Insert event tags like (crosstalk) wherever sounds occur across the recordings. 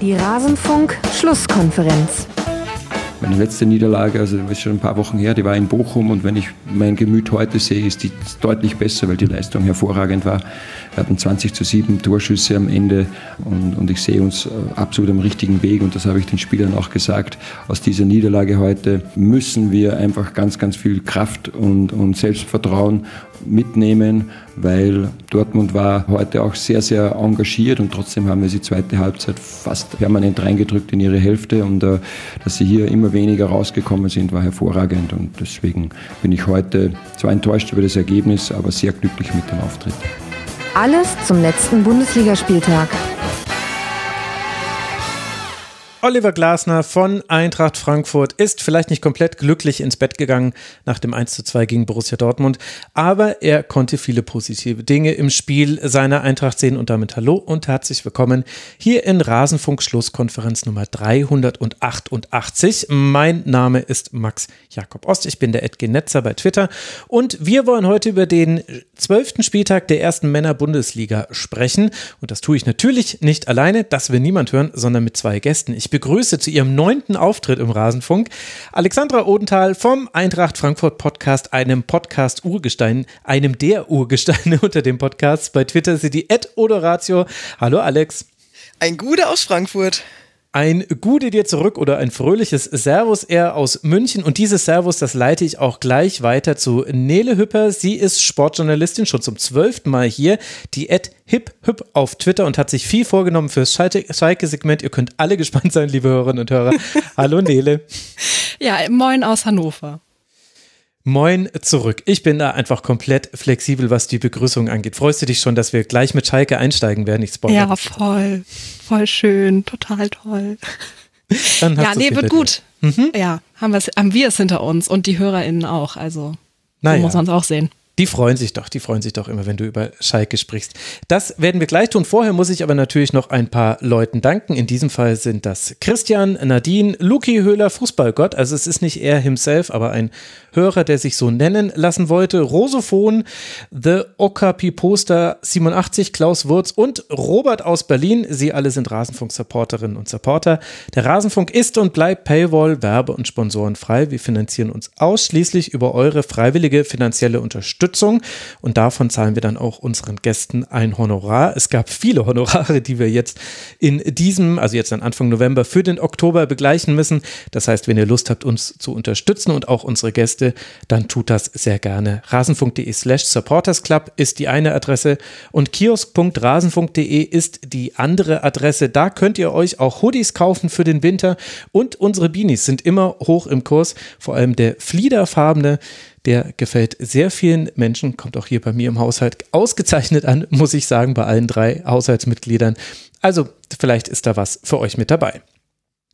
Die Rasenfunk-Schlusskonferenz. Meine letzte Niederlage, also das ist schon ein paar Wochen her, die war in Bochum und wenn ich mein Gemüt heute sehe, ist die deutlich besser, weil die Leistung hervorragend war. Wir hatten 20 zu 7 Torschüsse am Ende und, und ich sehe uns äh, absolut am richtigen Weg und das habe ich den Spielern auch gesagt. Aus dieser Niederlage heute müssen wir einfach ganz, ganz viel Kraft und, und Selbstvertrauen mitnehmen, weil Dortmund war heute auch sehr, sehr engagiert und trotzdem haben wir sie zweite Halbzeit fast permanent reingedrückt in ihre Hälfte und äh, dass sie hier immer weniger rausgekommen sind, war hervorragend und deswegen bin ich heute zwar enttäuscht über das Ergebnis, aber sehr glücklich mit dem Auftritt. Alles zum letzten Bundesligaspieltag. Oliver Glasner von Eintracht Frankfurt ist vielleicht nicht komplett glücklich ins Bett gegangen nach dem 1 zu 2 gegen Borussia Dortmund, aber er konnte viele positive Dinge im Spiel seiner Eintracht sehen und damit hallo und herzlich willkommen hier in Rasenfunk Schlusskonferenz Nummer 388. Mein Name ist Max Jakob Ost, ich bin der Edge Netzer bei Twitter und wir wollen heute über den zwölften Spieltag der ersten Männer-Bundesliga sprechen und das tue ich natürlich nicht alleine, das will niemand hören, sondern mit zwei Gästen. Ich begrüße zu ihrem neunten Auftritt im Rasenfunk Alexandra Odenthal vom Eintracht Frankfurt Podcast, einem Podcast-Urgestein, einem der Urgesteine (laughs) unter dem Podcast. Bei Twitter sind die Ed Odoratio. Hallo Alex. Ein Gude aus Frankfurt. Ein Gude dir zurück oder ein fröhliches Servus eher aus München. Und dieses Servus, das leite ich auch gleich weiter zu Nele Hüpper. Sie ist Sportjournalistin schon zum zwölften Mal hier. Die Ed Hip Hüp auf Twitter und hat sich viel vorgenommen fürs Schalke-Segment. Ihr könnt alle (laughs) gespannt sein, liebe Hörerinnen und Hörer. Hallo Nele. Ja, moin aus Hannover. Moin zurück. Ich bin da einfach komplett flexibel, was die Begrüßung angeht. Freust du dich schon, dass wir gleich mit Schalke einsteigen werden? Ich spoilere. Ja, voll. Voll schön. Total toll. Dann ja, nee, wird gut. Mhm. Ja, haben, haben wir es hinter uns und die HörerInnen auch. Also, naja. so muss man es auch sehen. Die freuen sich doch, die freuen sich doch immer, wenn du über Schalke sprichst. Das werden wir gleich tun. Vorher muss ich aber natürlich noch ein paar Leuten danken. In diesem Fall sind das Christian, Nadine, Luki Höhler, Fußballgott. Also es ist nicht er himself, aber ein Hörer, der sich so nennen lassen wollte. Rosophon, The Okapi Poster 87, Klaus Wurz und Robert aus Berlin. Sie alle sind Rasenfunk-Supporterinnen und Supporter. Der Rasenfunk ist und bleibt Paywall, Werbe- und Sponsoren frei. Wir finanzieren uns ausschließlich über eure freiwillige finanzielle. Unterstützung und davon zahlen wir dann auch unseren Gästen ein Honorar. Es gab viele Honorare, die wir jetzt in diesem, also jetzt an Anfang November für den Oktober begleichen müssen. Das heißt, wenn ihr Lust habt, uns zu unterstützen und auch unsere Gäste, dann tut das sehr gerne. Rasenfunk.de slash supportersclub ist die eine Adresse und kiosk.rasenfunk.de ist die andere Adresse. Da könnt ihr euch auch Hoodies kaufen für den Winter und unsere Beanies sind immer hoch im Kurs, vor allem der fliederfarbene der gefällt sehr vielen Menschen, kommt auch hier bei mir im Haushalt ausgezeichnet an, muss ich sagen, bei allen drei Haushaltsmitgliedern. Also vielleicht ist da was für euch mit dabei.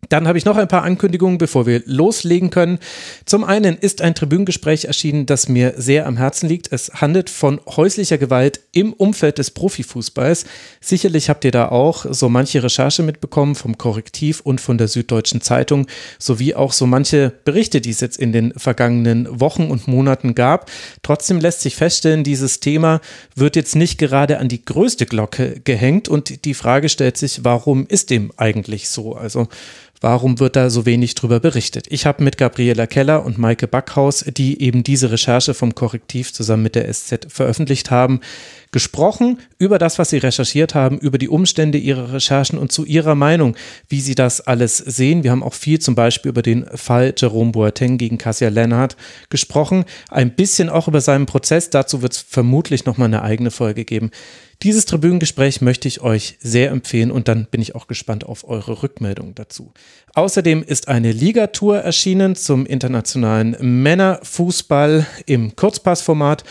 Dann habe ich noch ein paar Ankündigungen, bevor wir loslegen können. Zum einen ist ein Tribünengespräch erschienen, das mir sehr am Herzen liegt. Es handelt von häuslicher Gewalt im Umfeld des Profifußballs. Sicherlich habt ihr da auch so manche Recherche mitbekommen vom Korrektiv und von der Süddeutschen Zeitung, sowie auch so manche Berichte, die es jetzt in den vergangenen Wochen und Monaten gab. Trotzdem lässt sich feststellen, dieses Thema wird jetzt nicht gerade an die größte Glocke gehängt und die Frage stellt sich, warum ist dem eigentlich so? Also Warum wird da so wenig drüber berichtet? Ich habe mit Gabriela Keller und Maike Backhaus, die eben diese Recherche vom Korrektiv zusammen mit der SZ veröffentlicht haben, gesprochen über das, was sie recherchiert haben, über die Umstände ihrer Recherchen und zu ihrer Meinung, wie sie das alles sehen. Wir haben auch viel zum Beispiel über den Fall Jerome Boateng gegen Cassia Lennart gesprochen, ein bisschen auch über seinen Prozess. Dazu wird es vermutlich nochmal eine eigene Folge geben. Dieses Tribünengespräch möchte ich euch sehr empfehlen und dann bin ich auch gespannt auf eure Rückmeldung dazu. Außerdem ist eine Ligatour erschienen zum internationalen Männerfußball im Kurzpassformat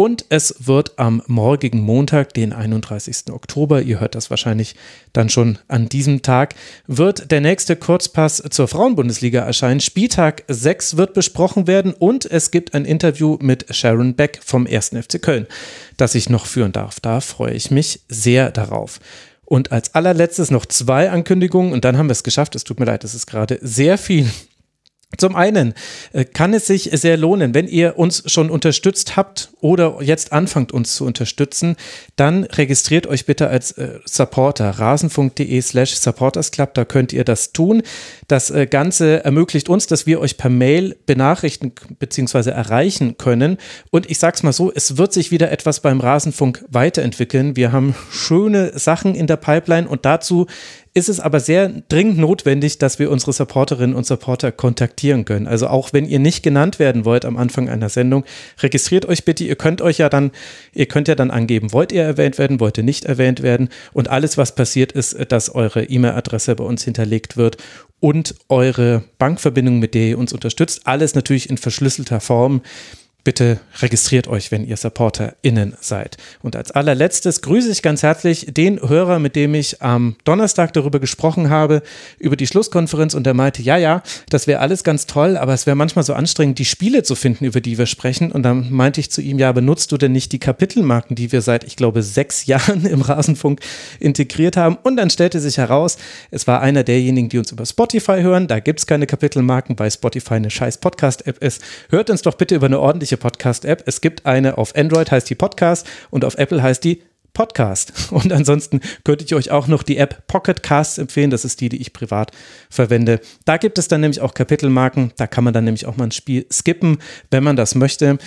und es wird am morgigen Montag, den 31. Oktober, ihr hört das wahrscheinlich dann schon an diesem Tag, wird der nächste Kurzpass zur Frauenbundesliga erscheinen. Spieltag 6 wird besprochen werden und es gibt ein Interview mit Sharon Beck vom 1. FC Köln, das ich noch führen darf. Da freue ich mich sehr darauf. Und als allerletztes noch zwei Ankündigungen und dann haben wir es geschafft. Es tut mir leid, es ist gerade sehr viel Zum einen äh, kann es sich sehr lohnen, wenn ihr uns schon unterstützt habt oder jetzt anfangt uns zu unterstützen, dann registriert euch bitte als äh, Supporter rasenfunk.de slash supportersclub, da könnt ihr das tun. Das äh, Ganze ermöglicht uns, dass wir euch per Mail benachrichten bzw. erreichen können und ich sag's mal so, es wird sich wieder etwas beim Rasenfunk weiterentwickeln. Wir haben schöne Sachen in der Pipeline und dazu ist es aber sehr dringend notwendig, dass wir unsere Supporterinnen und Supporter kontaktieren können. Also auch wenn ihr nicht genannt werden wollt am Anfang einer Sendung, registriert euch bitte. Ihr könnt euch ja dann, ihr könnt ja dann angeben, wollt ihr erwähnt werden, wollt ihr nicht erwähnt werden. Und alles, was passiert ist, dass eure E-Mail-Adresse bei uns hinterlegt wird und eure Bankverbindung, mit der ihr uns unterstützt. Alles natürlich in verschlüsselter Form. Bitte registriert euch, wenn ihr SupporterInnen seid. Und als allerletztes grüße ich ganz herzlich den Hörer, mit dem ich am Donnerstag darüber gesprochen habe, über die Schlusskonferenz und der meinte, ja, ja, das wäre alles ganz toll, aber es wäre manchmal so anstrengend, die Spiele zu finden, über die wir sprechen. Und dann meinte ich zu ihm, ja, benutzt du denn nicht die Kapitelmarken, die wir seit, ich glaube, sechs (laughs) Jahren im Rasenfunk integriert haben? Und dann stellte sich heraus, es war einer derjenigen, die uns über Spotify hören. Da gibt es keine Kapitelmarken, weil Spotify eine scheiß Podcast-App ist. Hört uns doch bitte über eine ordentliche ordentliche Podcast-App. Es gibt eine auf Android, heißt die Podcast und auf Apple heißt die Podcast. (laughs) Und ansonsten könnte ich euch auch noch die App Pocket Casts empfehlen. Das ist die, die ich privat verwende. Da gibt es dann nämlich auch Kapitelmarken. Da kann man dann nämlich auch mal ein Spiel skippen, wenn man das möchte.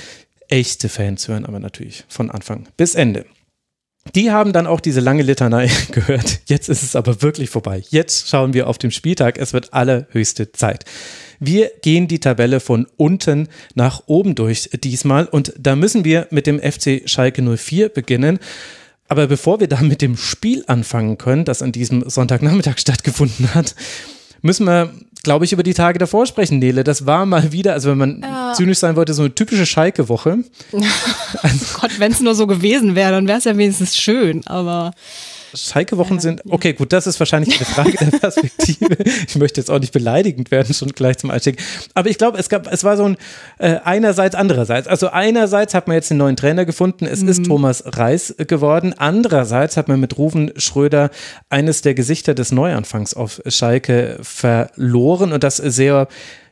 Echte Fans hören aber natürlich von Anfang bis Ende. Die haben dann auch diese lange Litanei (laughs) gehört. Jetzt ist es aber wirklich vorbei. Jetzt schauen wir auf den Spieltag. Es wird allerhöchste Zeit. Wir gehen die Tabelle von unten nach oben durch diesmal und da müssen wir mit dem FC Schalke 04 beginnen. Aber bevor wir da mit dem Spiel anfangen können, das an diesem Sonntagnachmittag (laughs) stattgefunden hat, müssen wir glaube ich, über die Tage davor sprechen, Nele. Das war mal wieder, also wenn man ja. zynisch sein wollte, so eine typische Schalke-Woche. also, (laughs) Gott, wenn es nur so gewesen wäre, dann wäre es ja wenigstens schön, aber Schalke-Wochen sind, okay, gut, das ist wahrscheinlich eine Frage der (laughs) Perspektive. Ich möchte jetzt auch nicht beleidigend werden, schon gleich zum Einstieg. Aber ich glaube, es gab, es war so ein äh, einerseits, andererseits. Also einerseits hat man jetzt den neuen Trainer gefunden, es mhm. ist Thomas Reis geworden. Andererseits hat man mit Ruven Schröder eines der Gesichter des Neuanfangs auf Schalke verloren und das sehr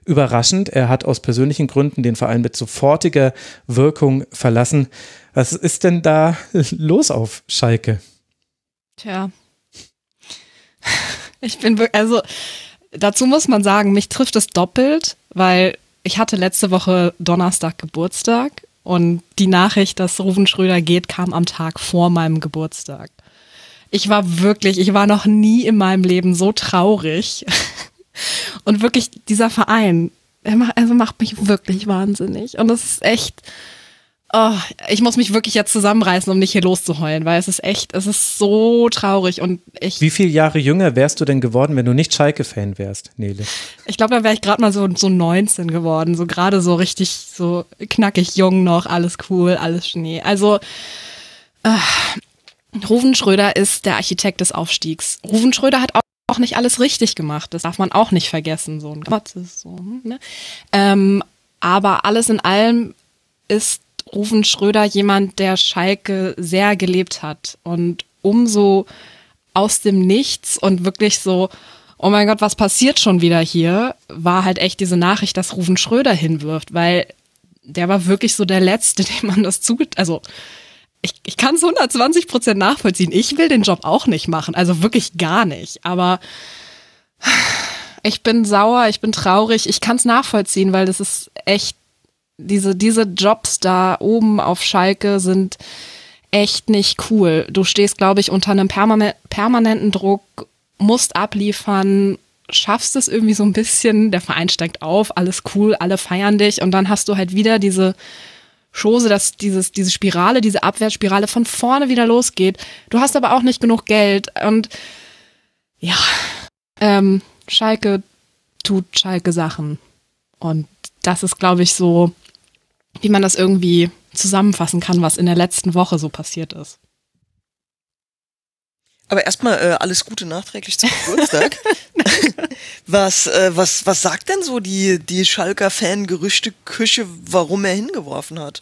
überraschend. Er hat aus persönlichen Gründen den Verein mit sofortiger Wirkung verlassen. Was ist denn da (laughs) los auf Schalke? Tja. Ich bin also dazu muss man sagen, mich trifft es doppelt, weil ich hatte letzte Woche Donnerstag Geburtstag und die Nachricht, dass Ruven Schröder geht, kam am Tag vor meinem Geburtstag. Ich war wirklich, ich war noch nie in meinem Leben so traurig. (laughs) Und wirklich dieser Verein, er macht, also macht mich wirklich wahnsinnig. Und das ist echt, oh, ich muss mich wirklich jetzt zusammenreißen, um nicht hier loszuheulen, weil es ist echt, es ist so traurig und ich. Wie viele Jahre jünger wärst du denn geworden, wenn du nicht Schalke-Fan wärst, Nele? Ich glaube, da wäre ich gerade mal so, so 19 geworden, so gerade so richtig so knackig jung noch, alles cool, alles Schnee. Also, äh, Ruven Schröder ist der Architekt des Aufstiegs. Ruven Schröder hat auch auch nicht alles richtig gemacht. Das darf man auch nicht vergessen. So ein Gott ist so. Ne? Ähm, aber alles in allem ist Rufen Schröder jemand, der Schalke sehr gelebt hat und umso aus dem Nichts und wirklich so, oh mein Gott, was passiert schon wieder hier, war halt echt diese Nachricht, dass Rufen Schröder hinwirft, weil der war wirklich so der Letzte, (laughs) dem man das zuget, also ich, ich kann es 120 Prozent nachvollziehen. Ich will den Job auch nicht machen, also wirklich gar nicht. Aber ich bin sauer, ich bin traurig, ich kann es nachvollziehen, weil das ist echt diese, diese Jobs da oben auf Schalke sind echt nicht cool. Du stehst, glaube ich, unter einem permanenten Druck, musst abliefern, schaffst es irgendwie so ein bisschen, der Verein steigt auf, alles cool, alle feiern dich und dann hast du halt wieder diese Chose, dass dieses, diese Spirale, diese Abwärtsspirale von vorne wieder losgeht. Du hast aber auch nicht genug Geld und ja, ähm, Schalke tut Schalke Sachen. Und das ist, glaube ich, so wie man das irgendwie zusammenfassen kann, was in der letzten Woche so passiert ist. Aber erstmal äh, alles Gute nachträglich zum Geburtstag. (laughs) was, äh, was, was sagt denn so die, die Schalker Fan-Gerüchte-Küche, warum er hingeworfen hat?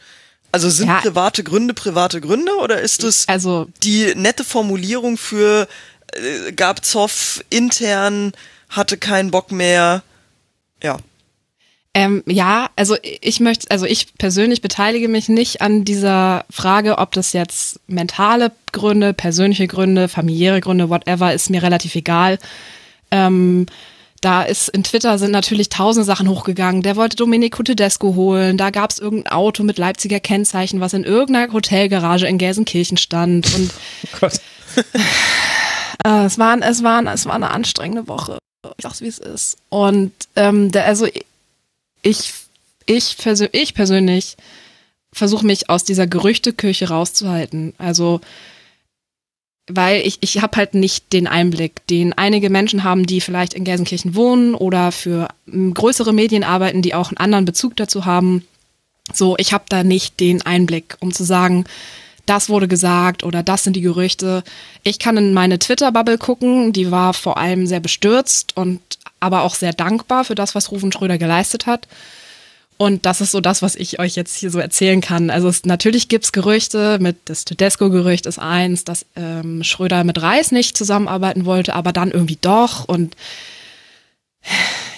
Also sind ja. private Gründe private Gründe oder ist es also, die nette Formulierung für äh, gab Zoff intern, hatte keinen Bock mehr? Ja. Ähm, ja, also ich möchte, also ich persönlich beteilige mich nicht an dieser Frage, ob das jetzt mentale Gründe, persönliche Gründe, familiäre Gründe, whatever, ist mir relativ egal. Ähm, da ist in Twitter sind natürlich tausend Sachen hochgegangen. Der wollte Domenico Tedesco holen. Da gab es irgendein Auto mit Leipziger Kennzeichen, was in irgendeiner Hotelgarage in Gelsenkirchen stand. Und (laughs) oh Gott. äh, (laughs) es, war, es, war, es war eine anstrengende Woche. Ich sag's, wie es ist. Und ähm, der, also ich, ich, persö ich persönlich versuche mich aus dieser Gerüchtekirche rauszuhalten. Also weil ich, ich habe halt nicht den Einblick, den einige Menschen haben, die vielleicht in Gelsenkirchen wohnen oder für größere Medien arbeiten, die auch einen anderen Bezug dazu haben. So, ich habe da nicht den Einblick, um zu sagen, das wurde gesagt oder das sind die Gerüchte. Ich kann in meine Twitter-Bubble gucken, die war vor allem sehr bestürzt und aber auch sehr dankbar für das, was Rufen Schröder geleistet hat. Und das ist so das, was ich euch jetzt hier so erzählen kann. Also es, natürlich gibt's Gerüchte, mit das Tedesco-Gerücht ist eins, dass ähm, Schröder mit Reis nicht zusammenarbeiten wollte, aber dann irgendwie doch. Und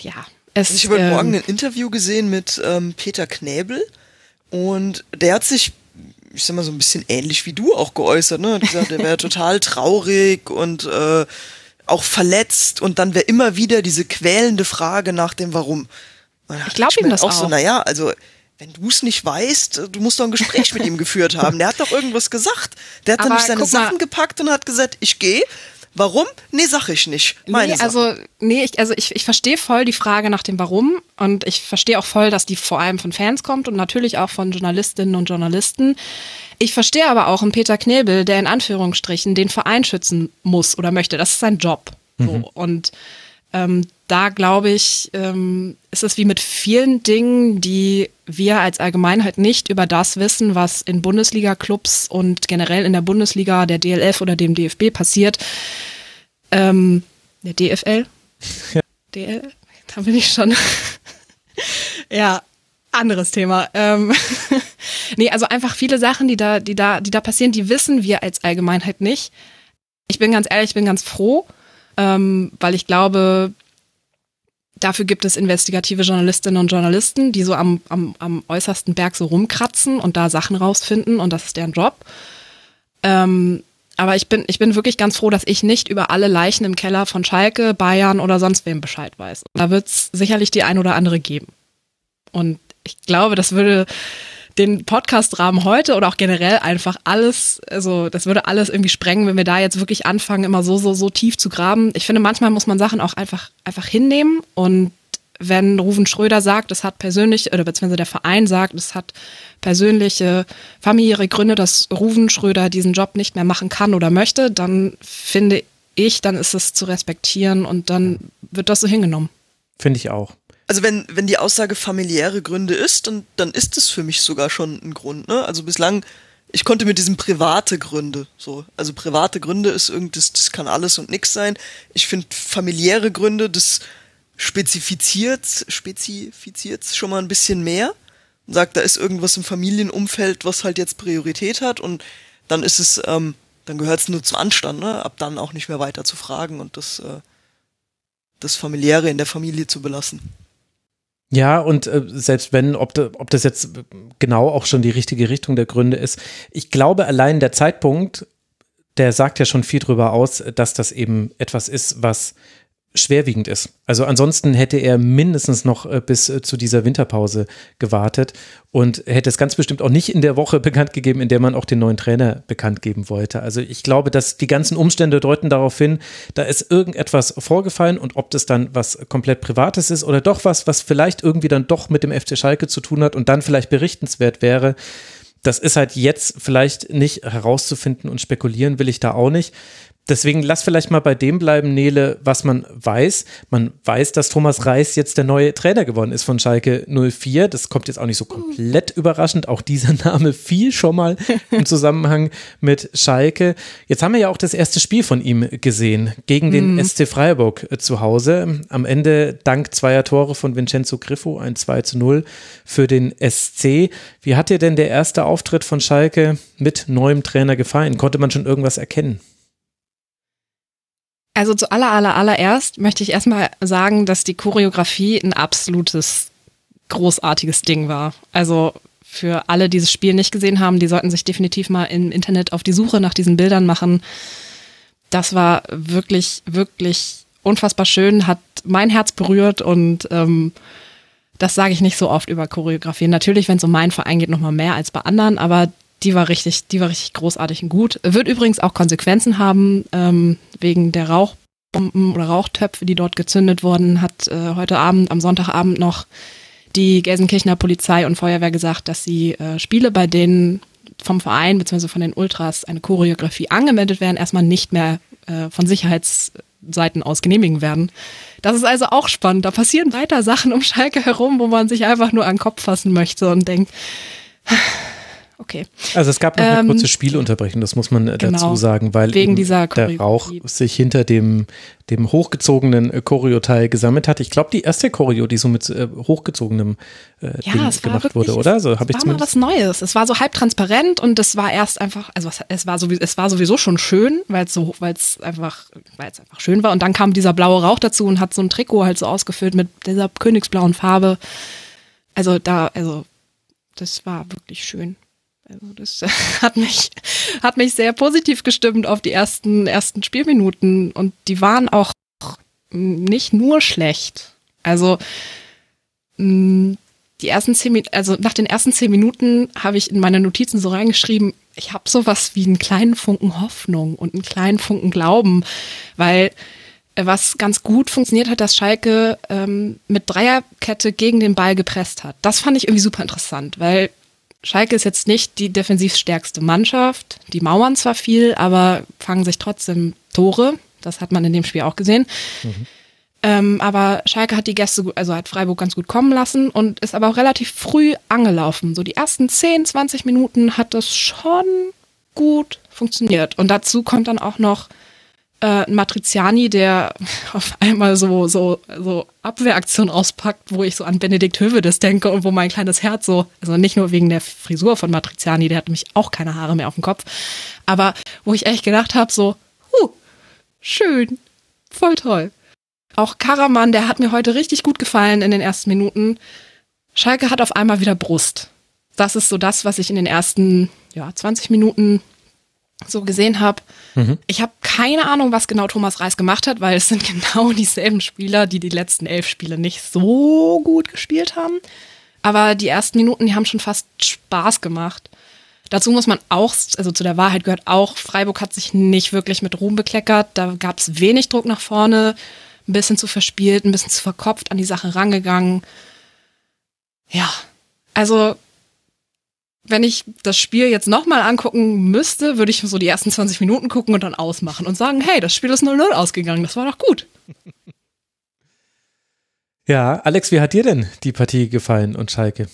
ja, es also Ich habe ähm, heute Morgen ein Interview gesehen mit ähm, Peter Knäbel und der hat sich, ich sag mal, so ein bisschen ähnlich wie du auch geäußert, ne? Er gesagt, er wäre (laughs) total traurig und äh, auch verletzt und dann wäre immer wieder diese quälende Frage nach dem Warum. Ich glaube ihm das auch. auch. so, naja, also wenn du es nicht weißt, du musst doch ein Gespräch mit ihm geführt haben. Der hat doch irgendwas gesagt. Der hat dann nicht seine Sachen gepackt und hat gesagt, ich gehe. Warum? Nee, sag ich nicht. Meine nee, also, nee, ich, also ich, ich verstehe voll die Frage nach dem Warum und ich verstehe auch voll, dass die vor allem von Fans kommt und natürlich auch von Journalistinnen und Journalisten. Ich verstehe aber auch einen Peter Knebel, der in Anführungsstrichen den Verein schützen muss oder möchte. Das ist sein Job. Mhm. So. Und ähm, da glaube ich, ähm, ist es wie mit vielen Dingen, die wir als Allgemeinheit nicht über das wissen, was in Bundesliga-Clubs und generell in der Bundesliga, der DLF oder dem DFB passiert. Ähm, der DFL? Ja. (laughs) DL? Da bin ich schon. (laughs) ja, anderes Thema. Ähm, (laughs) nee, also einfach viele Sachen, die da, die da, die da passieren, die wissen wir als Allgemeinheit nicht. Ich bin ganz ehrlich, ich bin ganz froh, ähm, weil ich glaube, dafür gibt es investigative Journalistinnen und Journalisten, die so am, am, am äußersten Berg so rumkratzen und da Sachen rausfinden und das ist deren Job. Ähm, aber ich bin, ich bin wirklich ganz froh, dass ich nicht über alle Leichen im Keller von Schalke, Bayern oder sonst wem Bescheid weiß. Da wird es sicherlich die ein oder andere geben. Und ich glaube, das würde den Podcast-Rahmen heute oder auch generell einfach alles, also das würde alles irgendwie sprengen, wenn wir da jetzt wirklich anfangen, immer so, so, so tief zu graben. Ich finde, manchmal muss man Sachen auch einfach, einfach hinnehmen und wenn Ruven Schröder sagt, es hat persönlich, oder beziehungsweise der Verein sagt, es hat persönliche, familiäre Gründe, dass Ruven Schröder diesen Job nicht mehr machen kann oder möchte, dann finde ich, dann ist es zu respektieren und dann wird das so hingenommen. Finde ich auch. Also wenn, wenn die Aussage familiäre Gründe ist, dann, dann ist es für mich sogar schon ein Grund. Ne? Also bislang, ich konnte mit diesem private Gründe, so, also private Gründe ist irgend, das, das kann alles und nix sein. Ich finde familiäre Gründe, das spezifiziert, spezifiziert schon mal ein bisschen mehr. Und sagt, da ist irgendwas im Familienumfeld, was halt jetzt Priorität hat und dann ist es, ähm, dann gehört es nur zum Anstand, ne? ab dann auch nicht mehr weiter zu fragen und das, äh, das Familiäre in der Familie zu belassen. Ja, und äh, selbst wenn, ob, de, ob das jetzt genau auch schon die richtige Richtung der Gründe ist, ich glaube allein der Zeitpunkt, der sagt ja schon viel drüber aus, dass das eben etwas ist, was schwerwiegend ist. Also ansonsten hätte er mindestens noch äh, bis äh, zu dieser Winterpause gewartet und hätte es ganz bestimmt auch nicht in der Woche (laughs) bekannt gegeben, in der man auch den neuen Trainer bekannt geben wollte. Also ich glaube, dass die ganzen Umstände deuten darauf hin, da ist irgendetwas vorgefallen und ob das dann was komplett Privates ist oder doch was, was vielleicht irgendwie dann doch mit dem FC Schalke zu tun hat und dann vielleicht berichtenswert wäre, das ist halt jetzt vielleicht nicht herauszufinden und spekulieren will ich da auch nicht. Deswegen lass vielleicht mal bei dem bleiben, Nele, was man weiß. Man weiß, dass Thomas Reis jetzt der neue Trainer geworden ist von Schalke 04. Das kommt jetzt auch nicht so komplett überraschend. Auch dieser (laughs) Name fiel schon mal im Zusammenhang mit Schalke. Jetzt haben wir ja auch das erste Spiel von ihm gesehen gegen den mhm. SC Freiburg äh, zu Hause. Am Ende dank zweier Tore von Vincenzo Griffo, ein 2 zu 0 für den SC. Wie hat dir denn der erste Auftritt von Schalke mit neuem Trainer gefallen? Konnte man schon irgendwas erkennen? Also zu aller, aller, allererst möchte ich erstmal sagen, dass die Choreografie ein absolutes großartiges Ding war. Also für alle, die das Spiel nicht gesehen haben, die sollten sich definitiv mal im Internet auf die Suche nach diesen Bildern machen. Das war wirklich, wirklich unfassbar schön, hat mein Herz berührt und ähm, das sage ich nicht so oft über Choreografie. Natürlich, wenn es um meinen Verein geht, nochmal mehr als bei anderen, aber die war richtig, die war richtig großartig und gut. Wird übrigens auch Konsequenzen haben, ähm, wegen der Rauchbomben oder Rauchtöpfe, die dort gezündet wurden, hat äh, heute Abend, am Sonntagabend noch die Gelsenkirchener Polizei und Feuerwehr gesagt, dass sie äh, Spiele, bei denen vom Verein bzw. von den Ultras eine Choreografie angemeldet werden, erstmal nicht mehr äh, von Sicherheitsseiten aus genehmigen werden. Das ist also auch spannend. Da passieren weiter Sachen um Schalke herum, wo man sich einfach nur an den Kopf fassen möchte und denkt, okay. Also es gab noch eine ähm, kurze Spielunterbrechung, das muss man äh, genau, dazu sagen, weil der Rauch sich hinter dem, dem hochgezogenen äh, Choreo-Teil gesammelt hat. Ich glaube, die erste Choreo, die so mit äh, hochgezogenem äh, ja, Ding gemacht wirklich, wurde, oder? So habe ich war mal was Neues. Es war so halb transparent und es war erst einfach, also es war sowieso, es war sowieso schon schön, weil es so, weil es einfach, weil es einfach schön war. Und dann kam dieser blaue Rauch dazu und hat so ein Trikot halt so ausgefüllt mit dieser königsblauen Farbe. Also da, also das war wirklich schön. Also das (laughs) hat mich, hat mich sehr positiv gestimmt auf die ersten, ersten Spielminuten und die waren auch nicht nur schlecht. Also die ersten zehn, also nach den ersten zehn Minuten habe ich in meine Notizen so reingeschrieben, ich habe sowas wie einen kleinen Funken Hoffnung und einen kleinen Funken Glauben, weil äh, was ganz gut funktioniert hat, dass Schalke ähm, mit Dreierkette gegen den Ball gepresst hat. Das fand ich irgendwie super interessant, weil Schalke ist jetzt nicht die defensiv stärkste Mannschaft. Die mauern zwar viel, aber fangen sich trotzdem Tore. Das hat man in dem Spiel auch gesehen. Mhm. Ähm, aber Schalke hat die Gäste, also hat Freiburg ganz gut kommen lassen und ist aber auch relativ früh angelaufen. So die ersten 10, 20 Minuten hat das schon gut funktioniert. Und dazu kommt dann auch noch äh, Matriziani, der (laughs) auf einmal so, so, so Abwehraktion auspackt, wo ich so an Benedikt Hövedes denke und wo mein kleines Herz so, also nicht nur wegen der Frisur von Matriziani, der hat nämlich auch keine Haare mehr auf dem Kopf, aber wo ich echt gedacht habe, so, huh, schön, voll toll. Auch Karaman, der hat mir heute richtig gut gefallen in den ersten Minuten. Schalke hat auf einmal wieder Brust. Das ist so das, was ich in den ersten ja, 20 Minuten so gesehen habe. Mhm. Ich habe keine Ahnung, was genau Thomas Reis gemacht hat, weil es sind (laughs) genau dieselben Spieler, die die letzten elf Spiele nicht so gut gespielt haben. Aber die ersten Minuten, die haben schon fast Spaß gemacht. Dazu muss man auch, also zu der Wahrheit gehört auch, Freiburg hat sich nicht wirklich mit Ruhm bekleckert. Da gab es wenig Druck nach vorne, ein bisschen zu verspielt, ein bisschen zu verkopft an die Sache rangegangen. Ja, also wenn ich das Spiel jetzt nochmal angucken müsste, würde ich so die ersten 20 Minuten gucken und dann ausmachen und sagen, hey, das Spiel ist 0-0 ausgegangen, das war doch gut. (laughs) Ja, Alex, wie hat dir denn die Partie gefallen und Schalke?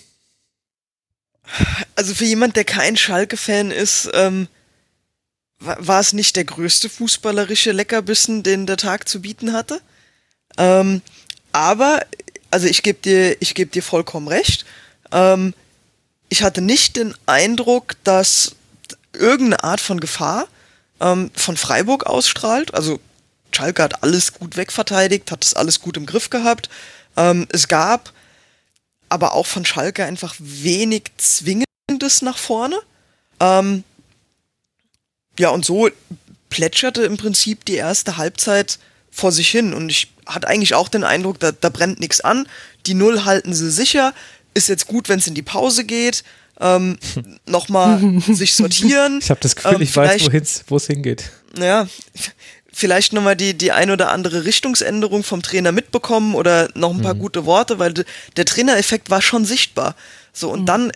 Also für jemand, der kein Schalke-Fan ist, ähm, war es nicht der größte fußballerische Leckerbissen, den der Tag zu bieten hatte. Ähm, aber, also ich gebe dir, ich gebe dir vollkommen recht. Ähm, ich hatte nicht den Eindruck, dass irgendeine Art von Gefahr ähm, von Freiburg ausstrahlt. Also Schalke hat alles gut wegverteidigt, hat das alles gut im Griff gehabt. Ähm, es gab aber auch von Schalke einfach wenig Zwingendes nach vorne. Ähm, ja, und so plätscherte im Prinzip die erste Halbzeit vor sich hin. Und ich hatte eigentlich auch den Eindruck, da, da brennt nichts an. Die Null halten sie sicher ist jetzt gut, wenn es in die Pause geht. Ähm, (laughs) nochmal sich sortieren. Ich habe das Gefühl, ähm, ich weiß, wo es hingeht. Ja, vielleicht nochmal die, die ein oder andere Richtungsänderung vom Trainer mitbekommen oder noch ein paar mhm. gute Worte, weil der Trainereffekt war schon sichtbar. So, und mhm. dann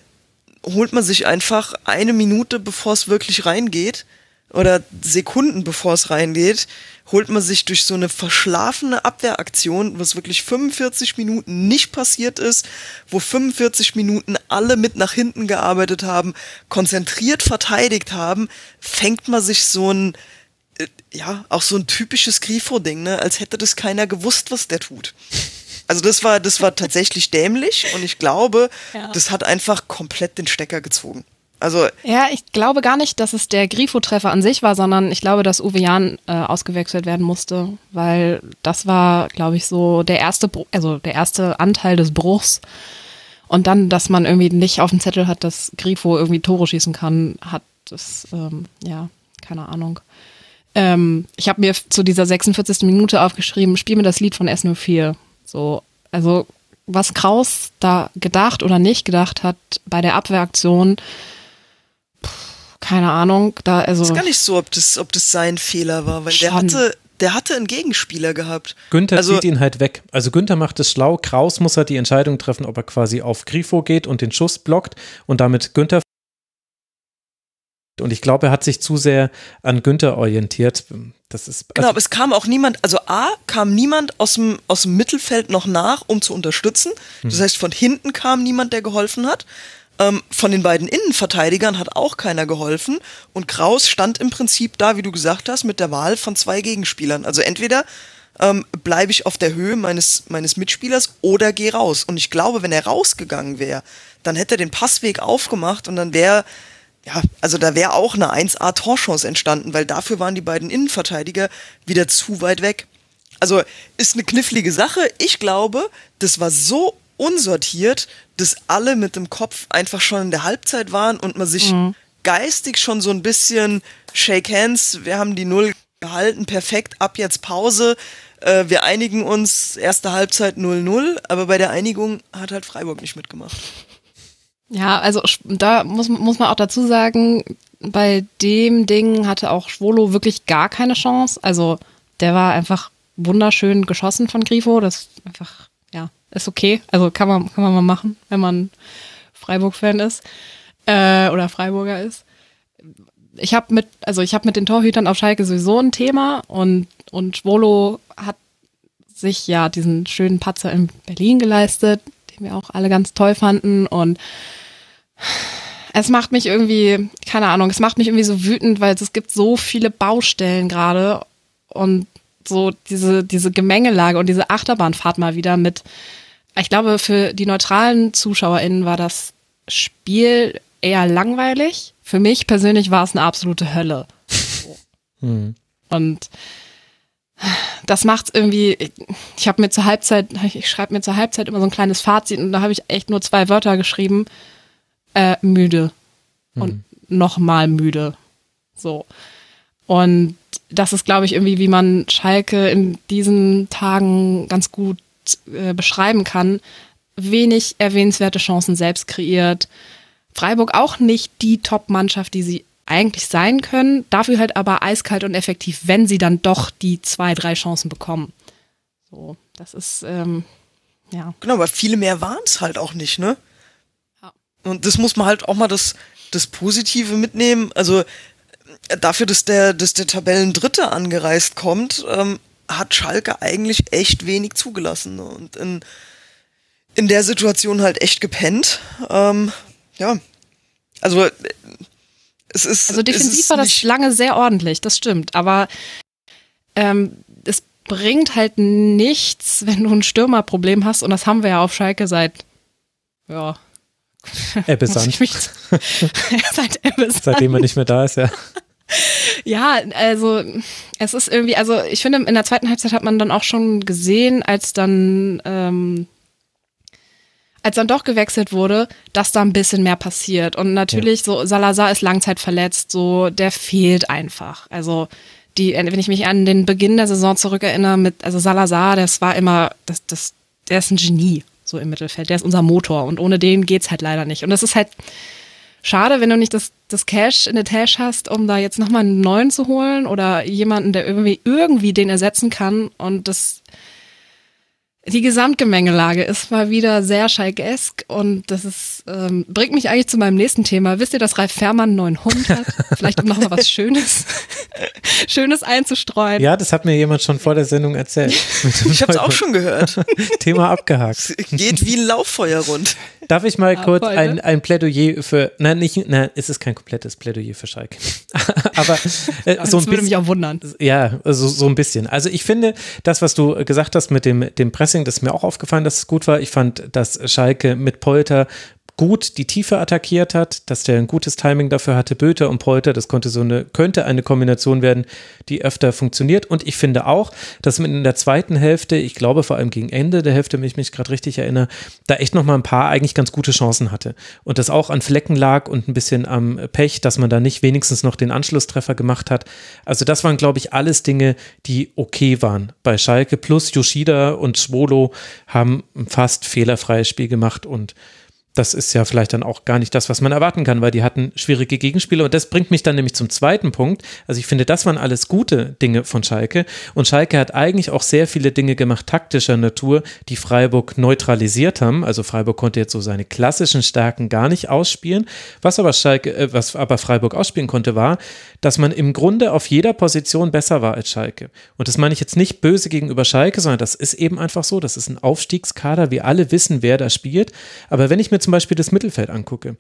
holt man sich einfach eine Minute, bevor es wirklich reingeht, oder Sekunden bevor es reingeht, holt man sich durch so eine verschlafene Abwehraktion, was wirklich 45 Minuten nicht passiert ist, wo 45 Minuten alle mit nach hinten gearbeitet haben, konzentriert verteidigt haben, fängt man sich so ein, äh, ja, auch so ein typisches Grifo-Ding, ne, als hätte das keiner gewusst, was der tut. Also das war, das war tatsächlich dämlich und ich glaube, ja. das hat einfach komplett den Stecker gezogen. Also ja, ich glaube gar nicht, dass es der Grifo-Treffer an sich war, sondern ich glaube, dass Uwe Jan äh, ausgewechselt werden musste, weil das war, glaube ich, so der erste, also der erste Anteil des Bruchs. Und dann, dass man irgendwie nicht auf dem Zettel hat, dass Grifo irgendwie Tore schießen kann, hat das, ähm, ja, keine Ahnung. Ähm, ich habe mir zu dieser 46. Minute aufgeschrieben, spiel mir das Lied von S04. So, also was Kraus da gedacht oder nicht gedacht hat bei der Abwehraktion, keine Ahnung, da also. ist gar nicht so, ob das, ob das sein Fehler war, weil schon. der hatte, der hatte einen Gegenspieler gehabt. Günther also, zieht ihn halt weg. Also Günther macht es schlau. Kraus muss halt die Entscheidung treffen, ob er quasi auf Grifo geht und den Schuss blockt und damit Günther und ich glaube, er hat sich zu sehr an Günther orientiert. Das ist, also genau, aber es kam auch niemand, also A, kam niemand aus dem, aus dem Mittelfeld noch nach, um zu unterstützen. Das hm. heißt, von hinten kam niemand, der geholfen hat. Ähm, von den beiden Innenverteidigern hat auch keiner geholfen. Und Kraus stand im Prinzip da, wie du gesagt hast, mit der Wahl von zwei Gegenspielern. Also entweder ähm, bleibe ich auf der Höhe meines, meines Mitspielers oder gehe raus. Und ich glaube, wenn er rausgegangen wäre, dann hätte er den Passweg aufgemacht und dann wäre ja, also da wäre auch eine 1A-Torchance entstanden, weil dafür waren die beiden Innenverteidiger wieder zu weit weg. Also ist eine knifflige Sache. Ich glaube, das war so unsortiert, dass alle mit dem Kopf einfach schon in der Halbzeit waren und man sich mhm. geistig schon so ein bisschen Shake Hands, wir haben die Null gehalten, perfekt, ab jetzt Pause. Äh, wir einigen uns, erste Halbzeit 0-0, aber bei der Einigung hat halt Freiburg nicht mitgemacht. Ja, also da muss, muss man auch dazu sagen, bei dem Ding hatte auch Schwolo wirklich gar keine Chance. Also der war einfach wunderschön geschossen von Grifo. Das einfach, ja, ist okay. Also kann man, kann man mal machen, wenn man Freiburg-Fan ist äh, oder Freiburger ist. Ich habe mit, also ich habe mit den Torhütern auf Schalke sowieso ein Thema und und Schwolo hat sich ja diesen schönen Patzer in Berlin geleistet, den wir auch alle ganz toll fanden und es macht mich irgendwie, keine Ahnung, es macht mich irgendwie so wütend, weil es gibt so viele Baustellen gerade und so diese, diese Gemengelage und diese Achterbahnfahrt mal wieder mit, ich glaube, für die neutralen ZuschauerInnen war das Spiel eher langweilig. Für mich persönlich war es eine absolute Hölle. Hm. Und das macht's irgendwie, ich, habe mir zur Halbzeit, ich schreibe mir zur Halbzeit immer so ein kleines Fazit und da habe ich echt nur zwei Wörter geschrieben äh, müde und mhm. nochmal müde. So. Und das ist, glaube ich, irgendwie, wie man Schalke in diesen Tagen ganz gut äh, beschreiben kann. Wenig erwähnenswerte Chancen selbst kreiert. Freiburg auch nicht die Top-Mannschaft, die sie eigentlich sein können, dafür halt aber eiskalt und effektiv, wenn sie dann doch die zwei, drei Chancen bekommen. So, das ist, ähm, ja. Genau, aber viele mehr waren es halt auch nicht, ne? Und das muss man halt auch mal das, das Positive mitnehmen. Also dafür, dass der, dass der Tabellendritte angereist kommt, ähm, hat Schalke eigentlich echt wenig zugelassen und in, in der Situation halt echt gepennt. Ähm, ja, also es ist. Also defensiv ist war das lange sehr ordentlich, das stimmt. Aber ähm, es bringt halt nichts, wenn du ein Stürmerproblem hast und das haben wir ja auf Schalke seit ja Ebbesand. (laughs) (laughs) Seit Ebbesand. Seitdem er nicht mehr da ist, ja. (laughs) Ja, also es ist irgendwie, also ich finde, in der zweiten Halbzeit hat man dann auch schon gesehen, als dann, ähm, als dann doch gewechselt wurde, dass da ein bisschen mehr passiert. Und natürlich, ja. so Salazar ist langzeitverletzt, so der fehlt einfach. Also die, wenn ich mich an den Beginn der Saison zurückerinnere, mit, also Salazar, das war immer, das, das, der ist ein Genie so im Mittelfeld. Der ist unser Motor und ohne den geht's halt leider nicht. Und das ist halt schade, wenn du nicht das, das Cash in der Tasche hast, um da jetzt nochmal einen neuen zu holen oder jemanden, der irgendwie, irgendwie den ersetzen kann. Und das die Gesamtgemengelage ist mal wieder sehr schalkesk und das ist, ähm, bringt mich eigentlich zu meinem nächsten Thema. Wisst ihr, dass Ralf Fährmann einen neuen Hund hat? (laughs) Vielleicht um nochmal was Schönes, Schönes einzustreuen. Ja, das hat mir jemand schon vor der Sendung erzählt. (laughs) Ich habe es auch schon gehört. (laughs) Thema abgehakt. Es geht wie ein Lauffeuer rund. Darf ich mal kurz ein, ein Plädoyer für, nein, nicht, nein, es ist kein komplettes Plädoyer für Schalke. Aber äh, so ein das würde mich auch wundern. Ja, also so ein bisschen. Also ich finde, das, was du gesagt hast mit dem, dem Press Pressing, das ist mir auch aufgefallen, dass es gut war. Ich fand, dass Schalke mit Polter gut die Tiefe attackiert hat, dass der ein gutes Timing dafür hatte. Böter und Polter, das konnte so eine, könnte eine Kombination werden, die öfter funktioniert. Und ich finde auch, dass man in der zweiten Hälfte, ich glaube vor allem gegen Ende der Hälfte, wenn ich mich gerade richtig erinnere, da echt nochmal ein paar eigentlich ganz gute Chancen hatte. Und das auch an Flecken lag und ein bisschen am Pech, dass man da nicht wenigstens noch den Anschlusstreffer gemacht hat. Also das waren, glaube ich, alles Dinge, die okay waren bei Schalke. Plus Yoshida und Schwolo haben ein fast fehlerfreies Spiel gemacht und das ist ja vielleicht dann auch gar nicht das, was man erwarten kann, weil die hatten schwierige Gegenspieler. Und das bringt mich dann nämlich zum zweiten Punkt. Also ich finde, das waren alles gute Dinge von Schalke. Und Schalke hat eigentlich auch sehr viele Dinge gemacht, taktischer Natur, die Freiburg neutralisiert haben. Also Freiburg konnte jetzt so seine klassischen Stärken gar nicht ausspielen. Was aber Schalke, äh, was aber Freiburg ausspielen konnte, war, dass man im Grunde auf jeder Position besser war als Schalke. Und das meine ich jetzt nicht böse gegenüber Schalke, sondern das ist eben einfach so. Das ist ein Aufstiegskader. Wir alle wissen, wer da spielt. Aber wenn ich mir zum Beispiel das Mittelfeld angucke,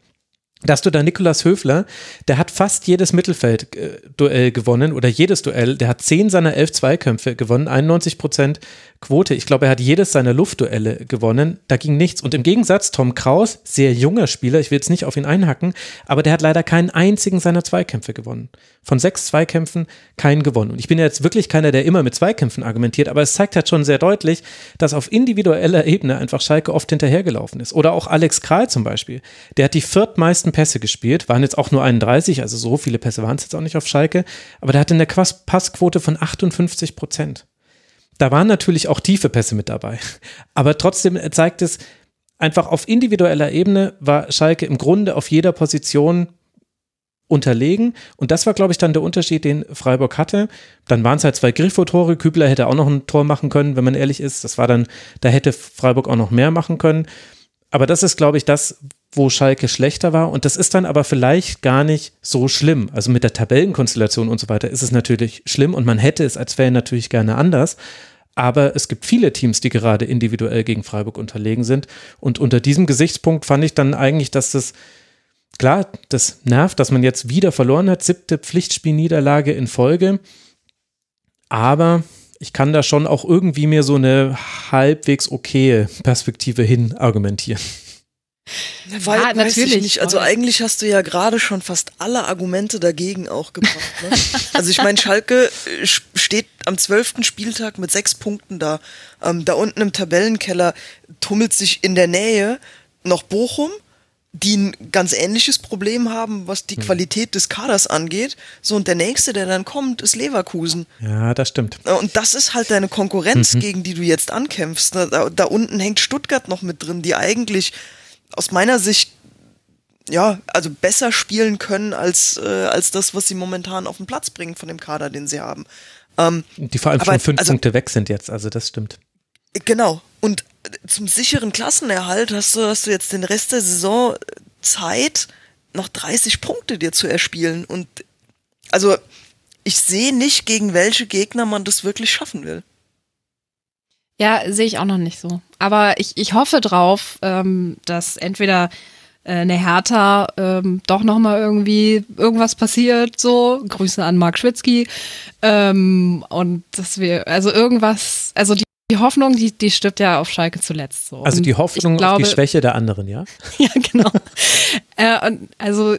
dass du da Nikolas Höfler, der hat fast jedes Mittelfeld-Duell äh, gewonnen oder jedes Duell. Der hat zehn seiner elf Zweikämpfe gewonnen, 91 Prozent Quote. Ich glaube, er hat jedes seiner Luftduelle gewonnen. Da ging nichts. Und im Gegensatz, Tom Kraus, sehr junger Spieler, ich will jetzt nicht auf ihn einhacken, aber der hat leider keinen einzigen seiner Zweikämpfe gewonnen. Von sechs Zweikämpfen keinen gewonnen. Und ich bin ja jetzt wirklich keiner, der immer mit Zweikämpfen argumentiert, aber es zeigt halt schon sehr deutlich, dass auf individueller Ebene einfach Schalke oft hinterhergelaufen ist. Oder auch Alex Kral zum Beispiel. Der hat die viertmeisten Pässe gespielt, waren jetzt auch nur 31, also so viele Pässe waren es jetzt auch nicht auf Schalke, aber der hatte eine Passquote von 58 Prozent. Da waren natürlich auch tiefe Pässe mit dabei. Aber trotzdem zeigt es, einfach auf individueller Ebene war Schalke im Grunde auf jeder Position unterlegen. Und das war, glaube ich, dann der Unterschied, den Freiburg hatte. Dann waren es halt zwei Griffo-Tore. Kübler hätte auch noch ein Tor machen können, wenn man ehrlich ist. Das war dann, da hätte Freiburg auch noch mehr machen können. Aber das ist, glaube ich, das, wo Schalke schlechter war. Und das ist dann aber vielleicht gar nicht so schlimm. Also mit der Tabellenkonstellation und so weiter ist es natürlich schlimm und man hätte es als Fan natürlich gerne anders. Aber es gibt viele Teams, die gerade individuell gegen Freiburg unterlegen sind. Und unter diesem Gesichtspunkt fand ich dann eigentlich, dass das, klar, das nervt, dass man jetzt wieder verloren hat, siebte Pflichtspielniederlage in Folge. Aber ich kann da schon auch irgendwie mir so eine halbwegs okaye Perspektive hin argumentieren. Weil, ja, natürlich nicht. Also eigentlich hast du ja gerade schon fast alle Argumente dagegen auch gebracht. Ne? (laughs) also ich meine, Schalke äh, steht am zwölften Spieltag mit sechs Punkten da. Ähm, da unten im Tabellenkeller tummelt sich in der Nähe noch Bochum, die ein ganz ähnliches Problem haben, was die hm. Qualität des Kaders angeht. So, und der nächste, der dann kommt, ist Leverkusen. Ja, das stimmt. Äh, und das ist halt deine Konkurrenz, mhm. gegen die du jetzt ankämpfst. Da, da unten hängt Stuttgart noch mit drin, die eigentlich aus meiner Sicht ja, also besser spielen können als, äh, als das, was sie momentan auf den Platz bringen von dem Kader, den sie haben. Ähm, die vor allem aber, schon fünf also, Punkte weg sind jetzt, also das stimmt. Genau. Und zum sicheren Klassenerhalt hast du, hast du jetzt den Rest der Saison Zeit, noch 30 Punkte dir zu erspielen. Und also ich sehe nicht, gegen welche Gegner man das wirklich schaffen will. Ja, sehe ich auch noch nicht so. Aber ich, ich hoffe drauf, ähm, dass entweder äh, eine Hertha ähm, doch nochmal irgendwie irgendwas passiert, so. Grüße an Mark Schwitzky. Ähm, und dass wir, also irgendwas, also die, die Hoffnung, die, die stirbt ja auf Schalke zuletzt. So. Also die Hoffnung glaube, auf die Schwäche der anderen, ja? (laughs) ja, genau. äh, und also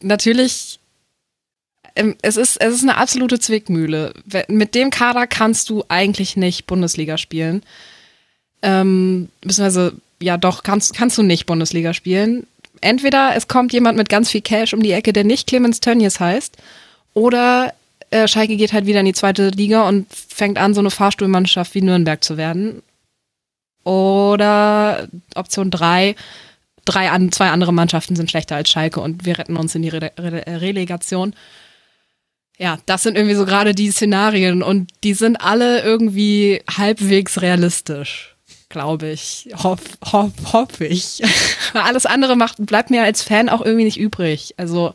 natürlich ähm, es ist, es ist eine absolute Zwickmühle. Mit dem Kader kannst du eigentlich nicht Bundesliga spielen. Ähm, beziehungsweise, ja doch, kannst, kannst du nicht Bundesliga spielen. Entweder es kommt jemand mit ganz viel Cash um die Ecke, der nicht Clemens Tönnies heißt, oder äh, Schalke geht halt wieder in die zweite Liga und fängt an, so eine Fahrstuhlmannschaft wie Nürnberg zu werden. Oder Option drei drei an, zwei andere Mannschaften sind schlechter als Schalke und wir retten uns in die Re Re Relegation ja, das sind irgendwie so gerade die Szenarien und die sind alle irgendwie halbwegs realistisch, glaube ich. Hoff, hoff, hoffe ich. (laughs) Alles andere macht, bleibt mir als Fan auch irgendwie nicht übrig. Also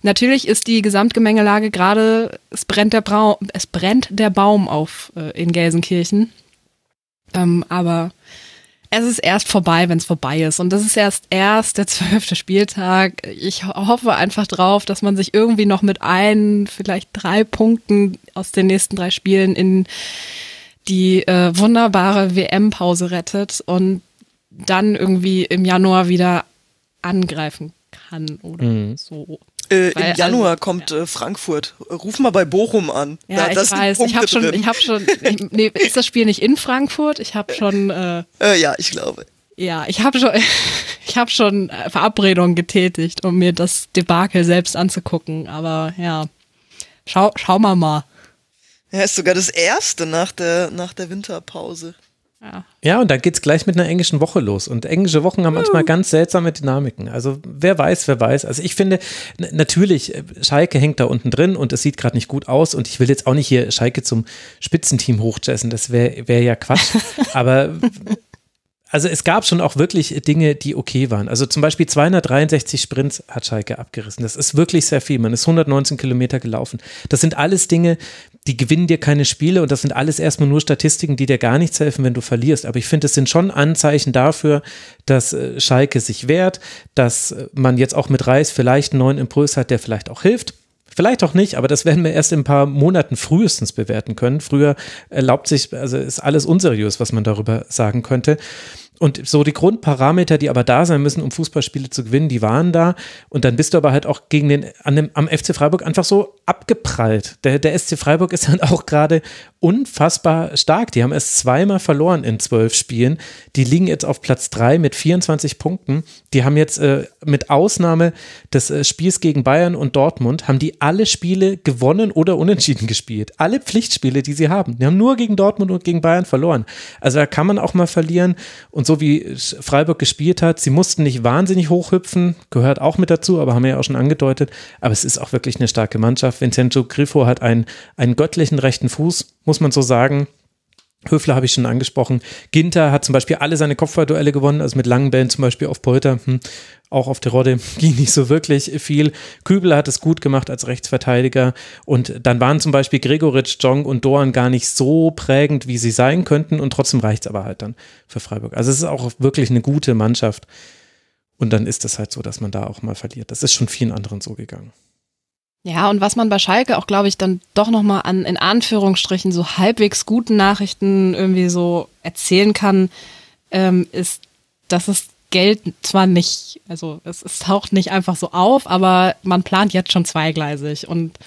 natürlich ist die Gesamtgemengelage gerade, es brennt der Braum, es brennt der Baum auf äh, in Gelsenkirchen. Ähm, aber es ist erst vorbei, wenn es vorbei ist. Und das ist erst erst der (laughs) zwölfte Spieltag. Ich hoffe einfach drauf, dass man sich irgendwie noch mit ein, vielleicht drei Punkten aus den nächsten drei Spielen in die äh, wunderbare WM-Pause rettet und dann irgendwie im Januar wieder angreifen kann oder mhm. so. Äh, Im also, Januar also, kommt ja. äh, Frankfurt. Ruf mal bei Bochum an. Ja, da, ich weiß. Ich habe schon, ich habe schon. Ich, nee, ist das Spiel nicht in Frankfurt? Ich habe schon. Äh, äh, ja, ich glaube. Ja, ich habe schon, (laughs) ich habe schon äh, Verabredungen getätigt, um mir das Debakel selbst anzugucken. Aber ja, schau, schau mal mal. Ja, ist sogar das erste nach der nach der Winterpause. Ja. ja, und dann geht es gleich mit einer englischen Woche los. Und englische Wochen haben manchmal ganz seltsame Dynamiken. Also wer weiß, wer weiß. Also ich finde, natürlich, äh, Schalke hängt da unten drin und es sieht gerade nicht gut aus. Und ich will jetzt auch nicht hier Schalke zum Spitzenteam hochjessen. Das wäre wär ja Quatsch. (laughs) Aber also es gab schon auch wirklich Dinge, die okay waren. Also zum Beispiel 263 Sprints hat Schalke abgerissen. Das ist wirklich sehr viel. Man ist 119 Kilometer gelaufen. Das sind alles Dinge, die gewinnen dir keine Spiele und das sind alles erstmal nur Statistiken, die dir gar nichts helfen, wenn du verlierst. Aber ich finde, es sind schon Anzeichen dafür, dass äh, Schalke sich wehrt, dass äh, man jetzt auch mit Reis vielleicht einen neuen Impuls hat, der vielleicht auch hilft. Vielleicht auch nicht, aber das werden wir erst in ein paar Monaten frühestens bewerten können. Früher erlaubt sich, also ist alles unseriös, was man darüber sagen könnte. Und so die Grundparameter, die aber da sein müssen, um Fußballspiele zu gewinnen, die waren da. Und dann bist du aber halt auch gegen den, an dem, am FC Freiburg einfach so abgeprallt. Der, der SC Freiburg ist dann (laughs) auch gerade unfassbar stark. Die haben erst zweimal verloren in zwölf Spielen. Die liegen jetzt auf Platz drei mit 24 Punkten. Die haben jetzt äh, mit Ausnahme des äh, Spiels gegen Bayern und Dortmund, haben die alle Spiele gewonnen oder unentschieden gespielt. Alle Pflichtspiele, die sie haben. Die haben nur gegen Dortmund und gegen Bayern verloren. Also da kann man auch mal verlieren. Und so wie Freiburg gespielt hat, sie mussten nicht wahnsinnig hochhüpfen, gehört auch mit dazu, aber haben wir ja auch schon angedeutet. Aber es ist auch wirklich eine starke Mannschaft. Vincenzo Griffo hat einen, einen göttlichen rechten Fuß, muss man so sagen. Höfler habe ich schon angesprochen. Ginter hat zum Beispiel alle seine Kopfballduelle gewonnen, also mit langen Bällen zum Beispiel auf Polter. Hm, auch auf der Rodde (laughs) ging nicht so wirklich viel. Kübel hat es gut gemacht als Rechtsverteidiger. Und dann waren zum Beispiel Gregoritsch, Jong und Doan gar nicht so prägend, wie sie sein könnten. Und trotzdem reicht es aber halt dann für Freiburg. Also es ist auch wirklich eine gute Mannschaft. Und dann ist es halt so, dass man da auch mal verliert. Das ist schon vielen anderen so gegangen. Ja, und was man bei Schalke auch, glaube ich, dann doch nochmal an, in Anführungsstrichen, so halbwegs guten Nachrichten irgendwie so erzählen kann, ähm, ist, dass es Geld zwar nicht, also es, es taucht nicht einfach so auf, aber man plant jetzt schon zweigleisig. Und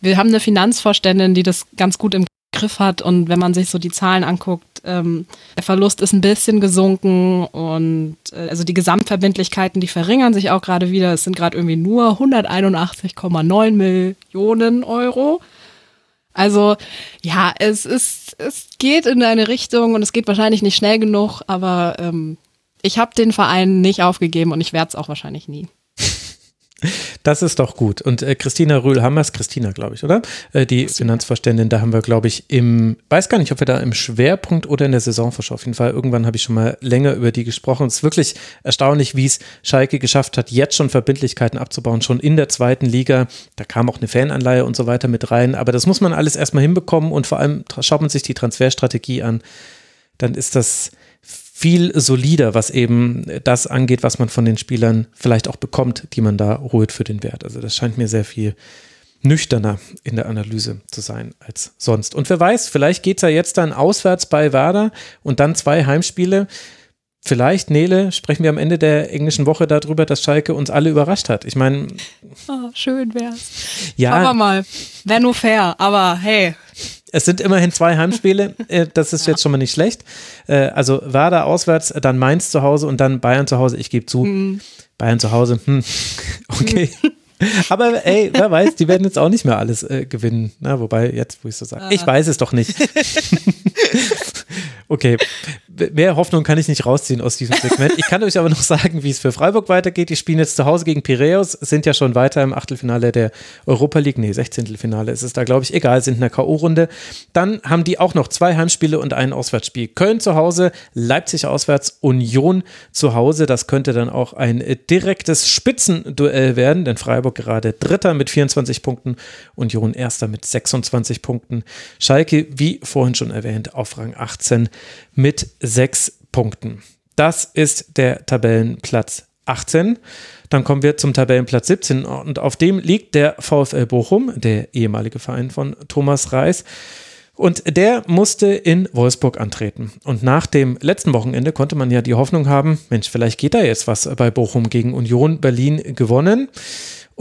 wir haben eine Finanzvorständin, die das ganz gut im Griff hat. Und wenn man sich so die Zahlen anguckt, ähm, der Verlust ist ein bisschen gesunken und äh, also die Gesamtverbindlichkeiten, die verringern sich auch gerade wieder. Es sind gerade irgendwie nur 181,9 Millionen Euro. Also ja, es ist, es geht in eine Richtung und es geht wahrscheinlich nicht schnell genug, aber ähm, ich habe den Verein nicht aufgegeben und ich werde es auch wahrscheinlich nie. Das ist doch gut. Und äh, Christina Rühl-Hammers, Christina, glaube ich, oder? Äh, die Finanzvorständin, da haben wir, glaube ich, im, weiß gar nicht, ob wir da im Schwerpunkt oder in der Saisonvorschau, auf jeden Fall, irgendwann habe ich schon mal länger über die gesprochen. Es ist wirklich erstaunlich, wie es Schalke geschafft hat, jetzt schon Verbindlichkeiten abzubauen, schon in der zweiten Liga. Da kam auch eine Fananleihe und so weiter mit rein. Aber das muss man alles erstmal hinbekommen und vor allem schaut man sich die Transferstrategie an. Dann ist das, viel solider, was eben das angeht, was man von den Spielern vielleicht auch bekommt, die man da holt für den Wert. Also das scheint mir sehr viel nüchterner in der Analyse zu sein als sonst. Und wer weiß, vielleicht geht es ja jetzt dann auswärts bei Werder und dann zwei Heimspiele. Vielleicht, Nele, sprechen wir am Ende der englischen Woche darüber, dass Schalke uns alle überrascht hat. Ich meine. Oh, schön wär's. Ja. Schauen wir mal. Wäre nur fair, aber hey. Es sind immerhin zwei Heimspiele. (laughs) Äh, das ist jetzt schon mal nicht schlecht. Äh, also Werder auswärts, dann Mainz zu Hause und dann Bayern zu Hause. Ich gebe zu. Mhm. Bayern zu Hause. Hm. (laughs) Okay. Aber ey, (laughs) wer weiß, die werden jetzt auch nicht mehr alles äh, gewinnen. Na, wobei, jetzt, wo ich so sage, ich weiß es doch nicht. okay, mehr Hoffnung kann ich nicht rausziehen aus diesem Segment. Ich kann euch aber noch sagen, wie es für Freiburg weitergeht. Die spielen jetzt zu Hause gegen Piräus, sind ja schon weiter im Achtelfinale der Europa League. Nee, 16. Finale ist es da, glaube ich, egal, sind in der K.O.-Runde. Dann haben die auch noch zwei Heimspiele und ein Auswärtsspiel. Köln zu Hause, Leipzig auswärts, Union zu Hause. Das könnte dann auch ein direktes Spitzenduell werden, denn Freiburg gerade Dritter mit 24 Punkten, Union Erster mit 26 Punkten. Schalke, wie vorhin schon erwähnt, auf Rang 18 mit sechs Punkten. Das ist der Tabellenplatz 18. Dann kommen wir zum Tabellenplatz 17 und auf dem liegt der VfL Bochum, der ehemalige Verein von Thomas Reis. Und der musste in Wolfsburg antreten. Und nach dem letzten Wochenende konnte man ja die Hoffnung haben, Mensch, vielleicht geht da jetzt was bei Bochum gegen Union Berlin gewonnen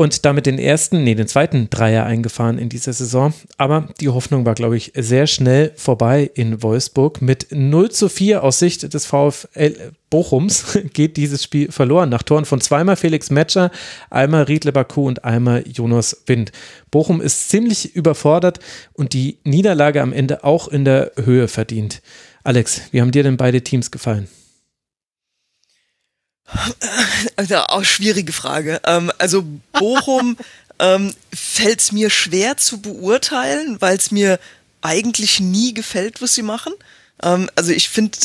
und damit den ersten, nee, den zweiten Dreier eingefahren in dieser Saison. Aber die Hoffnung war, glaube ich, sehr schnell vorbei in Wolfsburg. Mit 0 zu 4 aus Sicht des VfL Bochums (laughs) geht dieses Spiel verloren. Nach Toren von zweimal Felix Metscher, einmal Riedle Baku und einmal Jonas Wind. Bochum ist ziemlich überfordert und die Niederlage am Ende auch in der Höhe verdient. Alex, wie haben dir denn beide Teams gefallen? Also auch schwierige Frage. Ähm, also Bochum (laughs) ähm, fällt es mir schwer zu beurteilen, weil es mir eigentlich nie gefällt, was sie machen. Ähm, also ich finde,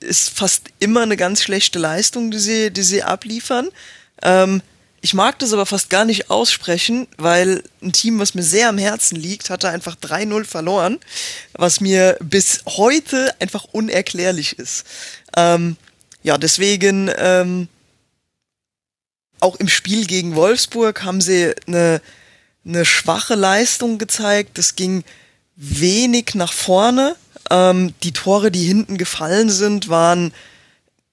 ist fast immer eine ganz schlechte Leistung, die sie, die sie abliefern. Ähm, ich mag das aber fast gar nicht aussprechen, weil ein Team, was mir sehr am Herzen liegt, hatte einfach 3-0 verloren, was mir bis heute einfach unerklärlich ist. Ähm, ja, deswegen ähm, auch im Spiel gegen Wolfsburg haben sie eine, eine schwache Leistung gezeigt. Es ging wenig nach vorne. Ähm, die Tore, die hinten gefallen sind, waren,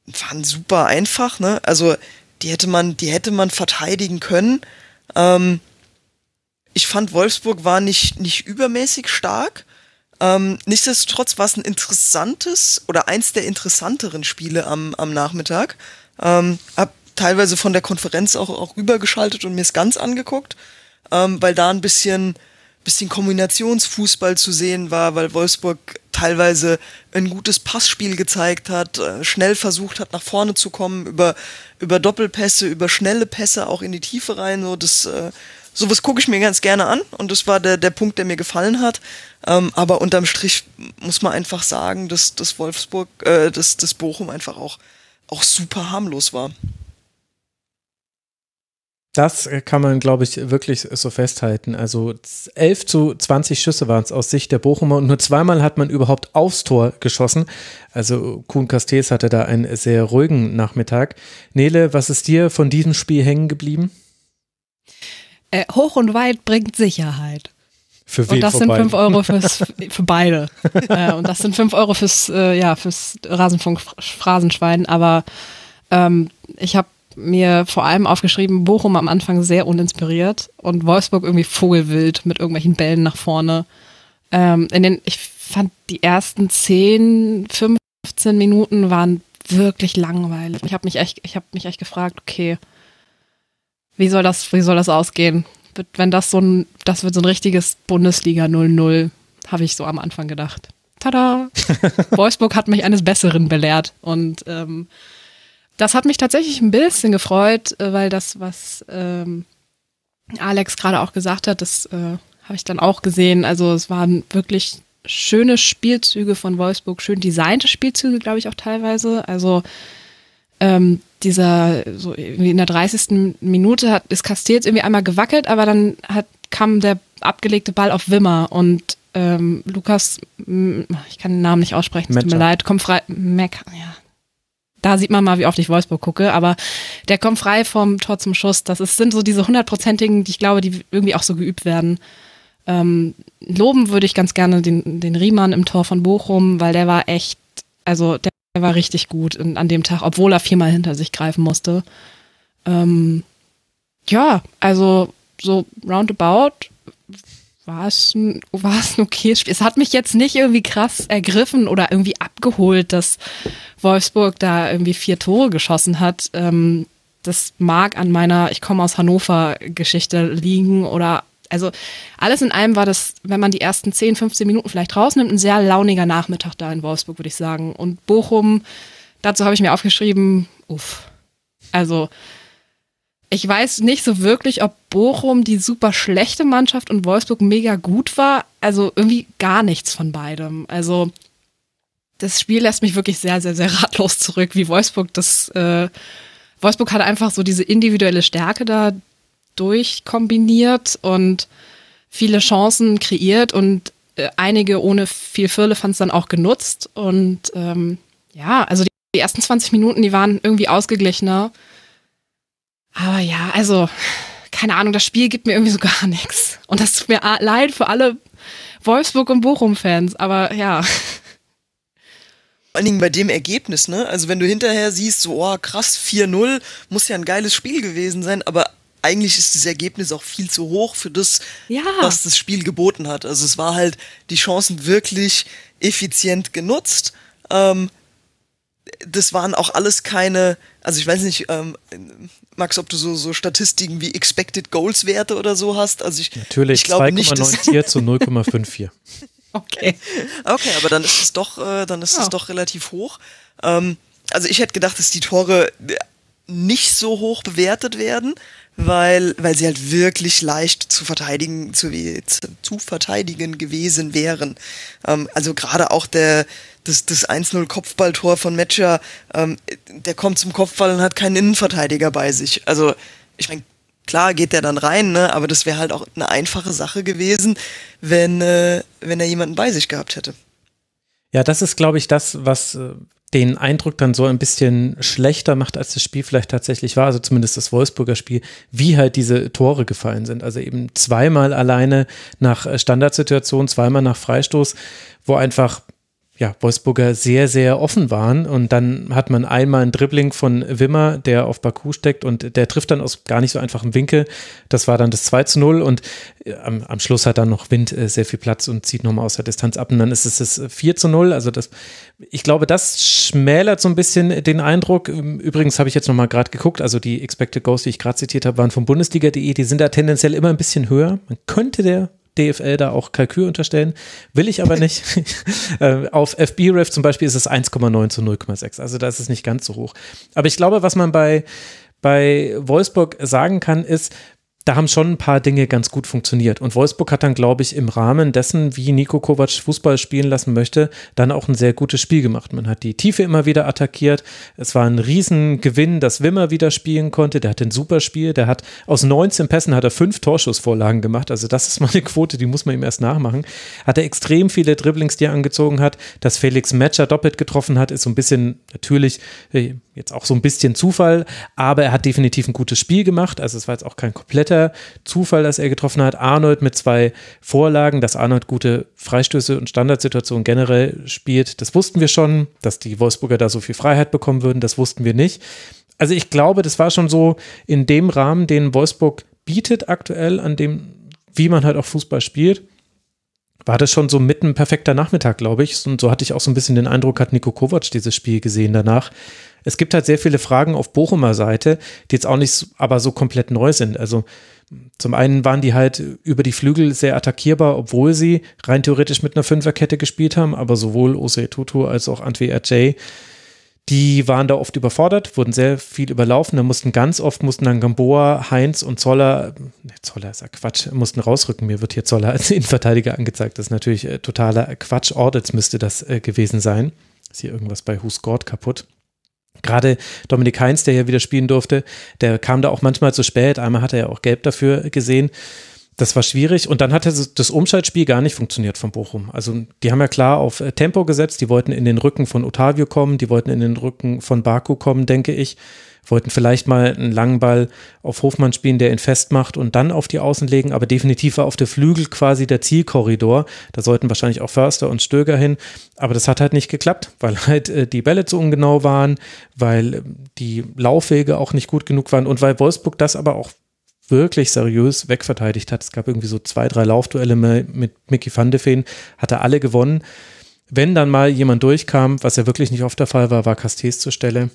waren super einfach. Ne? Also die hätte man, die hätte man verteidigen können. Ähm, ich fand Wolfsburg war nicht, nicht übermäßig stark. Ähm, nichtsdestotrotz war es ein interessantes oder eins der interessanteren Spiele am, am Nachmittag. Ähm, hab teilweise von der Konferenz auch, auch rübergeschaltet und mir es ganz angeguckt, ähm, weil da ein bisschen, bisschen Kombinationsfußball zu sehen war, weil Wolfsburg teilweise ein gutes Passspiel gezeigt hat, äh, schnell versucht hat, nach vorne zu kommen, über, über Doppelpässe, über schnelle Pässe auch in die Tiefe rein. So, das, äh, sowas gucke ich mir ganz gerne an und das war der, der Punkt, der mir gefallen hat. Ähm, aber unterm Strich muss man einfach sagen, dass, dass Wolfsburg, äh, dass, dass Bochum einfach auch, auch super harmlos war. Das kann man, glaube ich, wirklich so festhalten. Also 11 zu 20 Schüsse waren es aus Sicht der Bochumer und nur zweimal hat man überhaupt aufs Tor geschossen. Also Kuhn Castells hatte da einen sehr ruhigen Nachmittag. Nele, was ist dir von diesem Spiel hängen geblieben? Äh, hoch und weit bringt Sicherheit. Für wen und das sind 5 Euro fürs, (laughs) für beide. äh, und das sind 5 Euro fürs, äh, ja, fürs Rasenfunk Phrasenschwein. Aber ähm, ich habe mir vor allem aufgeschrieben, Bochum am Anfang sehr uninspiriert und Wolfsburg irgendwie vogelwild mit irgendwelchen Bällen nach vorne. Ähm, in den, ich fand die ersten 10, 15 Minuten waren wirklich langweilig. Ich habe mich echt, ich habe mich echt gefragt, okay, wie soll das, wie soll das ausgehen? Wenn das so ein, das wird so ein richtiges Bundesliga 0-0, habe ich so am Anfang gedacht. Tada! (laughs) Wolfsburg hat mich eines Besseren belehrt und ähm, das hat mich tatsächlich ein bisschen gefreut, äh, weil das, was ähm, Alex gerade auch gesagt hat, das äh, habe ich dann auch gesehen. Also es waren wirklich schöne Spielzüge von Wolfsburg, schön designte Spielzüge, glaube ich auch teilweise. Also ähm, dieser, so irgendwie in der 30. Minute hat, ist Castells irgendwie einmal gewackelt, aber dann hat, kam der abgelegte Ball auf Wimmer und ähm, Lukas, ich kann den Namen nicht aussprechen, tut mir leid, kommt frei, Mac, ja, da sieht man mal, wie oft ich Wolfsburg gucke, aber der kommt frei vom Tor zum Schuss. Das ist, sind so diese hundertprozentigen, die ich glaube, die irgendwie auch so geübt werden. Ähm, loben würde ich ganz gerne den, den Riemann im Tor von Bochum, weil der war echt, also der war richtig gut in, an dem Tag, obwohl er viermal hinter sich greifen musste. Ähm, ja, also so roundabout war es ein, war es ein okayes Spiel. Es hat mich jetzt nicht irgendwie krass ergriffen oder irgendwie abgeholt, dass Wolfsburg da irgendwie vier Tore geschossen hat. Ähm, das mag an meiner Ich komme aus Hannover Geschichte liegen oder also alles in allem war das, wenn man die ersten 10, 15 Minuten vielleicht rausnimmt, ein sehr launiger Nachmittag da in Wolfsburg, würde ich sagen. Und Bochum, dazu habe ich mir aufgeschrieben, uff. Also ich weiß nicht so wirklich, ob Bochum die super schlechte Mannschaft und Wolfsburg mega gut war. Also irgendwie gar nichts von beidem. Also das Spiel lässt mich wirklich sehr, sehr, sehr (laughs) ratlos zurück, wie Wolfsburg das. Äh, Wolfsburg hat einfach so diese individuelle Stärke da durchkombiniert und viele Chancen kreiert und äh, einige ohne viel Firle fand es dann auch genutzt. Und ähm, ja, also die, die ersten 20 Minuten, die waren irgendwie ausgeglichener. Aber ja, also keine Ahnung, das Spiel gibt mir irgendwie so gar nichts. Und das tut mir leid für alle Wolfsburg- und Bochum-Fans, aber ja. Vor allen Dingen bei dem Ergebnis, ne? Also wenn du hinterher siehst, so, oh krass, 4-0, muss ja ein geiles Spiel gewesen sein, aber eigentlich ist das Ergebnis auch viel zu hoch für das, ja. was das Spiel geboten hat. Also es war halt die Chancen wirklich effizient genutzt. Ähm, das waren auch alles keine, also ich weiß nicht, ähm, Max, ob du so, so Statistiken wie Expected Goals Werte oder so hast. Also ich, Natürlich, 2,94 zu 0,54. (laughs) okay. Okay, aber dann ist es doch, äh, dann ist es oh. doch relativ hoch. Ähm, also ich hätte gedacht, dass die Tore nicht so hoch bewertet werden, weil, weil sie halt wirklich leicht zu verteidigen, zu, zu verteidigen gewesen wären. Ähm, also gerade auch der, das, das 1-0 Kopfballtor von Metscher, ähm, der kommt zum Kopfball und hat keinen Innenverteidiger bei sich. Also, ich meine, klar geht der dann rein, ne? aber das wäre halt auch eine einfache Sache gewesen, wenn, äh, wenn er jemanden bei sich gehabt hätte. Ja, das ist, glaube ich, das, was äh, den Eindruck dann so ein bisschen schlechter macht, als das Spiel vielleicht tatsächlich war, also zumindest das Wolfsburger Spiel, wie halt diese Tore gefallen sind. Also eben zweimal alleine nach äh, Standardsituation, zweimal nach Freistoß, wo einfach ja, Wolfsburger sehr, sehr offen waren. Und dann hat man einmal ein Dribbling von Wimmer, der auf Baku steckt und der trifft dann aus gar nicht so einfachem Winkel. Das war dann das 2 zu 0 und äh, am, am Schluss hat dann noch Wind äh, sehr viel Platz und zieht nochmal aus der Distanz ab. Und dann ist es das 4 zu 0. Also das, ich glaube, das schmälert so ein bisschen den Eindruck. Übrigens habe ich jetzt nochmal gerade geguckt, also die Expected Goals, die ich gerade zitiert habe, waren von Bundesliga.de, die sind da tendenziell immer ein bisschen höher. Man könnte der DFL da auch Kalkül unterstellen. Will ich aber nicht. (laughs) Äh, auf FBref zum Beispiel ist es 1,9 zu 0,6. Also da ist es nicht ganz so hoch. Aber ich glaube, was man bei, bei Wolfsburg sagen kann, ist, da haben schon ein paar Dinge ganz gut funktioniert. Und Wolfsburg hat dann, glaube ich, im Rahmen dessen, wie Nico Kovac Fußball spielen lassen möchte, dann auch ein sehr gutes Spiel gemacht. Man hat die Tiefe immer wieder attackiert. Es war ein Riesengewinn, dass Wimmer wieder spielen konnte. Der hat ein super Spiel. Der hat aus 19 Pässen hat er fünf Torschussvorlagen gemacht. Also das ist mal eine Quote, die muss man ihm erst nachmachen. Hat er extrem viele Dribblings, die er angezogen hat. Dass Felix Matcher doppelt getroffen hat, ist so ein bisschen natürlich äh, jetzt auch so ein bisschen Zufall, aber er hat definitiv ein gutes Spiel gemacht. Also es war jetzt auch kein kompletter Zufall, dass er getroffen hat. Arnold mit zwei Vorlagen, dass Arnold gute Freistöße und Standardsituationen generell spielt, das wussten wir schon. Dass die Wolfsburger da so viel Freiheit bekommen würden, das wussten wir nicht. Also ich glaube, das war schon so in dem Rahmen, den Wolfsburg bietet aktuell, an dem, wie man halt auch Fußball spielt war das schon so mitten perfekter Nachmittag, glaube ich. Und so hatte ich auch so ein bisschen den Eindruck, hat Nico Kovac dieses Spiel gesehen danach. Es gibt halt sehr viele Fragen auf Bochumer Seite, die jetzt auch nicht aber so komplett neu sind. Also zum einen waren die halt über die Flügel sehr attackierbar, obwohl sie rein theoretisch mit einer Fünferkette gespielt haben, aber sowohl Ose Tutu als auch Antwi Ajay die waren da oft überfordert, wurden sehr viel überlaufen. Da mussten ganz oft, mussten dann Gamboa, Heinz und Zoller, ne, Zoller ist ja Quatsch, mussten rausrücken. Mir wird hier Zoller (laughs) als Innenverteidiger angezeigt. Das ist natürlich äh, totaler Quatsch. Audits müsste das äh, gewesen sein. Ist hier irgendwas bei Who Scored kaputt. Gerade Dominik Heinz, der hier wieder spielen durfte, der kam da auch manchmal zu spät. Einmal hat er ja auch gelb dafür gesehen. Das war schwierig und dann hat das Umschaltspiel gar nicht funktioniert von Bochum. Also die haben ja klar auf äh, Tempo gesetzt, die wollten in den Rücken von Otavio kommen, die wollten in den Rücken von Baku kommen, denke ich. Wollten vielleicht mal einen langen Ball auf Hofmann spielen, der ihn festmacht und dann auf die Außen legen, aber definitiv war auf der Flügel quasi der Zielkorridor. Da sollten wahrscheinlich auch Förster und Stöger hin, aber das hat halt nicht geklappt, weil (laughs) halt äh, die Bälle zu ungenau waren, weil äh, die Laufwege auch nicht gut genug waren und weil Wolfsburg das aber auch wirklich seriös wegverteidigt hat. Es gab irgendwie so zwei, drei Laufduelle mit Mickey van de Feen, hat er alle gewonnen. Wenn dann mal jemand durchkam, was ja wirklich nicht oft der Fall war, war Castells zur Stelle.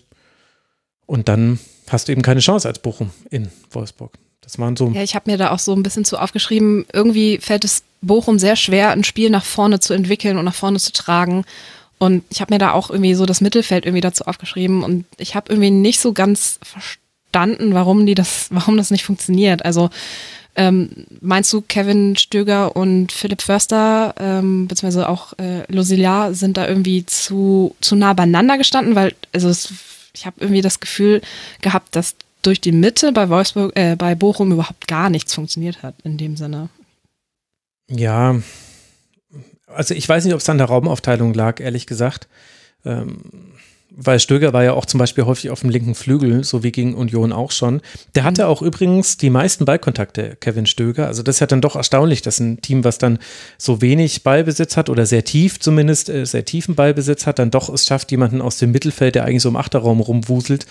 Und dann hast du eben keine Chance als Bochum in Wolfsburg. Das waren so. Ja, ich habe mir da auch so ein bisschen zu aufgeschrieben. Irgendwie fällt es Bochum sehr schwer, ein Spiel nach vorne zu entwickeln und nach vorne zu tragen. Und ich habe mir da auch irgendwie so das Mittelfeld irgendwie dazu aufgeschrieben. Und ich habe irgendwie nicht so ganz verstanden, verstanden, warum die das, warum das nicht funktioniert. Also ähm, meinst du, Kevin Stöger und Philipp Förster, ähm, beziehungsweise auch äh, Losilia, sind da irgendwie zu, zu nah beieinander gestanden? Weil, also es, ich habe irgendwie das Gefühl gehabt, dass durch die Mitte bei Wolfsburg, äh, bei Bochum überhaupt gar nichts funktioniert hat in dem Sinne. Ja, also ich weiß nicht, ob es an der Raumaufteilung lag, ehrlich gesagt. Ähm, weil Stöger war ja auch zum Beispiel häufig auf dem linken Flügel, so wie gegen Union auch schon. Der hatte mhm. auch übrigens die meisten Ballkontakte, Kevin Stöger. Also das ist ja dann doch erstaunlich, dass ein Team, was dann so wenig Ballbesitz hat oder sehr tief zumindest, äh, sehr tiefen Ballbesitz hat, dann doch es schafft, jemanden aus dem Mittelfeld, der eigentlich so im Achterraum rumwuselt,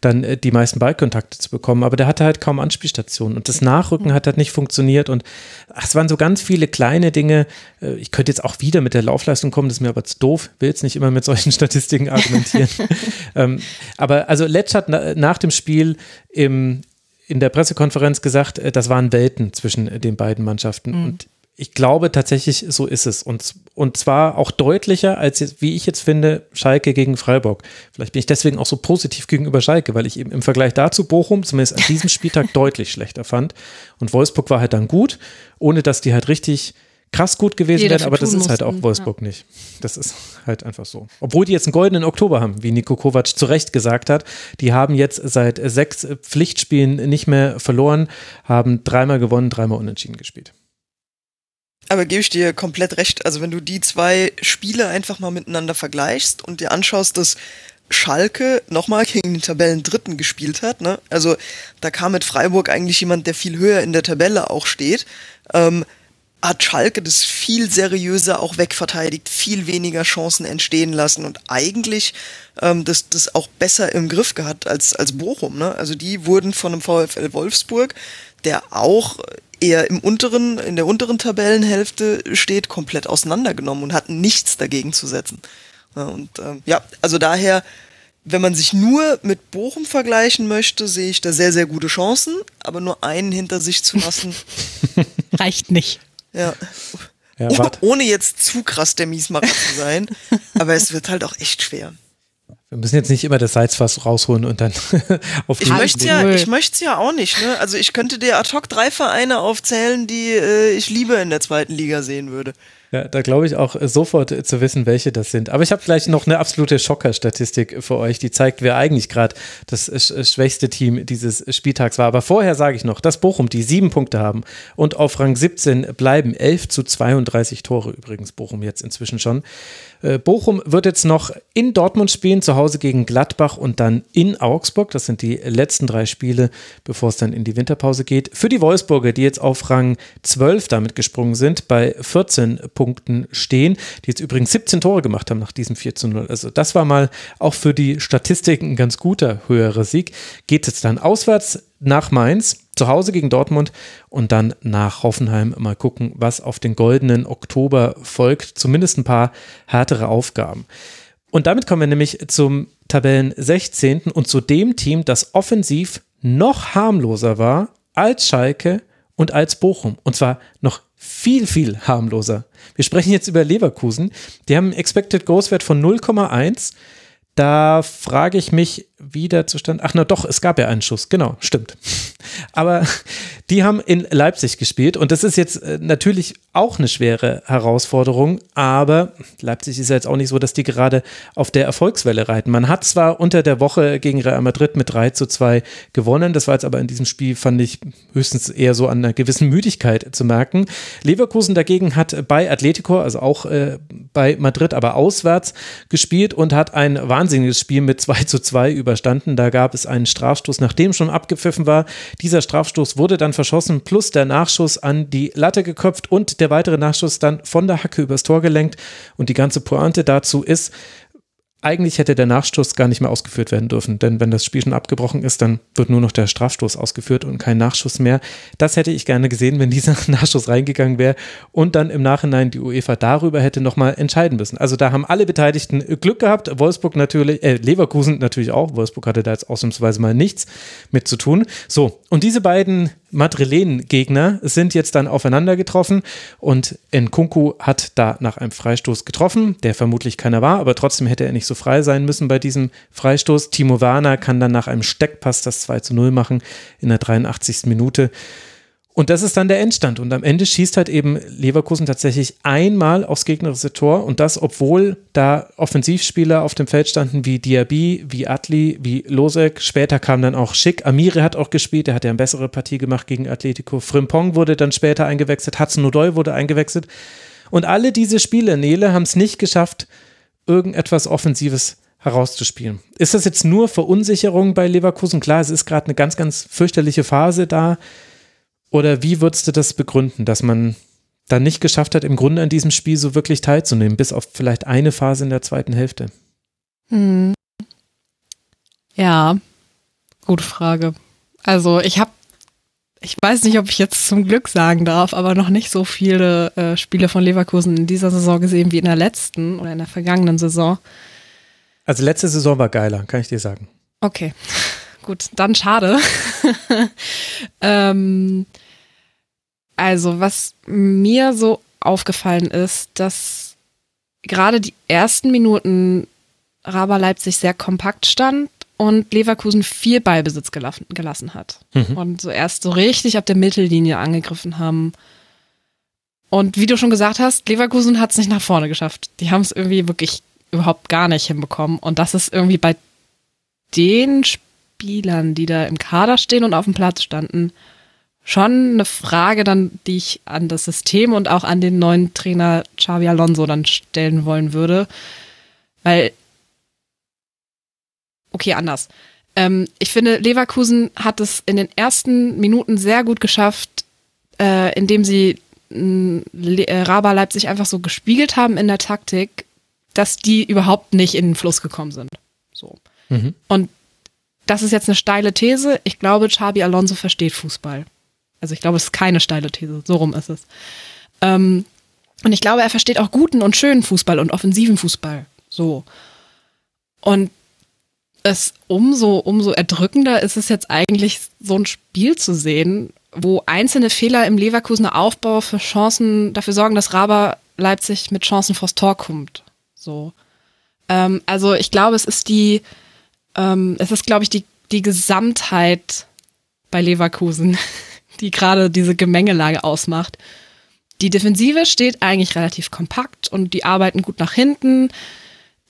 dann äh, die meisten Ballkontakte zu bekommen. Aber der hatte halt kaum Anspielstationen und das Nachrücken hat halt nicht funktioniert und ach, es waren so ganz viele kleine Dinge. Äh, ich könnte jetzt auch wieder mit der Laufleistung kommen, das ist mir aber zu doof, will jetzt nicht immer mit solchen (laughs) Statistiken argumentieren. (laughs) ähm, aber also Letsch hat na, nach dem Spiel im, in der Pressekonferenz gesagt, äh, das waren Welten zwischen den beiden Mannschaften mhm. und ich glaube tatsächlich, so ist es. Und, und zwar auch deutlicher als, jetzt, wie ich jetzt finde, Schalke gegen Freiburg. Vielleicht bin ich deswegen auch so positiv gegenüber Schalke, weil ich eben im Vergleich dazu Bochum zumindest an diesem Spieltag (laughs) deutlich schlechter fand. Und Wolfsburg war halt dann gut, ohne dass die halt richtig krass gut gewesen wären, aber das ist halt auch Wolfsburg ja. nicht. Das ist halt einfach so. Obwohl die jetzt einen goldenen Oktober haben, wie Nico Kovac zu Recht gesagt hat. Die haben jetzt seit sechs Pflichtspielen nicht mehr verloren, haben dreimal gewonnen, dreimal unentschieden gespielt. Aber gebe ich dir komplett recht. Also wenn du die zwei Spiele einfach mal miteinander vergleichst und dir anschaust, dass Schalke nochmal gegen den Tabellendritten gespielt hat, ne? Also da kam mit Freiburg eigentlich jemand, der viel höher in der Tabelle auch steht. Ähm, hat Schalke das viel seriöser auch wegverteidigt, viel weniger Chancen entstehen lassen und eigentlich ähm, das, das auch besser im Griff gehabt als, als Bochum. Ne? Also die wurden von einem VfL Wolfsburg, der auch eher im unteren, in der unteren Tabellenhälfte steht, komplett auseinandergenommen und hat nichts dagegen zu setzen. Und ähm, ja, also daher, wenn man sich nur mit Bochum vergleichen möchte, sehe ich da sehr, sehr gute Chancen, aber nur einen hinter sich zu lassen. (laughs) Reicht nicht. Ja. ja oh, ohne jetzt zu krass der Miesmacher zu sein, aber es wird halt auch echt schwer. Wir müssen jetzt nicht immer das Salzfass rausholen und dann (laughs) auf Ich möchte ja, ich möchte ja auch nicht, ne? Also ich könnte dir ad hoc drei Vereine aufzählen, die äh, ich lieber in der zweiten Liga sehen würde. Ja, da glaube ich auch sofort zu wissen, welche das sind. Aber ich habe gleich noch eine absolute Schocker-Statistik für euch, die zeigt, wer eigentlich gerade das schwächste Team dieses Spieltags war. Aber vorher sage ich noch, dass Bochum die sieben Punkte haben und auf Rang 17 bleiben. 11 zu 32 Tore übrigens Bochum jetzt inzwischen schon. Äh, Bochum wird jetzt noch in Dortmund spielen, zu Hause gegen Gladbach und dann in Augsburg. Das sind die letzten drei Spiele, bevor es dann in die Winterpause geht. Für die Wolfsburger, die jetzt auf Rang 12 damit gesprungen sind, bei 14 Punkten stehen, die jetzt übrigens 17 Tore gemacht haben nach diesem 4 zu 0. Also das war mal auch für die Statistiken ein ganz guter höherer Sieg. Geht jetzt dann auswärts nach Mainz, zu Hause gegen Dortmund und dann nach Hoffenheim mal gucken, was auf den goldenen Oktober folgt. Zumindest ein paar härtere Aufgaben. Und damit kommen wir nämlich zum Tabellen 16. und zu dem Team, das offensiv noch harmloser war als Schalke und als Bochum. Und zwar noch viel, viel harmloser. Wir sprechen jetzt über Leverkusen. Die haben einen Expected Goals Wert von 0,1. Da frage ich mich, wieder zustande. Ach na doch, es gab ja einen Schuss, genau, stimmt. Aber die haben in Leipzig gespielt und das ist jetzt äh, natürlich auch eine schwere Herausforderung, aber Leipzig ist ja jetzt auch nicht so, dass die gerade auf der Erfolgswelle reiten. Man hat zwar unter der Woche gegen Real Madrid mit 3 zu 2 gewonnen, das war jetzt aber in diesem Spiel, fand ich, höchstens eher so an einer gewissen Müdigkeit zu merken. Leverkusen dagegen hat bei Atletico, also auch äh, bei Madrid, aber auswärts gespielt und hat ein wahnsinniges Spiel mit 2 zu 2 über überstanden. Da gab es einen Strafstoß, nachdem schon abgepfiffen war. Dieser Strafstoß wurde dann verschossen, plus der Nachschuss an die Latte geköpft und der weitere Nachschuss dann von der Hacke übers Tor gelenkt. Und die ganze Pointe dazu ist, eigentlich hätte der Nachstoß gar nicht mehr ausgeführt werden dürfen, denn wenn das Spiel schon abgebrochen ist, dann wird nur noch der Strafstoß ausgeführt und kein Nachschuss mehr. Das hätte ich gerne gesehen, wenn dieser (laughs) Nachschuss reingegangen wäre und dann im Nachhinein die UEFA darüber hätte nochmal entscheiden müssen. Also da haben alle Beteiligten Glück gehabt, Wolfsburg natürlich, äh, Leverkusen natürlich auch, Wolfsburg hatte da jetzt ausnahmsweise mal nichts mit zu tun. So, und diese beiden Madrilen-Gegner sind jetzt dann aufeinander getroffen und Nkunku hat da nach einem Freistoß getroffen, der vermutlich keiner war, aber trotzdem hätte er nicht so frei sein müssen bei diesem Freistoß. Timo Werner kann dann nach einem Steckpass das 2 zu 0 machen in der 83. Minute. Und das ist dann der Endstand. Und am Ende schießt halt eben Leverkusen tatsächlich einmal aufs gegnerische Tor. Und das, obwohl da Offensivspieler auf dem Feld standen wie Diaby, wie Atli, wie Losek. Später kam dann auch Schick. Amiri hat auch gespielt. Der hat ja eine bessere Partie gemacht gegen Atletico. Frimpong wurde dann später eingewechselt. Hudson Odoi wurde eingewechselt. Und alle diese Spieler, Nele, haben es nicht geschafft, irgendetwas Offensives herauszuspielen. Ist das jetzt nur Verunsicherung bei Leverkusen? Klar, es ist gerade eine ganz, ganz fürchterliche Phase da. Oder wie würdest du das begründen, dass man dann nicht geschafft hat, im Grunde an diesem Spiel so wirklich teilzunehmen, bis auf vielleicht eine Phase in der zweiten Hälfte? Hm. Ja, gute Frage. Also ich habe, ich weiß nicht, ob ich jetzt zum Glück sagen darf, aber noch nicht so viele äh, Spiele von Leverkusen in dieser Saison gesehen wie in der letzten oder in der vergangenen Saison. Also letzte Saison war geiler, kann ich dir sagen. Okay, gut, dann schade. (laughs) ähm, also was mir so aufgefallen ist, dass gerade die ersten Minuten Raber Leipzig sehr kompakt stand und Leverkusen viel Ballbesitz gelassen, gelassen hat. Mhm. Und so erst so richtig ab der Mittellinie angegriffen haben. Und wie du schon gesagt hast, Leverkusen hat es nicht nach vorne geschafft. Die haben es irgendwie wirklich überhaupt gar nicht hinbekommen. Und das ist irgendwie bei den Spielern, die da im Kader stehen und auf dem Platz standen, schon eine Frage dann, die ich an das System und auch an den neuen Trainer Xavi Alonso dann stellen wollen würde. Weil okay, anders. Ähm, ich finde, Leverkusen hat es in den ersten Minuten sehr gut geschafft, äh, indem sie äh, Raba Leipzig einfach so gespiegelt haben in der Taktik, dass die überhaupt nicht in den Fluss gekommen sind. So. Mhm. Und das ist jetzt eine steile These. Ich glaube, Xabi Alonso versteht Fußball. Also ich glaube, es ist keine steile These. So rum ist es. Ähm, und ich glaube, er versteht auch guten und schönen Fußball und offensiven Fußball. So. Und es umso, umso erdrückender ist es jetzt eigentlich, so ein Spiel zu sehen, wo einzelne Fehler im Leverkusener Aufbau für Chancen dafür sorgen, dass Raber Leipzig mit Chancen vors Tor kommt. So. Ähm, also ich glaube, es ist die, ähm, es ist, glaube ich, die, die Gesamtheit bei Leverkusen, (laughs) die gerade diese Gemengelage ausmacht. Die Defensive steht eigentlich relativ kompakt und die arbeiten gut nach hinten.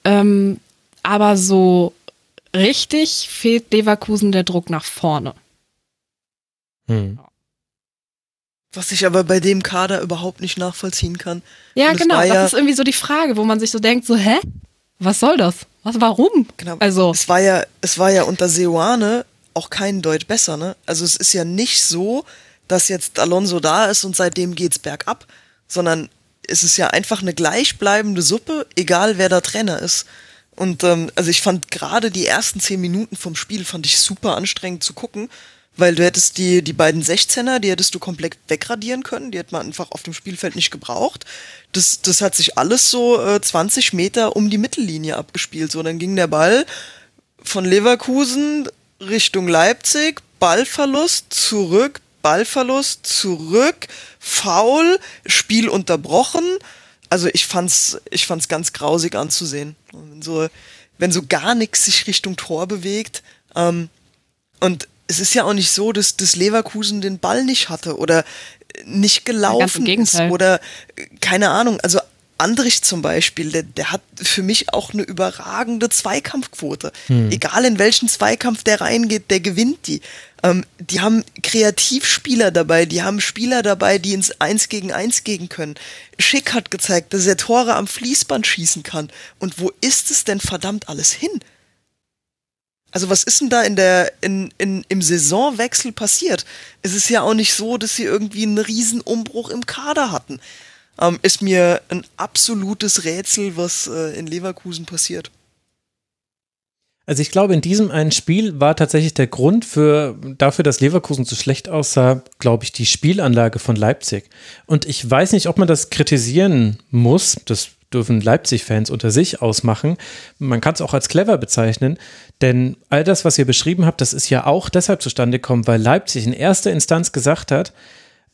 Ähm, aber so richtig fehlt Leverkusen der Druck nach vorne. Hm. Was ich aber bei dem Kader überhaupt nicht nachvollziehen kann. Ja, genau. Das ja ist irgendwie so die Frage, wo man sich so denkt, so, hä? Was soll das? Was, warum? Genau. Also. Es war ja, es war ja unter Seoane auch kein Deut besser, ne? Also es ist ja nicht so, dass jetzt Alonso da ist und seitdem geht's bergab, sondern es ist ja einfach eine gleichbleibende Suppe, egal wer der Trainer ist. Und ähm, also ich fand gerade die ersten zehn Minuten vom Spiel fand ich super anstrengend zu gucken, weil du hättest die, die beiden 16er, die hättest du komplett wegradieren können, die hätte man einfach auf dem Spielfeld nicht gebraucht. Das, das hat sich alles so äh, 20 Meter um die Mittellinie abgespielt. So, dann ging der Ball von Leverkusen Richtung Leipzig, Ballverlust, zurück, Ballverlust, zurück, Foul, Spiel unterbrochen also ich fand's, ich fand's ganz grausig anzusehen. Wenn so, wenn so gar nichts sich Richtung Tor bewegt. Ähm, und es ist ja auch nicht so, dass, dass Leverkusen den Ball nicht hatte oder nicht gelaufen ist oder keine Ahnung. Also Andrich zum Beispiel, der, der hat für mich auch eine überragende Zweikampfquote. Hm. Egal in welchen Zweikampf der reingeht, der gewinnt die. Ähm, die haben Kreativspieler dabei, die haben Spieler dabei, die ins Eins gegen Eins gehen können. Schick hat gezeigt, dass er Tore am Fließband schießen kann. Und wo ist es denn verdammt alles hin? Also was ist denn da in der, in, in, im Saisonwechsel passiert? Es ist ja auch nicht so, dass sie irgendwie einen riesen Umbruch im Kader hatten ähm, ist mir ein absolutes Rätsel, was äh, in Leverkusen passiert. Also ich glaube, in diesem einen Spiel war tatsächlich der Grund für, dafür, dass Leverkusen so schlecht aussah, glaube ich, die Spielanlage von Leipzig. Und ich weiß nicht, ob man das kritisieren muss. Das dürfen Leipzig-Fans unter sich ausmachen. Man kann es auch als clever bezeichnen, denn all das, was ihr beschrieben habt, das ist ja auch deshalb zustande gekommen, weil Leipzig in erster Instanz gesagt hat,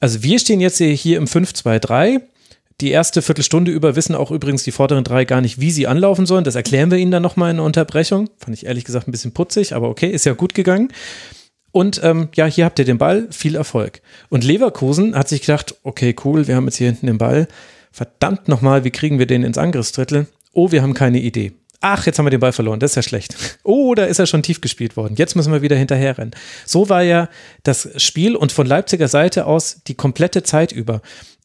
also wir stehen jetzt hier im 5-2-3, die erste Viertelstunde über wissen auch übrigens die vorderen drei gar nicht, wie sie anlaufen sollen. Das erklären wir ihnen dann nochmal in der Unterbrechung. Fand ich ehrlich gesagt ein bisschen putzig, aber okay, ist ja gut gegangen. Und ähm, ja, hier habt ihr den Ball, viel Erfolg. Und Leverkusen hat sich gedacht, okay, cool, wir haben jetzt hier hinten den Ball. Verdammt nochmal, wie kriegen wir den ins Angriffsdrittel? Oh, wir haben keine Idee. Ach, jetzt haben wir den Ball verloren, das ist ja schlecht. (laughs) Oh, da ist er schon tief gespielt worden. Jetzt müssen wir wieder hinterherrennen. So war ja das Spiel und von Leipziger Seite aus die komplette Zeit über.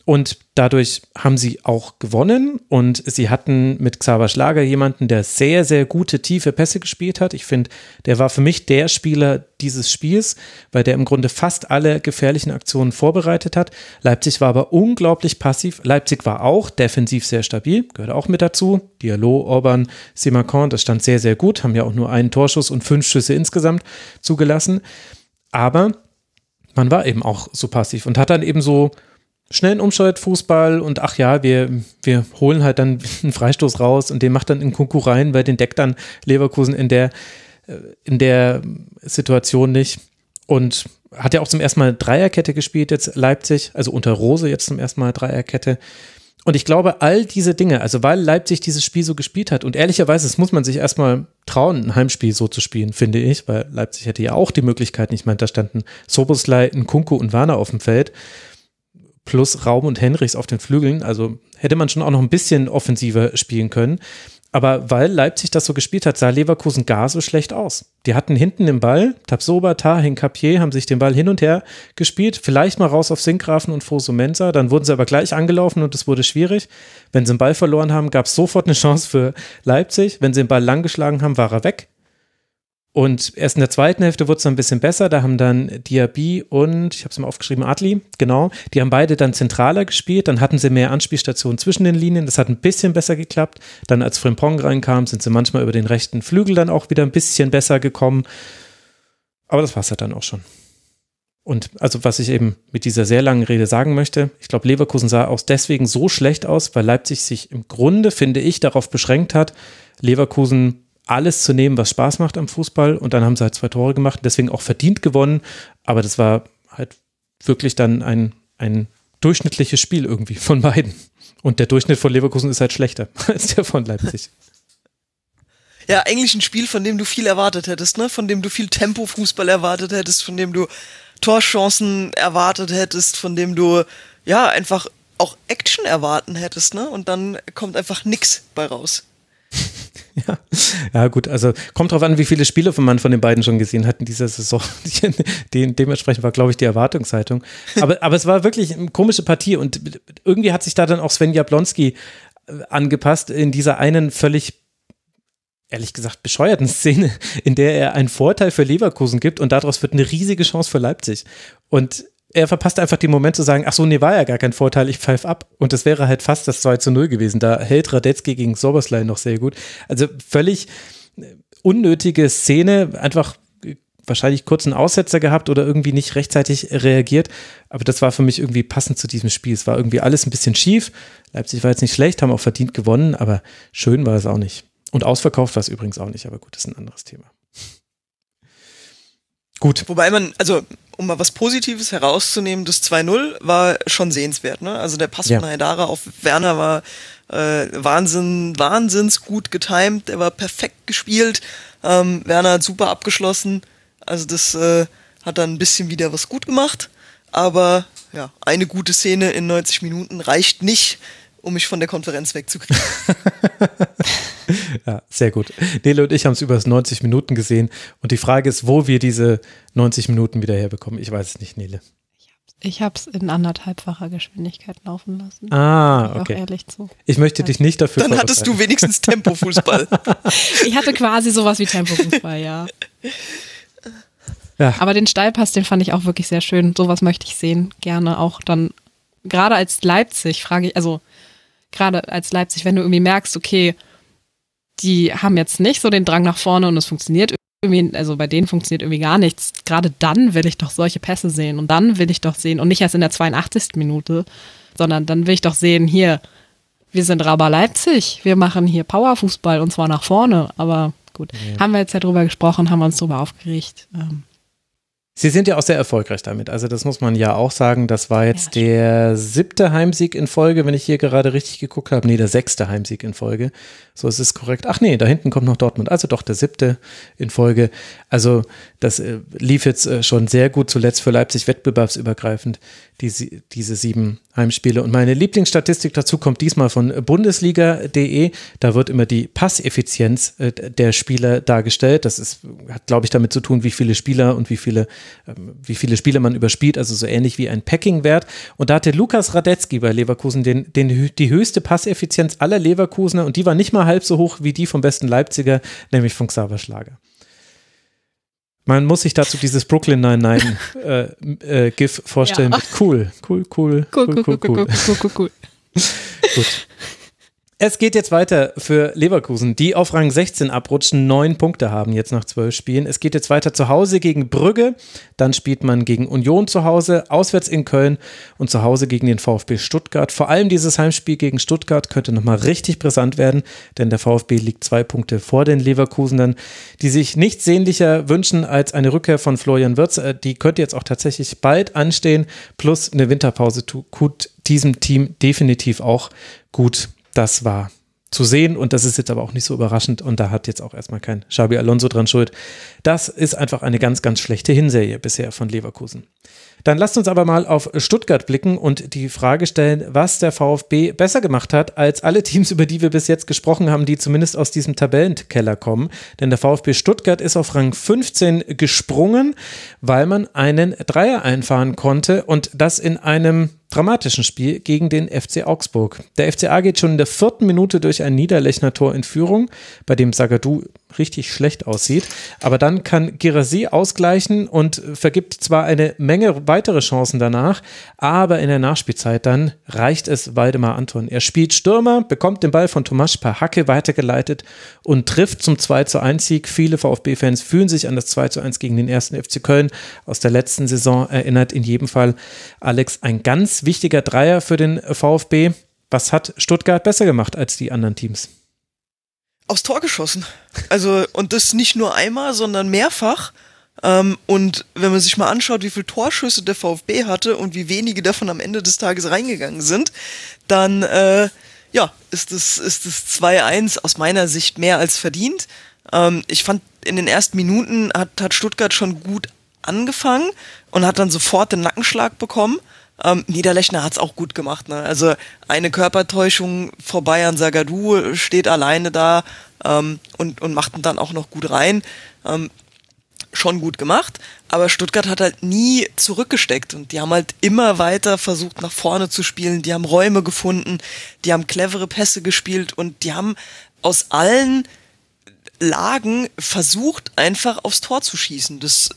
Und dadurch haben sie auch gewonnen und sie hatten mit Xaver Schlager jemanden, der sehr, sehr gute, tiefe Pässe gespielt hat. Ich finde, der war für mich der Spieler dieses Spiels, weil der im Grunde fast alle gefährlichen Aktionen vorbereitet hat. Leipzig war aber unglaublich passiv. Leipzig war auch defensiv sehr stabil, gehört auch mit dazu. Diallo, Orban, Simakon, das stand sehr, sehr gut, haben ja auch nur einen Torschuss und fünf Schüsse insgesamt zugelassen. Aber man war eben auch so passiv und hat dann eben so schnellen Umschaltfußball und ach ja, wir, wir holen halt dann (laughs) einen Freistoß raus und den macht dann in Kunku rein, weil den deckt dann Leverkusen in der, äh, in der Situation nicht. Und hat ja auch zum ersten Mal Dreierkette gespielt jetzt Leipzig, also unter Rose jetzt zum ersten Mal Dreierkette. Und ich glaube, all diese Dinge, also weil Leipzig dieses Spiel so gespielt hat und ehrlicherweise, das muss man sich erstmal trauen, ein Heimspiel so zu spielen, finde ich, weil Leipzig hätte ja auch die Möglichkeit, ich meine, da standen Soboslai, Kunku und Warner auf dem Feld plus Raum und Henrichs auf den Flügeln. Also hätte man schon auch noch ein bisschen offensiver spielen können. Aber weil Leipzig das so gespielt hat, sah Leverkusen gar so schlecht aus. Die hatten hinten den Ball, Tabsoba, Tahin, Capier haben sich den Ball hin und her gespielt, vielleicht mal raus auf Sinkgrafen und Fosu Mensa, dann wurden sie aber gleich angelaufen und es wurde schwierig. Wenn sie den Ball verloren haben, gab es sofort eine Chance für Leipzig. Wenn sie den Ball lang geschlagen haben, war er weg. Und erst in der zweiten Hälfte wurde es dann ein bisschen besser. Da haben dann Diaby und, ich habe es mal aufgeschrieben, Adli, genau, die haben beide dann zentraler gespielt. Dann hatten sie mehr Anspielstationen zwischen den Linien. Das hat ein bisschen besser geklappt. Dann als Frimpong reinkam, sind sie manchmal über den rechten Flügel dann auch wieder ein bisschen besser gekommen. Aber das war es halt dann auch schon. Und also was ich eben mit dieser sehr langen Rede sagen möchte, ich glaube, Leverkusen sah auch deswegen so schlecht aus, weil Leipzig sich im Grunde, finde ich, darauf beschränkt hat, Leverkusen alles zu nehmen, was Spaß macht am Fußball. Und dann haben sie halt zwei Tore gemacht, deswegen auch verdient gewonnen. Aber das war halt wirklich dann ein, ein durchschnittliches Spiel irgendwie von beiden. Und der Durchschnitt von Leverkusen ist halt schlechter (laughs) als der von Leipzig. Ja, eigentlich ein Spiel, von dem du viel erwartet hättest, ne? Von dem du viel Tempo-Fußball erwartet hättest, von dem du Torchancen erwartet hättest, von dem du ja einfach auch Action erwarten hättest, ne? Und dann kommt einfach nix bei raus. (laughs) Ja. ja, gut, also kommt drauf an, wie viele Spiele von man von den beiden schon gesehen hat in dieser Saison. (laughs) De dementsprechend war, glaube ich, die Erwartungshaltung. Aber, aber es war wirklich eine komische Partie und irgendwie hat sich da dann auch Sven Jablonski äh, angepasst in dieser einen völlig ehrlich gesagt bescheuerten (laughs) Szene, in der er einen Vorteil für Leverkusen gibt und daraus wird eine riesige Chance für Leipzig. Und er verpasst einfach den Moment zu sagen, ach so, nee, war ja gar kein Vorteil, ich pfeife ab. Und das wäre halt fast das 2 zu 0 gewesen. Da hält Radetzky gegen Soberslei noch sehr gut. Also völlig äh, unnötige Szene, einfach äh, wahrscheinlich kurzen Aussetzer gehabt oder irgendwie nicht rechtzeitig reagiert. Aber das war für mich irgendwie passend zu diesem Spiel. Es war irgendwie alles ein bisschen schief. Leipzig war jetzt nicht schlecht, haben auch verdient gewonnen, aber schön war es auch nicht. Und ausverkauft war es übrigens auch nicht, aber gut, das ist ein anderes Thema. Gut. Wobei man, also um mal was Positives herauszunehmen, das 2-0 war schon sehenswert. Ne? Also der Pass ja. von Haidara auf Werner war äh, Wahnsinn, wahnsinns gut getimed, der war perfekt gespielt. Ähm, Werner hat super abgeschlossen. Also das äh, hat dann ein bisschen wieder was gut gemacht. Aber ja, eine gute Szene in 90 Minuten reicht nicht, um mich von der Konferenz wegzukriegen. (laughs) (laughs) ja, sehr gut. Nele und ich haben es über 90 Minuten gesehen und die Frage ist, wo wir diese 90 Minuten wieder herbekommen. Ich weiß es nicht, Nele. Ich habe es in anderthalbfacher Geschwindigkeit laufen lassen. Ah, okay. Ich ehrlich zu. Ich möchte dich nicht dafür. Dann hattest du wenigstens Tempofußball. (laughs) ich hatte quasi sowas wie Tempofußball, ja. ja. Aber den Steilpass, den fand ich auch wirklich sehr schön. Sowas möchte ich sehen. Gerne auch dann, gerade als Leipzig, frage ich, also gerade als Leipzig, wenn du irgendwie merkst, okay, die haben jetzt nicht so den Drang nach vorne und es funktioniert irgendwie, also bei denen funktioniert irgendwie gar nichts. Gerade dann will ich doch solche Pässe sehen und dann will ich doch sehen und nicht erst in der 82. Minute, sondern dann will ich doch sehen, hier, wir sind Raber Leipzig, wir machen hier Powerfußball und zwar nach vorne, aber gut, ja. haben wir jetzt ja drüber gesprochen, haben wir uns drüber aufgeregt. Ähm, Sie sind ja auch sehr erfolgreich damit. Also das muss man ja auch sagen. Das war jetzt ja, der siebte Heimsieg in Folge, wenn ich hier gerade richtig geguckt habe. Nee, der sechste Heimsieg in Folge. So ist es korrekt. Ach nee, da hinten kommt noch Dortmund. Also doch der siebte in Folge. Also das äh, lief jetzt äh, schon sehr gut zuletzt für Leipzig wettbewerbsübergreifend, diese, diese sieben Heimspiele. Und meine Lieblingsstatistik dazu kommt diesmal von Bundesliga.de. Da wird immer die Passeffizienz äh, der Spieler dargestellt. Das ist, hat, glaube ich, damit zu tun, wie viele Spieler und wie viele wie viele Spiele man überspielt, also so ähnlich wie ein Packing-Wert. Und da hatte Lukas Radetzky bei Leverkusen den, den, die höchste Passeffizienz aller Leverkusener und die war nicht mal halb so hoch wie die vom besten Leipziger, nämlich von Xaver Schlager. Man muss sich dazu dieses Brooklyn 99 äh, äh, GIF vorstellen. Ja. Cool, cool, cool, cool, cool, cool, cool, cool, cool, cool, cool. Gut. Es geht jetzt weiter für Leverkusen, die auf Rang 16 abrutschen, neun Punkte haben jetzt nach zwölf Spielen. Es geht jetzt weiter zu Hause gegen Brügge, dann spielt man gegen Union zu Hause, auswärts in Köln und zu Hause gegen den VfB Stuttgart. Vor allem dieses Heimspiel gegen Stuttgart könnte nochmal richtig brisant werden, denn der VfB liegt zwei Punkte vor den Leverkusenern, die sich nichts sehnlicher wünschen als eine Rückkehr von Florian Wirtz. Äh, die könnte jetzt auch tatsächlich bald anstehen, plus eine Winterpause tut diesem Team definitiv auch gut das war zu sehen und das ist jetzt aber auch nicht so überraschend und da hat jetzt auch erstmal kein Xabi Alonso dran schuld. Das ist einfach eine ganz, ganz schlechte Hinserie bisher von Leverkusen. Dann lasst uns aber mal auf Stuttgart blicken und die Frage stellen, was der VfB besser gemacht hat als alle Teams, über die wir bis jetzt gesprochen haben, die zumindest aus diesem Tabellenkeller kommen. Denn der VfB Stuttgart ist auf Rang 15 gesprungen, weil man einen Dreier einfahren konnte und das in einem dramatischen Spiel gegen den FC Augsburg. Der FCA geht schon in der vierten Minute durch ein Niederlechner Tor in Führung, bei dem Sagadu richtig schlecht aussieht. Aber dann kann Girassi ausgleichen und vergibt zwar eine Menge weitere Chancen danach, aber in der Nachspielzeit dann reicht es Waldemar Anton. Er spielt Stürmer, bekommt den Ball von Tomasch per Hacke weitergeleitet und trifft zum 2 zu 1 Sieg. Viele VfB-Fans fühlen sich an das 2 zu 1 gegen den ersten FC Köln aus der letzten Saison erinnert. In jedem Fall, Alex, ein ganz wichtiger Dreier für den VfB. Was hat Stuttgart besser gemacht als die anderen Teams? aufs Tor geschossen. Also, und das nicht nur einmal, sondern mehrfach. Ähm, und wenn man sich mal anschaut, wie viele Torschüsse der VfB hatte und wie wenige davon am Ende des Tages reingegangen sind, dann äh, ja, ist es ist das 2-1 aus meiner Sicht mehr als verdient. Ähm, ich fand, in den ersten Minuten hat, hat Stuttgart schon gut angefangen und hat dann sofort den Nackenschlag bekommen. Ähm, Niederlechner hat's auch gut gemacht. Ne? Also eine Körpertäuschung vorbei an Sagadu, steht alleine da ähm, und, und macht ihn dann auch noch gut rein. Ähm, schon gut gemacht, aber Stuttgart hat halt nie zurückgesteckt und die haben halt immer weiter versucht nach vorne zu spielen, die haben Räume gefunden, die haben clevere Pässe gespielt und die haben aus allen Lagen versucht einfach aufs Tor zu schießen. Das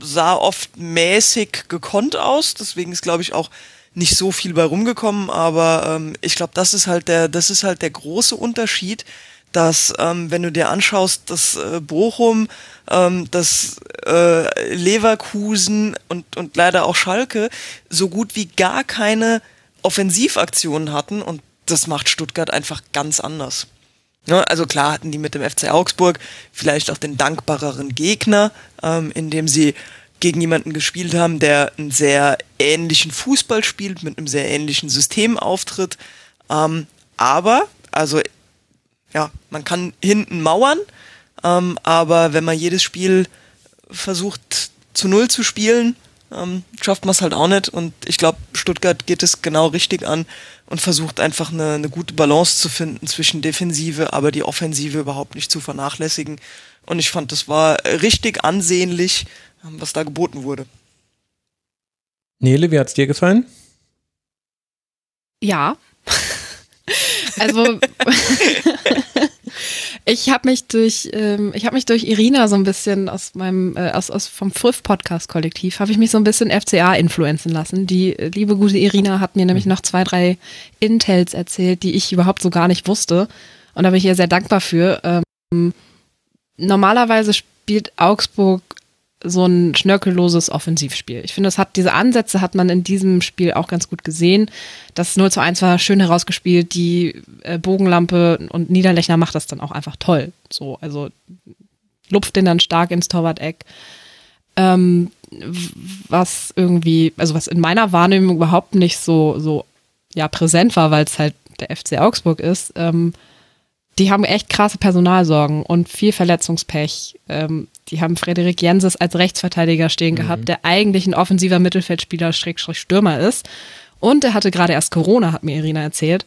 sah oft mäßig gekonnt aus, deswegen ist glaube ich auch nicht so viel bei rumgekommen, aber ähm, ich glaube, das ist halt der, das ist halt der große Unterschied, dass ähm, wenn du dir anschaust, dass äh, Bochum, ähm, dass äh, Leverkusen und und leider auch Schalke so gut wie gar keine Offensivaktionen hatten. Und das macht Stuttgart einfach ganz anders. Ja, also klar hatten die mit dem FC Augsburg vielleicht auch den dankbareren Gegner, ähm, indem sie gegen jemanden gespielt haben, der einen sehr ähnlichen Fußball spielt, mit einem sehr ähnlichen System auftritt. Ähm, aber, also ja, man kann hinten mauern, ähm, aber wenn man jedes Spiel versucht zu Null zu spielen, ähm, schafft man es halt auch nicht. Und ich glaube, Stuttgart geht es genau richtig an und versucht einfach eine, eine gute Balance zu finden zwischen Defensive, aber die Offensive überhaupt nicht zu vernachlässigen. Und ich fand, das war richtig ansehnlich, ähm, was da geboten wurde. Nele, wie hat's dir gefallen? Ja. (laughs) also (laughs) Ich habe mich durch, ähm, ich habe mich durch Irina so ein bisschen aus meinem, äh, aus, aus vom Früff Podcast Kollektiv, habe ich mich so ein bisschen FCA influenzen lassen. Die äh, liebe gute Irina hat mir nämlich noch zwei, drei Intels erzählt, die ich überhaupt so gar nicht wusste. Und da bin ich ihr sehr dankbar für. Ähm, normalerweise spielt Augsburg so ein schnörkelloses Offensivspiel. Ich finde, das hat, diese Ansätze hat man in diesem Spiel auch ganz gut gesehen. Das 0 zu 1 war schön herausgespielt, die äh, Bogenlampe und Niederlechner macht das dann auch einfach toll. So, also lupft den dann stark ins Torwart-Eck. Ähm, was irgendwie, also was in meiner Wahrnehmung überhaupt nicht so, so ja, präsent war, weil es halt der FC Augsburg ist, ähm, die haben echt krasse Personalsorgen und viel Verletzungspech. Ähm, die haben Frederik Jenses als Rechtsverteidiger stehen mhm. gehabt, der eigentlich ein offensiver Mittelfeldspieler, Schrägstrich Stürmer ist. Und er hatte gerade erst Corona, hat mir Irina erzählt.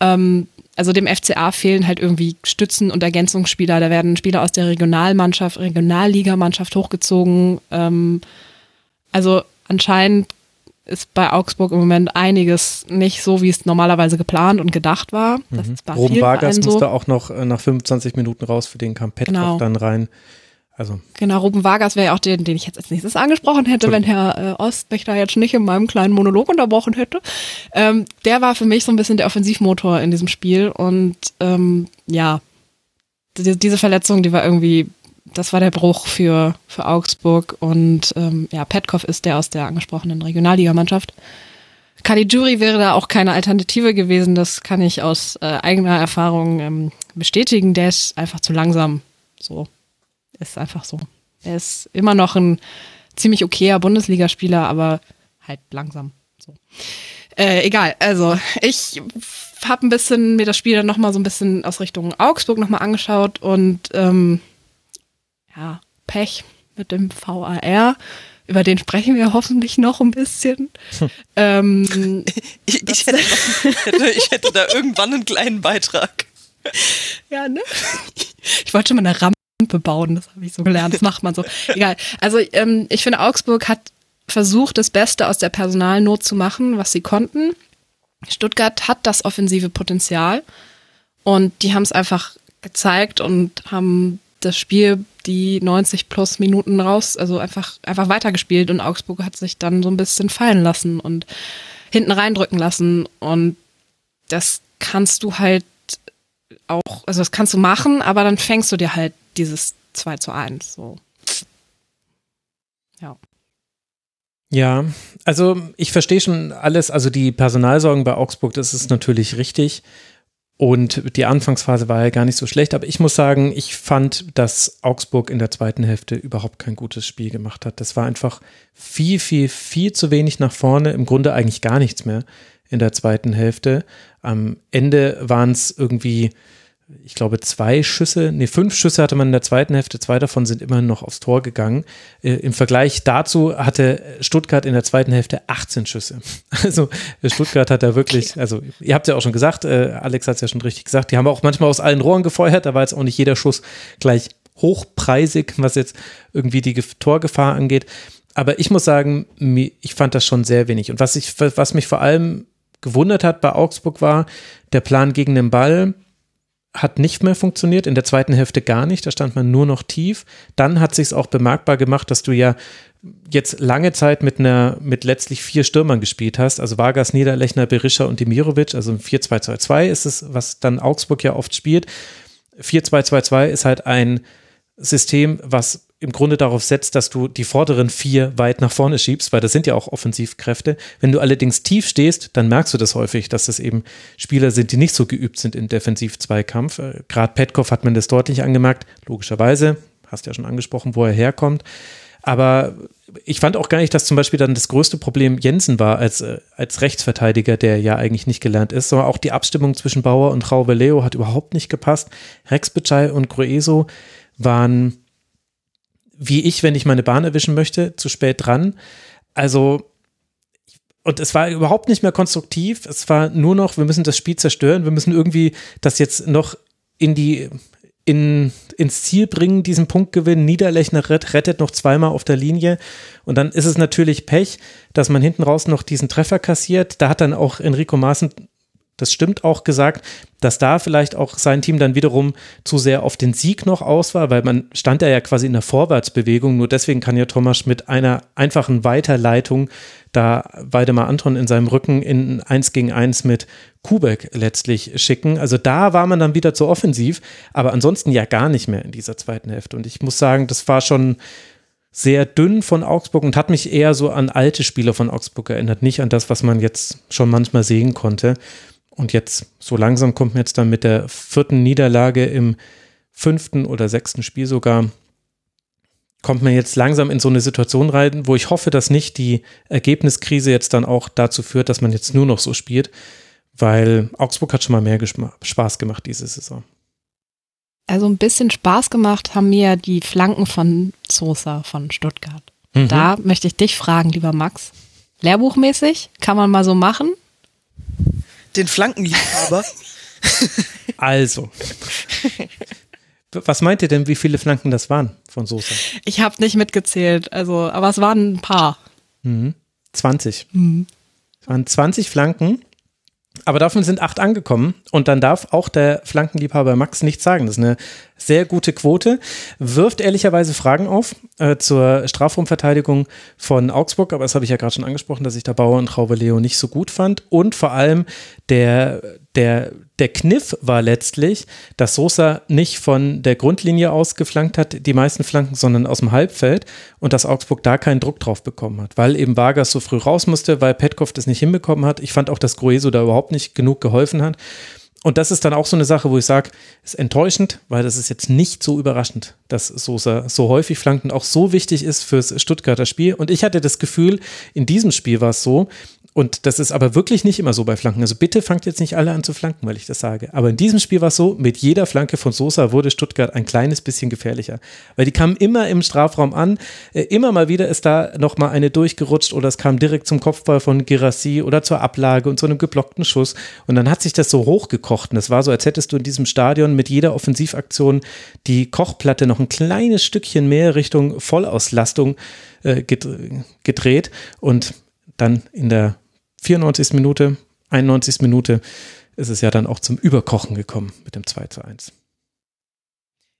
Ähm, also dem FCA fehlen halt irgendwie Stützen- und Ergänzungsspieler. Da werden Spieler aus der Regionalmannschaft, Regionalligamannschaft hochgezogen. Ähm, Also anscheinend ist bei Augsburg im Moment einiges nicht so, wie es normalerweise geplant und gedacht war. Das Mhm. ist bei Ruben Vargas Vereinen musste so. auch noch äh, nach 25 Minuten raus, für den kam Petkoff Genau. dann rein. Also, Genau, Ruben Vargas wäre ja auch den, den ich jetzt als nächstes angesprochen hätte, wenn Herr äh, Ost mich da jetzt nicht in meinem kleinen Monolog unterbrochen hätte. Ähm, der war für mich so ein bisschen der Offensivmotor in diesem Spiel und ähm, ja, die, diese Verletzung, die war irgendwie, das war der Bruch für, für Augsburg und ähm, ja, Petkov ist der aus der angesprochenen Regionalligamannschaft. Caligiuri wäre da auch keine Alternative gewesen, das kann ich aus äh, eigener Erfahrung ähm, bestätigen. Der ist einfach zu langsam. So. Ist einfach so. Er ist immer noch ein ziemlich okayer Bundesligaspieler, aber halt langsam. So. Äh, egal, also ich habe ein bisschen mir das Spiel dann nochmal so ein bisschen aus Richtung Augsburg nochmal angeschaut und ähm, ja, Pech mit dem VAR. Über den sprechen wir hoffentlich noch ein bisschen. (laughs) ähm, Ich, ich, hätte, noch- hätte, ich hätte da irgendwann einen kleinen Beitrag. Ja, ne? Ich wollte schon mal eine Rampe bauen, das habe ich so gelernt, das macht man so. (laughs) Egal. Also ähm, ich finde, Augsburg hat versucht, das Beste aus der Personalnot zu machen, was sie konnten. Stuttgart hat das offensive Potenzial und die haben es einfach gezeigt und haben das Spiel die 90 plus Minuten raus, also einfach, einfach weitergespielt und Augsburg hat sich dann so ein bisschen fallen lassen und hinten reindrücken lassen und das kannst du halt auch, also das kannst du machen, aber dann fängst du dir halt dieses 2 zu 1, so. Ja. Ja, also ich verstehe schon alles. Also die Personalsorgen bei Augsburg, das ist natürlich richtig. Und die Anfangsphase war ja gar nicht so schlecht. Aber ich muss sagen, ich fand, dass Augsburg in der zweiten Hälfte überhaupt kein gutes Spiel gemacht hat. Das war einfach viel, viel, viel zu wenig nach vorne. Im Grunde eigentlich gar nichts mehr in der zweiten Hälfte. Am Ende waren es irgendwie ich glaube, zwei Schüsse, nee, fünf Schüsse hatte man in der zweiten Hälfte, zwei davon sind immerhin noch aufs Tor gegangen. Äh, Im Vergleich dazu hatte Stuttgart in der zweiten Hälfte 18 Schüsse. (laughs) Also Stuttgart hat da wirklich, also ihr habt ja auch schon gesagt, äh, Alex hat es ja schon richtig gesagt, die haben auch manchmal aus allen Rohren gefeuert, da war jetzt auch nicht jeder Schuss gleich hochpreisig, was jetzt irgendwie die Gef- Torgefahr angeht. Aber ich muss sagen, ich fand das schon sehr wenig. Und was, ich, was mich vor allem gewundert hat bei Augsburg war, der Plan gegen den Ball, hat nicht mehr funktioniert, in der zweiten Hälfte gar nicht, da stand man nur noch tief. Dann hat sich auch bemerkbar gemacht, dass du ja jetzt lange Zeit mit einer, mit letztlich vier Stürmern gespielt hast, also Vargas, Niederlechner, Berisha und Demirovic, also ein 4-2-2-2 ist es, was dann Augsburg ja oft spielt. 4-2-2-2 ist halt ein System, was im Grunde darauf setzt, dass du die vorderen vier weit nach vorne schiebst, weil das sind ja auch Offensivkräfte. Wenn du allerdings tief stehst, dann merkst du das häufig, dass das eben Spieler sind, die nicht so geübt sind in Defensiv-Zweikampf. Äh, Gerade Petkov hat man das deutlich angemerkt, logischerweise, hast ja schon angesprochen, wo er herkommt. Aber ich fand auch gar nicht, dass zum Beispiel dann das größte Problem Jensen war als, äh, als Rechtsverteidiger, der ja eigentlich nicht gelernt ist, sondern auch die Abstimmung zwischen Bauer und Raube Leo hat überhaupt nicht gepasst. Rex Bitschei und Grueso waren wie ich, wenn ich meine Bahn erwischen möchte, zu spät dran. Also, und es war überhaupt nicht mehr konstruktiv. Es war nur noch, wir müssen das Spiel zerstören. Wir müssen irgendwie das jetzt noch in die, in, ins Ziel bringen, diesen Punktgewinn. Niederlechner rett, rettet noch zweimal auf der Linie. Und dann ist es natürlich Pech, dass man hinten raus noch diesen Treffer kassiert. Da hat dann auch Enrico Maaßen das stimmt auch gesagt, dass da vielleicht auch sein Team dann wiederum zu sehr auf den Sieg noch aus war, weil man stand ja quasi in der Vorwärtsbewegung. Nur deswegen kann ja Thomas mit einer einfachen Weiterleitung da Waldemar Anton in seinem Rücken in 1 gegen 1 mit Kubek letztlich schicken. Also da war man dann wieder zu offensiv, aber ansonsten ja gar nicht mehr in dieser zweiten Hälfte. Und ich muss sagen, das war schon sehr dünn von Augsburg und hat mich eher so an alte Spieler von Augsburg erinnert, nicht an das, was man jetzt schon manchmal sehen konnte. Und jetzt, so langsam kommt man jetzt dann mit der vierten Niederlage im fünften oder sechsten Spiel sogar, kommt man jetzt langsam in so eine Situation rein, wo ich hoffe, dass nicht die Ergebniskrise jetzt dann auch dazu führt, dass man jetzt nur noch so spielt, weil Augsburg hat schon mal mehr Spaß gemacht diese Saison. Also ein bisschen Spaß gemacht haben mir die Flanken von Sosa von Stuttgart. Mhm. Da möchte ich dich fragen, lieber Max. Lehrbuchmäßig kann man mal so machen? Den Flankenliebhaber. (laughs) Also, was meint ihr denn, wie viele Flanken das waren von Sosa? Ich habe nicht mitgezählt, also, aber es waren ein paar. Mhm. 20. Mhm. Es waren 20 Flanken aber davon sind acht angekommen. Und dann darf auch der Flankenliebhaber Max nichts sagen. Das ist eine sehr gute Quote, wirft ehrlicherweise Fragen auf äh, zur Strafraumverteidigung von Augsburg, aber das habe ich ja gerade schon angesprochen, dass ich da Bauer und Traube Leo nicht so gut fand. Und vor allem der, der, der Kniff war letztlich, dass Sosa nicht von der Grundlinie aus geflankt hat, die meisten Flanken, sondern aus dem Halbfeld und dass Augsburg da keinen Druck drauf bekommen hat, weil eben Vargas so früh raus musste, weil Petkov das nicht hinbekommen hat. Ich fand auch, dass Grueso da überhaupt nicht genug geholfen hat und das ist dann auch so eine Sache, wo ich sage, ist enttäuschend, weil das ist jetzt nicht so überraschend, dass Sosa so häufig flankt und auch so wichtig ist fürs Stuttgarter Spiel. Und ich hatte das Gefühl, in diesem Spiel war es so, und das ist aber wirklich nicht immer so bei Flanken. Also bitte fangt jetzt nicht alle an zu flanken, weil ich das sage. Aber in diesem Spiel war es so, mit jeder Flanke von Sosa wurde Stuttgart ein kleines bisschen gefährlicher. Weil die kamen immer im Strafraum an. Äh, immer mal wieder ist da nochmal eine durchgerutscht oder es kam direkt zum Kopfball von Girassi oder zur Ablage und zu einem geblockten Schuss. Und dann hat sich das so hochgekocht. Und es war so, als hättest du in diesem Stadion mit jeder Offensivaktion die Kochplatte noch ein kleines Stückchen mehr Richtung Vollauslastung äh, gedreht. Und dann in der 94. Minute, 91. Minute ist es ja dann auch zum Überkochen gekommen mit dem 2 zu 1.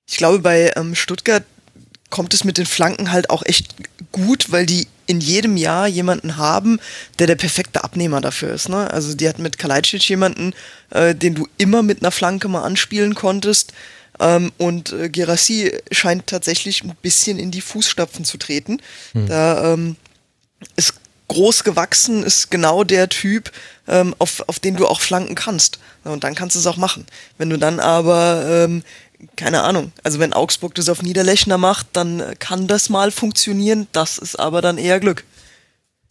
Ich glaube, bei ähm, Stuttgart kommt es mit den Flanken halt auch echt gut, weil die in jedem Jahr jemanden haben, der der perfekte Abnehmer dafür ist. Ne? Also die hat mit Kalajdzic jemanden, äh, den du immer mit einer Flanke mal anspielen konntest. Ähm, und äh, Gerassi scheint tatsächlich ein bisschen in die Fußstapfen zu treten. Hm. Da ähm, ist groß gewachsen, ist genau der Typ, ähm, auf, auf den du auch flanken kannst. Und dann kannst du es auch machen. Wenn du dann aber, ähm, keine Ahnung, also wenn Augsburg das auf Niederlechner macht, dann kann das mal funktionieren. Das ist aber dann eher Glück.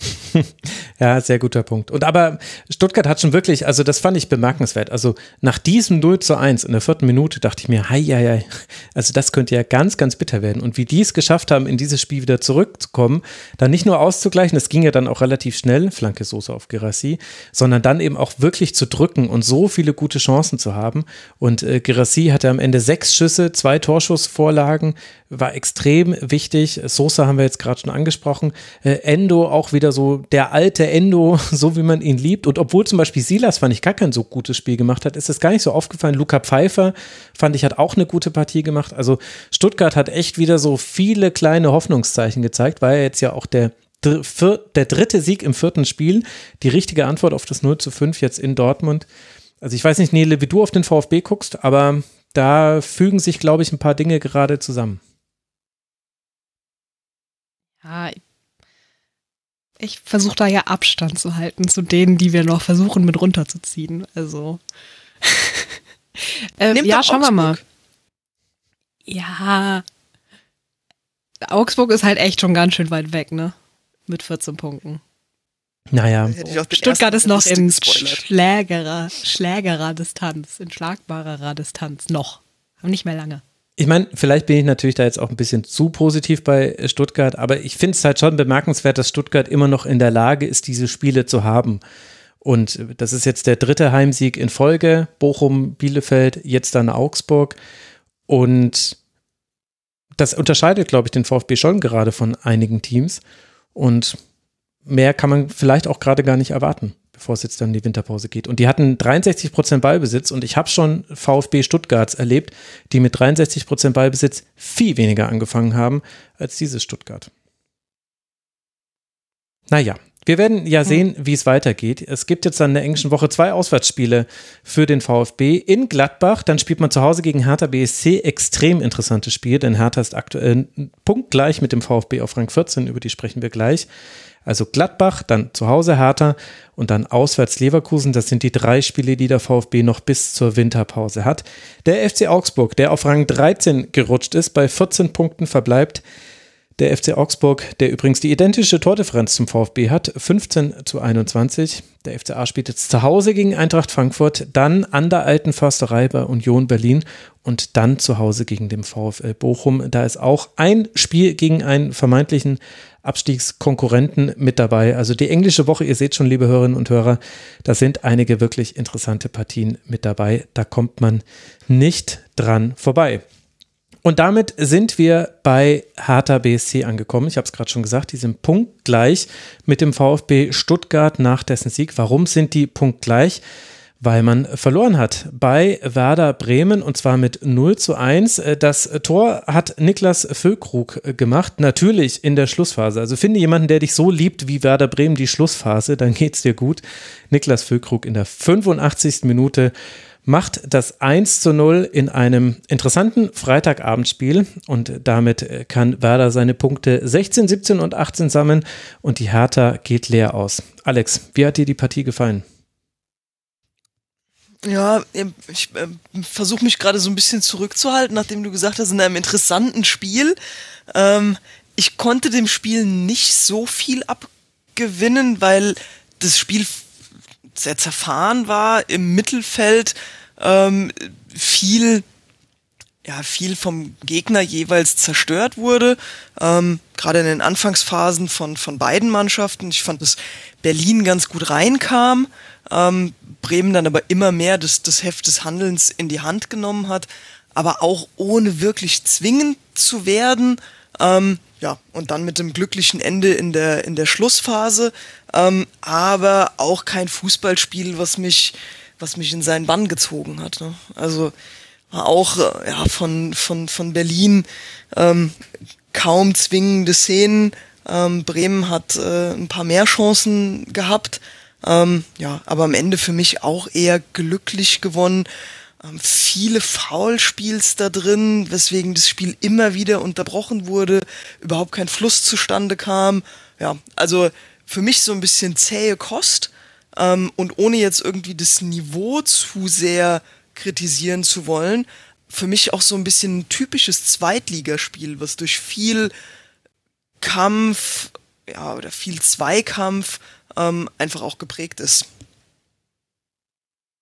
(laughs) ja, sehr guter Punkt. Und aber Stuttgart hat schon wirklich, also das fand ich bemerkenswert. Also nach diesem 0 zu 1 in der vierten Minute dachte ich mir, hei, hei, hei. Also das könnte ja ganz, ganz bitter werden. Und wie die es geschafft haben, in dieses Spiel wieder zurückzukommen, dann nicht nur auszugleichen, das ging ja dann auch relativ schnell, Flanke Soße auf Gerassi, sondern dann eben auch wirklich zu drücken und so viele gute Chancen zu haben. Und äh, Gerassi hatte am Ende sechs Schüsse, zwei Torschussvorlagen, war extrem wichtig. Sosa haben wir jetzt gerade schon angesprochen. Äh, Endo auch wieder so der alte Endo, (laughs) so wie man ihn liebt. Und obwohl zum Beispiel Silas, fand ich, gar kein so gutes Spiel gemacht hat, ist es gar nicht so aufgefallen. Luca Pfeiffer, fand ich, hat auch eine gute Partie gemacht. Also Stuttgart hat echt wieder so viele kleine Hoffnungszeichen gezeigt, weil jetzt ja auch der der dritte Sieg im vierten Spiel, die richtige Antwort auf das 0 zu 5 jetzt in Dortmund. Also ich weiß nicht, Nele, wie du auf den VfB guckst, aber da fügen sich, glaube ich, ein paar Dinge gerade zusammen. Ja, ich versuche da ja Abstand zu halten zu denen, die wir noch versuchen mit runterzuziehen. Also. (laughs) ähm, ja, schauen wir mal. Ja. Augsburg ist halt echt schon ganz schön weit weg, ne? Mit 14 Punkten. Naja. Stuttgart ist noch in schlägerer, schlägerer Distanz, in schlagbarerer Distanz noch. Aber nicht mehr lange ich meine, vielleicht bin ich natürlich da jetzt auch ein bisschen zu positiv bei Stuttgart, aber ich finde es halt schon bemerkenswert, dass Stuttgart immer noch in der Lage ist, diese Spiele zu haben. Und das ist jetzt der dritte Heimsieg in Folge. Bochum, Bielefeld, jetzt dann Augsburg. Und das unterscheidet, glaube ich, den VfB schon gerade von einigen Teams. Und mehr kann man vielleicht auch gerade gar nicht erwarten bevor es jetzt dann in die Winterpause geht. Und die hatten 63 Prozent Ballbesitz und ich habe schon VfB Stuttgarts erlebt, die mit 63 Prozent Ballbesitz viel weniger angefangen haben als dieses Stuttgart. Naja, wir werden ja sehen, wie es weitergeht. Es gibt jetzt dann in der englischen Woche zwei Auswärtsspiele für den VfB in Gladbach. Dann spielt man zu Hause gegen Hertha BSC. Extrem interessantes Spiel, denn Hertha ist aktuell punktgleich mit dem VfB auf Rang 14. Über die sprechen wir gleich. Also Gladbach, dann zu Hause Hertha und dann auswärts Leverkusen. Das sind die drei Spiele, die der VfB noch bis zur Winterpause hat. Der FC Augsburg, der auf Rang 13 gerutscht ist, bei 14 Punkten verbleibt. Der FC Augsburg, der übrigens die identische Tordifferenz zum VfB hat, 15 zu 21. Der FCA spielt jetzt zu Hause gegen Eintracht Frankfurt, dann an der alten Försterei bei Union Berlin und dann zu Hause gegen den VfL Bochum. Da ist auch ein Spiel gegen einen vermeintlichen Abstiegskonkurrenten mit dabei. Also die englische Woche, ihr seht schon, liebe Hörerinnen und Hörer, da sind einige wirklich interessante Partien mit dabei. Da kommt man nicht dran vorbei. Und damit sind wir bei Hertha BSC angekommen. Ich habe es gerade schon gesagt, die sind punktgleich mit dem VfB Stuttgart nach dessen Sieg. Warum sind die punktgleich? Weil man verloren hat bei Werder Bremen und zwar mit 0 zu 1. Das Tor hat Niklas Füllkrug gemacht, natürlich in der Schlussphase. Also finde jemanden, der dich so liebt wie Werder Bremen die Schlussphase, dann geht's dir gut. Niklas Füllkrug in der 85. Minute macht das 1 zu 0 in einem interessanten Freitagabendspiel und damit kann Werder seine Punkte 16, 17 und 18 sammeln und die Hertha geht leer aus. Alex, wie hat dir die Partie gefallen? Ja, ich äh, versuche mich gerade so ein bisschen zurückzuhalten, nachdem du gesagt hast, in einem interessanten Spiel. Ähm, ich konnte dem Spiel nicht so viel abgewinnen, weil das Spiel sehr zerfahren war im Mittelfeld ähm, viel ja, viel vom Gegner jeweils zerstört wurde. Ähm, Gerade in den Anfangsphasen von, von beiden Mannschaften. Ich fand, dass Berlin ganz gut reinkam, ähm, Bremen dann aber immer mehr das, das Heft des Handelns in die Hand genommen hat, aber auch ohne wirklich zwingend zu werden. Ähm, ja, und dann mit dem glücklichen Ende in der, in der Schlussphase. Ähm, aber auch kein Fußballspiel, was mich was mich in seinen Bann gezogen hat. Ne? Also war auch äh, ja, von, von, von Berlin ähm, kaum zwingende Szenen. Ähm, Bremen hat äh, ein paar mehr Chancen gehabt. Ähm, ja, aber am Ende für mich auch eher glücklich gewonnen. Ähm, viele Foulspiels da drin, weswegen das Spiel immer wieder unterbrochen wurde, überhaupt kein Fluss zustande kam. Ja, also für mich so ein bisschen zähe Kost. Ähm, und ohne jetzt irgendwie das Niveau zu sehr kritisieren zu wollen, für mich auch so ein bisschen ein typisches Zweitligaspiel, was durch viel Kampf, ja, oder viel Zweikampf ähm, einfach auch geprägt ist.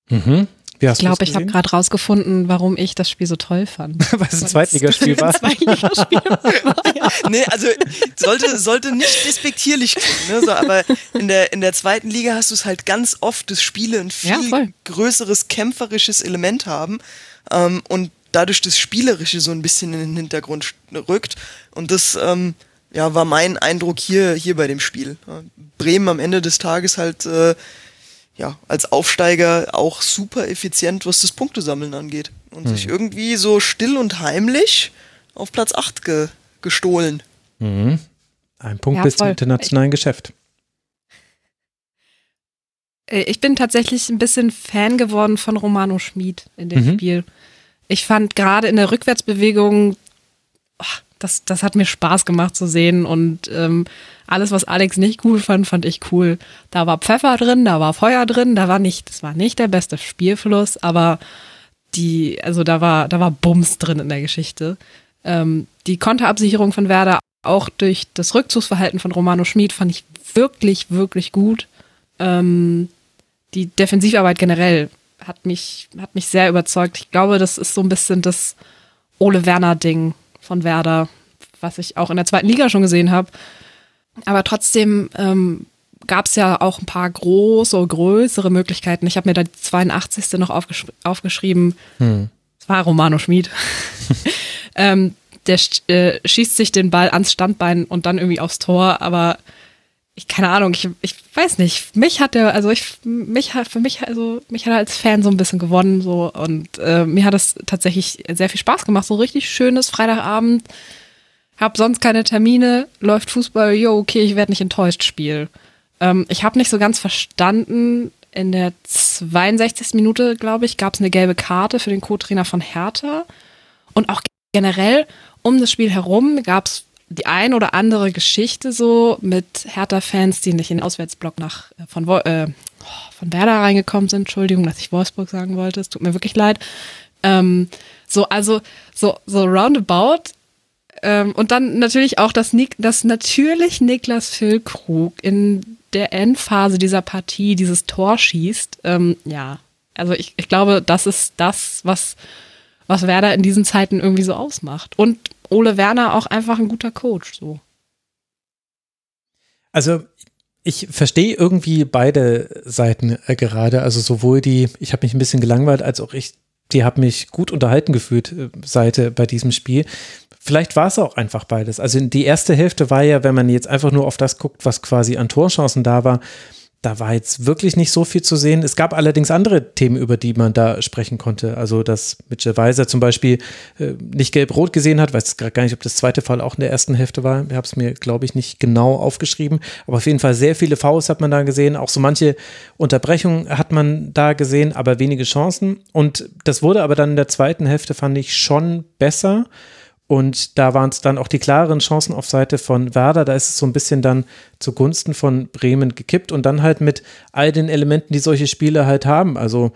Mhm ich glaube, ich habe gerade rausgefunden, warum ich das Spiel so toll fand. (laughs) Weil es ein Zweitligaspiel (laughs) war. Zweitligaspiel war ja. Nee, also sollte, sollte nicht despektierlich klingen, ne? so, aber in der, in der zweiten Liga hast du es halt ganz oft, dass Spiele ein viel ja, größeres kämpferisches Element haben ähm, und dadurch das Spielerische so ein bisschen in den Hintergrund rückt. Und das ähm, ja, war mein Eindruck hier, hier bei dem Spiel. Bremen am Ende des Tages halt äh, ja, als Aufsteiger auch super effizient, was das Punktesammeln angeht. Und mhm. sich irgendwie so still und heimlich auf Platz 8 ge gestohlen. Mhm. Ein Punkt ja, bis zum internationalen Geschäft. Äh, ich bin tatsächlich ein bisschen Fan geworden von Romano Schmid in dem mhm. Spiel. Ich fand gerade in der Rückwärtsbewegung, oh, das, das hat mir Spaß gemacht zu sehen und ähm, alles, was Alex nicht cool fand, fand ich cool. Da war Pfeffer drin, da war Feuer drin, da war nicht, das war nicht der beste Spielfluss, aber die, also da war, da war Bums drin in der Geschichte. Ähm, die Konterabsicherung von Werder, auch durch das Rückzugsverhalten von Romano Schmid, fand ich wirklich, wirklich gut. Ähm, die Defensivarbeit generell hat mich, hat mich sehr überzeugt. Ich glaube, das ist so ein bisschen das Ole Werner-Ding von Werder, was ich auch in der zweiten Liga schon gesehen habe. Aber trotzdem ähm, gab es ja auch ein paar große, größere Möglichkeiten. Ich habe mir da die 82. noch aufgesch aufgeschrieben. Hm. Das war Romano Schmid. (laughs) ähm, der äh, schießt sich den Ball ans Standbein und dann irgendwie aufs Tor, aber ich keine Ahnung, ich, ich weiß nicht. Mich hat der, also ich, mich hat, für mich, also mich hat er als Fan so ein bisschen gewonnen, so und äh, mir hat es tatsächlich sehr viel Spaß gemacht. So richtig schönes Freitagabend, hab sonst keine Termine, läuft Fußball, jo, okay, ich werde nicht enttäuscht, Spiel. Ähm, ich habe nicht so ganz verstanden, in der 62. Minute, glaube ich, gab es eine gelbe Karte für den Co-Trainer von Hertha. Und auch generell um das Spiel herum gab es die ein oder andere Geschichte so mit Hertha-Fans, die nicht in den Auswärtsblock nach äh, von, äh, von Werder reingekommen sind. Entschuldigung, dass ich Wolfsburg sagen wollte. Es tut mir wirklich leid. Ähm, so, also so, so roundabout. Ähm, und dann natürlich auch, dass, Nik dass natürlich Niklas Füllkrug in der Endphase dieser Partie dieses Tor schießt. Ähm, ja, also ich, ich glaube, das ist das, was, was Werder in diesen Zeiten irgendwie so ausmacht. Und Ole Werner auch einfach ein guter Coach, so. Also ich verstehe irgendwie beide Seiten äh, gerade, also sowohl die, ich habe mich ein bisschen gelangweilt, als auch ich die hat mich gut unterhalten gefühlt, äh, Seite bei diesem Spiel. Vielleicht war es auch einfach beides. Also die erste Hälfte war ja, wenn man jetzt einfach nur auf das guckt, was quasi an Torchancen da war, da war jetzt wirklich nicht so viel zu sehen. Es gab allerdings andere Themen, über die man da sprechen konnte. Also, dass Mitchell Weiser zum Beispiel äh, nicht gelb-rot gesehen hat, weiß gar nicht, ob das zweite Fall auch in der ersten Hälfte war. Ich habe es mir, glaube ich, nicht genau aufgeschrieben. Aber auf jeden Fall sehr viele Fouls hat man da gesehen. Auch so manche Unterbrechungen hat man da gesehen, aber wenige Chancen. Und das wurde aber dann in der zweiten Hälfte, fand ich, schon besser. Und da waren es dann auch die klareren Chancen auf Seite von Werder. Da ist es so ein bisschen dann zugunsten von Bremen gekippt und dann halt mit all den Elementen, die solche Spiele halt haben. Also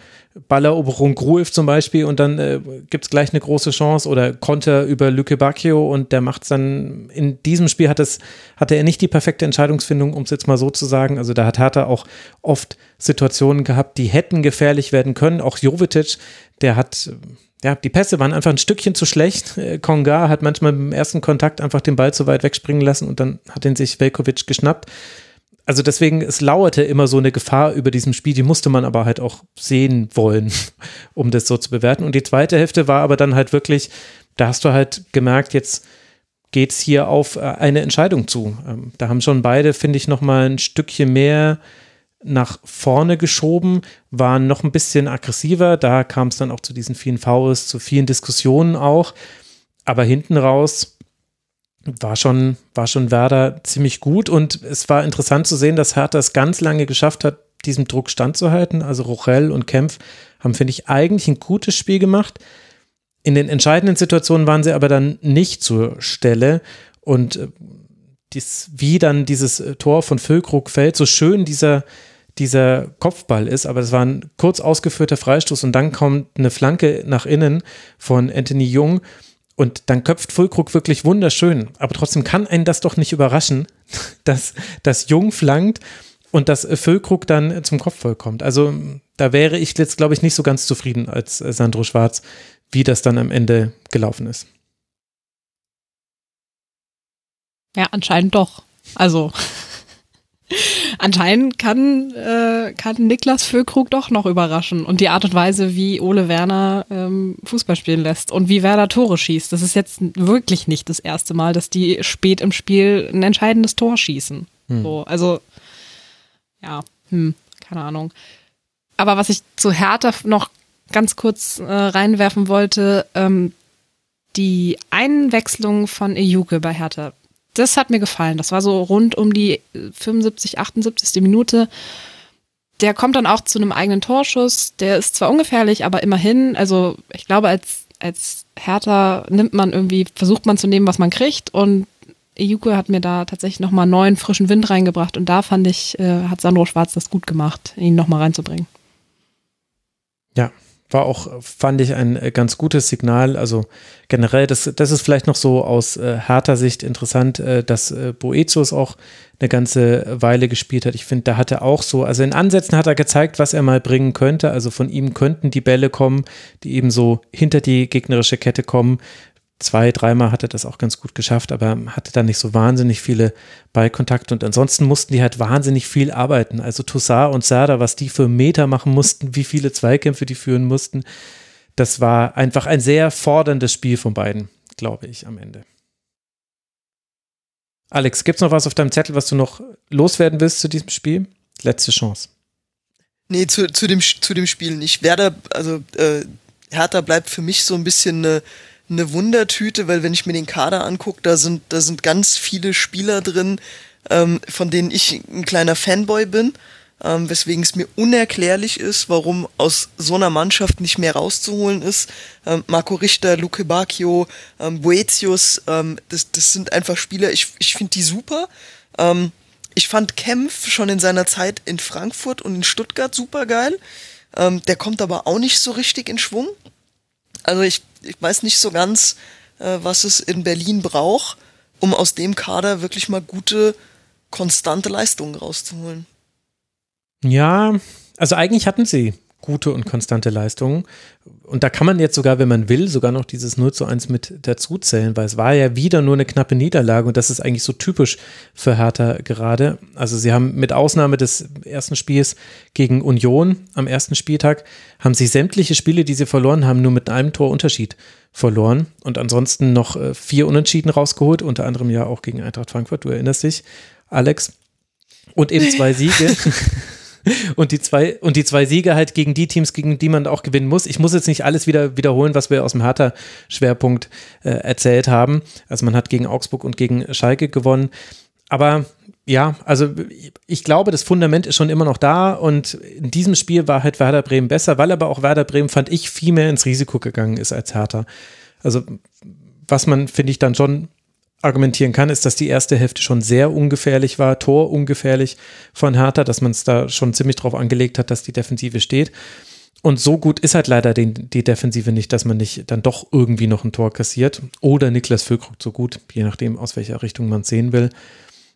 Balleroberung Gruev zum Beispiel und dann äh, gibt es gleich eine große Chance oder Konter über Lücke Bacchio und der macht es dann, in diesem Spiel hat es, hatte er nicht die perfekte Entscheidungsfindung, um es jetzt mal so zu sagen. Also da hat Hertha auch oft Situationen gehabt, die hätten gefährlich werden können. Auch Jovetic, der hat ja, die Pässe waren einfach ein Stückchen zu schlecht. Äh, Konga hat manchmal im ersten Kontakt einfach den Ball zu weit wegspringen lassen und dann hat ihn sich Velkovic geschnappt. Also deswegen, es lauerte immer so eine Gefahr über diesem Spiel, die musste man aber halt auch sehen wollen, (laughs) um das so zu bewerten. Und die zweite Hälfte war aber dann halt wirklich, da hast du halt gemerkt, jetzt geht es hier auf äh, eine Entscheidung zu. Ähm, da haben schon beide, finde ich, nochmal ein Stückchen mehr nach vorne geschoben, waren noch ein bisschen aggressiver. Da kam es dann auch zu diesen vielen Fouls, zu vielen Diskussionen auch. Aber hinten raus war schon, war schon Werder ziemlich gut und es war interessant zu sehen, dass Hertha es ganz lange geschafft hat, diesem Druck standzuhalten. Also Rochelle und Kempf haben, finde ich, eigentlich ein gutes Spiel gemacht. In den entscheidenden Situationen waren sie aber dann nicht zur Stelle und äh, dies, wie dann dieses äh, Tor von Füllkrug fällt, so schön dieser, dieser Kopfball ist, aber es war ein kurz ausgeführter Freistoß und dann kommt eine Flanke nach innen von Anthony Jung und dann köpft Fulkrug wirklich wunderschön. Aber trotzdem kann einen das doch nicht überraschen, (laughs) dass, dass Jung flankt und dass Füllkrug dann zum Kopfball kommt. Also da wäre ich jetzt, glaube ich, nicht so ganz zufrieden als Sandro Schwarz, wie das dann am Ende gelaufen ist. Ja, anscheinend doch. Also (laughs) (laughs) Anscheinend kann, äh, kann Niklas Füllkrug doch noch überraschen. Und die Art und Weise, wie Ole Werner ähm, Fußball spielen lässt und wie Werder Tore schießt. Das ist jetzt wirklich nicht das erste Mal, dass die spät im Spiel ein entscheidendes Tor schießen. Hm. So, also, ja, hm, keine Ahnung. Aber was ich zu Hertha noch ganz kurz äh, reinwerfen wollte, ähm, die Einwechslung von Ejuke bei Hertha das hat mir gefallen. Das war so rund um die 75, 78. Minute. Der kommt dann auch zu einem eigenen Torschuss. Der ist zwar ungefährlich, aber immerhin, also ich glaube, als, als Hertha nimmt man irgendwie, versucht man zu nehmen, was man kriegt. Und Ejuke hat mir da tatsächlich nochmal neuen, frischen Wind reingebracht. Und da fand ich, äh, hat Sandro Schwarz das gut gemacht, ihn nochmal reinzubringen. Ja, war auch, fand ich, ein äh, ganz gutes Signal. Also generell, das, das ist vielleicht noch so aus äh, harter Sicht interessant, äh, dass äh, Boetius auch eine ganze Weile gespielt hat. Ich finde, da hat er auch so, also in Ansätzen hat er gezeigt, was er mal bringen könnte. Also von ihm könnten die Bälle kommen, die eben so hinter die gegnerische Kette kommen zwei, dreimal hat er das auch ganz gut geschafft, aber hatte dann nicht so wahnsinnig viele Ballkontakte und ansonsten mussten die halt wahnsinnig viel arbeiten. Also Toussaint und Serda, was die für Meter machen mussten, wie viele Zweikämpfe die führen mussten, das war einfach ein sehr forderndes Spiel von beiden, glaube ich, am Ende. Alex, gibt es noch was auf deinem Zettel, was du noch loswerden willst zu diesem Spiel? Letzte Chance. Nee, zu, zu, dem, zu dem Spiel nicht. Werder, also äh, Hertha bleibt für mich so ein bisschen eine eine Wundertüte, weil wenn ich mir den Kader angucke, da sind, da sind ganz viele Spieler drin, ähm, von denen ich ein kleiner Fanboy bin, ähm, weswegen es mir unerklärlich ist, warum aus so einer Mannschaft nicht mehr rauszuholen ist. Ähm, Marco Richter, Luke Bacchio, ähm, Boetius, ähm, das, das sind einfach Spieler, ich, ich finde die super. Ähm, ich fand Kempf schon in seiner Zeit in Frankfurt und in Stuttgart super geil. Ähm, der kommt aber auch nicht so richtig in Schwung. Also ich, ich weiß nicht so ganz, äh, was es in Berlin braucht, um aus dem Kader wirklich mal gute, konstante Leistungen rauszuholen. Ja, also eigentlich hatten sie gute und konstante Leistungen. Und da kann man jetzt sogar, wenn man will, sogar noch dieses 0 zu 1 mit dazu zählen, weil es war ja wieder nur eine knappe Niederlage und das ist eigentlich so typisch für Hertha gerade. Also sie haben mit Ausnahme des ersten Spiels gegen Union am ersten Spieltag, haben sie sämtliche Spiele, die sie verloren haben, nur mit einem Torunterschied verloren und ansonsten noch äh, vier Unentschieden rausgeholt, unter anderem ja auch gegen Eintracht Frankfurt, du erinnerst dich, Alex. Und eben zwei (laughs) Siege. Und die zwei und die zwei Siege halt gegen die Teams, gegen die man auch gewinnen muss. Ich muss jetzt nicht alles wieder wiederholen, was wir aus dem Hertha Schwerpunkt äh, erzählt haben. Also man hat gegen Augsburg und gegen Schalke gewonnen, aber ja, also ich glaube, das Fundament ist schon immer noch da und in diesem Spiel war halt Werder Bremen besser, weil aber auch Werder Bremen fand ich viel mehr ins Risiko gegangen ist als Hertha. Also was man finde ich dann schon argumentieren kann, ist, dass die erste Hälfte schon sehr ungefährlich war, torungefährlich von Hertha, dass man es da schon ziemlich drauf angelegt hat, dass die Defensive steht. Und so gut ist halt leider die, die Defensive nicht, dass man nicht dann doch irgendwie noch ein Tor kassiert. Oder Niklas Füllkrug so gut, je nachdem, aus welcher Richtung man es sehen will.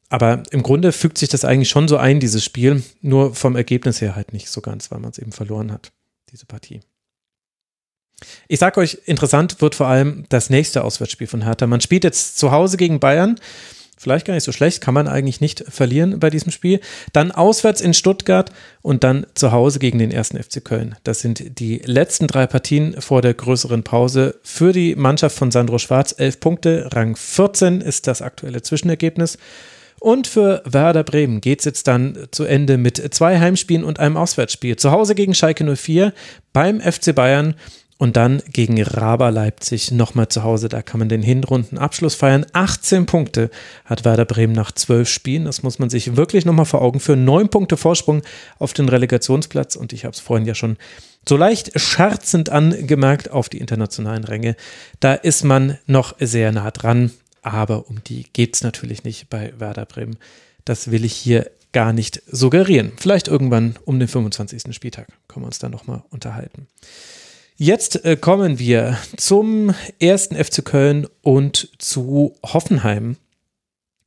Aber im Grunde fügt sich das eigentlich schon so ein, dieses Spiel, nur vom Ergebnis her halt nicht so ganz, weil man es eben verloren hat, diese Partie. Ich sage euch, interessant wird vor allem das nächste Auswärtsspiel von Hertha. Man spielt jetzt zu Hause gegen Bayern. Vielleicht gar nicht so schlecht, kann man eigentlich nicht verlieren bei diesem Spiel. Dann auswärts in Stuttgart und dann zu Hause gegen den ersten FC Köln. Das sind die letzten drei Partien vor der größeren Pause für die Mannschaft von Sandro Schwarz. Elf Punkte, Rang 14 ist das aktuelle Zwischenergebnis. Und für Werder Bremen geht es jetzt dann zu Ende mit zwei Heimspielen und einem Auswärtsspiel. Zu Hause gegen Schalke 04, beim FC Bayern und dann gegen Raber Leipzig nochmal zu Hause. Da kann man den Hinrundenabschluss feiern. 18 Punkte hat Werder Bremen nach 12 Spielen. Das muss man sich wirklich nochmal vor Augen führen. Neun Punkte Vorsprung auf den Relegationsplatz. Und ich habe es vorhin ja schon so leicht scherzend angemerkt auf die internationalen Ränge. Da ist man noch sehr nah dran. Aber um die geht es natürlich nicht bei Werder Bremen. Das will ich hier gar nicht suggerieren. Vielleicht irgendwann um den 25. Spieltag können wir uns dann nochmal unterhalten. Jetzt äh, kommen wir zum ersten FC Köln und zu Hoffenheim.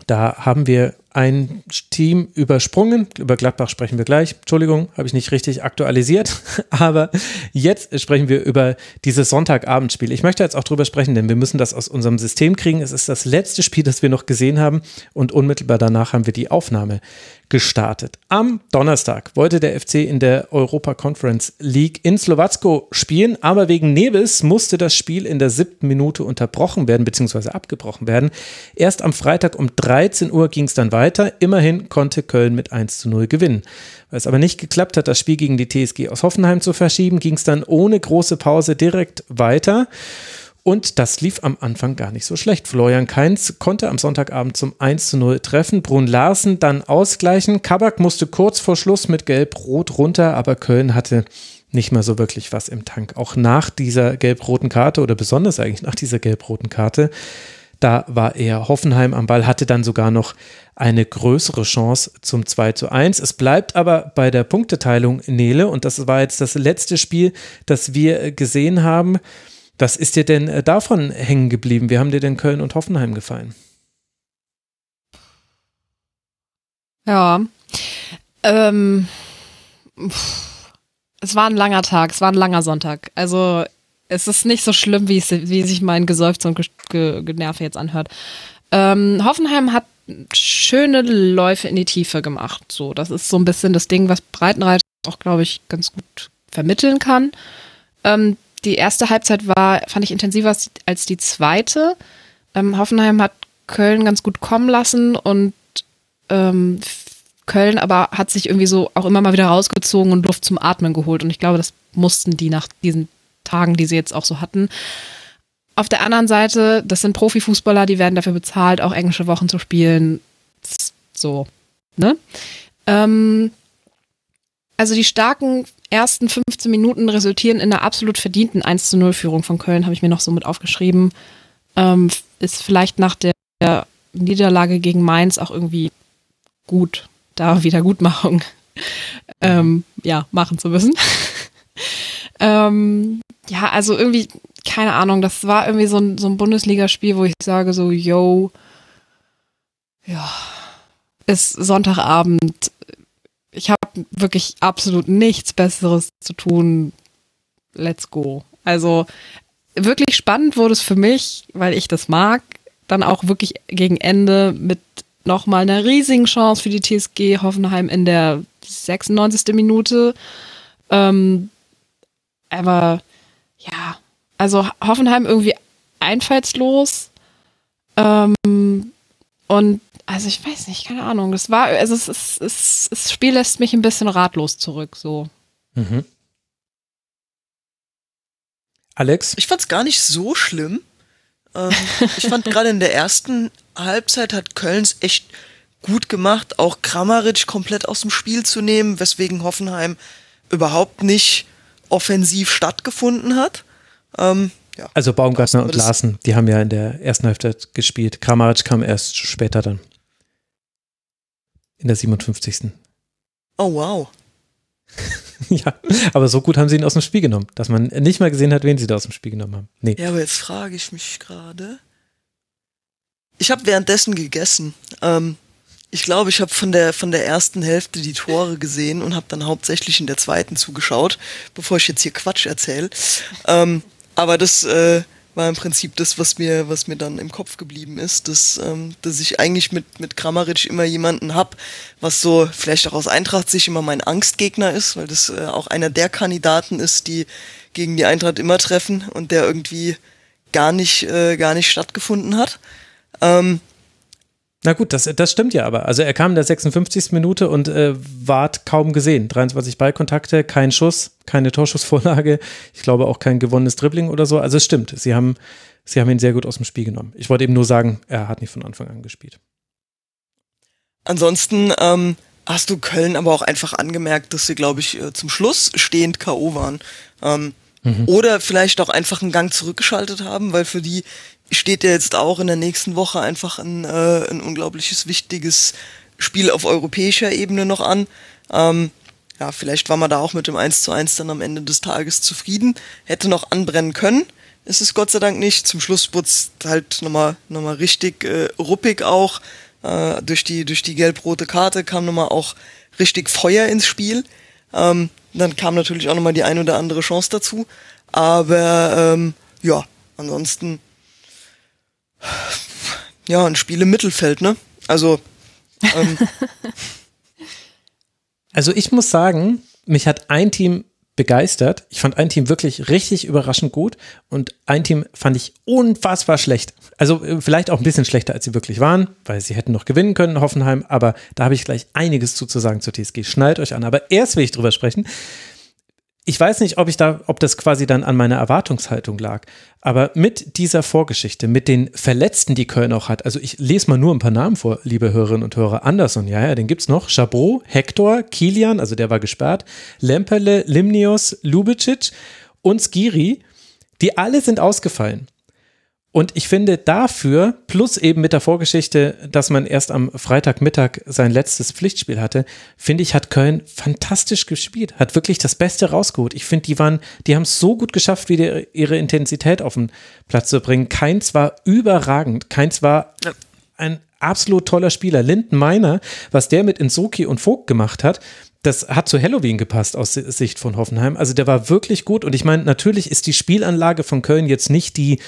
Da haben wir ein Team übersprungen. Über Gladbach sprechen wir gleich. Entschuldigung, habe ich nicht richtig aktualisiert. (laughs) Aber jetzt sprechen wir über dieses Sonntagabendspiel. Ich möchte jetzt auch drüber sprechen, denn wir müssen das aus unserem System kriegen. Es ist das letzte Spiel, das wir noch gesehen haben. Und unmittelbar danach haben wir die Aufnahme gestartet. Am Donnerstag wollte der FC in der Europa Conference League in Slowacko spielen, aber wegen Nebels musste das Spiel in der siebten Minute unterbrochen werden, beziehungsweise abgebrochen werden. Erst am Freitag um 13 Uhr ging es dann weiter. Immerhin konnte Köln mit 1 zu 0 gewinnen. Weil es aber nicht geklappt hat, das Spiel gegen die TSG aus Hoffenheim zu verschieben, ging es dann ohne große Pause direkt weiter. Und das lief am Anfang gar nicht so schlecht. Florian Kainz konnte am Sonntagabend zum 1 zu 0 treffen. Brun Larsen dann ausgleichen. Kabak musste kurz vor Schluss mit Gelb-Rot runter, aber Köln hatte nicht mehr so wirklich was im Tank. Auch nach dieser gelb-roten Karte oder besonders eigentlich nach dieser gelb-roten Karte, da war er Hoffenheim am Ball, hatte dann sogar noch eine größere Chance zum 2 zu 1. Es bleibt aber bei der Punkteteilung Nele und das war jetzt das letzte Spiel, das wir gesehen haben. Was ist dir denn äh, davon hängen geblieben? Wie haben dir denn Köln und Hoffenheim gefallen? Ja, ähm, es war ein langer Tag, es war ein langer Sonntag. Also es ist nicht so schlimm, wie, es, wie sich mein Geseufzer und Generve jetzt anhört. Ähm, Hoffenheim hat schöne Läufe in die Tiefe gemacht. So, das ist so ein bisschen das Ding, was Breitenreiter auch, glaube ich, ganz gut vermitteln kann. Ähm, die erste Halbzeit war, fand ich intensiver als die zweite. Ähm, Hoffenheim hat Köln ganz gut kommen lassen und ähm, Köln aber hat sich irgendwie so auch immer mal wieder rausgezogen und Luft zum Atmen geholt. Und ich glaube, das mussten die nach diesen Tagen, die sie jetzt auch so hatten. Auf der anderen Seite, das sind Profifußballer, die werden dafür bezahlt, auch englische Wochen zu spielen. So, ne? Ähm, also die starken ersten 15 Minuten resultieren in einer absolut verdienten 1 zu 0 Führung von Köln, habe ich mir noch so mit aufgeschrieben. Ähm, ist vielleicht nach der Niederlage gegen Mainz auch irgendwie gut, da (laughs) Wiedergutmachung ähm, ja, machen zu müssen. (laughs) ähm, ja, also irgendwie, keine Ahnung, das war irgendwie so ein, so ein Bundesligaspiel, wo ich sage so, yo, ja, ist Sonntagabend, ich habe wirklich absolut nichts Besseres zu tun. Let's go. Also wirklich spannend wurde es für mich, weil ich das mag, dann auch wirklich gegen Ende mit nochmal einer riesigen Chance für die TSG Hoffenheim in der 96. Minute. Ähm, aber ja, also Hoffenheim irgendwie einfallslos. Ähm, und also ich weiß nicht, keine Ahnung. Das war, also es, es, es, das Spiel lässt mich ein bisschen ratlos zurück, so. Mhm. Alex? Ich fand es gar nicht so schlimm. Ähm, ich fand (laughs) gerade in der ersten Halbzeit hat Kölns echt gut gemacht, auch Kramaric komplett aus dem Spiel zu nehmen, weswegen Hoffenheim überhaupt nicht offensiv stattgefunden hat. Ähm, ja. Also Baumgartner und Larsen, die haben ja in der ersten Halbzeit gespielt. Kramaric kam erst später dann. In der 57. Oh wow. (laughs) ja, aber so gut haben sie ihn aus dem Spiel genommen, dass man nicht mal gesehen hat, wen sie da aus dem Spiel genommen haben. Nee. Ja, aber jetzt frage ich mich gerade. Ich habe währenddessen gegessen. Ähm, ich glaube, ich habe von der von der ersten Hälfte die Tore gesehen und habe dann hauptsächlich in der zweiten zugeschaut, bevor ich jetzt hier Quatsch erzähle. Ähm, aber das äh, war im Prinzip das, was mir, was mir dann im Kopf geblieben ist, dass, ähm, dass ich eigentlich mit, mit Kramaric immer jemanden hab, was so vielleicht auch aus Eintracht sich immer mein Angstgegner ist, weil das äh, auch einer der Kandidaten ist, die gegen die Eintracht immer treffen und der irgendwie gar nicht, äh, gar nicht stattgefunden hat. Ähm, na gut, das, das stimmt ja aber. Also er kam in der 56. Minute und äh, ward kaum gesehen. 23 Ballkontakte, kein Schuss, keine Torschussvorlage. Ich glaube auch kein gewonnenes Dribbling oder so. Also es stimmt, sie haben, sie haben ihn sehr gut aus dem Spiel genommen. Ich wollte eben nur sagen, er hat nicht von Anfang an gespielt. Ansonsten ähm, hast du Köln aber auch einfach angemerkt, dass sie, glaube ich, äh, zum Schluss stehend K.O. waren. Ähm, mhm. Oder vielleicht auch einfach einen Gang zurückgeschaltet haben, weil für die steht ja jetzt auch in der nächsten Woche einfach ein, äh, ein unglaubliches wichtiges Spiel auf europäischer Ebene noch an. Ähm, ja, vielleicht war man da auch mit dem 1 zu 1 dann am Ende des Tages zufrieden. Hätte noch anbrennen können, ist es Gott sei Dank nicht. Zum Schluss wurde halt nochmal noch mal richtig äh, ruppig auch. Äh, durch die, durch die gelb-rote Karte kam nochmal auch richtig Feuer ins Spiel. Ähm, dann kam natürlich auch nochmal die ein oder andere Chance dazu. Aber ähm, ja, ansonsten ja, ein Spiel im Mittelfeld, ne? Also, ähm. (laughs) also ich muss sagen, mich hat ein Team begeistert. Ich fand ein Team wirklich richtig überraschend gut und ein Team fand ich unfassbar schlecht. Also äh, vielleicht auch ein bisschen schlechter, als sie wirklich waren, weil sie hätten noch gewinnen können, Hoffenheim, aber da habe ich gleich einiges zu, zu sagen zur TSG. Schnallt euch an. Aber erst will ich drüber sprechen ich weiß nicht, ob ich da, ob das quasi dann an meiner Erwartungshaltung lag. Aber mit dieser Vorgeschichte, mit den Verletzten, die Köln auch hat, also ich lese mal nur ein paar Namen vor, liebe Hörerinnen und Hörer. Anderson, ja, ja, den gibt's noch. Chabot, Hector, Kilian, also der war gesperrt, Lemperle, Limnios, Lubicic und Skiri. Die alle sind ausgefallen. Und ich finde dafür, plus eben mit der Vorgeschichte, dass man erst am Freitagmittag sein letztes Pflichtspiel hatte, finde ich, hat Köln fantastisch gespielt, hat wirklich das Beste rausgeholt. Ich finde, die waren, die haben es so gut geschafft, wieder ihre Intensität auf den Platz zu bringen. Keins war überragend, keins war ein absolut toller Spieler. Linden Meiner, was der mit Insoki und Vogt gemacht hat, das hat zu Halloween gepasst aus Sicht von Hoffenheim. Also der war wirklich gut. Und ich meine, natürlich ist die Spielanlage von Köln jetzt nicht die,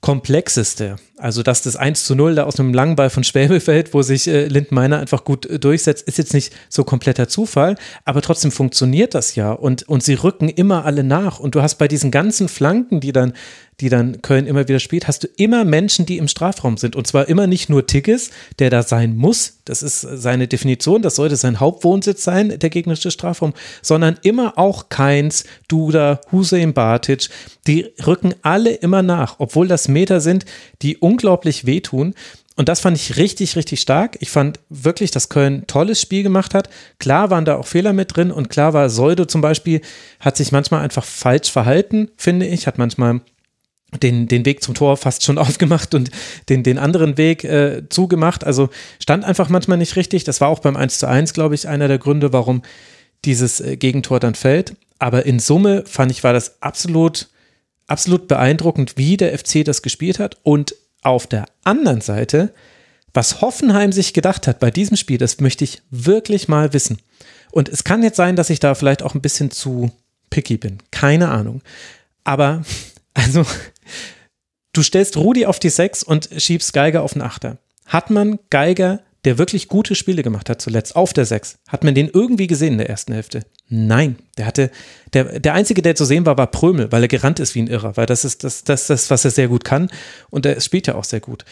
komplexeste. Also, dass das 1 zu 0 da aus einem langen Ball von Schwäbe fällt, wo sich äh, Lindmeiner einfach gut äh, durchsetzt, ist jetzt nicht so kompletter Zufall, aber trotzdem funktioniert das ja. Und, und sie rücken immer alle nach. Und du hast bei diesen ganzen Flanken, die dann die dann Köln immer wieder spielt, hast du immer Menschen, die im Strafraum sind. Und zwar immer nicht nur Tigges, der da sein muss, das ist seine Definition, das sollte sein Hauptwohnsitz sein, der gegnerische Strafraum, sondern immer auch Keins, Duda, Hussein Batic, die rücken alle immer nach, obwohl das Meter sind, die unglaublich wehtun. Und das fand ich richtig, richtig stark. Ich fand wirklich, dass Köln ein tolles Spiel gemacht hat. Klar waren da auch Fehler mit drin und klar war Soldo zum Beispiel, hat sich manchmal einfach falsch verhalten, finde ich, hat manchmal den, den Weg zum Tor fast schon (laughs) aufgemacht und den, den anderen Weg äh, zugemacht. Also stand einfach manchmal nicht richtig. Das war auch beim 1 zu 1, glaube ich, einer der Gründe, warum dieses äh, Gegentor dann fällt. Aber in Summe fand ich, war das absolut, absolut beeindruckend, wie der FC das gespielt hat. Und auf der anderen Seite, was Hoffenheim sich gedacht hat bei diesem Spiel, das möchte ich wirklich mal wissen. Und es kann jetzt sein, dass ich da vielleicht auch ein bisschen zu picky bin. Keine Ahnung. Aber, (laughs) also, du stellst Rudi auf die Sechs und schiebst Geiger auf den Achter. Hat man Geiger, der wirklich gute Spiele gemacht hat zuletzt, auf der Sechs, hat man den irgendwie gesehen in der ersten Hälfte? Nein, der hatte, der, der einzige, der zu sehen war, war Prömel, weil er gerannt ist wie ein Irrer, weil das ist das, das, das was er sehr gut kann und er spielt ja auch sehr gut.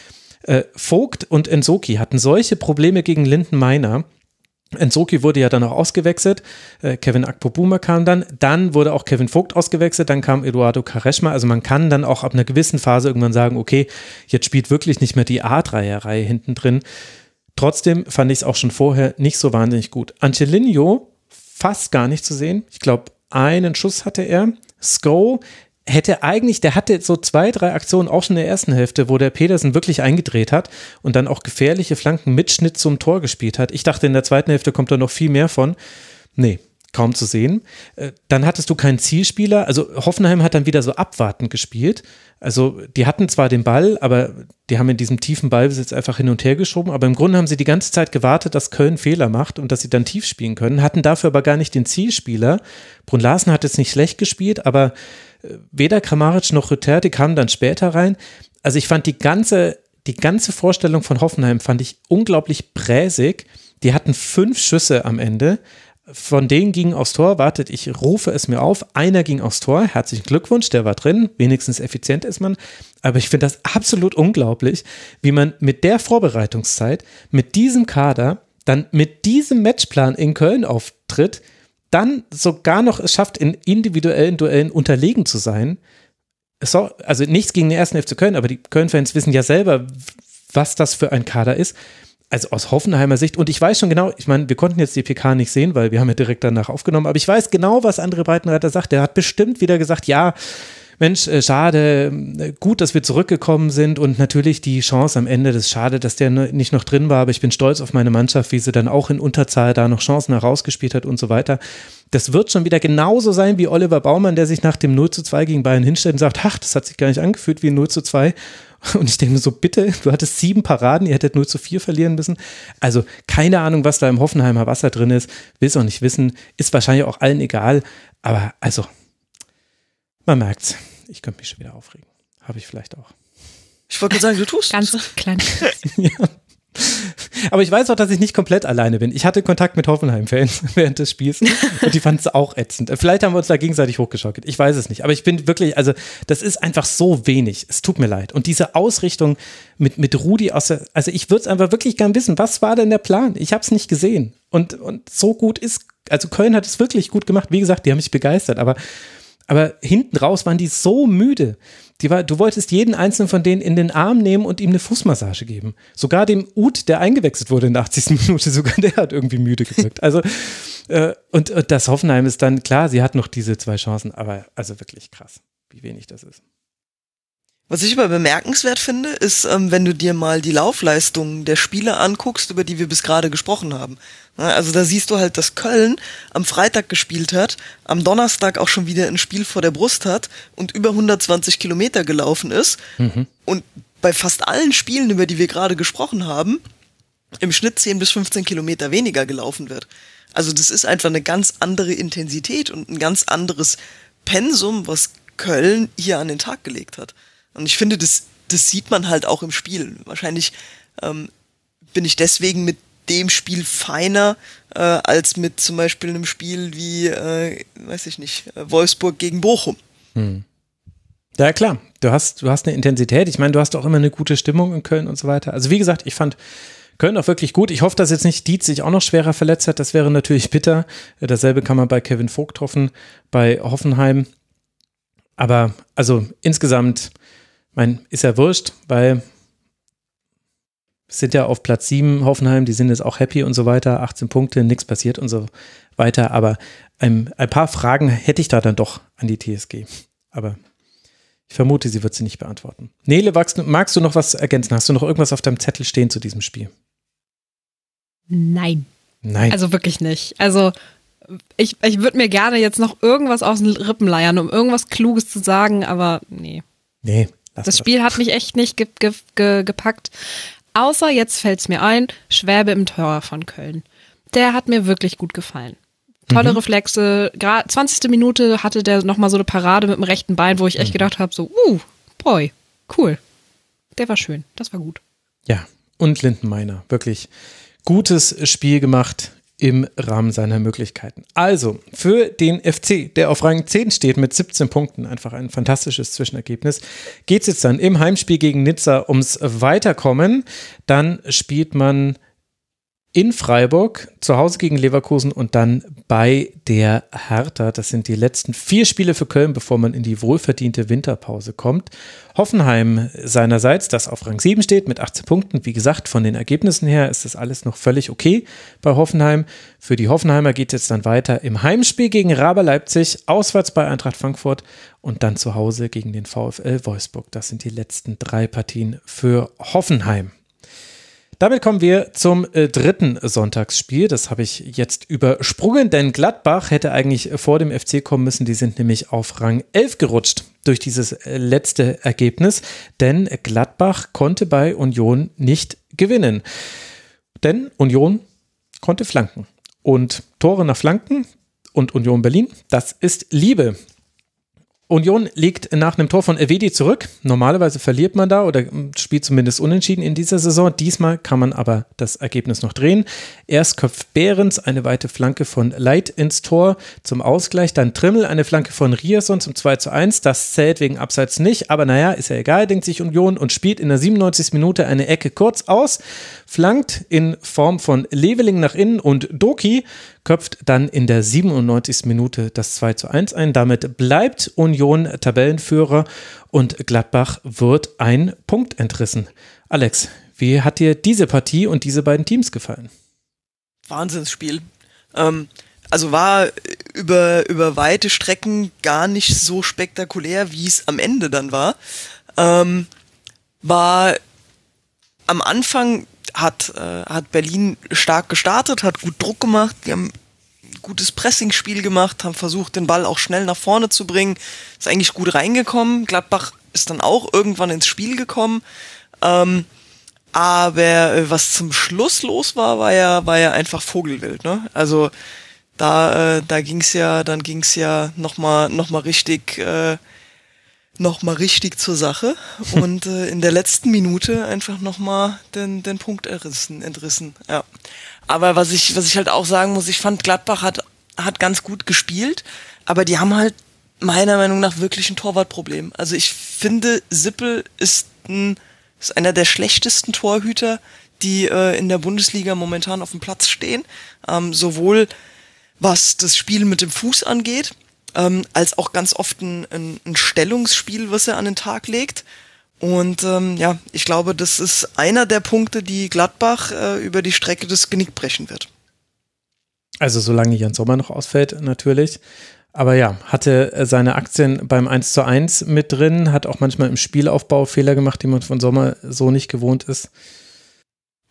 Äh, Vogt und Ensoki hatten solche Probleme gegen Linden Meiner, Enzoki wurde ja dann auch ausgewechselt, äh, Kevin Akpobuma kam dann, dann wurde auch Kevin Vogt ausgewechselt, dann kam Eduardo Kareschma, also man kann dann auch ab einer gewissen Phase irgendwann sagen, okay, jetzt spielt wirklich nicht mehr die A-Dreierreihe hinten drin. Trotzdem fand ich es auch schon vorher nicht so wahnsinnig gut. Angelino fast gar nicht zu sehen. Ich glaube, einen Schuss hatte er. Sko hätte eigentlich, der hatte so zwei, drei Aktionen auch schon in der ersten Hälfte, wo der Petersen wirklich eingedreht hat und dann auch gefährliche Flanken mit Schnitt zum Tor gespielt hat. Ich dachte, in der zweiten Hälfte kommt da noch viel mehr von. Nee, kaum zu sehen. Äh, dann hattest du keinen Zielspieler. Also Hoffenheim hat dann wieder so abwartend gespielt. Also die hatten zwar den Ball, aber die haben in diesem tiefen Ballbesitz einfach hin und her geschoben. Aber im Grunde haben sie die ganze Zeit gewartet, dass Köln Fehler macht und dass sie dann tief spielen können. Hatten dafür aber gar nicht den Zielspieler. Brun Larsen hat jetzt nicht schlecht gespielt, aber weder Kramaric noch Rütter, die kamen dann später rein. Also ich fand die ganze, die ganze Vorstellung von Hoffenheim fand ich unglaublich bräsig. Die hatten fünf Schüsse am Ende. Von denen ging aufs Tor, wartet, ich rufe es mir auf. Einer ging aufs Tor. Herzlichen Glückwunsch, der war drin. Wenigstens effizient ist man. Aber ich finde das absolut unglaublich, wie man mit der Vorbereitungszeit, mit diesem Kader, dann mit diesem Matchplan in Köln auftritt dann sogar noch es schafft, in individuellen Duellen unterlegen zu sein. So, also nichts gegen den ersten FC Köln, aber die Köln-Fans wissen ja selber, was das für ein Kader ist. Also aus Hoffenheimer Sicht, und ich weiß schon genau, ich meine, wir konnten jetzt die PK nicht sehen, weil wir haben ja direkt danach aufgenommen, aber ich weiß genau, was André Breitenreiter sagt. Der hat bestimmt wieder gesagt, ja, Mensch, äh, schade, äh, gut, dass wir zurückgekommen sind und natürlich die Chance am Ende, das ist schade, dass der nicht noch drin war, aber ich bin stolz auf meine Mannschaft, wie sie dann auch in Unterzahl da noch Chancen herausgespielt hat und so weiter. Das wird schon wieder genauso sein wie Oliver Baumann, der sich nach dem 0 zu 2 gegen Bayern hinstellt und sagt, ach, das hat sich gar nicht angefühlt wie 0 zu 2. (laughs) Und ich denke mir so, bitte, du hattest sieben Paraden, ihr hättet 0 zu 4 verlieren müssen. Also keine Ahnung, was da im Hoffenheimer Wasser drin ist, will es auch nicht wissen, ist wahrscheinlich auch allen egal. Aber also, man merkt's. Ich könnte mich schon wieder aufregen. Habe ich vielleicht auch. Ich wollte sagen, du tust. Ganz klein. (laughs) (laughs) ja. Aber ich weiß auch, dass ich nicht komplett alleine bin. Ich hatte Kontakt mit Hoffenheim-Fans (laughs) während des Spiels und die fanden es auch ätzend. Vielleicht haben wir uns da gegenseitig hochgeschaukelt. Ich weiß es nicht. Aber ich bin wirklich, also das ist einfach so wenig. Es tut mir leid. Und diese Ausrichtung mit, mit Rudi aus der, also ich würde es einfach wirklich gern wissen, was war denn der Plan? Ich habe es nicht gesehen. Und, und so gut ist, also Köln hat es wirklich gut gemacht. Wie gesagt, die haben mich begeistert. Aber aber hinten raus waren die so müde. Die war, du wolltest jeden einzelnen von denen in den Arm nehmen und ihm eine Fußmassage geben. Sogar dem Ut, der eingewechselt wurde in der 80. (laughs) Minute, sogar der hat irgendwie müde gewirkt. Also, äh, und, und das Hoffenheim ist dann, klar, sie hat noch diese zwei Chancen, aber also wirklich krass, wie wenig das ist. Was ich aber bemerkenswert finde, ist, ähm, wenn du dir mal die Laufleistungen der Spieler anguckst, über die wir bis gerade gesprochen haben. Also da siehst du halt, dass Köln am Freitag gespielt hat, am Donnerstag auch schon wieder ein Spiel vor der Brust hat und über 120 Kilometer gelaufen ist. Mhm. Und bei fast allen Spielen, über die wir gerade gesprochen haben, im Schnitt 10 bis 15 Kilometer weniger gelaufen wird. Also das ist einfach eine ganz andere Intensität und ein ganz anderes Pensum, was Köln hier an den Tag gelegt hat. Und ich finde, das, das sieht man halt auch im Spiel. Wahrscheinlich ähm, bin ich deswegen mit dem Spiel feiner äh, als mit zum Beispiel einem Spiel wie, äh, weiß ich nicht, äh, Wolfsburg gegen Bochum. Hm. Ja, klar. Du hast, du hast eine Intensität. Ich meine, du hast auch immer eine gute Stimmung in Köln und so weiter. Also, wie gesagt, ich fand Köln auch wirklich gut. Ich hoffe, dass jetzt nicht Dietz sich auch noch schwerer verletzt hat. Das wäre natürlich bitter. Dasselbe kann man bei Kevin Vogt hoffen, bei Hoffenheim. Aber also insgesamt mein, ist ja wurscht, weil sind ja auf Platz 7 Hoffenheim, die sind jetzt auch happy und so weiter, 18 Punkte, nichts passiert und so weiter, aber ein, ein paar Fragen hätte ich da dann doch an die TSG. Aber ich vermute, sie wird sie nicht beantworten. Nele, magst, magst du noch was ergänzen? Hast du noch irgendwas auf deinem Zettel stehen zu diesem Spiel? Nein. Nein. Also wirklich nicht. Also ich, ich würde mir gerne jetzt noch irgendwas aus den Rippen leiern, um irgendwas Kluges zu sagen, aber nee. Nee, das Spiel hat mich echt nicht ge ge ge gepackt. Außer jetzt fällt es mir ein, Schwäbe im Tor von Köln. Der hat mir wirklich gut gefallen. Tolle mhm. Reflexe. Gerade 20. Minute hatte der nochmal so eine Parade mit dem rechten Bein, wo ich echt mhm. gedacht habe, so, uh, boy, cool. Der war schön. Das war gut. Ja, und Lindenmeiner. Wirklich gutes Spiel gemacht im Rahmen seiner Möglichkeiten. Also, für den FC, der auf Rang 10 steht mit 17 Punkten, einfach ein fantastisches Zwischenergebnis, geht es jetzt dann im Heimspiel gegen Nizza ums Weiterkommen. Dann spielt man in Freiburg, zu Hause gegen Leverkusen und dann bei der Hertha. Das sind die letzten vier Spiele für Köln, bevor man in die wohlverdiente Winterpause kommt. Hoffenheim seinerseits, das auf Rang 7 steht mit 18 Punkten. Wie gesagt, von den Ergebnissen her ist das alles noch völlig okay bei Hoffenheim. Für die Hoffenheimer geht es jetzt dann weiter im Heimspiel gegen Raber Leipzig, auswärts bei Eintracht Frankfurt und dann zu Hause gegen den VfL Wolfsburg. Das sind die letzten drei Partien für Hoffenheim. Damit kommen wir zum äh, dritten Sonntagsspiel. Das habe ich jetzt übersprungen, denn Gladbach hätte eigentlich vor dem FC kommen müssen. Die sind nämlich auf Rang 11 gerutscht durch dieses äh, letzte Ergebnis, denn Gladbach konnte bei Union nicht gewinnen. Denn Union konnte flanken. Und Tore nach Flanken und Union Berlin, das ist Liebe. Union liegt nach einem Tor von Evedi zurück. Normalerweise verliert man da oder spielt zumindest unentschieden in dieser Saison. Diesmal kann man aber das Ergebnis noch drehen. Erst köpft Behrens eine weite Flanke von Leit ins Tor zum Ausgleich. Dann Trimmel eine Flanke von Rierson zum 2 zu 1. Das zählt wegen Abseits nicht. Aber naja, ist ja egal, denkt sich Union und spielt in der 97. Minute eine Ecke kurz aus. Flankt in Form von Leveling nach innen und Doki köpft dann in der 97. Minute das 2 zu 1 ein. Damit bleibt Union Tabellenführer und Gladbach wird ein Punkt entrissen. Alex, wie hat dir diese Partie und diese beiden Teams gefallen? Wahnsinnsspiel. Ähm, also war über, über weite Strecken gar nicht so spektakulär, wie es am Ende dann war. Ähm, war am Anfang hat, äh, hat Berlin stark gestartet, hat gut Druck gemacht, die haben ein gutes Pressingspiel gemacht, haben versucht, den Ball auch schnell nach vorne zu bringen, ist eigentlich gut reingekommen. Gladbach ist dann auch irgendwann ins Spiel gekommen. Ähm, aber äh, was zum Schluss los war, war ja, war ja einfach Vogelwild, ne? Also da, äh, da ging's ja, dann ging's ja noch mal, noch mal richtig, äh, noch mal richtig zur Sache (laughs) und äh, in der letzten Minute einfach noch mal den, den Punkt entrissen, entrissen. Ja. Aber was ich, was ich halt auch sagen muss, ich fand Gladbach hat, hat ganz gut gespielt, aber die haben halt meiner Meinung nach wirklich ein Torwartproblem. Also ich finde, Sippel ist, ein, ist einer der schlechtesten Torhüter, die äh, in der Bundesliga momentan auf dem Platz stehen. Ähm, sowohl was das Spiel mit dem Fuß angeht, ähm, als auch ganz oft ein, ein, ein Stellungsspiel, was er an den Tag legt. Und ähm, ja, ich glaube, das ist einer der Punkte, die Gladbach äh, über die Strecke des Genick brechen wird. Also solange Jan Sommer noch ausfällt, natürlich. Aber ja, hatte seine Aktien beim 1 zu 1 mit drin, hat auch manchmal im Spielaufbau Fehler gemacht, die man von Sommer so nicht gewohnt ist.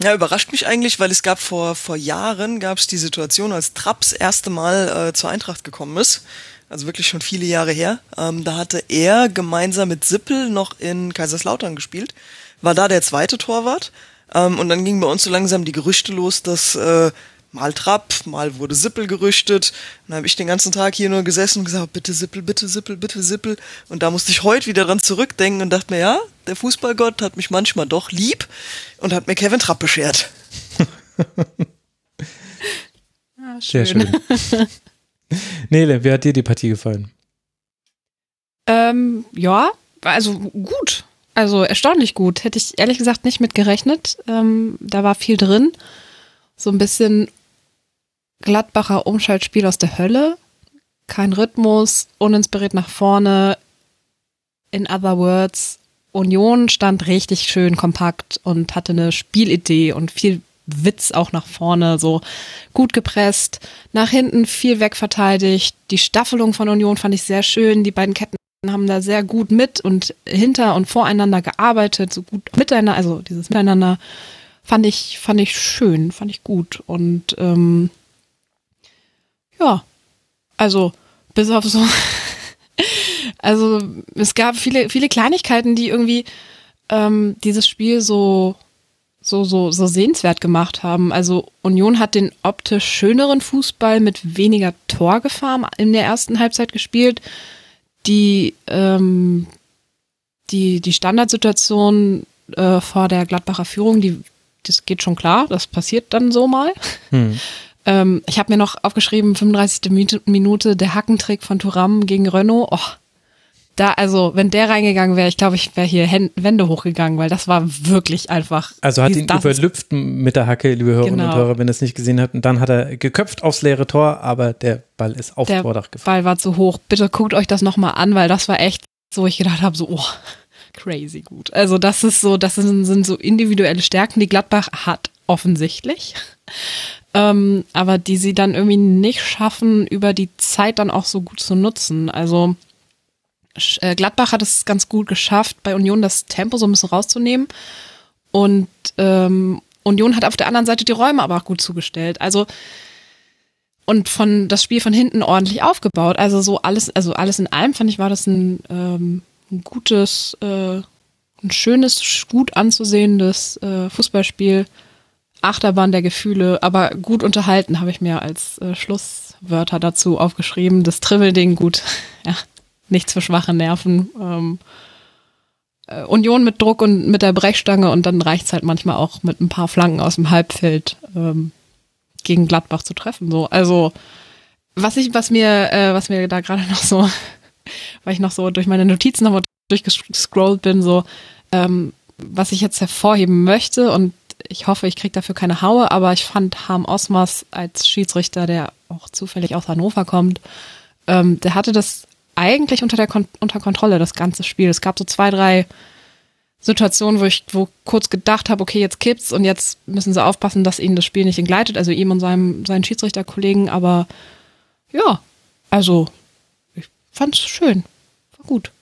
Ja, überrascht mich eigentlich, weil es gab vor, vor Jahren gab es die Situation, als Trapps erste Mal äh, zur Eintracht gekommen ist also wirklich schon viele Jahre her. Ähm, da hatte er gemeinsam mit Sippel noch in Kaiserslautern gespielt, war da der zweite Torwart. Ähm, und dann gingen bei uns so langsam die Gerüchte los, dass äh, mal Trapp, mal wurde Sippel gerüchtet. dann habe ich den ganzen Tag hier nur gesessen und gesagt, bitte Sippel, bitte Sippel, bitte Sippel. Und da musste ich heute wieder dran zurückdenken und dachte mir, ja, der Fußballgott hat mich manchmal doch lieb und hat mir Kevin Trapp beschert. (laughs) ah, schön. Sehr schön. (laughs) Nele, wie hat dir die Partie gefallen? Ähm, ja, also gut. Also erstaunlich gut. Hätte ich ehrlich gesagt nicht mit gerechnet. Ähm, da war viel drin. So ein bisschen Gladbacher Umschaltspiel aus der Hölle. Kein Rhythmus, uninspiriert nach vorne. In other words, Union stand richtig schön kompakt und hatte eine Spielidee und viel Witz auch nach vorne, so gut gepresst, nach hinten viel wegverteidigt. Die Staffelung von Union fand ich sehr schön. Die beiden Ketten haben da sehr gut mit und hinter und voreinander gearbeitet, so gut miteinander, also dieses Miteinander fand ich, fand ich schön, fand ich gut. Und ähm, ja, also bis auf so, (laughs) also es gab viele, viele Kleinigkeiten, die irgendwie ähm, dieses Spiel so so, so, so sehenswert gemacht haben. Also Union hat den optisch schöneren Fußball mit weniger Torgefahr in der ersten Halbzeit gespielt. Die, ähm, die, die Standardsituation äh, vor der Gladbacher Führung, die, das geht schon klar, das passiert dann so mal. Hm. Ähm, ich habe mir noch aufgeschrieben, 35. Minute, der Hackentrick von Turam gegen Renault. Oh, da, also, wenn der reingegangen wäre, ich glaube, ich wäre hier Wände hochgegangen, weil das war wirklich einfach. Also hat ihn überlüpft mit der Hacke, liebe Hörerinnen genau. und Hörer, wenn ihr es nicht gesehen habt. Und dann hat er geköpft aufs leere Tor, aber der Ball ist aufs der Vordach gefallen. Der Ball war zu hoch. Bitte guckt euch das nochmal an, weil das war echt so, ich gedacht habe, so, oh, (laughs) crazy gut. Also, das ist so, das sind, sind so individuelle Stärken, die Gladbach hat, offensichtlich. Ähm, aber die sie dann irgendwie nicht schaffen, über die Zeit dann auch so gut zu nutzen. Also, äh, Gladbach hat es ganz gut geschafft, bei Union das Tempo so ein bisschen rauszunehmen. Und ähm, Union hat auf der anderen Seite die Räume aber auch gut zugestellt. Also und von das Spiel von hinten ordentlich aufgebaut. Also so alles, also alles in allem fand ich, war das ein, ähm, ein gutes, äh, ein schönes, gut anzusehendes äh, Fußballspiel. Achterbahn der Gefühle, aber gut unterhalten habe ich mir als äh, Schlusswörter dazu aufgeschrieben. Das Trivielding gut, (laughs) ja, nichts für schwache Nerven. Ähm, äh, Union mit Druck und mit der Brechstange und dann reicht's halt manchmal auch mit ein paar Flanken aus dem Halbfeld ähm, gegen Gladbach zu treffen. So, also was ich, was mir, äh, was mir da gerade (laughs) noch so, weil ich noch so durch meine Notizen nochmal durchgescrollt bin, so ähm, was ich jetzt hervorheben möchte und ich hoffe, ich kriege dafür keine Haue, aber ich fand Harm Osmers als Schiedsrichter, der auch zufällig aus Hannover kommt, ähm, der hatte das eigentlich unter der Kon unter Kontrolle, das ganze Spiel. Es gab so zwei, drei Situationen, wo ich wo kurz gedacht habe, okay, jetzt kippt's und jetzt müssen sie aufpassen, dass ihnen das Spiel nicht entgleitet, also ihm und seinem, seinen Schiedsrichterkollegen, aber ja, also ich fand's schön. War gut.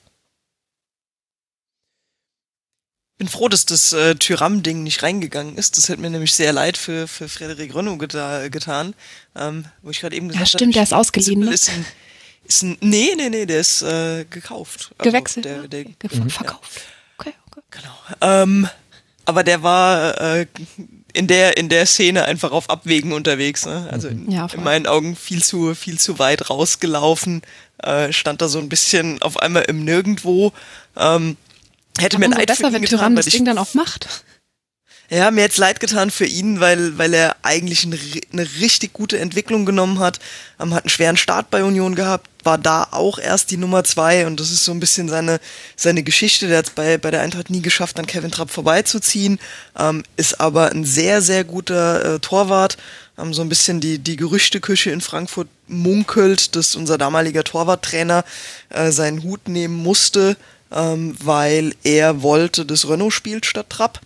Bin froh, dass das äh, Tyram-Ding nicht reingegangen ist. Das hätte mir nämlich sehr leid für, für Frederik Renault geta getan. Ähm, wo ich gerade eben gesagt habe. Ja, stimmt, hab, der ist ausgeliehen. Ne? Ist ein, ist ein, nee, nee, nee, der ist äh, gekauft. Also Gewechselt? Der, der, okay. Mhm. Verkauft. Okay, okay. Genau. Ähm, aber der war äh, in der in der Szene einfach auf Abwägen unterwegs. Ne? Also in, ja, in meinen Augen viel zu viel zu weit rausgelaufen. Äh, stand da so ein bisschen auf einmal im Nirgendwo. Ähm, hätte mir leid besser, wenn Tyrann das Ding dann auch macht. Ja, mir jetzt leid getan für ihn, weil, weil er eigentlich eine, eine richtig gute Entwicklung genommen hat. Ähm, hat einen schweren Start bei Union gehabt, war da auch erst die Nummer zwei und das ist so ein bisschen seine, seine Geschichte. Der hat es bei, bei der Eintracht nie geschafft, an Kevin Trapp vorbeizuziehen, ähm, ist aber ein sehr, sehr guter äh, Torwart. Ähm, so ein bisschen die, die Gerüchteküche in Frankfurt munkelt, dass unser damaliger Torwarttrainer äh, seinen Hut nehmen musste, ähm, weil er wollte, dass Renault spielt statt Trapp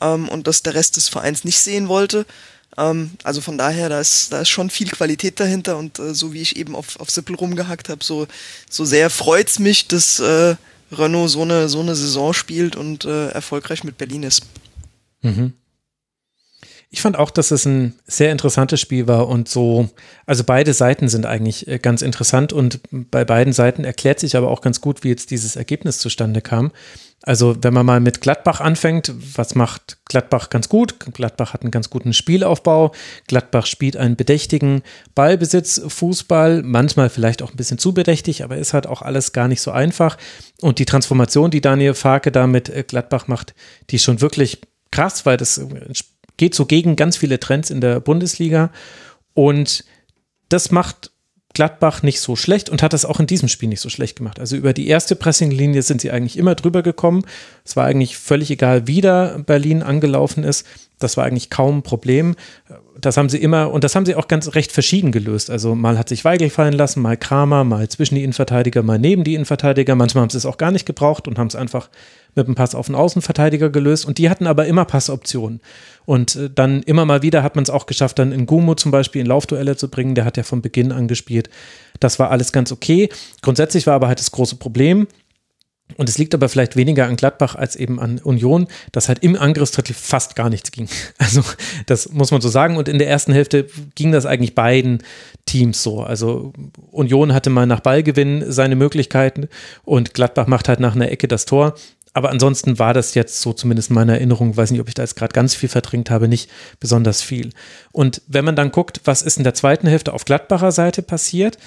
ähm, und das der Rest des Vereins nicht sehen wollte. Ähm, also von daher, da ist, da ist schon viel Qualität dahinter und äh, so wie ich eben auf, auf Sippel rumgehackt habe, so, so sehr freut's mich, dass äh, Renault so eine, so eine Saison spielt und äh, erfolgreich mit Berlin ist. Mhm. Ich fand auch, dass es ein sehr interessantes Spiel war und so, also beide Seiten sind eigentlich äh, ganz interessant und bei beiden Seiten erklärt sich aber auch ganz gut, wie jetzt dieses Ergebnis zustande kam. Also wenn man mal mit Gladbach anfängt, was macht Gladbach ganz gut? Gladbach hat einen ganz guten Spielaufbau. Gladbach spielt einen bedächtigen Ballbesitz, Fußball, manchmal vielleicht auch ein bisschen zu bedächtig, aber ist halt auch alles gar nicht so einfach. Und die Transformation, die Daniel Farke da mit äh, Gladbach macht, die ist schon wirklich krass, weil das geht so gegen ganz viele Trends in der Bundesliga. Und das macht Gladbach nicht so schlecht und hat das auch in diesem Spiel nicht so schlecht gemacht. Also über die erste Pressinglinie sind sie eigentlich immer drüber gekommen. Es war eigentlich völlig egal, wie da Berlin angelaufen ist. Das war eigentlich kaum ein Problem. Das haben sie immer, und das haben sie auch ganz recht verschieden gelöst. Also mal hat sich Weigel fallen lassen, mal Kramer, mal zwischen die Innenverteidiger, mal neben die Innenverteidiger. Manchmal haben sie es auch gar nicht gebraucht und haben es einfach mit einem Pass auf den Außenverteidiger gelöst. Und die hatten aber immer Passoptionen. Und äh, dann immer mal wieder hat man es auch geschafft, dann in Gumo zum Beispiel in Laufduelle zu bringen. Der hat ja von Beginn an gespielt. Das war alles ganz okay. Grundsätzlich war aber halt das große Problem, und es liegt aber vielleicht weniger an Gladbach als eben an Union, dass halt im Angriffsdrittel fast gar nichts ging. (laughs) Also das muss man so sagen. Und in der ersten Hälfte ging das eigentlich beiden Teams so. Also Union hatte mal nach Ballgewinn seine Möglichkeiten und Gladbach macht halt nach einer Ecke das Tor. Aber ansonsten war das jetzt so zumindest meine Erinnerung, weiß nicht, ob ich da jetzt gerade ganz viel verdrängt habe, nicht besonders viel. Und wenn man dann guckt, was ist in der zweiten Hälfte auf Gladbacher Seite passiert,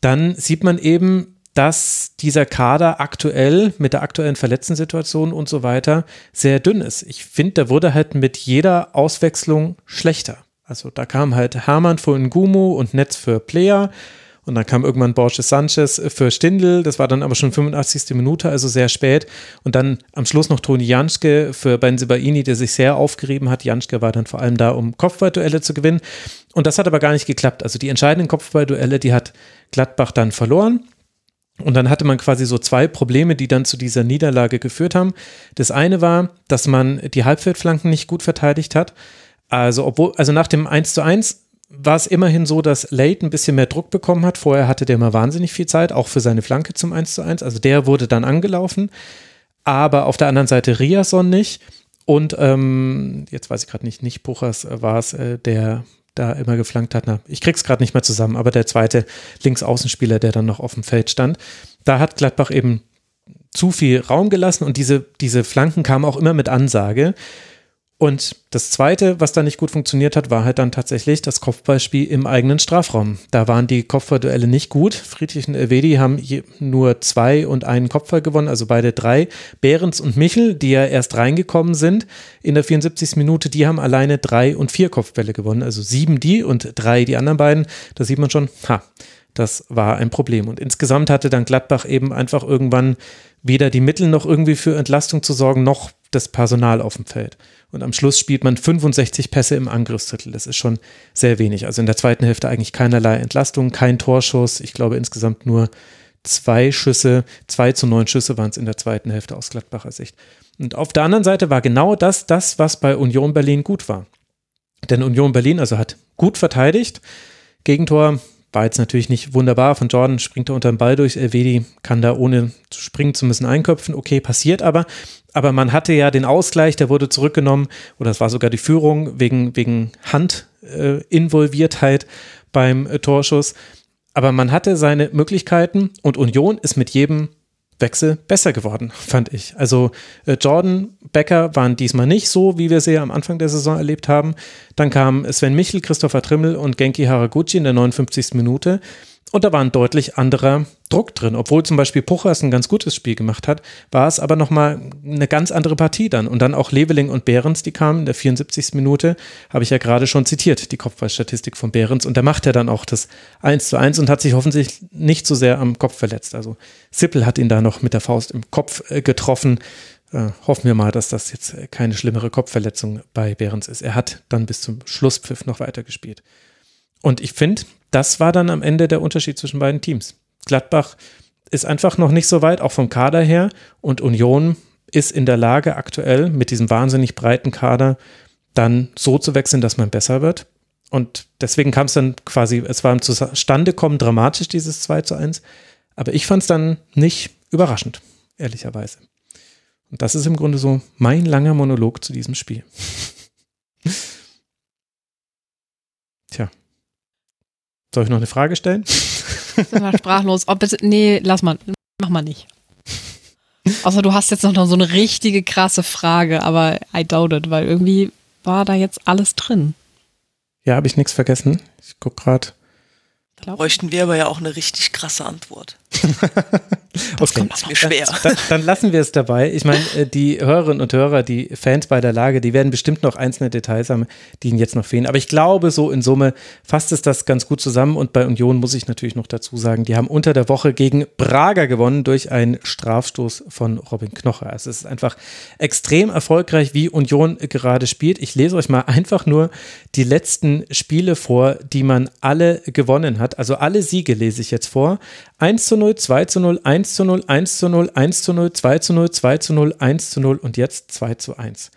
dann sieht man eben, dass dieser Kader aktuell mit der aktuellen Verletzten-Situation und so weiter sehr dünn ist. Ich finde, der wurde halt mit jeder Auswechslung schlechter. Also da kam halt Hermann für Ngumu und Netz für Player. Und dann kam irgendwann Borges Sanchez für Stindl, das war dann aber schon 85. Minute, also sehr spät. Und dann am Schluss noch Toni Janschke für Benzibaini, der sich sehr aufgerieben hat. Janschke war dann vor allem da, um Kopfballduelle zu gewinnen. Und das hat aber gar nicht geklappt. Also die entscheidenden Kopfballduelle, die hat Gladbach dann verloren. Und dann hatte man quasi so zwei Probleme, die dann zu dieser Niederlage geführt haben. Das eine war, dass man die Halbfeldflanken nicht gut verteidigt hat. Also, obwohl, also nach dem 1 zu 1 war es immerhin so, dass Late ein bisschen mehr Druck bekommen hat. Vorher hatte der mal wahnsinnig viel Zeit, auch für seine Flanke zum 1 zu 1. Also der wurde dann angelaufen. Aber auf der anderen Seite Riason nicht. Und ähm, jetzt weiß ich gerade nicht, nicht Puchers äh, war es, äh, der da immer geflankt hat. Na, ich krieg's gerade nicht mehr zusammen, aber der zweite Linksaußenspieler, der dann noch auf dem Feld stand, da hat Gladbach eben zu viel Raum gelassen und diese, diese Flanken kamen auch immer mit Ansage. Und das Zweite, was da nicht gut funktioniert hat, war halt dann tatsächlich das Kopfballspiel im eigenen Strafraum. Da waren die Kopfballduelle nicht gut. Friedrich und Elvedi haben nur zwei und einen Kopfball gewonnen, also beide drei. Behrens und Michel, die ja erst reingekommen sind in der 74. Minute, die haben alleine drei und vier Kopfbälle gewonnen. Also sieben die und drei die anderen beiden. Da sieht man schon, ha, das war ein Problem. Und insgesamt hatte dann Gladbach eben einfach irgendwann weder die Mittel noch irgendwie für Entlastung zu sorgen, noch das Personal auf dem Feld. Und am Schluss spielt man 65 Pässe im Angriffsdrittel. Das ist schon sehr wenig. Also in der zweiten Hälfte eigentlich keinerlei Entlastung, kein Torschuss. Ich glaube insgesamt nur zwei Schüsse, zwei zu neun Schüsse waren es in der zweiten Hälfte aus Gladbacher Sicht. Und auf der anderen Seite war genau das, das, was bei Union Berlin gut war. Denn Union Berlin also hat gut verteidigt. Gegentor war jetzt natürlich nicht wunderbar. Von Jordan springt er unter den Ball durch. Elvedi kann da ohne springen zu müssen einköpfen. Okay, passiert aber aber man hatte ja den Ausgleich, der wurde zurückgenommen oder es war sogar die Führung wegen, wegen Handinvolviertheit äh, beim äh, Torschuss. Aber man hatte seine Möglichkeiten und Union ist mit jedem Wechsel besser geworden, fand ich. Also äh, Jordan, Becker waren diesmal nicht so, wie wir sie am Anfang der Saison erlebt haben. Dann kamen Sven Michel, Christopher Trimmel und Genki Haraguchi in der 59. Minute. Und da war ein deutlich anderer Druck drin. Obwohl zum Beispiel Puchers ein ganz gutes Spiel gemacht hat, war es aber nochmal eine ganz andere Partie dann. Und dann auch Leveling und Behrens, die kamen in der 74. Minute, habe ich ja gerade schon zitiert, die Kopfballstatistik von Behrens. Und der macht ja dann auch das 1 zu 1 und hat sich hoffentlich nicht so sehr am Kopf verletzt. Also Sippel hat ihn da noch mit der Faust im Kopf äh, getroffen. Äh, hoffen wir mal, dass das jetzt keine schlimmere Kopfverletzung bei Behrens ist. Er hat dann bis zum Schlusspfiff noch weitergespielt. Und ich finde, das war dann am Ende der Unterschied zwischen beiden Teams. Gladbach ist einfach noch nicht so weit, auch vom Kader her. Und Union ist in der Lage, aktuell mit diesem wahnsinnig breiten Kader dann so zu wechseln, dass man besser wird. Und deswegen kam es dann quasi, es war im Zustandekommen dramatisch, dieses 2 zu 1. Aber ich fand es dann nicht überraschend, ehrlicherweise. Und das ist im Grunde so mein langer Monolog zu diesem Spiel. (laughs) Tja. Soll ich noch eine Frage stellen? Ich bin mal sprachlos. Ob es, nee, lass mal. Mach mal nicht. Außer du hast jetzt noch so eine richtige krasse Frage, aber I doubt it, weil irgendwie war da jetzt alles drin. Ja, habe ich nichts vergessen. Ich guck gerade. Da bräuchten wir aber ja auch eine richtig krasse Antwort. (laughs) das okay. kommt mir schwer. Dann, dann, lassen wir es dabei. Ich meine, äh, die Hörerinnen und Hörer, die Fans bei der Lage, die werden bestimmt noch einzelne Details haben, die ihnen jetzt noch fehlen. Aber ich glaube, so in Summe fasst es das ganz gut zusammen. Und bei Union muss ich natürlich noch dazu sagen, die haben unter der Woche gegen Braga gewonnen durch einen Strafstoß von Robin Knocher. Also es ist einfach extrem erfolgreich, wie Union gerade spielt. Ich lese euch mal einfach nur die letzten Spiele vor, die man alle gewonnen hat. Also alle Siege lese ich jetzt vor. 1 zu 0, 2 zu 0, 1 zu 0, 1 zu 0, 1 zu 0, 2 zu 0, 2 zu 0, 1 zu 0 und jetzt 2 zu 1.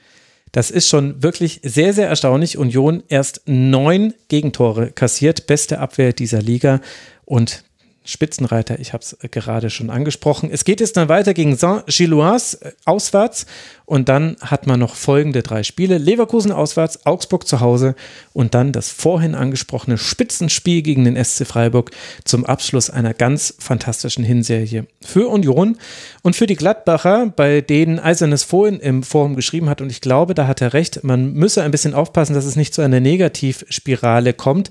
Das ist schon wirklich sehr, sehr erstaunlich. Union erst neun Gegentore kassiert, beste Abwehr dieser Liga und Spitzenreiter. Ich habe es gerade schon angesprochen. Es geht jetzt dann weiter gegen Saint-Gilloise äh, auswärts und dann hat man noch folgende drei Spiele. Leverkusen auswärts, Augsburg zu Hause und dann das vorhin angesprochene Spitzenspiel gegen den SC Freiburg zum Abschluss einer ganz fantastischen Hinserie für Union und für die Gladbacher, bei denen Eisernes vorhin im Forum geschrieben hat und ich glaube, da hat er recht, man müsse ein bisschen aufpassen, dass es nicht zu einer Negativspirale kommt,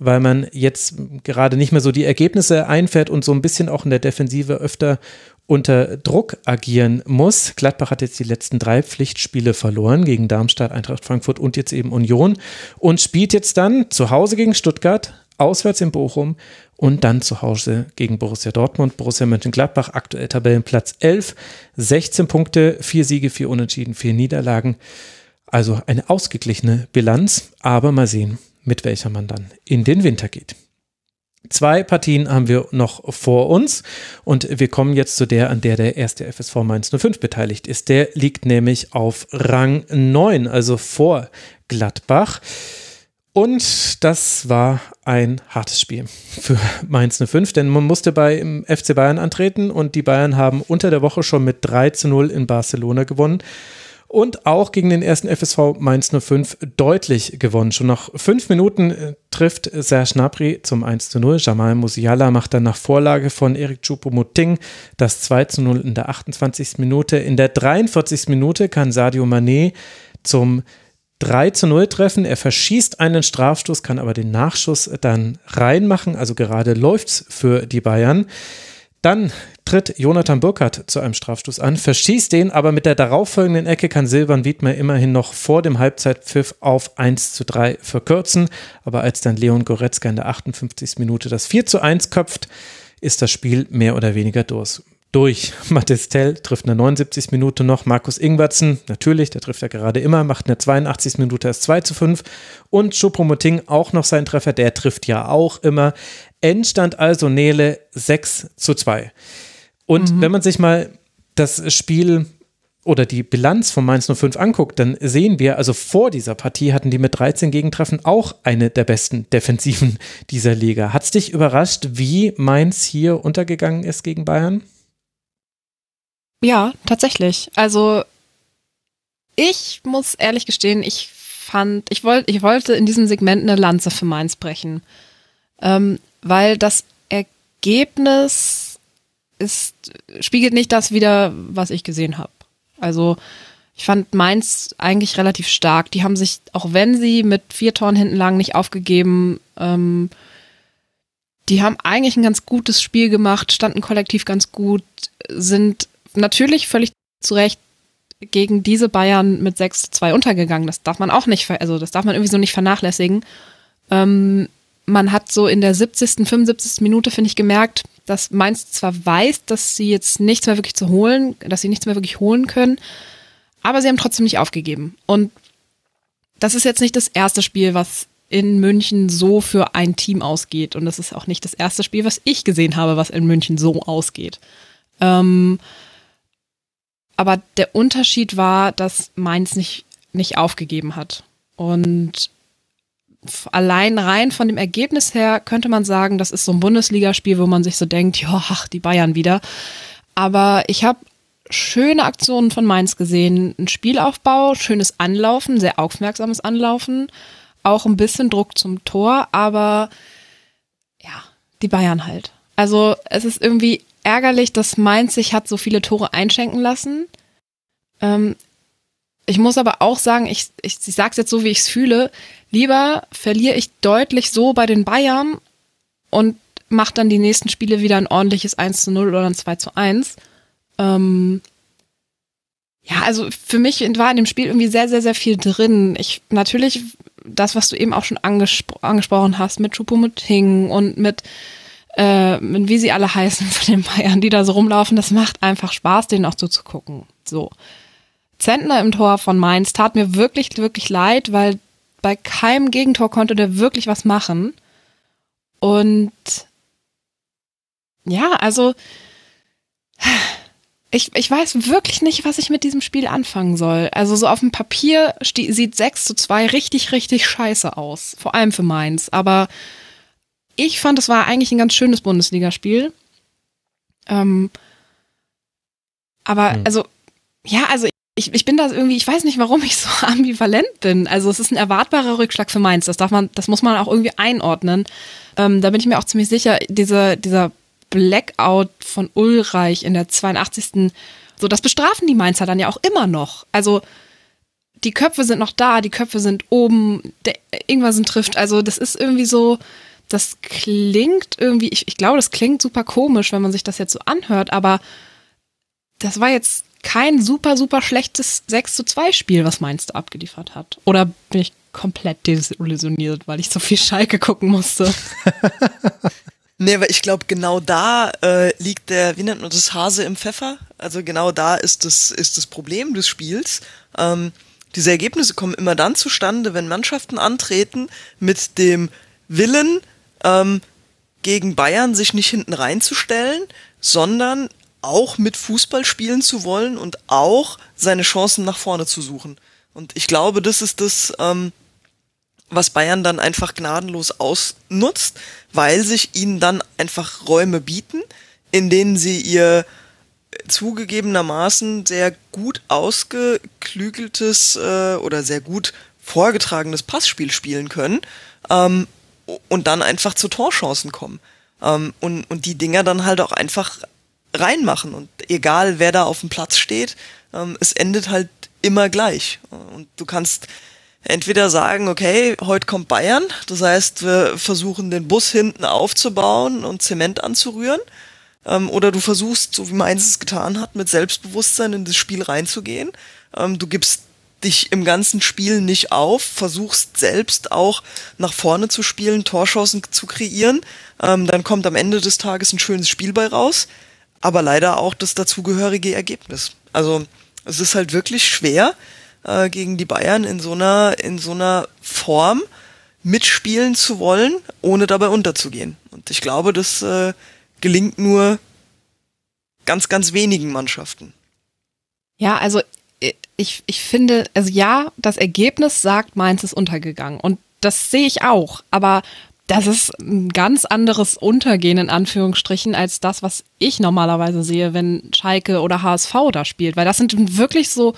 weil man jetzt gerade nicht mehr so die Ergebnisse einfährt und so ein bisschen auch in der Defensive öfter unter Druck agieren muss. Gladbach hat jetzt die letzten drei Pflichtspiele verloren gegen Darmstadt, Eintracht Frankfurt und jetzt eben Union und spielt jetzt dann zu Hause gegen Stuttgart, auswärts in Bochum und dann zu Hause gegen Borussia Dortmund. Borussia Mönchengladbach, aktuell Tabellenplatz 11, 16 Punkte, vier Siege, vier Unentschieden, vier Niederlagen. Also eine ausgeglichene Bilanz, aber mal sehen, mit welcher man dann in den Winter geht. Zwei Partien haben wir noch vor uns und wir kommen jetzt zu der, an der der erste FSV Mainz 05 beteiligt ist. Der liegt nämlich auf Rang 9, also vor Gladbach. Und das war ein hartes Spiel für Mainz 05, denn man musste bei FC Bayern antreten und die Bayern haben unter der Woche schon mit 3 zu 0 in Barcelona gewonnen und auch gegen den ersten FSV Mainz 05 deutlich gewonnen. Schon nach fünf Minuten äh, trifft Serge Gnabry zum 1 zu 0. Jamal Musiala macht dann nach Vorlage von Eric Choupo-Moting das 2 zu 0 in der 28. Minute. In der 43. Minute kann Sadio Mané zum 3 zu 0 treffen. Er verschießt einen Strafstoß, kann aber den Nachschuss dann reinmachen. Also gerade läuft's für die Bayern. Dann tritt Jonathan Burkhardt zu einem Strafstoß an, verschießt den, aber mit der darauffolgenden Ecke kann Silvan Wiedmer immerhin noch vor dem Halbzeitpfiff auf 1 zu 3 verkürzen. Aber als dann Leon Goretzka in der 58. Minute das 4 zu 1 köpft, ist das Spiel mehr oder weniger durch durch. (laughs) Mathis Tell trifft in der 79. Minute noch. Markus Ingwertsen, natürlich, der trifft ja gerade immer, macht in der 82. Minute das 2 zu 5. Und Choupo-Moting auch noch seinen Treffer, der trifft ja auch immer. Endstand also Nele 6 zu 2. Und mhm. wenn man sich mal das Spiel oder die Bilanz von Mainz 05 anguckt, dann sehen wir, also vor dieser Partie hatten die mit 13 Gegentreffen auch eine der besten Defensiven (laughs) dieser Liga. Hat es dich überrascht, wie Mainz hier untergegangen ist gegen Bayern? Ja, tatsächlich. Also ich muss ehrlich gestehen, ich fand, ich wollte, ich wollte in diesem Segment eine Lanze für Mainz brechen, ähm, weil das Ergebnis ist spiegelt nicht das wieder, was ich gesehen habe. Also ich fand Mainz eigentlich relativ stark. Die haben sich, auch wenn sie mit vier Toren hinten lagen, nicht aufgegeben. Ähm, die haben eigentlich ein ganz gutes Spiel gemacht, standen kollektiv ganz gut, sind natürlich völlig zu Recht gegen diese Bayern mit 6-2 untergegangen. Das darf man auch nicht, also das darf man irgendwie so nicht vernachlässigen. Ähm, man hat so in der 70., 75. Minute, finde ich, gemerkt, dass Mainz zwar weiß, dass sie jetzt nichts mehr wirklich zu holen, dass sie nichts mehr wirklich holen können, aber sie haben trotzdem nicht aufgegeben. Und das ist jetzt nicht das erste Spiel, was in München so für ein Team ausgeht. Und das ist auch nicht das erste Spiel, was ich gesehen habe, was in München so ausgeht. Ähm, aber der Unterschied war, dass Mainz nicht, nicht aufgegeben hat. Und allein rein von dem Ergebnis her könnte man sagen, das ist so ein Bundesligaspiel, wo man sich so denkt, ja, ach, die Bayern wieder. Aber ich habe schöne Aktionen von Mainz gesehen. Ein Spielaufbau, schönes Anlaufen, sehr aufmerksames Anlaufen, auch ein bisschen Druck zum Tor, aber ja, die Bayern halt. Also es ist irgendwie ärgerlich, dass Mainz sich hat so viele Tore einschenken lassen. Ähm, ich muss aber auch sagen, ich, ich, ich sage es jetzt so, wie ich es fühle, lieber verliere ich deutlich so bei den Bayern und mache dann die nächsten Spiele wieder ein ordentliches 1 zu 0 oder ein 2 zu 1. Ähm, ja, also für mich war in dem Spiel irgendwie sehr, sehr, sehr viel drin. Ich natürlich das, was du eben auch schon angespro angesprochen hast, mit Choupo-Moting und mit äh, wie sie alle heißen von den Bayern, die da so rumlaufen, das macht einfach Spaß, denen auch so zu gucken. So. Zentner im Tor von Mainz tat mir wirklich, wirklich leid, weil bei keinem Gegentor konnte der wirklich was machen. Und ja, also ich, ich weiß wirklich nicht, was ich mit diesem Spiel anfangen soll. Also so auf dem Papier sieht 6 zu 2 richtig, richtig scheiße aus. Vor allem für Mainz. Aber ich fand, es war eigentlich ein ganz schönes Bundesligaspiel. Ähm, aber hm. also, ja, also ich, ich bin da irgendwie, ich weiß nicht, warum ich so (laughs) ambivalent bin. Also es ist ein erwartbarer Rückschlag für Mainz. Das darf man, das muss man auch irgendwie einordnen. Ähm, da bin ich mir auch ziemlich sicher, diese, dieser Blackout von Ulreich in der 82. So, das bestrafen die Mainzer dann ja auch immer noch. Also die Köpfe sind noch da, die Köpfe sind oben, der Ingwersen trifft. Also das ist irgendwie so, das klingt irgendwie, ich, ich glaube, das klingt super komisch, wenn man sich das jetzt so anhört, aber das war jetzt kein super, super schlechtes 6 zu 2 Spiel, was Mainz da abgeliefert hat. Oder bin ich komplett desillusioniert, weil ich so viel Schalke gucken musste? (laughs) nee, aber ich glaube, genau da äh, liegt der, wie nennt man das, Hase im Pfeffer. Also genau da ist das, ist das Problem des Spiels. Ähm, diese Ergebnisse kommen immer dann zustande, wenn Mannschaften antreten mit dem Willen, ähm, gegen Bayern sich nicht hinten reinzustellen, sondern auch mit Fußball spielen zu wollen und auch seine Chancen nach vorne zu suchen. Und ich glaube, das ist das, ähm, was Bayern dann einfach gnadenlos ausnutzt, weil sich ihnen dann einfach Räume bieten, in denen sie ihr zugegebenermaßen sehr gut ausgeklügeltes äh, oder sehr gut vorgetragenes Passspiel spielen können ähm, und dann einfach zu Torchancen kommen. Ähm, und, und die Dinger dann halt auch einfach reinmachen. Und egal, wer da auf dem Platz steht, ähm, es endet halt immer gleich. Und du kannst entweder sagen, okay, heute kommt Bayern, das heißt, wir versuchen den Bus hinten aufzubauen und Zement anzurühren. Ähm, oder du versuchst, so wie Mainz es getan hat, mit Selbstbewusstsein in das Spiel reinzugehen. Ähm, du gibst dich im ganzen Spiel nicht auf, versuchst selbst auch nach vorne zu spielen, Torchancen zu kreieren. Ähm, dann kommt am Ende des Tages ein schönes Spiel bei raus aber leider auch das dazugehörige Ergebnis. Also es ist halt wirklich schwer, äh, gegen die Bayern in so einer, in so einer Form mitspielen zu wollen, ohne dabei unterzugehen. Und ich glaube, das äh, gelingt nur ganz, ganz wenigen Mannschaften. Ja, also ich, ich finde, also ja, das Ergebnis sagt, Mainz ist untergegangen. Und das sehe ich auch. Aber das ist ein ganz anderes Untergehen in Anführungsstrichen als das, was ich normalerweise sehe, wenn Schalke oder HSV da spielt, weil das sind wirklich so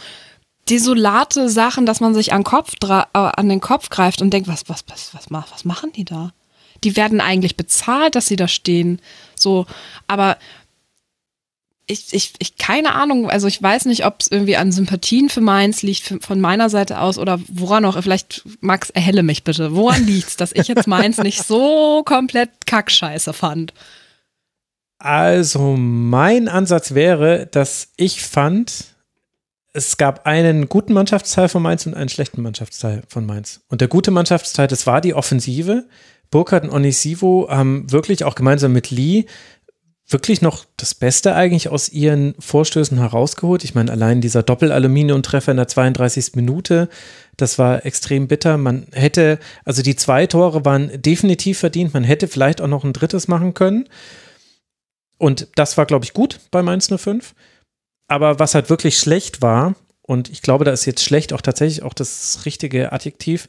desolate Sachen, dass man sich an, Kopf äh, an den Kopf greift und denkt, was, was, was, was, was machen die da? Die werden eigentlich bezahlt, dass sie da stehen. So, aber ich, ich, ich, keine Ahnung, also ich weiß nicht, ob es irgendwie an Sympathien für Mainz liegt, für, von meiner Seite aus oder woran auch, vielleicht Max, erhelle mich bitte. Woran liegt's, dass ich jetzt Mainz nicht so komplett kackscheiße fand? Also, mein Ansatz wäre, dass ich fand, es gab einen guten Mannschaftsteil von Mainz und einen schlechten Mannschaftsteil von Mainz. Und der gute Mannschaftsteil, das war die Offensive. Burkhardt und Onisivo haben wirklich auch gemeinsam mit Lee wirklich noch das Beste eigentlich aus ihren Vorstößen herausgeholt. Ich meine, allein dieser Doppel-Aluminium-Treffer in der 32. Minute, das war extrem bitter. Man hätte, also die zwei Tore waren definitiv verdient. Man hätte vielleicht auch noch ein drittes machen können. Und das war, glaube ich, gut bei Mainz 05. Aber was halt wirklich schlecht war, und ich glaube, da ist jetzt schlecht auch tatsächlich auch das richtige Adjektiv,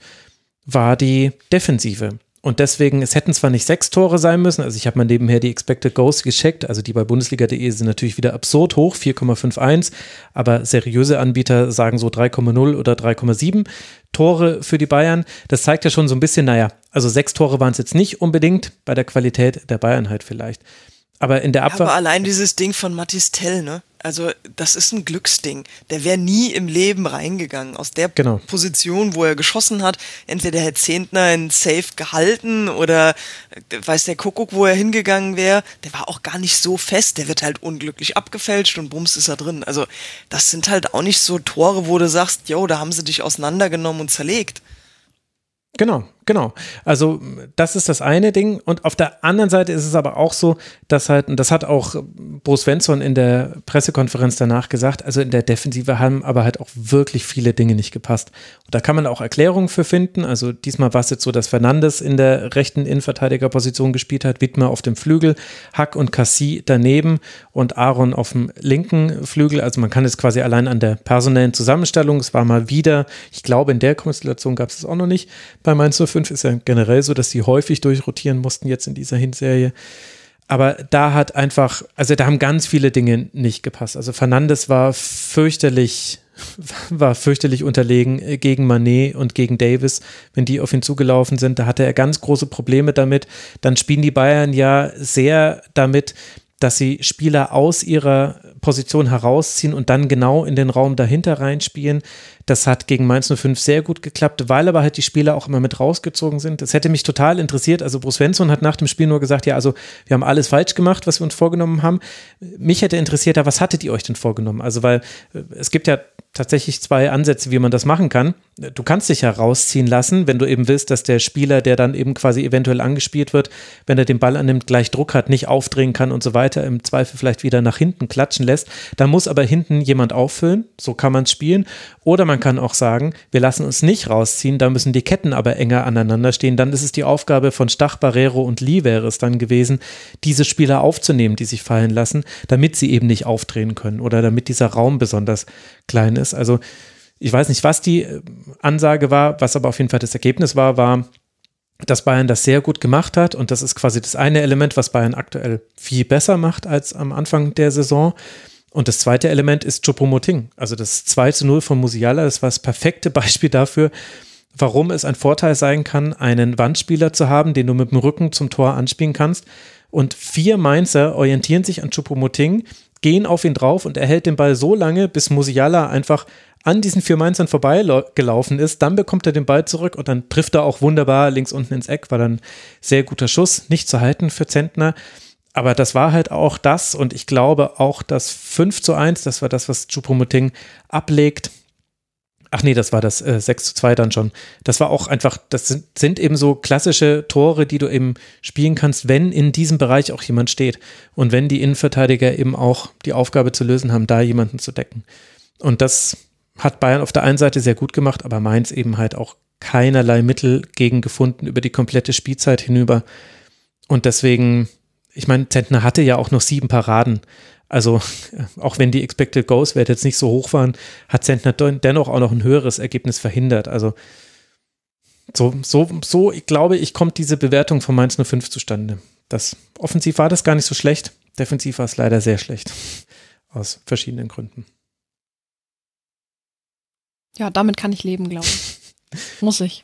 war die Defensive. Und deswegen, es hätten zwar nicht sechs Tore sein müssen, also ich habe mal nebenher die Expected Goals gecheckt, also die bei Bundesliga.de sind natürlich wieder absurd hoch, 4,51, aber seriöse Anbieter sagen so 3,0 oder 3,7 Tore für die Bayern. Das zeigt ja schon so ein bisschen, naja, also sechs Tore waren es jetzt nicht unbedingt, bei der Qualität der Bayern halt vielleicht. Aber in der Abwehr. aber allein dieses Ding von Mathis Tell, ne? Also das ist ein Glücksding. Der wäre nie im Leben reingegangen. Aus der genau. Position, wo er geschossen hat, entweder hätte Zehntner in Safe gehalten oder äh, weiß der Kuckuck, wo er hingegangen wäre. Der war auch gar nicht so fest. Der wird halt unglücklich abgefälscht und bums ist er drin. Also das sind halt auch nicht so Tore, wo du sagst, yo, da haben sie dich auseinandergenommen und zerlegt. Genau, genau. Also das ist das eine Ding. Und auf der anderen Seite ist es aber auch so, dass halt, und das hat auch Bo Svensson in der Pressekonferenz danach gesagt, also in der Defensive haben aber halt auch wirklich viele Dinge nicht gepasst. Und da kann man auch Erklärungen für finden. Also diesmal war es jetzt so, dass Fernandes in der rechten Innenverteidigerposition gespielt hat, Wittmer auf dem Flügel, Hack und Cassie daneben und Aaron auf dem linken Flügel. Also man kann es quasi allein an der personellen Zusammenstellung, es war mal wieder, ich glaube in der Konstellation gab es es auch noch nicht bei Mainz 05, 05 ist ja generell so, dass sie häufig durchrotieren mussten jetzt in dieser Hinserie. Aber da hat einfach, also da haben ganz viele Dinge nicht gepasst. Also Fernandes war fürchterlich, (laughs) war fürchterlich unterlegen äh, gegen Manet und gegen Davis, wenn die auf ihn zugelaufen sind. Da hatte er ganz große Probleme damit. Dann spielen die Bayern ja sehr damit, dass sie Spieler aus ihrer Position herausziehen und dann genau in den Raum dahinter reinspielen. Das hat gegen Mainz 05 sehr gut geklappt, weil aber halt die Spieler auch immer mit rausgezogen sind. Das hätte mich total interessiert. Also Bruce Svensson hat nach dem Spiel nur gesagt, ja, also wir haben alles falsch gemacht, was wir uns vorgenommen haben. Mich hätte interessiert, was hattet ihr euch denn vorgenommen? Also weil äh, es gibt ja tatsächlich zwei Ansätze, wie man das machen kann. Du kannst dich herausziehen lassen, wenn du eben willst, dass der Spieler, der dann eben quasi eventuell angespielt wird, wenn er den Ball annimmt, gleich Druck hat, nicht aufdrehen kann und so weiter, im Zweifel vielleicht wieder nach hinten klatschen lässt. Da muss aber hinten jemand auffüllen, so kann man es spielen. Oder man kann auch sagen, wir lassen uns nicht rausziehen, da müssen die Ketten aber enger aneinander stehen. Dann ist es die Aufgabe von Stach, Barrero und Lee wäre es dann gewesen, diese Spieler aufzunehmen, die sich fallen lassen, damit sie eben nicht aufdrehen können oder damit dieser Raum besonders klein ist. Also ich weiß nicht, was die äh, Ansage war, was aber auf jeden Fall das Ergebnis war, war, dass Bayern das sehr gut gemacht hat und das ist quasi das eine Element, was Bayern aktuell viel besser macht als am Anfang der Saison. Und das zweite Element ist Choupo-Moting. Also das 2 zu 0 von Musiala, das war das perfekte (laughs) Beispiel dafür, warum es ein Vorteil sein kann, einen Wandspieler zu haben, den du mit dem Rücken zum Tor anspielen kannst. Und vier Mainzer orientieren sich an Choupo-Moting, gehen auf ihn drauf und er hält den Ball so lange, bis Musiala einfach an diesen vier Mainzern vorbeigelaufen ist. Dann bekommt er den Ball zurück und dann trifft er auch wunderbar links unten ins Eck, war dann sehr guter Schuss, nicht zu halten für Zentner. Aber das war halt auch das und ich glaube auch das 5 zu 1, das war das, was Chupomoting ablegt. Ach nee, das war das äh, 6 zu 2 dann schon. Das war auch einfach, das sind, sind eben so klassische Tore, die du eben spielen kannst, wenn in diesem Bereich auch jemand steht. Und wenn die Innenverteidiger eben auch die Aufgabe zu lösen haben, da jemanden zu decken. Und das hat Bayern auf der einen Seite sehr gut gemacht, aber Mainz eben halt auch keinerlei Mittel gegen gefunden über die komplette Spielzeit hinüber. Und deswegen, ich meine, Zentner hatte ja auch noch sieben Paraden. Also auch wenn die Expected Goals Werte jetzt nicht so hoch waren, hat Zentner dennoch auch noch ein höheres Ergebnis verhindert. Also so, so, so, ich glaube ich, kommt diese Bewertung von Mainz 05 zustande. Das offensiv war das gar nicht so schlecht, defensiv war es leider sehr schlecht. Aus verschiedenen Gründen. Ja, damit kann ich leben, glaube ich. (laughs) muss ich.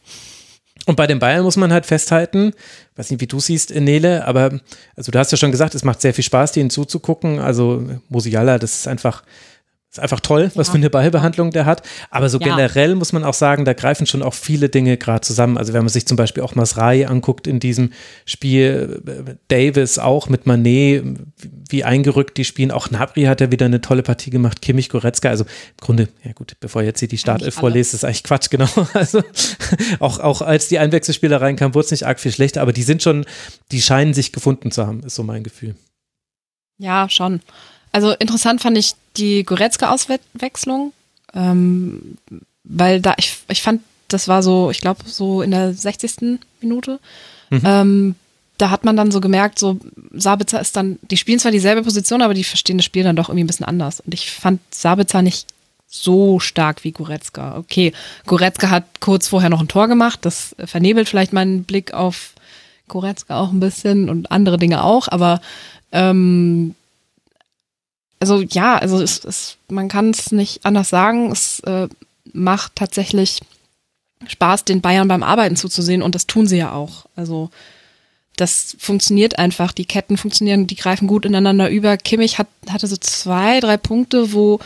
Und bei den Bayern muss man halt festhalten, weiß nicht, wie du siehst, Nele, aber also du hast ja schon gesagt, es macht sehr viel Spaß, denen zuzugucken. Also Musiala, das ist einfach, ist einfach toll, was ja. für eine Ballbehandlung der hat. Aber so ja. generell muss man auch sagen, da greifen schon auch viele Dinge gerade zusammen. Also wenn man sich zum Beispiel auch Masrai anguckt in diesem Spiel, Davis auch mit Manet, wie eingerückt die spielen. Auch Nabri hat ja wieder eine tolle Partie gemacht, Kimmich, Goretzka. Also im Grunde, ja gut, bevor jetzt hier die Startelf vorlest, ist eigentlich Quatsch, (laughs) genau. Also auch, auch als die Einwechselspieler reinkamen, wurde es nicht arg viel schlechter, aber die sind schon, die scheinen sich gefunden zu haben, ist so mein Gefühl. Ja, schon. Also interessant fand ich die Goretzka-Auswechslung, ähm, weil da, ich, ich fand, das war so, ich glaube, so in der 60. Minute. Mhm. Ähm, da hat man dann so gemerkt, so Sabitzer ist dann, die spielen zwar dieselbe Position, aber die verstehen das Spiel dann doch irgendwie ein bisschen anders. Und ich fand Sabitzer nicht so stark wie Goretzka. Okay, Goretzka hat kurz vorher noch ein Tor gemacht, das vernebelt vielleicht meinen Blick auf Goretzka auch ein bisschen und andere Dinge auch, aber ähm, also ja, also es, es, man kann es nicht anders sagen. Es äh, macht tatsächlich Spaß, den Bayern beim Arbeiten zuzusehen und das tun sie ja auch. Also das funktioniert einfach. Die Ketten funktionieren, die greifen gut ineinander über. Kimmich hat, hatte so zwei, drei Punkte, wo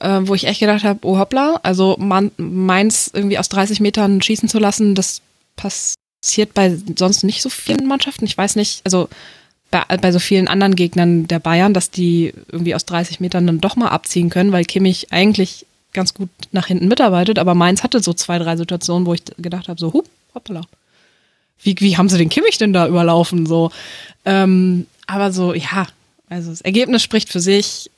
äh, wo ich echt gedacht habe, oh hoppla, also man, meins irgendwie aus 30 Metern schießen zu lassen, das passiert bei sonst nicht so vielen Mannschaften. Ich weiß nicht, also bei, bei so vielen anderen Gegnern der Bayern, dass die irgendwie aus 30 Metern dann doch mal abziehen können, weil Kimmich eigentlich ganz gut nach hinten mitarbeitet, aber Mainz hatte so zwei, drei Situationen, wo ich gedacht habe, so, hup, hoppala. Wie, wie haben sie den Kimmich denn da überlaufen? So, ähm, aber so, ja, also das Ergebnis spricht für sich.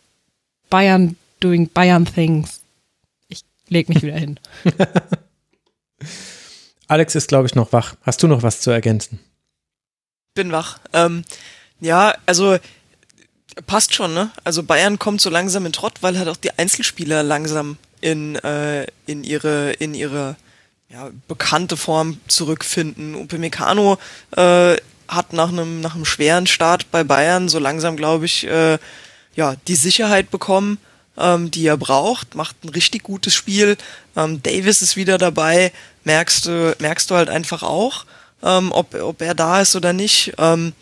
Bayern doing Bayern things. Ich leg mich wieder hin. (laughs) Alex ist, glaube ich, noch wach. Hast du noch was zu ergänzen? Bin wach. Ähm, ja, also passt schon, ne? Also Bayern kommt so langsam in Trott, weil halt auch die Einzelspieler langsam in, äh, in ihre, in ihre ja, bekannte Form zurückfinden. Upamecano äh, hat nach einem nach einem schweren Start bei Bayern so langsam, glaube ich, äh, ja die Sicherheit bekommen, ähm, die er braucht. Macht ein richtig gutes Spiel. Ähm, Davis ist wieder dabei. Merkst du merkst du halt einfach auch, ähm, ob ob er da ist oder nicht. Ähm,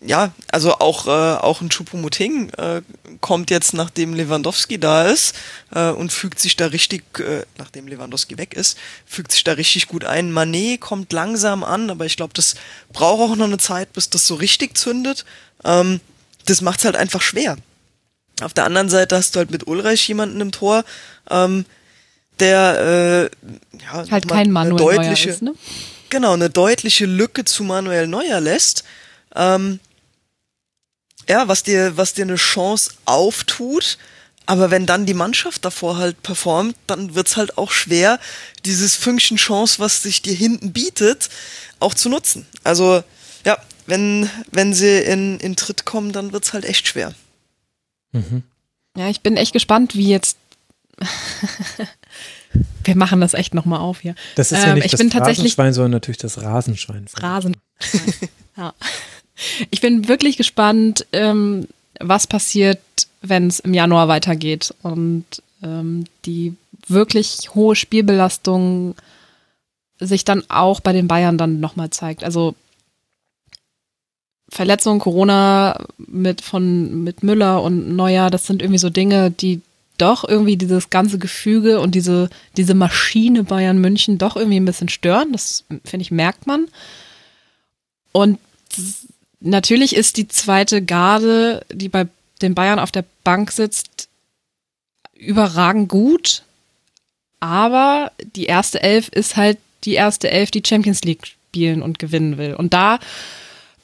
ja, also auch, äh, auch ein Choupo-Moting äh, kommt jetzt, nachdem Lewandowski da ist äh, und fügt sich da richtig, äh, nachdem Lewandowski weg ist, fügt sich da richtig gut ein. Manet kommt langsam an, aber ich glaube, das braucht auch noch eine Zeit, bis das so richtig zündet. Ähm, das macht's halt einfach schwer. Auf der anderen Seite hast du halt mit Ulreich jemanden im Tor, ähm, der äh, ja, halt kein Manuel deutliche, Neuer ist, ne? Genau, eine deutliche Lücke zu Manuel Neuer lässt. Ähm, ja, was dir, was dir eine Chance auftut. Aber wenn dann die Mannschaft davor halt performt, dann wird's halt auch schwer, dieses Fünkchen Chance, was sich dir hinten bietet, auch zu nutzen. Also, ja, wenn, wenn sie in, in Tritt kommen, dann wird's halt echt schwer. Mhm. Ja, ich bin echt gespannt, wie jetzt. (laughs) Wir machen das echt nochmal auf hier. Das ist ja ähm, nicht ähm, das Rasenschwein, sondern natürlich das Rasenschwein. Rasenschwein. (laughs) ja. Ich bin wirklich gespannt, ähm, was passiert, wenn es im Januar weitergeht und ähm, die wirklich hohe Spielbelastung sich dann auch bei den Bayern dann nochmal zeigt. Also Verletzung, Corona mit von mit Müller und Neuer, das sind irgendwie so Dinge, die doch irgendwie dieses ganze Gefüge und diese diese Maschine Bayern München doch irgendwie ein bisschen stören. Das finde ich merkt man. Und Natürlich ist die zweite Garde, die bei den Bayern auf der Bank sitzt, überragend gut. Aber die erste Elf ist halt die erste Elf, die Champions League spielen und gewinnen will. Und da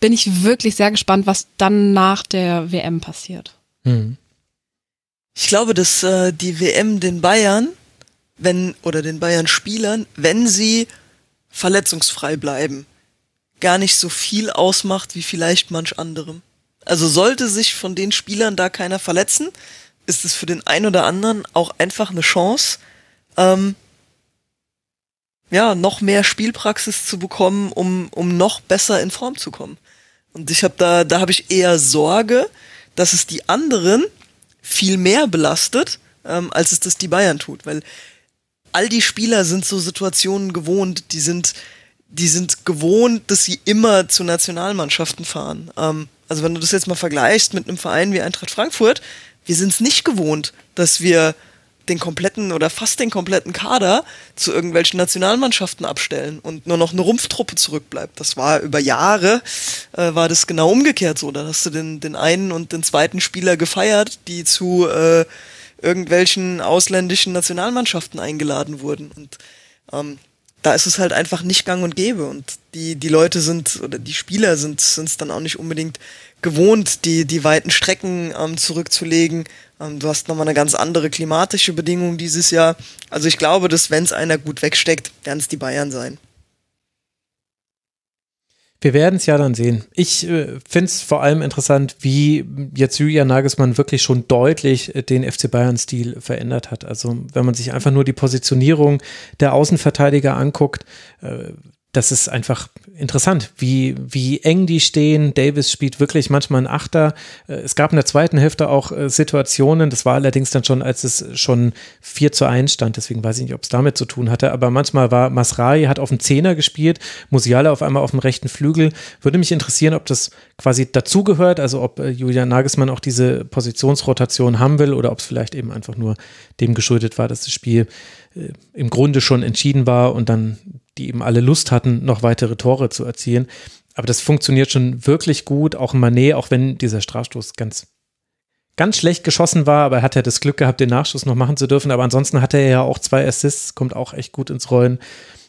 bin ich wirklich sehr gespannt, was dann nach der WM passiert. Mhm. Ich glaube, dass äh, die WM den Bayern, wenn oder den Bayern Spielern, wenn sie verletzungsfrei bleiben, gar nicht so viel ausmacht wie vielleicht manch anderem. Also sollte sich von den Spielern da keiner verletzen, ist es für den einen oder anderen auch einfach eine Chance, ähm, ja, noch mehr Spielpraxis zu bekommen, um, um noch besser in Form zu kommen. Und ich habe da, da habe ich eher Sorge, dass es die anderen viel mehr belastet, ähm, als es das die Bayern tut, weil all die Spieler sind so Situationen gewohnt, die sind die sind gewohnt, dass sie immer zu Nationalmannschaften fahren. Ähm, also wenn du das jetzt mal vergleichst mit einem Verein wie Eintracht Frankfurt, wir sind es nicht gewohnt, dass wir den kompletten oder fast den kompletten Kader zu irgendwelchen Nationalmannschaften abstellen und nur noch eine Rumpftruppe zurückbleibt. Das war über Jahre, äh, war das genau umgekehrt so. Da hast du den, den einen und den zweiten Spieler gefeiert, die zu äh, irgendwelchen ausländischen Nationalmannschaften eingeladen wurden. Und ähm, da ist es halt einfach nicht gang und gäbe und die, die Leute sind oder die Spieler sind es dann auch nicht unbedingt gewohnt, die, die weiten Strecken ähm, zurückzulegen. Ähm, du hast nochmal eine ganz andere klimatische Bedingung dieses Jahr. Also ich glaube, dass wenn es einer gut wegsteckt, werden es die Bayern sein. Wir werden es ja dann sehen. Ich äh, finde es vor allem interessant, wie jetzt Julian Nagelsmann wirklich schon deutlich äh, den FC Bayern-Stil verändert hat. Also wenn man sich einfach nur die Positionierung der Außenverteidiger anguckt, äh, das ist einfach interessant, wie, wie eng die stehen. Davis spielt wirklich manchmal ein Achter. Äh, es gab in der zweiten Hälfte auch äh, Situationen, das war allerdings dann schon, als es schon 4 zu 1 stand, deswegen weiß ich nicht, ob es damit zu tun hatte, aber manchmal war Masrai, hat auf dem Zehner gespielt, Musiala auf einmal auf dem rechten Flügel. Würde mich interessieren, ob das quasi dazugehört, also ob äh, Julian Nagelsmann auch diese Positionsrotation haben will oder ob es vielleicht eben einfach nur dem geschuldet war, dass das Spiel im Grunde schon entschieden war und dann die eben alle Lust hatten, noch weitere Tore zu erzielen. Aber das funktioniert schon wirklich gut. Auch Manet, auch wenn dieser Strafstoß ganz, ganz schlecht geschossen war, aber er hat ja das Glück gehabt, den Nachschuss noch machen zu dürfen. Aber ansonsten hat er ja auch zwei Assists, kommt auch echt gut ins Rollen.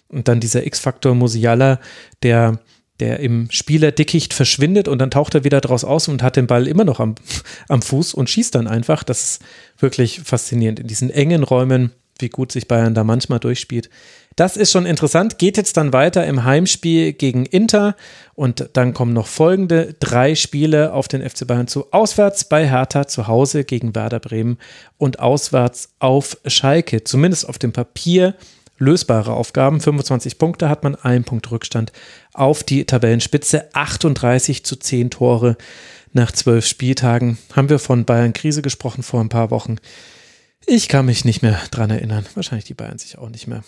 Und dann dieser X-Faktor Musiala, der, der im Spielerdickicht verschwindet und dann taucht er wieder draus aus und hat den Ball immer noch am, (laughs) am Fuß und schießt dann einfach. Das ist wirklich faszinierend. In diesen engen Räumen, wie gut sich Bayern da manchmal durchspielt. Das ist schon interessant. Geht jetzt dann weiter im Heimspiel gegen Inter und dann kommen noch folgende drei Spiele auf den FC Bayern zu. Auswärts bei Hertha, zu Hause gegen Werder Bremen und auswärts auf Schalke. Zumindest auf dem Papier lösbare Aufgaben. 25 Punkte hat man, ein Punkt Rückstand auf die Tabellenspitze. 38 zu 10 Tore nach zwölf Spieltagen. Haben wir von Bayern Krise gesprochen vor ein paar Wochen. Ich kann mich nicht mehr dran erinnern. Wahrscheinlich die Bayern sich auch nicht mehr.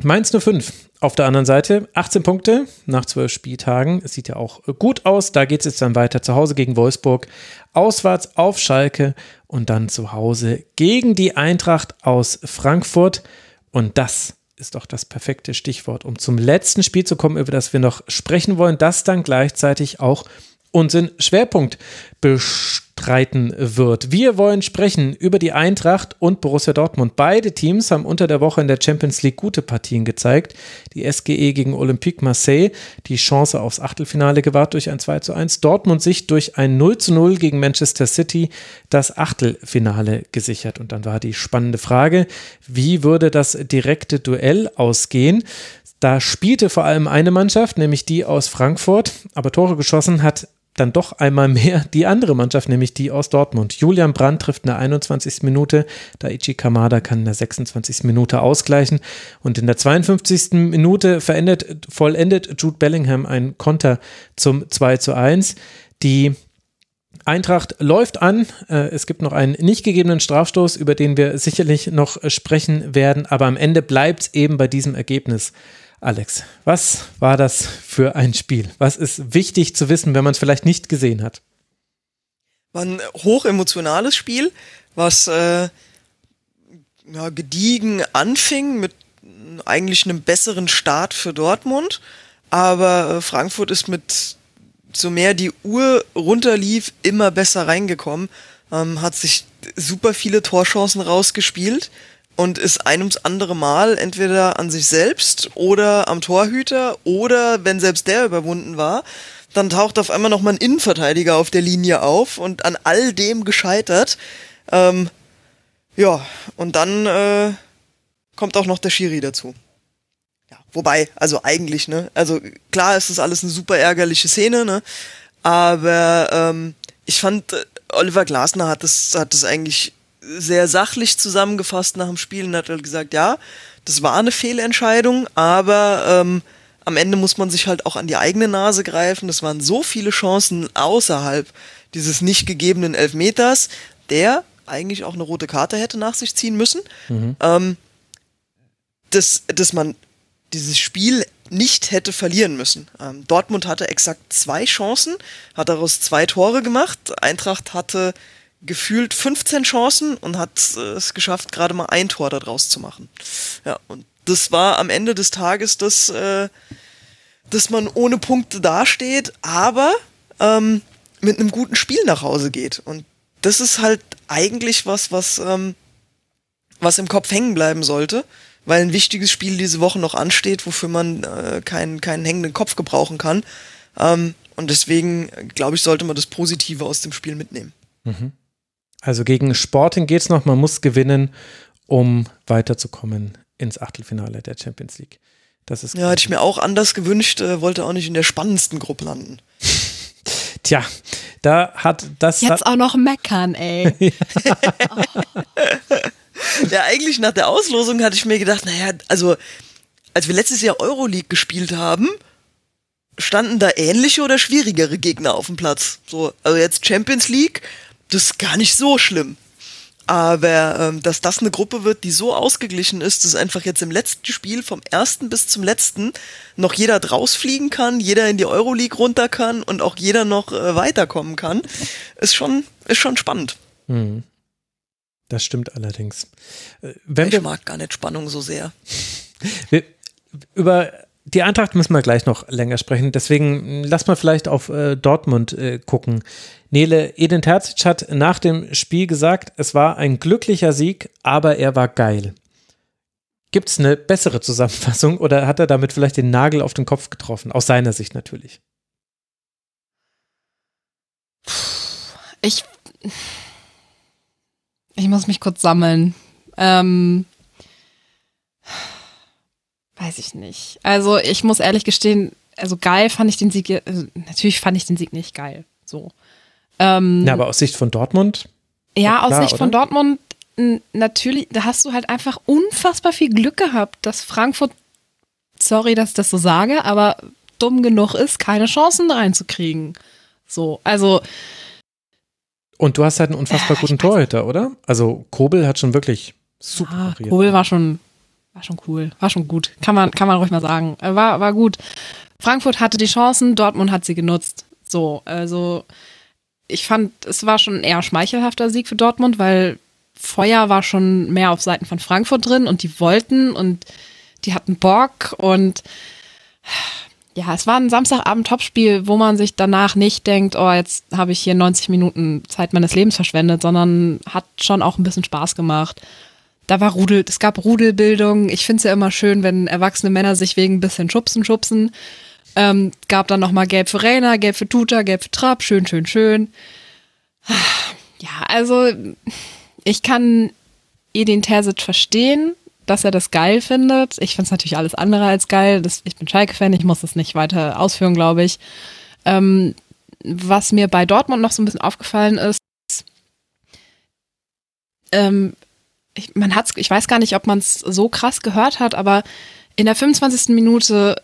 Mainz 05 auf der anderen Seite 18 Punkte nach zwölf Spieltagen. Es sieht ja auch gut aus. Da geht es jetzt dann weiter zu Hause gegen Wolfsburg, auswärts auf Schalke und dann zu Hause gegen die Eintracht aus Frankfurt. Und das ist doch das perfekte Stichwort, um zum letzten Spiel zu kommen, über das wir noch sprechen wollen, das dann gleichzeitig auch unseren Schwerpunkt bestreiten wird. Wir wollen sprechen über die Eintracht und Borussia Dortmund. Beide Teams haben unter der Woche in der Champions League gute Partien gezeigt. Die SGE gegen Olympique Marseille die Chance aufs Achtelfinale gewahrt durch ein 2 zu 1. Dortmund sich durch ein 0 zu 0 gegen Manchester City das Achtelfinale gesichert. Und dann war die spannende Frage, wie würde das direkte Duell ausgehen? Da spielte vor allem eine Mannschaft, nämlich die aus Frankfurt, aber Tore geschossen hat dann doch einmal mehr die andere Mannschaft, nämlich die aus Dortmund. Julian Brandt trifft in der 21. Minute, Daichi Kamada kann in der 26. Minute ausgleichen und in der 52. Minute verendet, vollendet Jude Bellingham ein Konter zum 2 zu 1. Die Eintracht läuft an. Äh, es gibt noch einen nicht gegebenen Strafstoß, über den wir sicherlich noch sprechen werden, aber am Ende bleibt es eben bei diesem Ergebnis. Alex, was war das für ein Spiel? Was ist wichtig zu wissen, wenn man es vielleicht nicht gesehen hat? War ein hochemotionales Spiel, was äh, ja, gediegen anfing mit eigentlich einem besseren Start für Dortmund. Aber äh, Frankfurt ist mit so mehr die Uhr runterlief, immer besser reingekommen, ähm, hat sich super viele Torchancen rausgespielt und ist ein ums andere Mal entweder an sich selbst oder am Torhüter oder wenn selbst der überwunden war, dann taucht auf einmal nochmal ein Innenverteidiger auf der Linie auf und an all dem gescheitert. Ähm, ja, und dann äh, kommt auch noch der Schiri dazu. Ja, wobei, also eigentlich, ne? Also klar ist das alles eine super ärgerliche Szene, ne? Aber ähm, ich fand, äh, Oliver Glasner hat das, hat das eigentlich sehr sachlich zusammengefasst nach dem Spiel und hat halt gesagt, ja, das war eine Fehlentscheidung, aber ähm, am Ende muss man sich halt auch an die eigene Nase greifen. Das waren so viele Chancen außerhalb dieses nicht gegebenen Elfmeters, der eigentlich auch eine rote Karte hätte nach sich ziehen müssen, mhm. ähm, dass, dass man dieses Spiel nicht hätte verlieren müssen. Ähm, Dortmund hatte exakt zwei Chancen, hat daraus zwei Tore gemacht. Eintracht hatte gefühlt 15 Chancen und hat es geschafft, gerade mal ein Tor daraus zu machen. Ja, und das war am Ende des Tages das, äh, dass man ohne Punkte dasteht, aber ähm, mit einem guten Spiel nach Hause geht. Und das ist halt eigentlich was, was, ähm, was im Kopf hängen bleiben sollte, weil ein wichtiges Spiel diese Woche noch ansteht, wofür man äh, keinen, keinen hängenden Kopf gebrauchen kann. Ähm, und deswegen, glaube ich, sollte man das Positive aus dem Spiel mitnehmen. Mhm. Also gegen Sporting geht es noch, man muss gewinnen, um weiterzukommen ins Achtelfinale der Champions League. Das ist ja, hätte ich mir auch anders gewünscht, äh, wollte auch nicht in der spannendsten Gruppe landen. (laughs) Tja, da hat das. Jetzt auch noch meckern, ey. (laughs) ja, eigentlich nach der Auslosung hatte ich mir gedacht, naja, also als wir letztes Jahr Euroleague gespielt haben, standen da ähnliche oder schwierigere Gegner auf dem Platz. So, also jetzt Champions League das ist gar nicht so schlimm. Aber ähm, dass das eine Gruppe wird, die so ausgeglichen ist, dass einfach jetzt im letzten Spiel vom ersten bis zum letzten noch jeder drausfliegen kann, jeder in die Euroleague runter kann und auch jeder noch äh, weiterkommen kann, ist schon, ist schon spannend. Hm. Das stimmt allerdings. Äh, wenn ich mag gar nicht Spannung so sehr. (laughs) Wir, über die Eintracht müssen wir gleich noch länger sprechen, deswegen lass mal vielleicht auf äh, Dortmund äh, gucken. Nele Edin Terzic hat nach dem Spiel gesagt, es war ein glücklicher Sieg, aber er war geil. Gibt es eine bessere Zusammenfassung oder hat er damit vielleicht den Nagel auf den Kopf getroffen? Aus seiner Sicht natürlich. Ich, ich muss mich kurz sammeln. Ähm, weiß ich nicht. Also ich muss ehrlich gestehen, also geil fand ich den Sieg, also natürlich fand ich den Sieg nicht geil. So. Ähm, ja, aber aus Sicht von Dortmund? Ja, aus Sicht oder? von Dortmund natürlich, da hast du halt einfach unfassbar viel Glück gehabt, dass Frankfurt, sorry, dass ich das so sage, aber dumm genug ist, keine Chancen reinzukriegen. So, also. Und du hast halt einen unfassbar guten Torhüter, oder? Also Kobel hat schon wirklich super. Ja, Kobel war schon, war schon cool, war schon gut. Kann man, kann man ruhig mal sagen. Äh, war, war gut. Frankfurt hatte die Chancen, Dortmund hat sie genutzt. So, also ich fand, es war schon ein eher schmeichelhafter Sieg für Dortmund, weil Feuer war schon mehr auf Seiten von Frankfurt drin und die wollten und die hatten Bock und ja, es war ein Samstagabend-Topspiel, wo man sich danach nicht denkt, oh, jetzt habe ich hier 90 Minuten Zeit meines Lebens verschwendet, sondern hat schon auch ein bisschen Spaß gemacht. Da war Rudel, es gab Rudelbildung. Ich finde es ja immer schön, wenn erwachsene Männer sich wegen ein bisschen schubsen, schubsen. Ähm, gab dann nochmal Gelb für Rainer, Gelb für Tuta, Gelb für Trapp, schön, schön, schön. Ja, also ich kann Edin Terzic verstehen, dass er das geil findet. Ich finde es natürlich alles andere als geil. Das, ich bin Schalke-Fan, ich muss das nicht weiter ausführen, glaube ich. Ähm, was mir bei Dortmund noch so ein bisschen aufgefallen ist, ähm, ich, man hat's, ich weiß gar nicht, ob man es so krass gehört hat, aber in der 25. Minute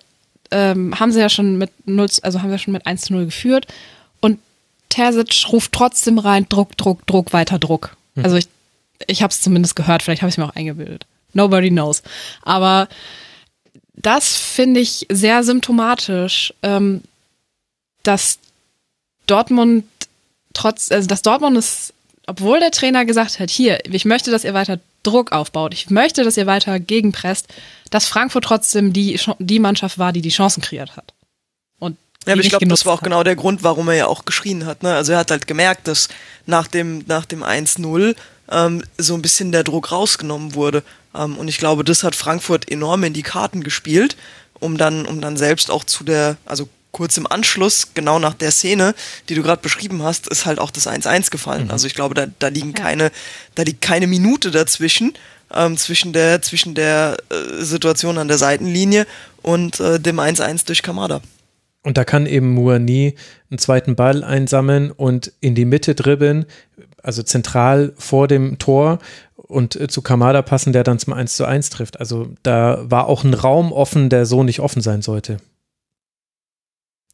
ähm, haben sie ja schon mit 0, also haben wir schon mit 1 zu 0 geführt und Terzic ruft trotzdem rein, Druck, Druck, Druck, weiter Druck. Mhm. Also ich, ich habe es zumindest gehört, vielleicht habe ich es mir auch eingebildet. Nobody knows. Aber das finde ich sehr symptomatisch, ähm, dass Dortmund trotz, also dass Dortmund es, obwohl der Trainer gesagt hat, hier, ich möchte, dass ihr weiter Druck aufbaut, ich möchte, dass ihr weiter gegenpresst, dass Frankfurt trotzdem die, die Mannschaft war, die die Chancen kreiert hat. Und ja, aber ich glaube, das war auch hat. genau der Grund, warum er ja auch geschrien hat. Ne? Also er hat halt gemerkt, dass nach dem, nach dem 1-0 ähm, so ein bisschen der Druck rausgenommen wurde. Ähm, und ich glaube, das hat Frankfurt enorm in die Karten gespielt, um dann, um dann selbst auch zu der, also kurz im Anschluss, genau nach der Szene, die du gerade beschrieben hast, ist halt auch das 1-1 gefallen. Mhm. Also ich glaube, da, da liegen ja. keine, da liegt keine Minute dazwischen, ähm, zwischen der, zwischen der äh, Situation an der Seitenlinie und äh, dem 1-1 durch Kamada. Und da kann eben Muani einen zweiten Ball einsammeln und in die Mitte dribbeln, also zentral vor dem Tor und äh, zu Kamada passen, der dann zum 1 zu 1 trifft. Also da war auch ein Raum offen, der so nicht offen sein sollte.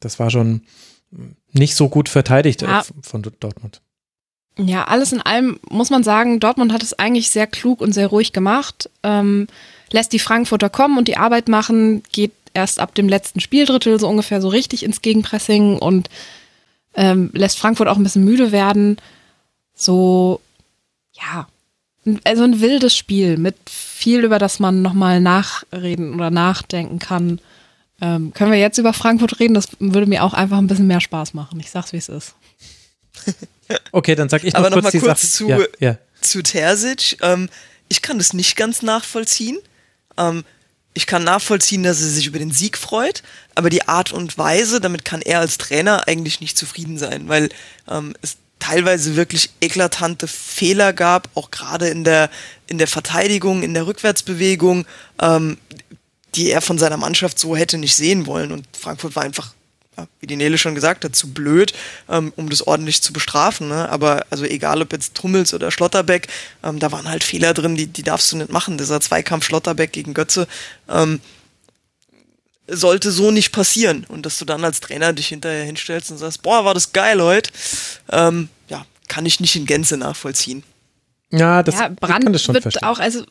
Das war schon nicht so gut verteidigt äh, ja. von Dortmund. Ja, alles in allem muss man sagen, Dortmund hat es eigentlich sehr klug und sehr ruhig gemacht. Ähm, lässt die Frankfurter kommen und die Arbeit machen, geht erst ab dem letzten Spieldrittel so ungefähr so richtig ins Gegenpressing und ähm, lässt Frankfurt auch ein bisschen müde werden. So, ja, also ein wildes Spiel mit viel, über das man nochmal nachreden oder nachdenken kann. Ähm, können wir jetzt über Frankfurt reden? Das würde mir auch einfach ein bisschen mehr Spaß machen. Ich sag's, wie es ist. (laughs) okay, dann sag ich noch Aber kurz, noch mal kurz zu, ja, ja. zu Terzic. Ähm, ich kann das nicht ganz nachvollziehen. Ähm, ich kann nachvollziehen, dass er sich über den Sieg freut, aber die Art und Weise, damit kann er als Trainer eigentlich nicht zufrieden sein, weil ähm, es teilweise wirklich eklatante Fehler gab, auch gerade in der, in der Verteidigung, in der Rückwärtsbewegung, ähm, die er von seiner Mannschaft so hätte nicht sehen wollen. Und Frankfurt war einfach, ja, wie die Nele schon gesagt hat, zu blöd, ähm, um das ordentlich zu bestrafen. Ne? Aber also egal ob jetzt Trummels oder Schlotterbeck, ähm, da waren halt Fehler drin, die, die darfst du nicht machen. Dieser Zweikampf Schlotterbeck gegen Götze, ähm, sollte so nicht passieren. Und dass du dann als Trainer dich hinterher hinstellst und sagst, boah, war das geil heute, ähm, ja, kann ich nicht in Gänze nachvollziehen. Ja, das ja, Brand kann das schon wird verstehen. auch, also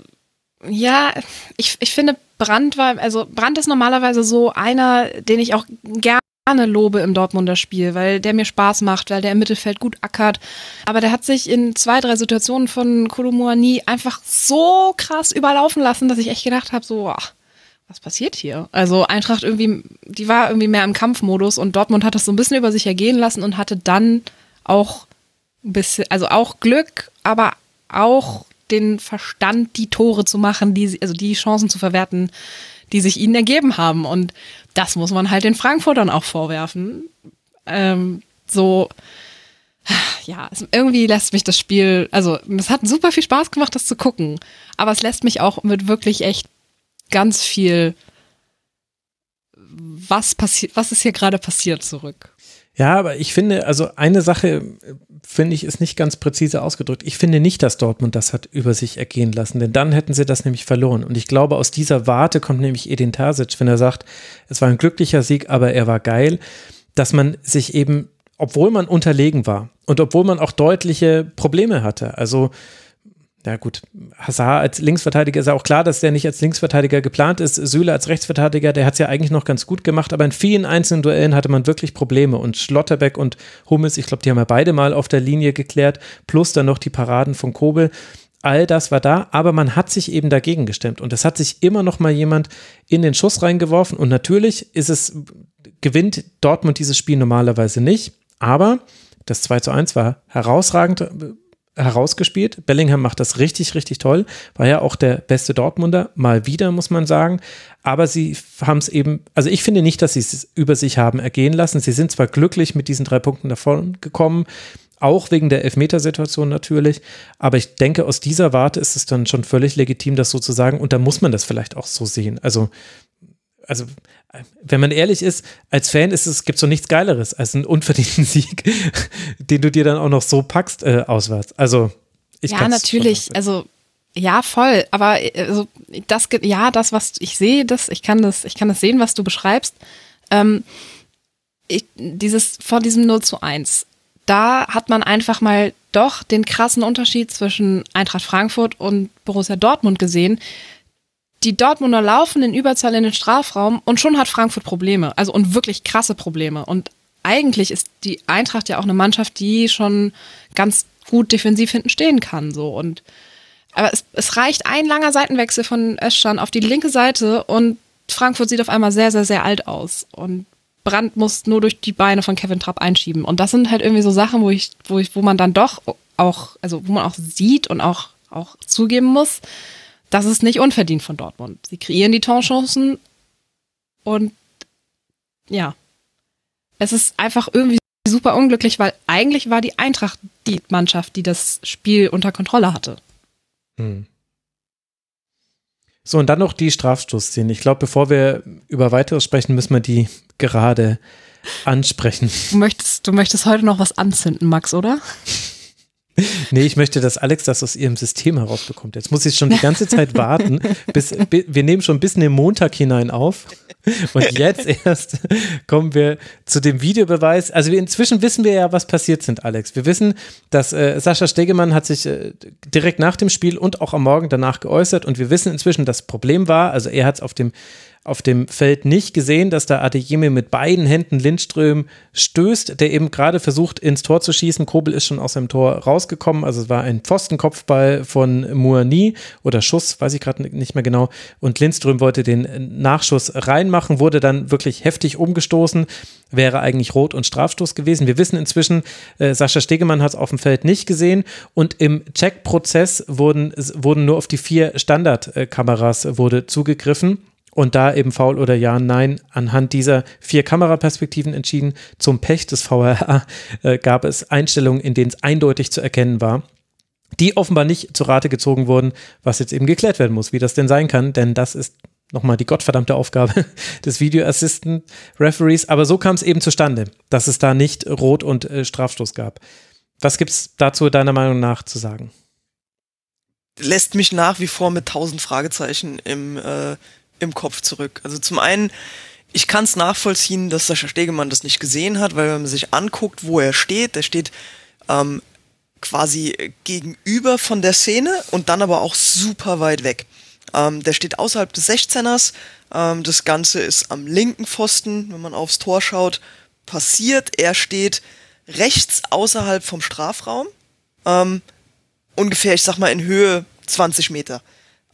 ja, ich, ich finde Brand war, also Brand ist normalerweise so einer, den ich auch gerne lobe im Dortmunder Spiel, weil der mir Spaß macht, weil der im Mittelfeld gut ackert. Aber der hat sich in zwei, drei Situationen von Kolomoani einfach so krass überlaufen lassen, dass ich echt gedacht habe, so, ach, was passiert hier? Also Eintracht irgendwie, die war irgendwie mehr im Kampfmodus und Dortmund hat das so ein bisschen über sich ergehen lassen und hatte dann auch ein bisschen, also auch Glück, aber auch den Verstand, die Tore zu machen, die, also die Chancen zu verwerten, die sich ihnen ergeben haben. Und das muss man halt den Frankfurtern auch vorwerfen. Ähm, so, ja, es, irgendwie lässt mich das Spiel, also es hat super viel Spaß gemacht, das zu gucken. Aber es lässt mich auch mit wirklich echt ganz viel, was passiert, was ist hier gerade passiert zurück. Ja, aber ich finde, also eine Sache, finde ich, ist nicht ganz präzise ausgedrückt. Ich finde nicht, dass Dortmund das hat über sich ergehen lassen, denn dann hätten sie das nämlich verloren. Und ich glaube, aus dieser Warte kommt nämlich Edin Terzic, wenn er sagt, es war ein glücklicher Sieg, aber er war geil, dass man sich eben, obwohl man unterlegen war und obwohl man auch deutliche Probleme hatte, also ja gut, Hazard als Linksverteidiger ist ja auch klar, dass der nicht als Linksverteidiger geplant ist. Süle als Rechtsverteidiger, der hat es ja eigentlich noch ganz gut gemacht, aber in vielen einzelnen Duellen hatte man wirklich Probleme. Und Schlotterbeck und Hummels, ich glaube, die haben ja beide mal auf der Linie geklärt, plus dann noch die Paraden von Kobel. All das war da, aber man hat sich eben dagegen gestemmt. Und es hat sich immer noch mal jemand in den Schuss reingeworfen. Und natürlich ist es, gewinnt Dortmund dieses Spiel normalerweise nicht. Aber das 2 zu 1 war herausragend herausgespielt. Bellingham macht das richtig, richtig toll. War ja auch der beste Dortmunder, mal wieder, muss man sagen. Aber sie haben es eben, also ich finde nicht, dass sie es über sich haben ergehen lassen. Sie sind zwar glücklich mit diesen drei Punkten davon gekommen, auch wegen der Elfmetersituation natürlich. Aber ich denke, aus dieser Warte ist es dann schon völlig legitim, das so zu sagen. Und da muss man das vielleicht auch so sehen. Also, also wenn man ehrlich ist, als Fan ist es, gibt so nichts Geileres als einen unverdienten (laughs) Sieg, den du dir dann auch noch so packst äh, auswärts. Also ich Ja, natürlich. Also ja, voll. Aber also, das, ja, das, was ich sehe, das, ich kann das, ich kann das sehen, was du beschreibst. Ähm, ich, dieses, vor diesem 0 zu 1, da hat man einfach mal doch den krassen Unterschied zwischen Eintracht Frankfurt und Borussia Dortmund gesehen, die Dortmunder laufen in Überzahl in den Strafraum und schon hat Frankfurt Probleme. Also und wirklich krasse Probleme. Und eigentlich ist die Eintracht ja auch eine Mannschaft, die schon ganz gut defensiv hinten stehen kann. So und aber es, es reicht ein langer Seitenwechsel von Özcan auf die linke Seite und Frankfurt sieht auf einmal sehr, sehr, sehr alt aus. Und Brandt muss nur durch die Beine von Kevin Trapp einschieben. Und das sind halt irgendwie so Sachen, wo ich, wo ich, wo man dann doch auch, also wo man auch sieht und auch, auch zugeben muss, das ist nicht unverdient von Dortmund. Sie kreieren die Torchancen und ja, es ist einfach irgendwie super unglücklich, weil eigentlich war die Eintracht die Mannschaft, die das Spiel unter Kontrolle hatte. Hm. So, und dann noch die Strafstoßszene. Ich glaube, bevor wir über weiteres sprechen, müssen wir die gerade ansprechen. Du möchtest, du möchtest heute noch was anzünden, Max, oder? (laughs) Nee, ich möchte, dass Alex das aus ihrem System herausbekommt. Jetzt muss ich schon die ganze Zeit warten, bis wir nehmen schon bis in den Montag hinein auf. Und jetzt erst kommen wir zu dem Videobeweis. Also inzwischen wissen wir ja, was passiert sind, Alex. Wir wissen, dass äh, Sascha Stegemann hat sich äh, direkt nach dem Spiel und auch am Morgen danach geäußert. Und wir wissen inzwischen, das Problem war, also er hat es auf dem auf dem Feld nicht gesehen, dass da Adeyemi mit beiden Händen Lindström stößt, der eben gerade versucht, ins Tor zu schießen. Kobel ist schon aus dem Tor rausgekommen. Also es war ein Pfostenkopfball von Muani oder Schuss, weiß ich gerade nicht mehr genau. Und Lindström wollte den Nachschuss reinmachen, wurde dann wirklich heftig umgestoßen. Wäre eigentlich Rot und Strafstoß gewesen. Wir wissen inzwischen, äh, Sascha Stegemann hat es auf dem Feld nicht gesehen. Und im Checkprozess wurden, wurden nur auf die vier Standardkameras wurde zugegriffen und da eben faul oder ja, nein, anhand dieser vier Kameraperspektiven entschieden. Zum Pech des VRA äh, gab es Einstellungen, in denen es eindeutig zu erkennen war, die offenbar nicht zu Rate gezogen wurden, was jetzt eben geklärt werden muss, wie das denn sein kann, denn das ist nochmal die gottverdammte Aufgabe (laughs) des Video Assistant Referees. Aber so kam es eben zustande, dass es da nicht Rot- und äh, Strafstoß gab. Was gibt es dazu deiner Meinung nach zu sagen? Lässt mich nach wie vor mit tausend Fragezeichen im äh, im Kopf zurück. Also zum einen, ich kann es nachvollziehen, dass Sascha Stegemann das nicht gesehen hat, weil wenn man sich anguckt, wo er steht, der steht ähm, quasi gegenüber von der Szene und dann aber auch super weit weg. Ähm, der steht außerhalb des 16ers. Ähm, das Ganze ist am linken Pfosten, wenn man aufs Tor schaut, passiert. Er steht rechts außerhalb vom Strafraum. Ähm, ungefähr, ich sag mal, in Höhe 20 Meter.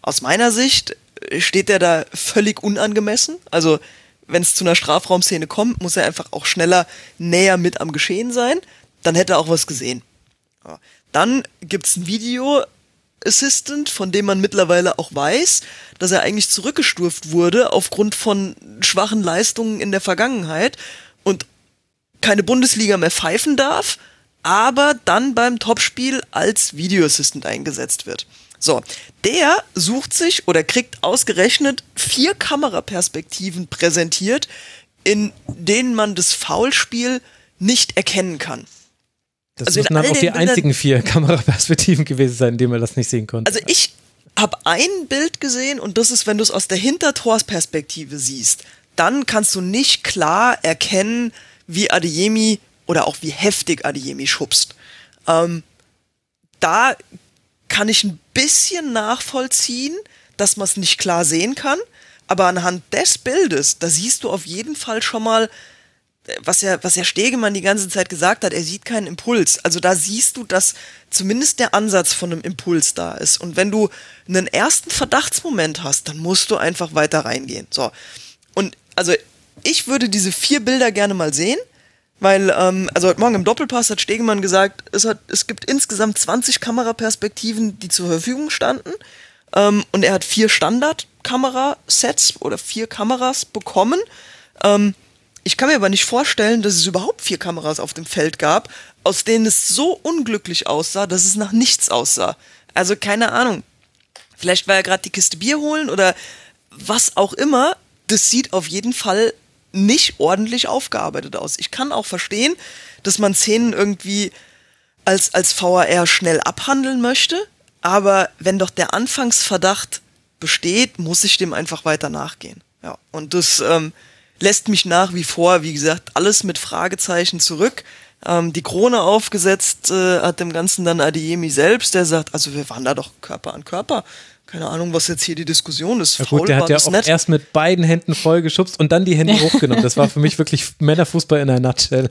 Aus meiner Sicht steht der da völlig unangemessen. Also wenn es zu einer Strafraumszene kommt, muss er einfach auch schneller näher mit am Geschehen sein. Dann hätte er auch was gesehen. Ja. Dann gibt's ein Video Assistant, von dem man mittlerweile auch weiß, dass er eigentlich zurückgestuft wurde aufgrund von schwachen Leistungen in der Vergangenheit und keine Bundesliga mehr pfeifen darf, aber dann beim Topspiel als Video Assistant eingesetzt wird. So, der sucht sich oder kriegt ausgerechnet vier Kameraperspektiven präsentiert, in denen man das Foulspiel nicht erkennen kann. Das also müssen dann auch die einzigen vier (laughs) Kameraperspektiven gewesen sein, in denen man das nicht sehen konnte. Also ich habe ein Bild gesehen und das ist, wenn du es aus der Hintertorsperspektive siehst, dann kannst du nicht klar erkennen, wie Adeyemi oder auch wie heftig Adeyemi schubst. Ähm, da kann ich ein bisschen nachvollziehen, dass man es nicht klar sehen kann, aber anhand des Bildes, da siehst du auf jeden Fall schon mal, was ja, was ja Stegemann die ganze Zeit gesagt hat, er sieht keinen Impuls. Also da siehst du, dass zumindest der Ansatz von einem Impuls da ist. Und wenn du einen ersten Verdachtsmoment hast, dann musst du einfach weiter reingehen. So. Und also ich würde diese vier Bilder gerne mal sehen, weil, ähm, also heute Morgen im Doppelpass hat Stegemann gesagt, es, hat, es gibt insgesamt 20 Kameraperspektiven, die zur Verfügung standen. Ähm, und er hat vier Standard-Kamerasets oder vier Kameras bekommen. Ähm, ich kann mir aber nicht vorstellen, dass es überhaupt vier Kameras auf dem Feld gab, aus denen es so unglücklich aussah, dass es nach nichts aussah. Also keine Ahnung. Vielleicht war er gerade die Kiste Bier holen oder was auch immer. Das sieht auf jeden Fall nicht ordentlich aufgearbeitet aus. Ich kann auch verstehen, dass man Szenen irgendwie als, als VAR schnell abhandeln möchte, aber wenn doch der Anfangsverdacht besteht, muss ich dem einfach weiter nachgehen. Ja, und das ähm, lässt mich nach wie vor, wie gesagt, alles mit Fragezeichen zurück. Ähm, die Krone aufgesetzt äh, hat dem Ganzen dann Adeyemi selbst, der sagt, also wir waren da doch Körper an Körper. Keine Ahnung, was jetzt hier die Diskussion ist. Ja gut, der hat ja auch nett. erst mit beiden Händen voll geschubst und dann die Hände (laughs) hochgenommen. Das war für mich wirklich Männerfußball in einer Nutshell.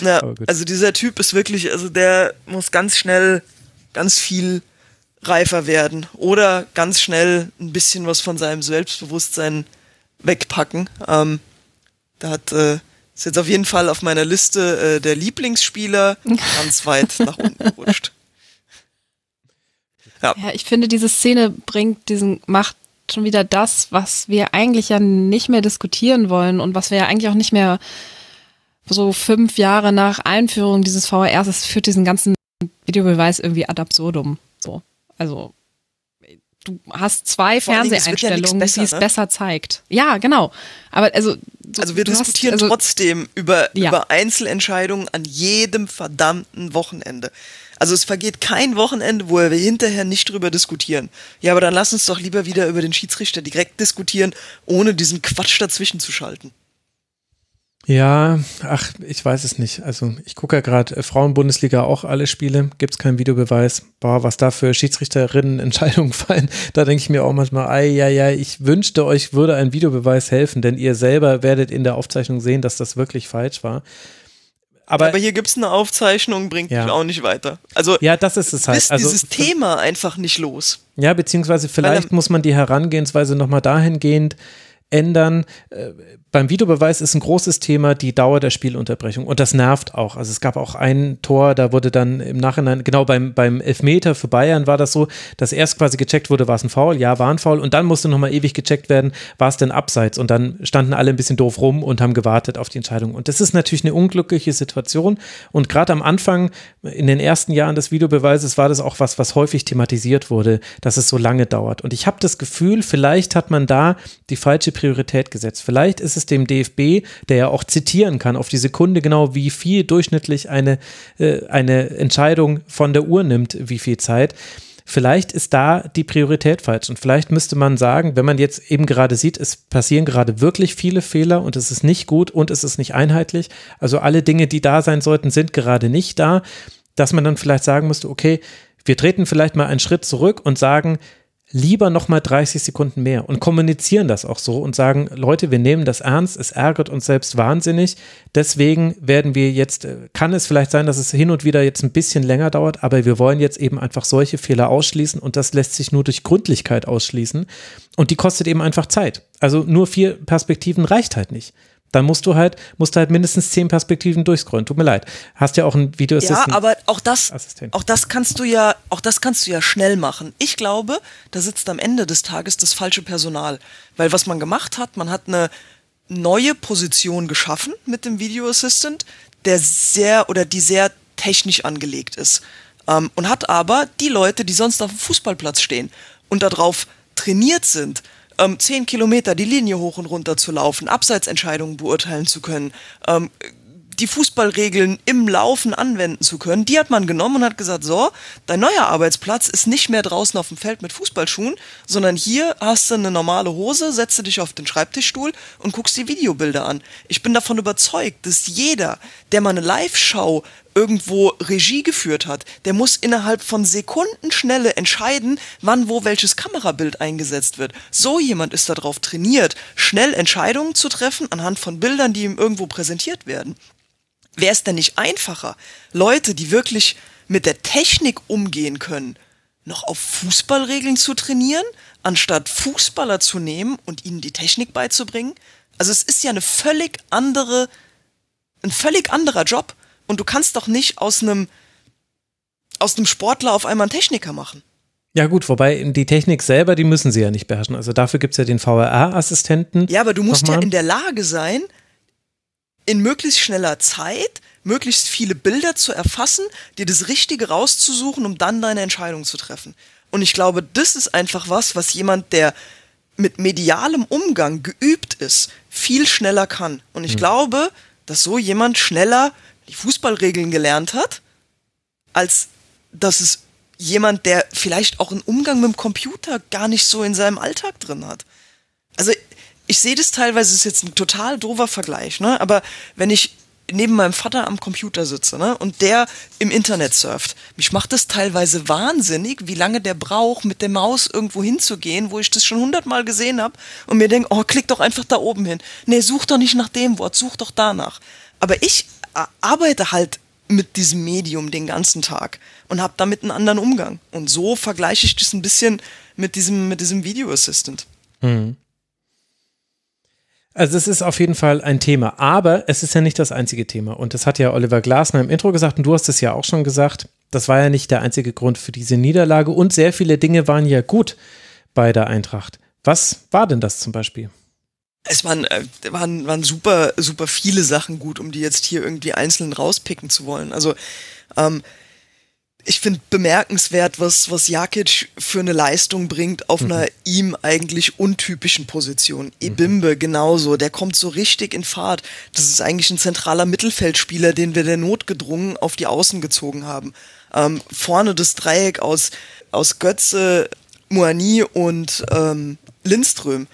Ja, also dieser Typ ist wirklich, also der muss ganz schnell ganz viel reifer werden oder ganz schnell ein bisschen was von seinem Selbstbewusstsein wegpacken. Ähm, da hat äh, ist jetzt auf jeden Fall auf meiner Liste äh, der Lieblingsspieler (laughs) ganz weit nach unten gerutscht. Ja. ja, ich finde, diese Szene bringt diesen, macht schon wieder das, was wir eigentlich ja nicht mehr diskutieren wollen und was wir ja eigentlich auch nicht mehr so fünf Jahre nach Einführung dieses VRs, es führt diesen ganzen Videobeweis irgendwie ad absurdum. So. Also du hast zwei Fernseheinstellungen, ja besser, die es ne? besser zeigt. Ja, genau. Aber also so, also wir diskutieren hast, also, trotzdem über ja. über Einzelentscheidungen an jedem verdammten Wochenende. Also es vergeht kein Wochenende, wo wir hinterher nicht drüber diskutieren. Ja, aber dann lass uns doch lieber wieder über den Schiedsrichter direkt diskutieren, ohne diesen Quatsch dazwischen zu schalten. Ja, ach, ich weiß es nicht. Also ich gucke ja gerade äh, Frauenbundesliga auch alle Spiele, gibt es keinen Videobeweis. Boah, was da für Schiedsrichterinnen Entscheidungen (laughs) fallen, da denke ich mir auch manchmal, ei, ja, ja, ich wünschte euch würde ein Videobeweis helfen, denn ihr selber werdet in der Aufzeichnung sehen, dass das wirklich falsch war. Aber, aber hier gibt's eine Aufzeichnung, bringt ja. mich auch nicht weiter. Also ja, das ist es halt. Ist also, dieses Thema einfach nicht los. Ja, beziehungsweise vielleicht muss man die Herangehensweise nochmal dahingehend ändern. Äh, beim Videobeweis ist ein großes Thema die Dauer der Spielunterbrechung und das nervt auch. Also es gab auch ein Tor, da wurde dann im Nachhinein, genau beim, beim Elfmeter für Bayern war das so, dass erst quasi gecheckt wurde, war es ein Foul? Ja, war ein Foul und dann musste nochmal ewig gecheckt werden, war es denn abseits und dann standen alle ein bisschen doof rum und haben gewartet auf die Entscheidung. Und das ist natürlich eine unglückliche Situation und gerade am Anfang, in den ersten Jahren des Videobeweises war das auch was, was häufig thematisiert wurde, dass es so lange dauert. Und ich habe das Gefühl, vielleicht hat man da die falsche Priorität gesetzt. Vielleicht ist es es dem DFB, der ja auch zitieren kann, auf die Sekunde genau, wie viel durchschnittlich eine, äh, eine Entscheidung von der Uhr nimmt, wie viel Zeit. Vielleicht ist da die Priorität falsch. Und vielleicht müsste man sagen, wenn man jetzt eben gerade sieht, es passieren gerade wirklich viele Fehler und es ist nicht gut und es ist nicht einheitlich, also alle Dinge, die da sein sollten, sind gerade nicht da, dass man dann vielleicht sagen müsste, okay, wir treten vielleicht mal einen Schritt zurück und sagen, lieber nochmal 30 Sekunden mehr und kommunizieren das auch so und sagen, Leute, wir nehmen das ernst, es ärgert uns selbst wahnsinnig. Deswegen werden wir jetzt, äh, kann es vielleicht sein, dass es hin und wieder jetzt ein bisschen länger dauert, aber wir wollen jetzt eben einfach solche Fehler ausschließen und das lässt sich nur durch Gründlichkeit ausschließen und die kostet eben einfach Zeit. Also nur vier Perspektiven reicht halt nicht dann musst du halt, musst du halt mindestens zehn Perspektiven durchscrollen. Tut mir leid. Hast ja auch ein Video Ja, aber auch das, Assistent. auch das kannst du ja, auch das kannst du ja schnell machen. Ich glaube, da sitzt am Ende des Tages das falsche Personal. Weil was man gemacht hat, man hat eine neue Position geschaffen mit dem Video Assistant, der sehr oder die sehr technisch angelegt ist. Ähm, und hat aber die Leute, die sonst auf dem Fußballplatz stehen und darauf trainiert sind, ähm, zehn Kilometer die Linie hoch und runter zu laufen, Abseitsentscheidungen beurteilen zu können, ähm, die Fußballregeln im Laufen anwenden zu können, die hat man genommen und hat gesagt, so, dein neuer Arbeitsplatz ist nicht mehr draußen auf dem Feld mit Fußballschuhen, sondern hier hast du eine normale Hose, setze dich auf den Schreibtischstuhl und guckst die Videobilder an. Ich bin davon überzeugt, dass jeder, der mal eine Live-Show irgendwo Regie geführt hat, der muss innerhalb von Sekundenschnelle entscheiden, wann wo welches Kamerabild eingesetzt wird. So jemand ist darauf trainiert, schnell Entscheidungen zu treffen anhand von Bildern, die ihm irgendwo präsentiert werden. Wäre es denn nicht einfacher, Leute, die wirklich mit der Technik umgehen können, noch auf Fußballregeln zu trainieren, anstatt Fußballer zu nehmen und ihnen die Technik beizubringen? Also es ist ja eine völlig andere, ein völlig anderer Job. Und du kannst doch nicht aus einem, aus einem Sportler auf einmal einen Techniker machen. Ja gut, wobei die Technik selber, die müssen sie ja nicht beherrschen. Also dafür gibt es ja den VRA-Assistenten. Ja, aber du musst Nochmal. ja in der Lage sein, in möglichst schneller Zeit möglichst viele Bilder zu erfassen, dir das Richtige rauszusuchen, um dann deine Entscheidung zu treffen. Und ich glaube, das ist einfach was, was jemand, der mit medialem Umgang geübt ist, viel schneller kann. Und ich mhm. glaube, dass so jemand schneller die Fußballregeln gelernt hat, als dass es jemand, der vielleicht auch einen Umgang mit dem Computer gar nicht so in seinem Alltag drin hat. Also ich sehe das teilweise, ist jetzt ein total doofer Vergleich, ne? Aber wenn ich neben meinem Vater am Computer sitze, ne? Und der im Internet surft, mich macht das teilweise wahnsinnig, wie lange der braucht, mit der Maus irgendwo hinzugehen, wo ich das schon hundertmal gesehen habe und mir denke, oh, klick doch einfach da oben hin. Nee, such doch nicht nach dem Wort, such doch danach. Aber ich arbeite halt mit diesem Medium den ganzen Tag und habe damit einen anderen Umgang. Und so vergleiche ich das ein bisschen mit diesem, mit diesem Video Assistant. Mhm. Also es ist auf jeden Fall ein Thema, aber es ist ja nicht das einzige Thema. Und das hat ja Oliver Glasner im Intro gesagt und du hast es ja auch schon gesagt. Das war ja nicht der einzige Grund für diese Niederlage und sehr viele Dinge waren ja gut bei der Eintracht. Was war denn das zum Beispiel? Es waren, äh, waren, waren super, super viele Sachen gut, um die jetzt hier irgendwie einzeln rauspicken zu wollen. Also ähm, ich finde bemerkenswert, was, was Jakic für eine Leistung bringt auf mhm. einer ihm eigentlich untypischen Position. Mhm. Ebimbe genauso, der kommt so richtig in Fahrt. Das ist eigentlich ein zentraler Mittelfeldspieler, den wir der Not gedrungen auf die Außen gezogen haben. Ähm, vorne das Dreieck aus, aus Götze, Moani und ähm, Lindström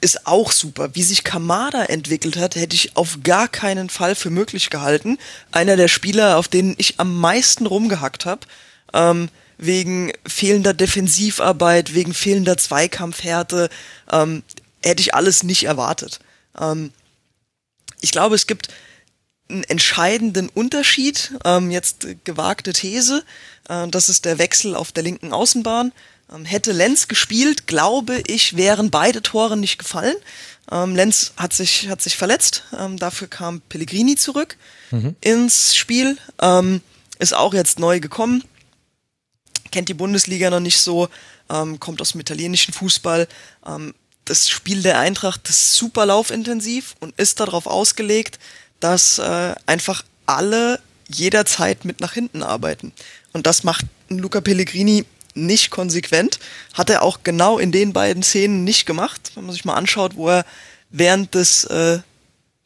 ist auch super. Wie sich Kamada entwickelt hat, hätte ich auf gar keinen Fall für möglich gehalten. Einer der Spieler, auf denen ich am meisten rumgehackt habe, ähm, wegen fehlender Defensivarbeit, wegen fehlender Zweikampfhärte, ähm, hätte ich alles nicht erwartet. Ähm, ich glaube, es gibt einen entscheidenden Unterschied, ähm, jetzt gewagte These, äh, das ist der Wechsel auf der linken Außenbahn. Ähm, hätte Lenz gespielt, glaube ich, wären beide Tore nicht gefallen. Ähm, Lenz hat sich, hat sich verletzt, ähm, dafür kam Pellegrini zurück mhm. ins Spiel, ähm, ist auch jetzt neu gekommen, kennt die Bundesliga noch nicht so, ähm, kommt aus dem italienischen Fußball. Ähm, das Spiel der Eintracht ist super laufintensiv und ist darauf ausgelegt, dass äh, einfach alle jederzeit mit nach hinten arbeiten. Und das macht Luca Pellegrini nicht konsequent. Hat er auch genau in den beiden Szenen nicht gemacht. Wenn man sich mal anschaut, wo er während des äh,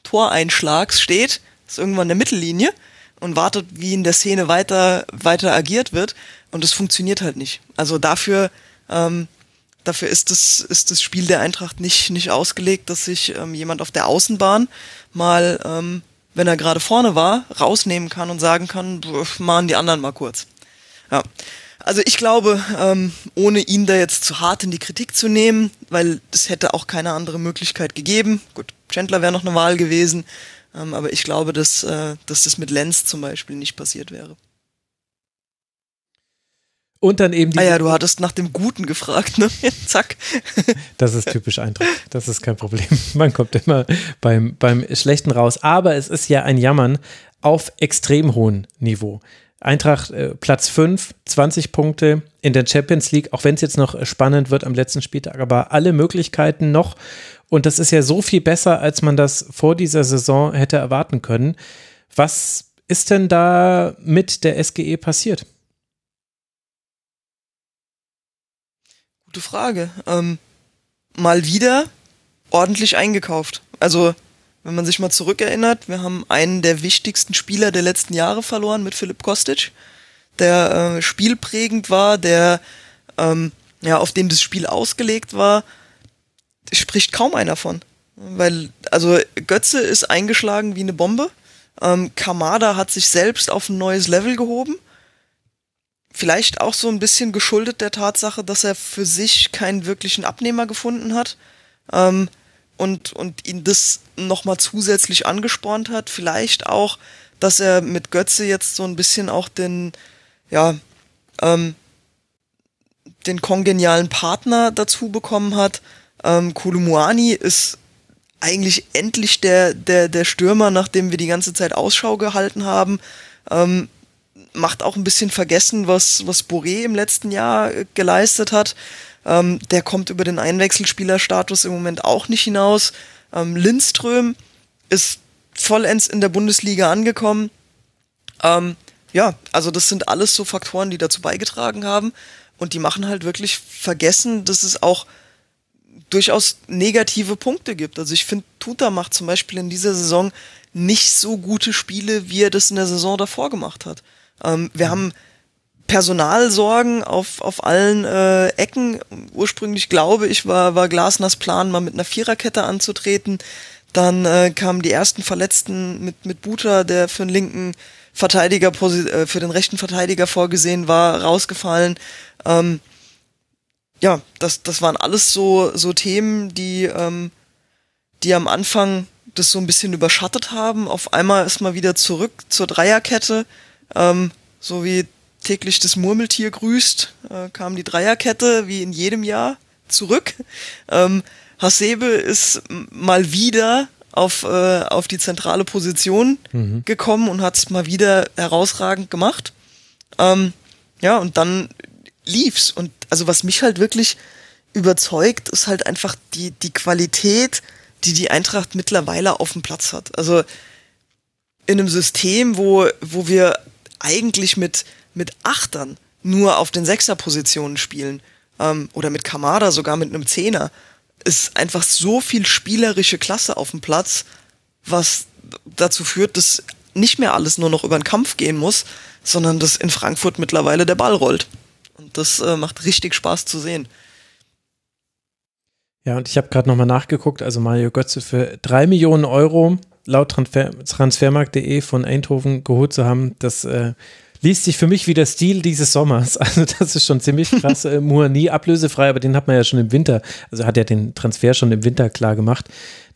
Toreinschlags steht, ist irgendwann in der Mittellinie und wartet, wie in der Szene weiter, weiter agiert wird. Und das funktioniert halt nicht. Also dafür, ähm, dafür ist das, ist das Spiel der Eintracht nicht, nicht ausgelegt, dass sich ähm, jemand auf der Außenbahn mal, ähm, wenn er gerade vorne war, rausnehmen kann und sagen kann, machen die anderen mal kurz. Ja. Also ich glaube, ähm, ohne ihn da jetzt zu hart in die Kritik zu nehmen, weil es hätte auch keine andere Möglichkeit gegeben. Gut, Chandler wäre noch eine Wahl gewesen, ähm, aber ich glaube, dass, äh, dass das mit Lenz zum Beispiel nicht passiert wäre. Und dann eben die. Ah ja, du hattest nach dem Guten gefragt, ne? (laughs) Zack. Das ist typisch Eintracht. Das ist kein Problem. (laughs) Man kommt immer beim, beim Schlechten raus. Aber es ist ja ein Jammern auf extrem hohem Niveau. Eintracht äh, Platz 5, 20 Punkte in der Champions League, auch wenn es jetzt noch spannend wird am letzten Spieltag, aber alle Möglichkeiten noch. Und das ist ja so viel besser, als man das vor dieser Saison hätte erwarten können. Was ist denn da mit der SGE passiert? Gute Frage. Ähm, mal wieder ordentlich eingekauft. Also wenn man sich mal zurückerinnert, wir haben einen der wichtigsten Spieler der letzten Jahre verloren mit Philipp Kostic, der äh, spielprägend war, der ähm, ja auf dem das Spiel ausgelegt war, spricht kaum einer von. Weil, also Götze ist eingeschlagen wie eine Bombe. Ähm, Kamada hat sich selbst auf ein neues Level gehoben. Vielleicht auch so ein bisschen geschuldet der Tatsache, dass er für sich keinen wirklichen Abnehmer gefunden hat. Ähm, und, und ihn das nochmal zusätzlich angespornt hat. Vielleicht auch, dass er mit Götze jetzt so ein bisschen auch den, ja, ähm, den kongenialen Partner dazu bekommen hat. Ähm, Kolumuani ist eigentlich endlich der, der, der Stürmer, nachdem wir die ganze Zeit Ausschau gehalten haben. Ähm, macht auch ein bisschen vergessen, was, was Boré im letzten Jahr äh, geleistet hat. Ähm, der kommt über den Einwechselspielerstatus im Moment auch nicht hinaus. Ähm, Lindström ist vollends in der Bundesliga angekommen. Ähm, ja, also das sind alles so Faktoren, die dazu beigetragen haben. Und die machen halt wirklich vergessen, dass es auch durchaus negative Punkte gibt. Also ich finde, Tuta macht zum Beispiel in dieser Saison nicht so gute Spiele, wie er das in der Saison davor gemacht hat. Ähm, wir haben Personalsorgen auf, auf allen äh, Ecken. Ursprünglich glaube ich, war, war Glasners Plan, mal mit einer Viererkette anzutreten. Dann äh, kamen die ersten Verletzten mit, mit Buta, der für den linken Verteidiger, äh, für den rechten Verteidiger vorgesehen war, rausgefallen. Ähm, ja, das, das waren alles so, so Themen, die, ähm, die am Anfang das so ein bisschen überschattet haben. Auf einmal ist mal wieder zurück zur Dreierkette. Ähm, so wie täglich das Murmeltier grüßt, äh, kam die Dreierkette wie in jedem Jahr zurück. Ähm, Hasebe ist mal wieder auf, äh, auf die zentrale Position mhm. gekommen und hat es mal wieder herausragend gemacht. Ähm, ja, und dann lief's. Und also was mich halt wirklich überzeugt, ist halt einfach die, die Qualität, die die Eintracht mittlerweile auf dem Platz hat. Also in einem System, wo, wo wir eigentlich mit mit Achtern nur auf den Sechserpositionen spielen ähm, oder mit Kamada sogar mit einem Zehner, ist einfach so viel spielerische Klasse auf dem Platz, was dazu führt, dass nicht mehr alles nur noch über den Kampf gehen muss, sondern dass in Frankfurt mittlerweile der Ball rollt. Und das äh, macht richtig Spaß zu sehen. Ja, und ich habe gerade nochmal nachgeguckt, also Mario Götze für drei Millionen Euro laut Transfer Transfermarkt.de von Eindhoven geholt zu haben, das äh, liest sich für mich wie der Stil dieses Sommers. (laughs) Also das ist schon ziemlich krass. Äh, Moore nie ablösefrei, aber den hat man ja schon im Winter, also hat ja den Transfer schon im Winter klar gemacht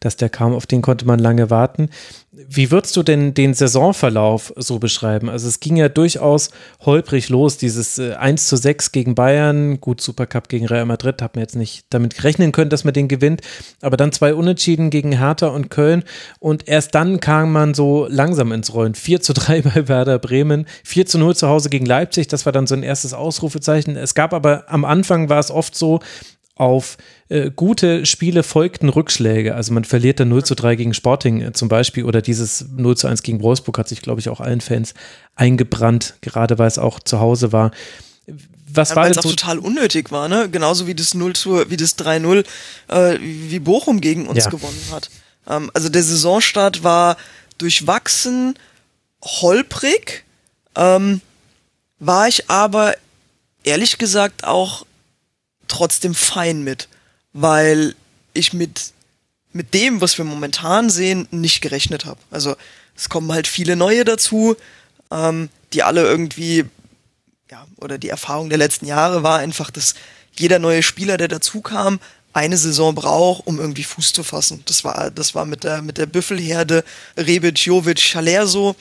dass der kam, auf den konnte man lange warten. Wie würdest du denn den Saisonverlauf so beschreiben? Also es ging ja durchaus holprig los, dieses 1 äh, zu 6 gegen Bayern, gut, Supercup gegen Real Madrid, hat man jetzt nicht damit rechnen können, dass man den gewinnt, aber dann zwei Unentschieden gegen Hertha und Köln und erst dann kam man so langsam ins Rollen. 4 zu 3 (laughs) bei Werder Bremen, 4 zu 0 zu Hause gegen Leipzig, das war dann so ein erstes Ausrufezeichen. Es gab aber am Anfang war es oft so, auf äh, gute Spiele folgten Rückschläge. Also man verliert dann 0 zu 3 gegen Sporting äh, zum Beispiel oder dieses 0 zu 1 gegen Wolfsburg hat sich, glaube ich, auch allen Fans eingebrannt, gerade weil es auch zu Hause war. Was ja, war auch so total unnötig war, ne? Genauso wie das 0 zu, wie das 3-0, äh, wie Bochum gegen uns ja. gewonnen hat. Ähm, also der Saisonstart war durchwachsen, holprig, ähm, war ich aber ehrlich gesagt auch trotzdem fein mit, weil ich mit, mit dem, was wir momentan sehen, nicht gerechnet habe. Also es kommen halt viele neue dazu, ähm, die alle irgendwie, ja, oder die Erfahrung der letzten Jahre war einfach, dass jeder neue Spieler, der dazu kam, eine Saison braucht, um irgendwie Fuß zu fassen. Das war, das war mit der, mit der Büffelherde Rebic, Jovic, Schaler so.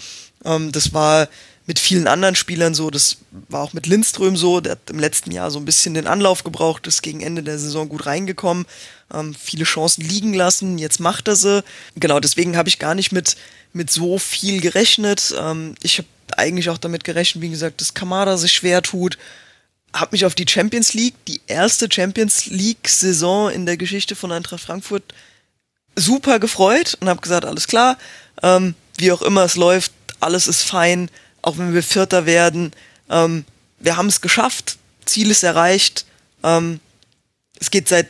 Ähm, das war mit vielen anderen Spielern so. Das war auch mit Lindström so. Der hat im letzten Jahr so ein bisschen den Anlauf gebraucht, ist gegen Ende der Saison gut reingekommen, ähm, viele Chancen liegen lassen. Jetzt macht er sie. Genau, deswegen habe ich gar nicht mit, mit so viel gerechnet. Ähm, ich habe eigentlich auch damit gerechnet, wie gesagt, dass Kamada sich schwer tut. Hab mich auf die Champions League, die erste Champions League-Saison in der Geschichte von Eintracht Frankfurt, super gefreut und habe gesagt, alles klar, ähm, wie auch immer es läuft, alles ist fein auch wenn wir Vierter werden. Ähm, wir haben es geschafft, Ziel ist erreicht. Ähm, es geht seit,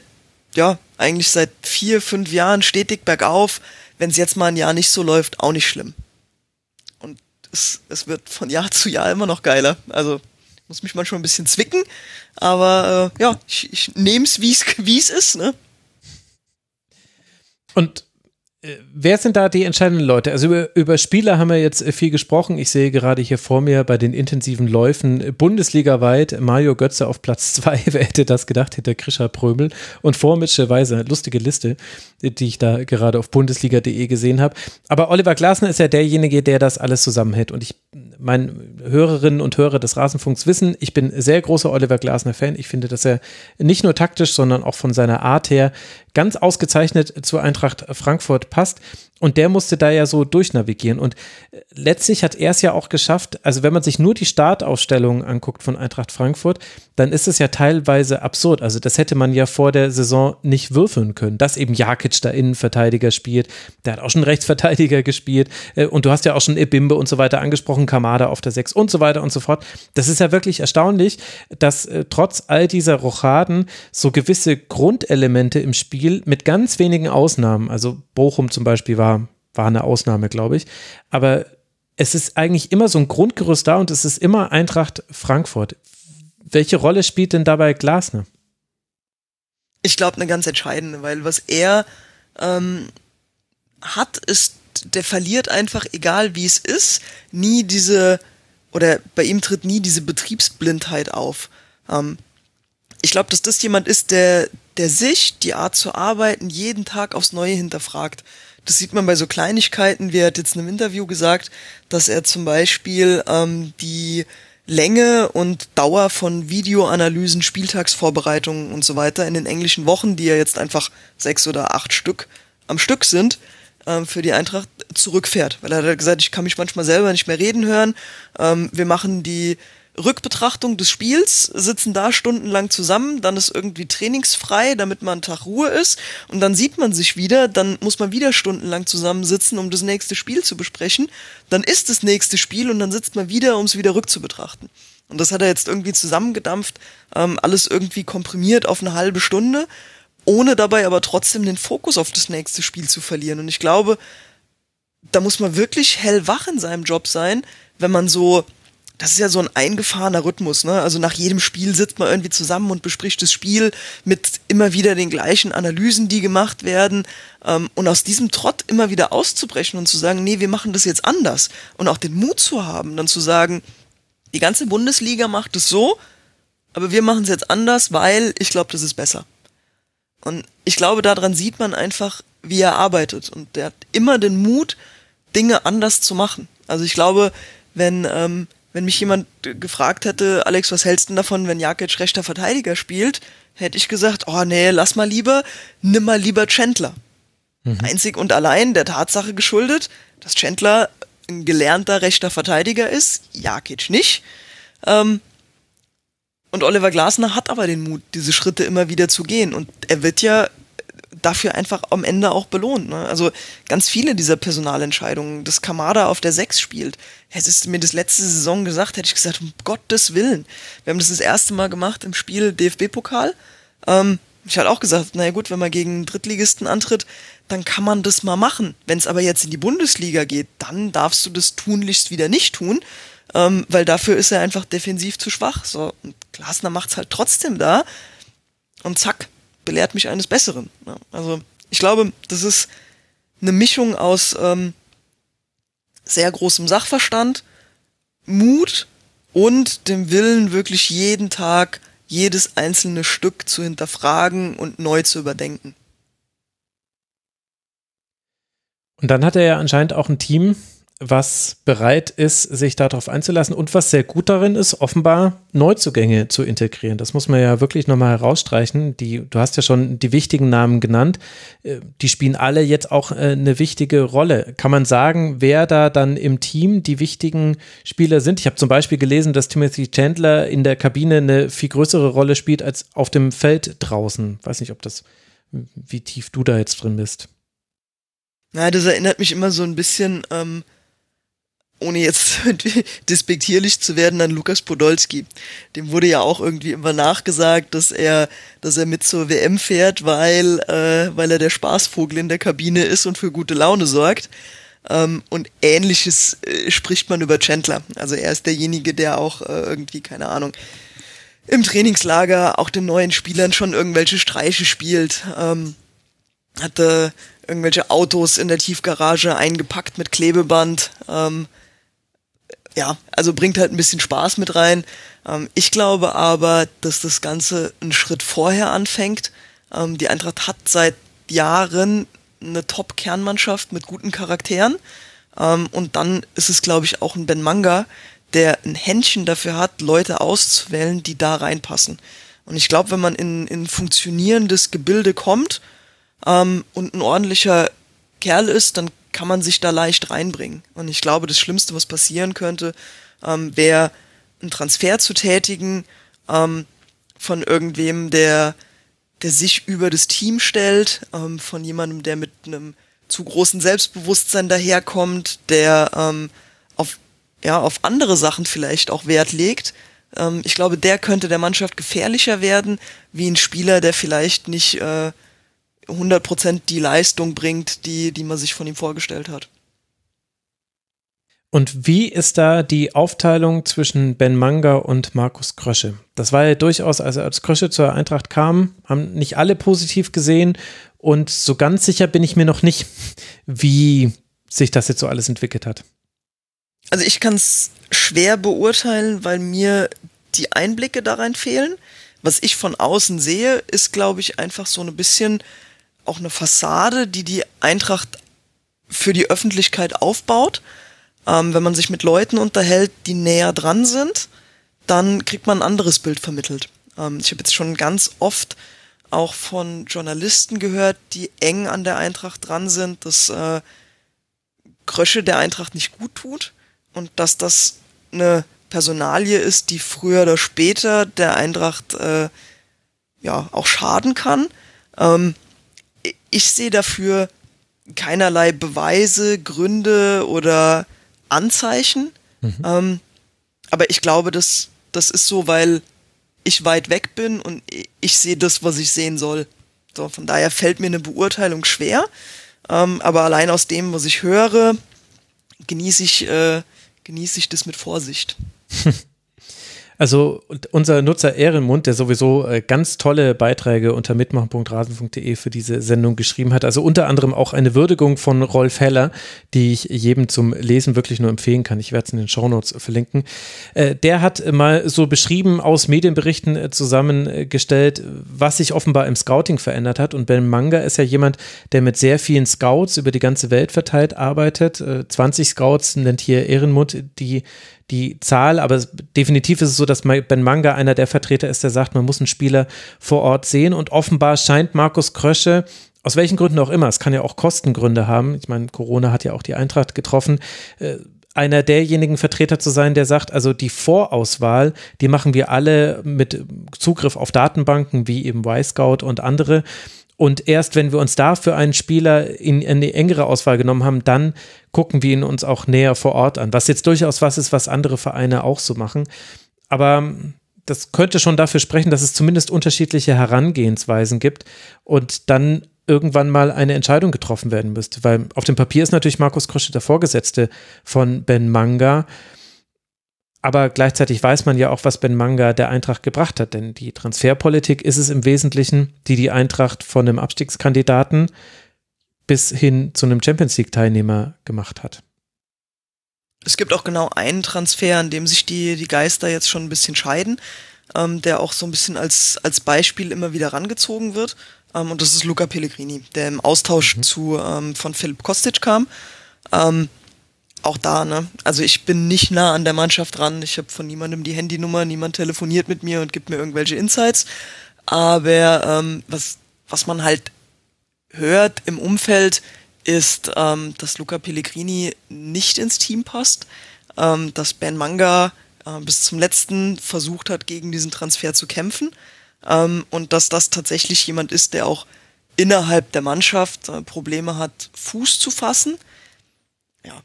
ja, eigentlich seit vier, fünf Jahren stetig bergauf. wenn es jetzt mal ein Jahr nicht so läuft, auch nicht schlimm. Und es, es wird von Jahr zu Jahr immer noch geiler. Also muss mich manchmal ein bisschen zwicken, aber äh, ja, ich, ich nehme es, wie es ist. Ne? Und wer sind da die entscheidenden Leute? Also über, über Spieler haben wir jetzt äh, viel gesprochen. Ich sehe gerade hier vor mir bei den intensiven Läufen äh, bundesligaweit Mario Götze auf Platz (laughs) zwei. Wer hätte das gedacht? Hinter Krischer Prömel und vor Mitchell. Lustige Liste, die ich da gerade auf bundesliga.de gesehen habe. Aber Oliver Glasner ist ja derjenige, der das alles zusammenhält. Und ich, meine Hörerinnen und Hörer des Rasenfunks wissen, ich bin sehr großer Oliver Glasner Fan. Ich finde, dass er nicht nur taktisch, sondern auch von seiner Art her ganz ausgezeichnet zur Eintracht Frankfurt passt. Und der musste da ja so durchnavigieren. Und äh, letztlich hat er es ja auch geschafft. Also, wenn man sich nur die Startaufstellung anguckt von Eintracht Frankfurt, dann ist es ja teilweise absurd. Also, das hätte man ja vor der Saison nicht würfeln können, dass eben Jakic da Innenverteidiger spielt. Der hat auch schon Rechtsverteidiger gespielt. Äh, und du hast ja auch schon Ebimbe und so weiter angesprochen, Kamada auf der 6 und so weiter und so fort. Das ist ja wirklich erstaunlich, dass äh, trotz all dieser Rochaden so gewisse Grundelemente im Spiel mit ganz wenigen Ausnahmen, also Bochum zum Beispiel war war eine Ausnahme, glaube ich. Aber es ist eigentlich immer so ein Grundgerüst da und es ist immer Eintracht Frankfurt. Welche Rolle spielt denn dabei Glasner? Ich glaube, eine ganz entscheidende, weil was er ähm, hat, ist, der verliert einfach, egal wie es ist, nie diese, oder bei ihm tritt nie diese Betriebsblindheit auf. Ähm, ich glaube, dass das jemand ist, der, der sich, die Art zu arbeiten, jeden Tag aufs Neue hinterfragt. Das sieht man bei so Kleinigkeiten. wie er hat jetzt in einem Interview gesagt, dass er zum Beispiel ähm, die Länge und Dauer von Videoanalysen, Spieltagsvorbereitungen und so weiter in den englischen Wochen, die ja jetzt einfach sechs oder acht Stück am Stück sind, ähm, für die Eintracht zurückfährt. Weil er hat gesagt, ich kann mich manchmal selber nicht mehr reden hören. Ähm, wir machen die Rückbetrachtung des Spiels, sitzen da stundenlang zusammen, dann ist irgendwie trainingsfrei, damit man einen Tag Ruhe ist und dann sieht man sich wieder, dann muss man wieder stundenlang zusammensitzen, um das nächste Spiel zu besprechen, dann ist das nächste Spiel und dann sitzt man wieder, um es wieder rückzubetrachten. Und das hat er jetzt irgendwie zusammengedampft, ähm, alles irgendwie komprimiert auf eine halbe Stunde, ohne dabei aber trotzdem den Fokus auf das nächste Spiel zu verlieren. Und ich glaube, da muss man wirklich hellwach in seinem Job sein, wenn man so das ist ja so ein eingefahrener Rhythmus, ne? Also nach jedem Spiel sitzt man irgendwie zusammen und bespricht das Spiel mit immer wieder den gleichen Analysen, die gemacht werden. Ähm, und aus diesem Trott immer wieder auszubrechen und zu sagen, nee, wir machen das jetzt anders. Und auch den Mut zu haben, dann zu sagen, die ganze Bundesliga macht es so, aber wir machen es jetzt anders, weil ich glaube, das ist besser. Und ich glaube, daran sieht man einfach, wie er arbeitet. Und der hat immer den Mut, Dinge anders zu machen. Also ich glaube, wenn ähm, wenn mich jemand gefragt hätte, Alex, was hältst du davon, wenn Jakic rechter Verteidiger spielt, hätte ich gesagt, oh nee, lass mal lieber, nimm mal lieber Chandler. Mhm. Einzig und allein der Tatsache geschuldet, dass Chandler ein gelernter rechter Verteidiger ist, Jakic nicht. Ähm, und Oliver Glasner hat aber den Mut, diese Schritte immer wieder zu gehen. Und er wird ja dafür einfach am Ende auch belohnt. Ne? Also ganz viele dieser Personalentscheidungen, dass Kamada auf der 6 spielt. Hättest du mir das letzte Saison gesagt, hätte ich gesagt, um Gottes Willen. Wir haben das das erste Mal gemacht im Spiel DFB-Pokal. Ähm, ich hatte auch gesagt, naja gut, wenn man gegen Drittligisten antritt, dann kann man das mal machen. Wenn es aber jetzt in die Bundesliga geht, dann darfst du das tunlichst wieder nicht tun, ähm, weil dafür ist er einfach defensiv zu schwach. So, und Glasner macht's halt trotzdem da. Und zack, belehrt mich eines Besseren. Ja, also ich glaube, das ist eine Mischung aus ähm, sehr großem Sachverstand, Mut und dem Willen, wirklich jeden Tag jedes einzelne Stück zu hinterfragen und neu zu überdenken. Und dann hat er ja anscheinend auch ein Team, was bereit ist, sich darauf einzulassen und was sehr gut darin ist, offenbar Neuzugänge zu integrieren. Das muss man ja wirklich nochmal herausstreichen. Die, du hast ja schon die wichtigen Namen genannt. Äh, die spielen alle jetzt auch äh, eine wichtige Rolle. Kann man sagen, wer da dann im Team die wichtigen Spieler sind? Ich habe zum Beispiel gelesen, dass Timothy Chandler in der Kabine eine viel größere Rolle spielt als auf dem Feld draußen. Weiß nicht, ob das, wie tief du da jetzt drin bist. Na, das erinnert mich immer so ein bisschen ähm, ohne jetzt (laughs) despektierlich zu werden, an Lukas Podolski. Dem wurde ja auch irgendwie immer nachgesagt, dass er, dass er mit zur WM fährt, weil, äh, weil er der Spaßvogel in der Kabine ist und für gute Laune sorgt. Ähm, und ähnliches äh, spricht man über Chandler. Also er ist derjenige, der auch äh, irgendwie, keine Ahnung, im Trainingslager auch den neuen Spielern schon irgendwelche Streiche spielt. Ähm, hatte irgendwelche Autos in der Tiefgarage eingepackt mit Klebeband. Ähm, ja, also bringt halt ein bisschen Spaß mit rein. Ähm, ich glaube aber, dass das Ganze einen Schritt vorher anfängt. Ähm, die Eintracht hat seit Jahren eine Top-Kernmannschaft mit guten Charakteren. Ähm, und dann ist es, glaube ich, auch ein Ben Manga, der ein Händchen dafür hat, Leute auszuwählen, die da reinpassen. Und ich glaube, wenn man in, in funktionierendes Gebilde kommt ähm, und ein ordentlicher Kerl ist, dann kann man sich da leicht reinbringen. Und ich glaube, das Schlimmste, was passieren könnte, ähm, wäre einen Transfer zu tätigen ähm, von irgendwem, der, der sich über das Team stellt, ähm, von jemandem, der mit einem zu großen Selbstbewusstsein daherkommt, der ähm, auf ja, auf andere Sachen vielleicht auch Wert legt. Ähm, ich glaube, der könnte der Mannschaft gefährlicher werden, wie ein Spieler, der vielleicht nicht äh, 100% die Leistung bringt, die, die man sich von ihm vorgestellt hat. Und wie ist da die Aufteilung zwischen Ben Manga und Markus Krösche? Das war ja durchaus, also als Krösche zur Eintracht kam, haben nicht alle positiv gesehen und so ganz sicher bin ich mir noch nicht, wie sich das jetzt so alles entwickelt hat. Also ich kann es schwer beurteilen, weil mir die Einblicke darin fehlen. Was ich von außen sehe, ist, glaube ich, einfach so ein bisschen auch eine Fassade, die die Eintracht für die Öffentlichkeit aufbaut. Ähm, wenn man sich mit Leuten unterhält, die näher dran sind, dann kriegt man ein anderes Bild vermittelt. Ähm, ich habe jetzt schon ganz oft auch von Journalisten gehört, die eng an der Eintracht dran sind, dass äh, Krösche der Eintracht nicht gut tut und dass das eine Personalie ist, die früher oder später der Eintracht äh, ja auch schaden kann. Ähm, ich sehe dafür keinerlei Beweise, Gründe oder Anzeichen. Mhm. Ähm, aber ich glaube, das, das ist so, weil ich weit weg bin und ich sehe das, was ich sehen soll. So, von daher fällt mir eine Beurteilung schwer. Ähm, aber allein aus dem, was ich höre, genieße ich äh, genieße ich das mit Vorsicht. (laughs) Also unser Nutzer Ehrenmund, der sowieso äh, ganz tolle Beiträge unter mitmachen.rasen.de für diese Sendung geschrieben hat, also unter anderem auch eine Würdigung von Rolf Heller, die ich jedem zum Lesen wirklich nur empfehlen kann. Ich werde es in den Shownotes verlinken. Äh, der hat mal so beschrieben, aus Medienberichten äh, zusammengestellt, was sich offenbar im Scouting verändert hat. Und Ben Manga ist ja jemand, der mit sehr vielen Scouts über die ganze Welt verteilt arbeitet. 20 Scouts nennt hier Ehrenmund, die die Zahl, aber definitiv ist es so, dass Ben Manga einer der Vertreter ist, der sagt, man muss einen Spieler vor Ort sehen und offenbar scheint Markus Krösche aus welchen Gründen auch immer, es kann ja auch Kostengründe haben, ich meine, Corona hat ja auch die Eintracht getroffen, äh, einer derjenigen Vertreter zu sein, der sagt, also die Vorauswahl, die machen wir alle mit Zugriff auf Datenbanken wie eben Y-Scout und andere. Und erst wenn wir uns dafür einen Spieler in, in eine engere Auswahl genommen haben, dann gucken wir ihn uns auch näher vor Ort an. Was jetzt durchaus was ist, was andere Vereine auch so machen. Aber das könnte schon dafür sprechen, dass es zumindest unterschiedliche Herangehensweisen gibt und dann irgendwann mal eine Entscheidung getroffen werden müsste. Weil auf dem Papier ist natürlich Markus Krosche der Vorgesetzte von Ben Manga. Aber gleichzeitig weiß man ja auch, was Ben Manga der Eintracht gebracht hat, denn die Transferpolitik ist es im Wesentlichen, die die Eintracht von einem Abstiegskandidaten bis hin zu einem Champions League-Teilnehmer gemacht hat. Es gibt auch genau einen Transfer, an dem sich die, die Geister jetzt schon ein bisschen scheiden, ähm, der auch so ein bisschen als, als Beispiel immer wieder rangezogen wird. Ähm, und das ist Luca Pellegrini, der im Austausch mhm. zu ähm, von Philipp Kostic kam. Ähm, auch da, ne? Also ich bin nicht nah an der Mannschaft dran. Ich habe von niemandem die Handynummer, niemand telefoniert mit mir und gibt mir irgendwelche Insights. Aber ähm, was, was man halt hört im Umfeld, ist, ähm, dass Luca Pellegrini nicht ins Team passt, ähm, dass Ben Manga äh, bis zum letzten versucht hat, gegen diesen Transfer zu kämpfen ähm, und dass das tatsächlich jemand ist, der auch innerhalb der Mannschaft äh, Probleme hat, Fuß zu fassen. Ja,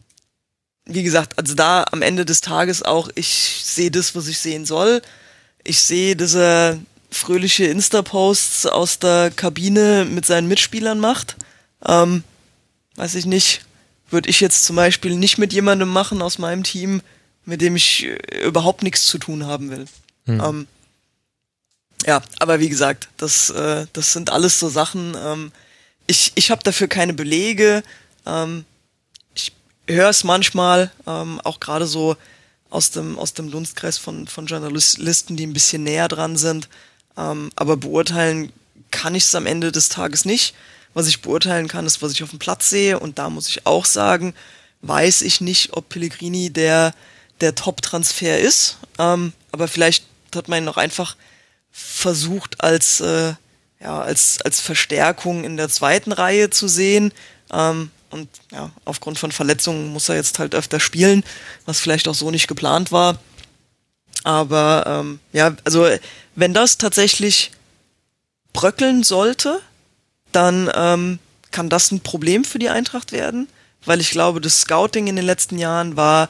wie gesagt, also da am Ende des Tages auch, ich sehe das, was ich sehen soll. Ich sehe, dass er fröhliche Insta-Posts aus der Kabine mit seinen Mitspielern macht. Ähm, weiß ich nicht, würde ich jetzt zum Beispiel nicht mit jemandem machen aus meinem Team, mit dem ich äh, überhaupt nichts zu tun haben will. Hm. Ähm, ja, aber wie gesagt, das, äh, das sind alles so Sachen. Ähm, ich ich habe dafür keine Belege. Ähm, höre es manchmal, ähm, auch gerade so aus dem, aus dem Dunstkreis von, von Journalisten, die ein bisschen näher dran sind. Ähm, aber beurteilen kann ich es am Ende des Tages nicht. Was ich beurteilen kann, ist, was ich auf dem Platz sehe. Und da muss ich auch sagen, weiß ich nicht, ob Pellegrini der, der Top-Transfer ist. Ähm, aber vielleicht hat man ihn noch einfach versucht, als, äh, ja, als, als Verstärkung in der zweiten Reihe zu sehen. Ähm, und ja, aufgrund von Verletzungen muss er jetzt halt öfter spielen, was vielleicht auch so nicht geplant war. Aber ähm, ja, also wenn das tatsächlich bröckeln sollte, dann ähm, kann das ein Problem für die Eintracht werden, weil ich glaube, das Scouting in den letzten Jahren war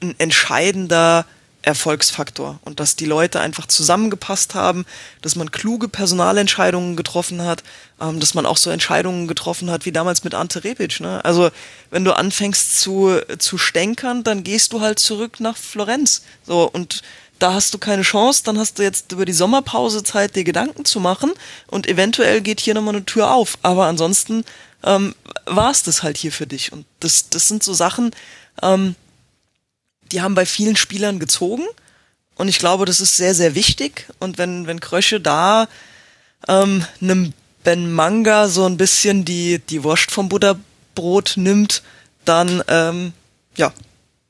ein entscheidender Erfolgsfaktor und dass die Leute einfach zusammengepasst haben, dass man kluge Personalentscheidungen getroffen hat, ähm, dass man auch so Entscheidungen getroffen hat wie damals mit Ante Rebic. Ne? Also wenn du anfängst zu, zu stänkern, dann gehst du halt zurück nach Florenz. So und da hast du keine Chance, dann hast du jetzt über die Sommerpause Zeit, dir Gedanken zu machen und eventuell geht hier nochmal eine Tür auf. Aber ansonsten ähm, war es das halt hier für dich. Und das, das sind so Sachen, ähm, die haben bei vielen Spielern gezogen. Und ich glaube, das ist sehr, sehr wichtig. Und wenn, wenn Krösche da ähm, einem Ben Manga so ein bisschen die, die Wurst vom Butterbrot nimmt, dann ähm, ja,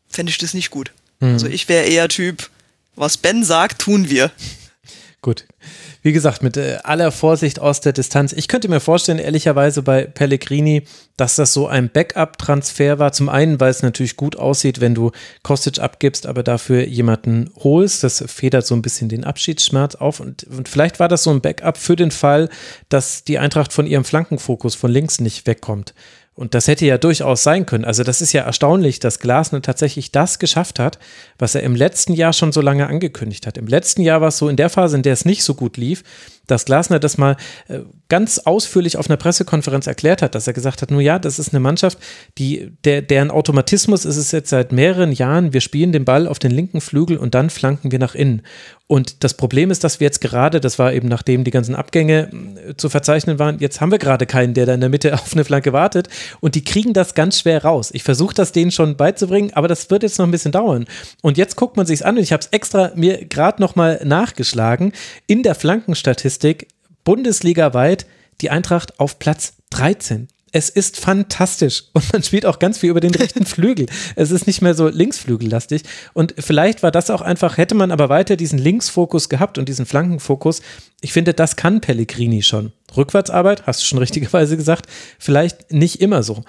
fände ich das nicht gut. Mhm. Also ich wäre eher Typ, was Ben sagt, tun wir. Gut. Wie gesagt, mit äh, aller Vorsicht aus der Distanz. Ich könnte mir vorstellen, ehrlicherweise bei Pellegrini, dass das so ein Backup-Transfer war. Zum einen, weil es natürlich gut aussieht, wenn du Kostic abgibst, aber dafür jemanden holst. Das federt so ein bisschen den Abschiedsschmerz auf. Und, und vielleicht war das so ein Backup für den Fall, dass die Eintracht von ihrem Flankenfokus von links nicht wegkommt. Und das hätte ja durchaus sein können. Also das ist ja erstaunlich, dass Glasner tatsächlich das geschafft hat, was er im letzten Jahr schon so lange angekündigt hat. Im letzten Jahr war es so in der Phase, in der es nicht so gut lief, dass Glasner das mal äh, ganz ausführlich auf einer Pressekonferenz erklärt hat, dass er gesagt hat, nun ja, das ist eine Mannschaft, die, der, deren Automatismus ist es jetzt seit mehreren Jahren, wir spielen den Ball auf den linken Flügel und dann flanken wir nach innen. Und das Problem ist, dass wir jetzt gerade, das war eben nachdem die ganzen Abgänge äh, zu verzeichnen waren, jetzt haben wir gerade keinen, der da in der Mitte (laughs) auf eine Flanke wartet und die kriegen das ganz schwer raus. Ich versuche das denen schon beizubringen, aber das wird jetzt noch ein bisschen dauern. Und jetzt guckt man sich's an und ich habe es extra mir gerade noch mal nachgeschlagen in der Flankenstatistik Statistik bundesligaweit die Eintracht auf Platz 13. Es ist fantastisch und man spielt auch ganz viel über den rechten (laughs) Flügel. Es ist nicht mehr so linksflügellastig und vielleicht war das auch einfach, hätte man aber weiter diesen Linksfokus gehabt und diesen Flankenfokus. Ich finde, das kann Pellegrini schon. Rückwärtsarbeit, hast du schon richtigerweise gesagt, vielleicht nicht immer so.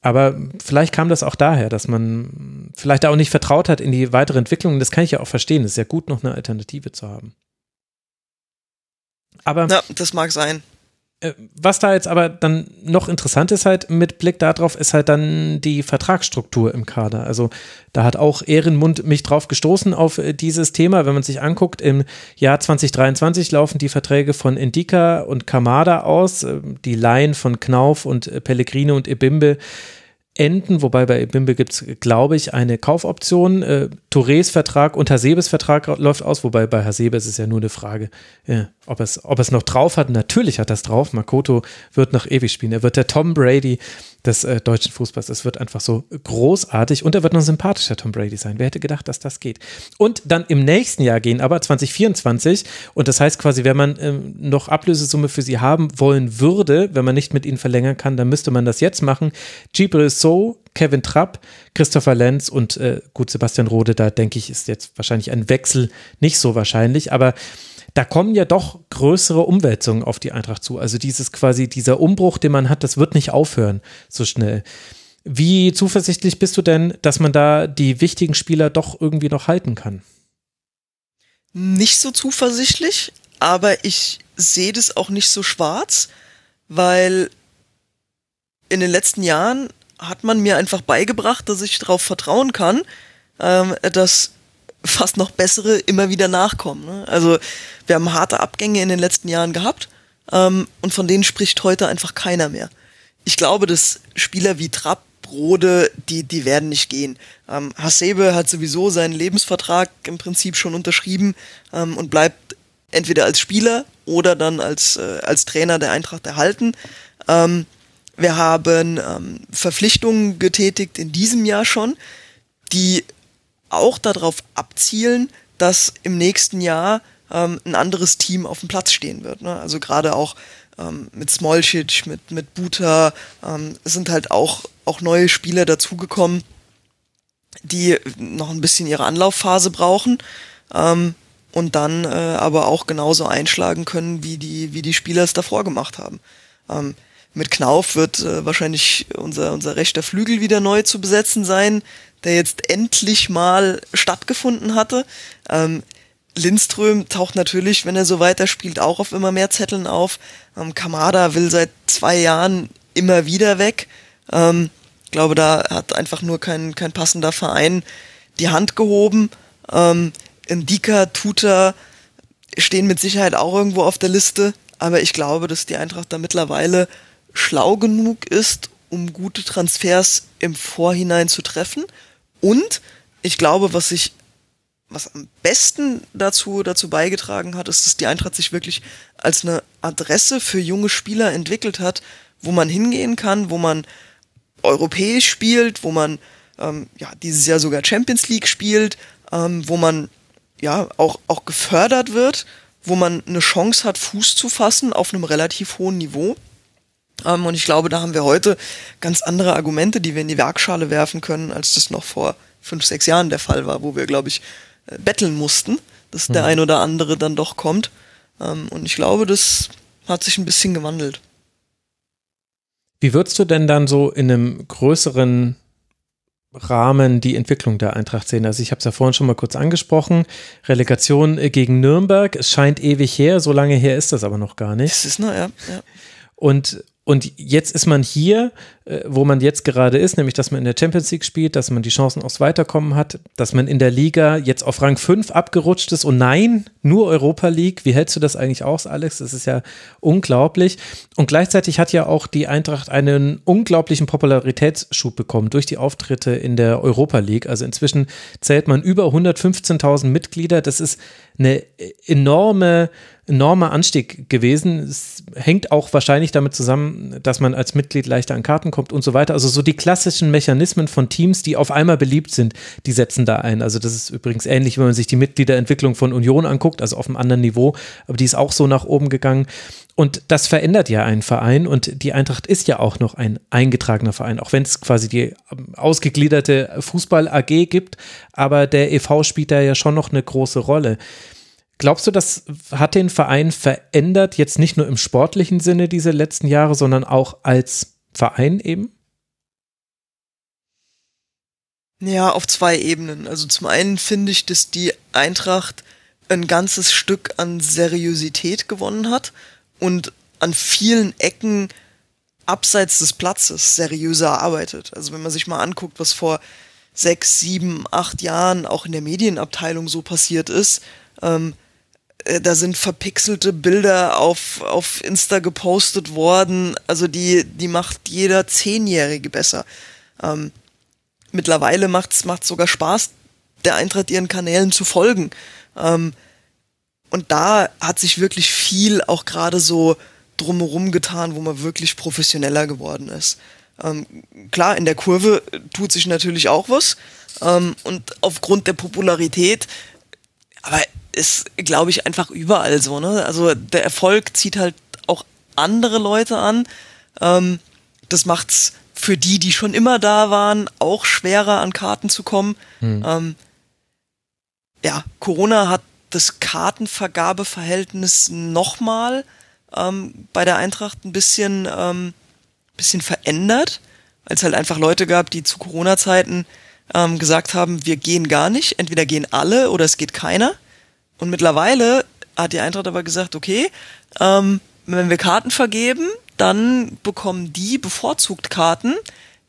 Aber vielleicht kam das auch daher, dass man vielleicht auch nicht vertraut hat in die weitere Entwicklung. Das kann ich ja auch verstehen. Es ist ja gut, noch eine Alternative zu haben. Aber ja, das mag sein. Äh, was da jetzt aber dann noch interessant ist halt mit Blick darauf, ist halt dann die Vertragsstruktur im Kader. Also da hat auch Ehrenmund mich drauf gestoßen auf äh, dieses Thema. Wenn man sich anguckt, im Jahr 2023 laufen die Verträge von Indika und Kamada aus, äh, die Laien von Knauf und Pellegrino und Ebimbe enden, wobei bei Bimbe gibt es, glaube ich, eine Kaufoption. Äh, Tourés Vertrag und Hasebes Vertrag läuft aus, wobei bei Hasebe ist ja nur eine Frage, ja, ob, es, ob es noch drauf hat. Natürlich hat es drauf. Makoto wird noch ewig spielen. Er wird der Tom Brady des äh, deutschen Fußballs. Es wird einfach so großartig und er wird noch sympathischer Tom Brady sein. Wer hätte gedacht, dass das geht? Und dann im nächsten Jahr gehen aber 2024 und das heißt quasi, wenn man ähm, noch Ablösesumme für sie haben wollen würde, wenn man nicht mit ihnen verlängern kann, dann müsste man das jetzt machen. Gibril So, Kevin Trapp, Christopher Lenz und äh, gut Sebastian Rode, da denke ich, ist jetzt wahrscheinlich ein Wechsel nicht so wahrscheinlich, aber da kommen ja doch größere Umwälzungen auf die Eintracht zu. Also dieses quasi, dieser Umbruch, den man hat, das wird nicht aufhören so schnell. Wie zuversichtlich bist du denn, dass man da die wichtigen Spieler doch irgendwie noch halten kann? Nicht so zuversichtlich, aber ich sehe das auch nicht so schwarz, weil in den letzten Jahren hat man mir einfach beigebracht, dass ich darauf vertrauen kann, ähm, dass fast noch bessere immer wieder nachkommen. Ne? Also wir haben harte Abgänge in den letzten Jahren gehabt ähm, und von denen spricht heute einfach keiner mehr. Ich glaube, dass Spieler wie Trapp, Rode, die, die werden nicht gehen. Ähm, Hasebe hat sowieso seinen Lebensvertrag im Prinzip schon unterschrieben ähm, und bleibt entweder als Spieler oder dann als, äh, als Trainer der Eintracht erhalten. Ähm, wir haben ähm, Verpflichtungen getätigt in diesem Jahr schon, die auch darauf abzielen, dass im nächsten Jahr ähm, ein anderes Team auf dem Platz stehen wird. Ne? Also gerade auch ähm, mit Smolcic, mit, mit Buta, ähm, sind halt auch, auch neue Spieler dazugekommen, die noch ein bisschen ihre Anlaufphase brauchen. Ähm, und dann äh, aber auch genauso einschlagen können, wie die, wie die Spieler es davor gemacht haben. Ähm, mit Knauf wird äh, wahrscheinlich unser, unser rechter Flügel wieder neu zu besetzen sein, der jetzt endlich mal stattgefunden hatte. Ähm, Lindström taucht natürlich, wenn er so weiterspielt, auch auf immer mehr Zetteln auf. Ähm, Kamada will seit zwei Jahren immer wieder weg. Ähm, ich glaube, da hat einfach nur kein, kein passender Verein die Hand gehoben. Ähm, Indika, Tuta stehen mit Sicherheit auch irgendwo auf der Liste, aber ich glaube, dass die Eintracht da mittlerweile schlau genug ist, um gute Transfers im Vorhinein zu treffen. Und ich glaube, was sich was am besten dazu, dazu beigetragen hat, ist, dass die Eintracht sich wirklich als eine Adresse für junge Spieler entwickelt hat, wo man hingehen kann, wo man europäisch spielt, wo man ähm, ja, dieses Jahr sogar Champions League spielt, ähm, wo man ja auch, auch gefördert wird, wo man eine Chance hat, Fuß zu fassen auf einem relativ hohen Niveau. Ähm, und ich glaube, da haben wir heute ganz andere Argumente, die wir in die Werkschale werfen können, als das noch vor fünf, sechs Jahren der Fall war, wo wir, glaube ich, äh, betteln mussten, dass der mhm. ein oder andere dann doch kommt. Ähm, und ich glaube, das hat sich ein bisschen gewandelt. Wie würdest du denn dann so in einem größeren Rahmen die Entwicklung der Eintracht sehen. Also ich habe es ja vorhin schon mal kurz angesprochen. Relegation äh, gegen Nürnberg. Es scheint ewig her, so lange her ist das aber noch gar nicht. Es ist noch, ja. ja. Und und jetzt ist man hier, äh, wo man jetzt gerade ist, nämlich dass man in der Champions League spielt, dass man die Chancen aufs Weiterkommen hat, dass man in der Liga jetzt auf Rang 5 abgerutscht ist und nein, nur Europa League. Wie hältst du das eigentlich aus, Alex? Das ist ja unglaublich. Und gleichzeitig hat ja auch die Eintracht einen unglaublichen Popularitätsschub bekommen durch die Auftritte in der Europa League. Also inzwischen zählt man über 115.000 Mitglieder. Das ist eine enorme enormer Anstieg gewesen. Es hängt auch wahrscheinlich damit zusammen, dass man als Mitglied leichter an Karten kommt und so weiter. Also so die klassischen Mechanismen von Teams, die auf einmal beliebt sind, die setzen da ein. Also das ist übrigens ähnlich, wenn man sich die Mitgliederentwicklung von Union anguckt, also auf einem anderen Niveau, aber die ist auch so nach oben gegangen. Und das verändert ja einen Verein und die Eintracht ist ja auch noch ein eingetragener Verein, auch wenn es quasi die ähm, ausgegliederte Fußball-AG gibt, aber der EV spielt da ja schon noch eine große Rolle. Glaubst du, das hat den Verein verändert, jetzt nicht nur im sportlichen Sinne diese letzten Jahre, sondern auch als Verein eben? Ja, auf zwei Ebenen. Also zum einen finde ich, dass die Eintracht ein ganzes Stück an Seriosität gewonnen hat und an vielen Ecken abseits des Platzes seriöser arbeitet. Also wenn man sich mal anguckt, was vor sechs, sieben, acht Jahren auch in der Medienabteilung so passiert ist, ähm, äh, da sind verpixelte Bilder auf, auf Insta gepostet worden. Also die, die macht jeder Zehnjährige besser. Ähm, mittlerweile macht es sogar Spaß, der Eintracht ihren Kanälen zu folgen. Ähm, und da hat sich wirklich viel auch gerade so drumherum getan, wo man wirklich professioneller geworden ist. Ähm, klar, in der Kurve tut sich natürlich auch was. Ähm, und aufgrund der Popularität, aber ist, glaube ich, einfach überall so. Ne? Also der Erfolg zieht halt auch andere Leute an. Ähm, das macht's für die, die schon immer da waren, auch schwerer an Karten zu kommen. Hm. Ähm, ja, Corona hat das Kartenvergabeverhältnis nochmal ähm, bei der Eintracht ein bisschen, ähm, bisschen verändert, weil es halt einfach Leute gab, die zu Corona-Zeiten ähm, gesagt haben, wir gehen gar nicht, entweder gehen alle oder es geht keiner. Und mittlerweile hat die Eintracht aber gesagt, okay, ähm, wenn wir Karten vergeben, dann bekommen die bevorzugt Karten,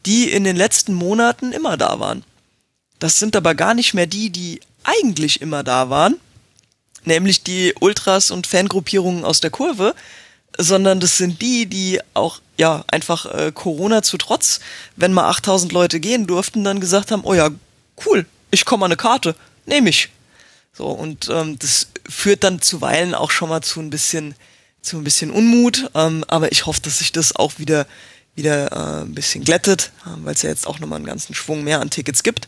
die in den letzten Monaten immer da waren. Das sind aber gar nicht mehr die, die eigentlich immer da waren, nämlich die Ultras und Fangruppierungen aus der Kurve, sondern das sind die, die auch ja einfach äh, Corona zu trotz, wenn mal 8000 Leute gehen durften, dann gesagt haben, oh ja, cool, ich komme an eine Karte, nehme ich. So und ähm, das führt dann zuweilen auch schon mal zu ein bisschen zu ein bisschen Unmut, ähm, aber ich hoffe, dass sich das auch wieder wieder äh, ein bisschen glättet, äh, weil es ja jetzt auch nochmal einen ganzen Schwung mehr an Tickets gibt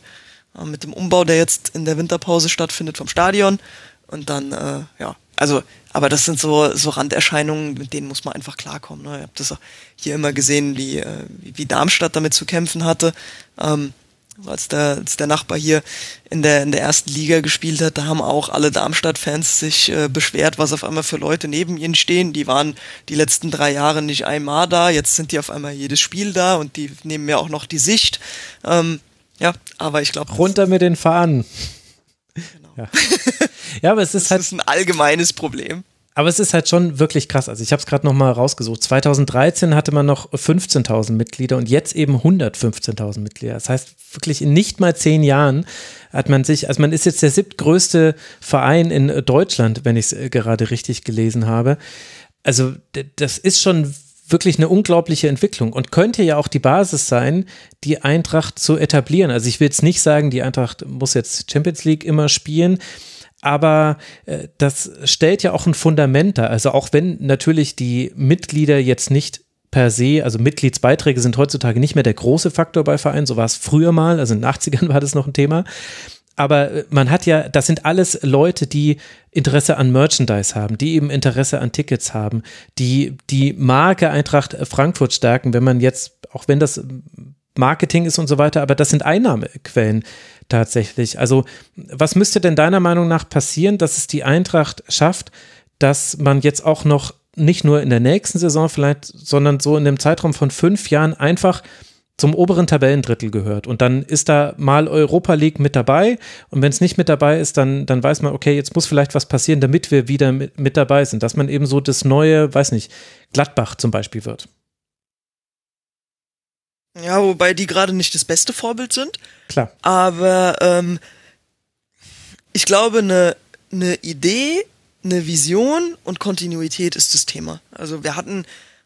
äh, mit dem Umbau, der jetzt in der Winterpause stattfindet vom Stadion und dann äh, ja also aber das sind so, so Randerscheinungen, mit denen muss man einfach klarkommen. Ne? Ich habe das auch hier immer gesehen, wie, äh, wie Darmstadt damit zu kämpfen hatte. Ähm, als der, als der Nachbar hier in der, in der ersten Liga gespielt hat, da haben auch alle Darmstadt-Fans sich äh, beschwert, was auf einmal für Leute neben ihnen stehen. Die waren die letzten drei Jahre nicht einmal da, jetzt sind die auf einmal jedes Spiel da und die nehmen mir auch noch die Sicht. Ähm, ja, aber ich glaube. Runter mit den Fahnen. Genau. Ja. (laughs) ja, aber es ist das halt. Das ist ein allgemeines Problem. Aber es ist halt schon wirklich krass. Also ich habe es gerade noch rausgesucht. 2013 hatte man noch 15.000 Mitglieder und jetzt eben 115.000 Mitglieder. Das heißt, wirklich in nicht mal zehn Jahren hat man sich, also man ist jetzt der siebtgrößte Verein in Deutschland, wenn ich es äh, gerade richtig gelesen habe. Also das ist schon wirklich eine unglaubliche Entwicklung und könnte ja auch die Basis sein, die Eintracht zu etablieren. Also ich will jetzt nicht sagen, die Eintracht muss jetzt Champions League immer spielen aber äh, das stellt ja auch ein Fundament da. Also auch wenn natürlich die Mitglieder jetzt nicht per se, also Mitgliedsbeiträge sind heutzutage nicht mehr der große Faktor bei Vereinen, so war es früher mal, also in den 80ern (laughs) war das noch ein Thema. Aber äh, man hat ja, das sind alles Leute, die Interesse an Merchandise haben, die eben Interesse an Tickets haben, die die Marke Eintracht Frankfurt stärken, wenn man jetzt, auch wenn das Marketing ist und so weiter, aber das sind Einnahmequellen tatsächlich. Also was müsste denn deiner Meinung nach passieren, dass es die Eintracht schafft, dass man jetzt auch noch nicht nur in der nächsten Saison vielleicht, sondern so in dem Zeitraum von fünf Jahren einfach zum oberen Tabellendrittel gehört. Und dann ist da mal Europa League mit dabei. Und wenn es nicht mit dabei ist, dann, dann weiß man, okay, jetzt muss vielleicht was passieren, damit wir wieder mit, mit dabei sind. Dass man eben so das neue, weiß nicht, Gladbach zum Beispiel wird. Ja, wobei die gerade nicht das beste Vorbild sind. Klar. Aber ähm, ich glaube, eine ne Idee, eine Vision und Kontinuität ist das Thema. Also wir hatten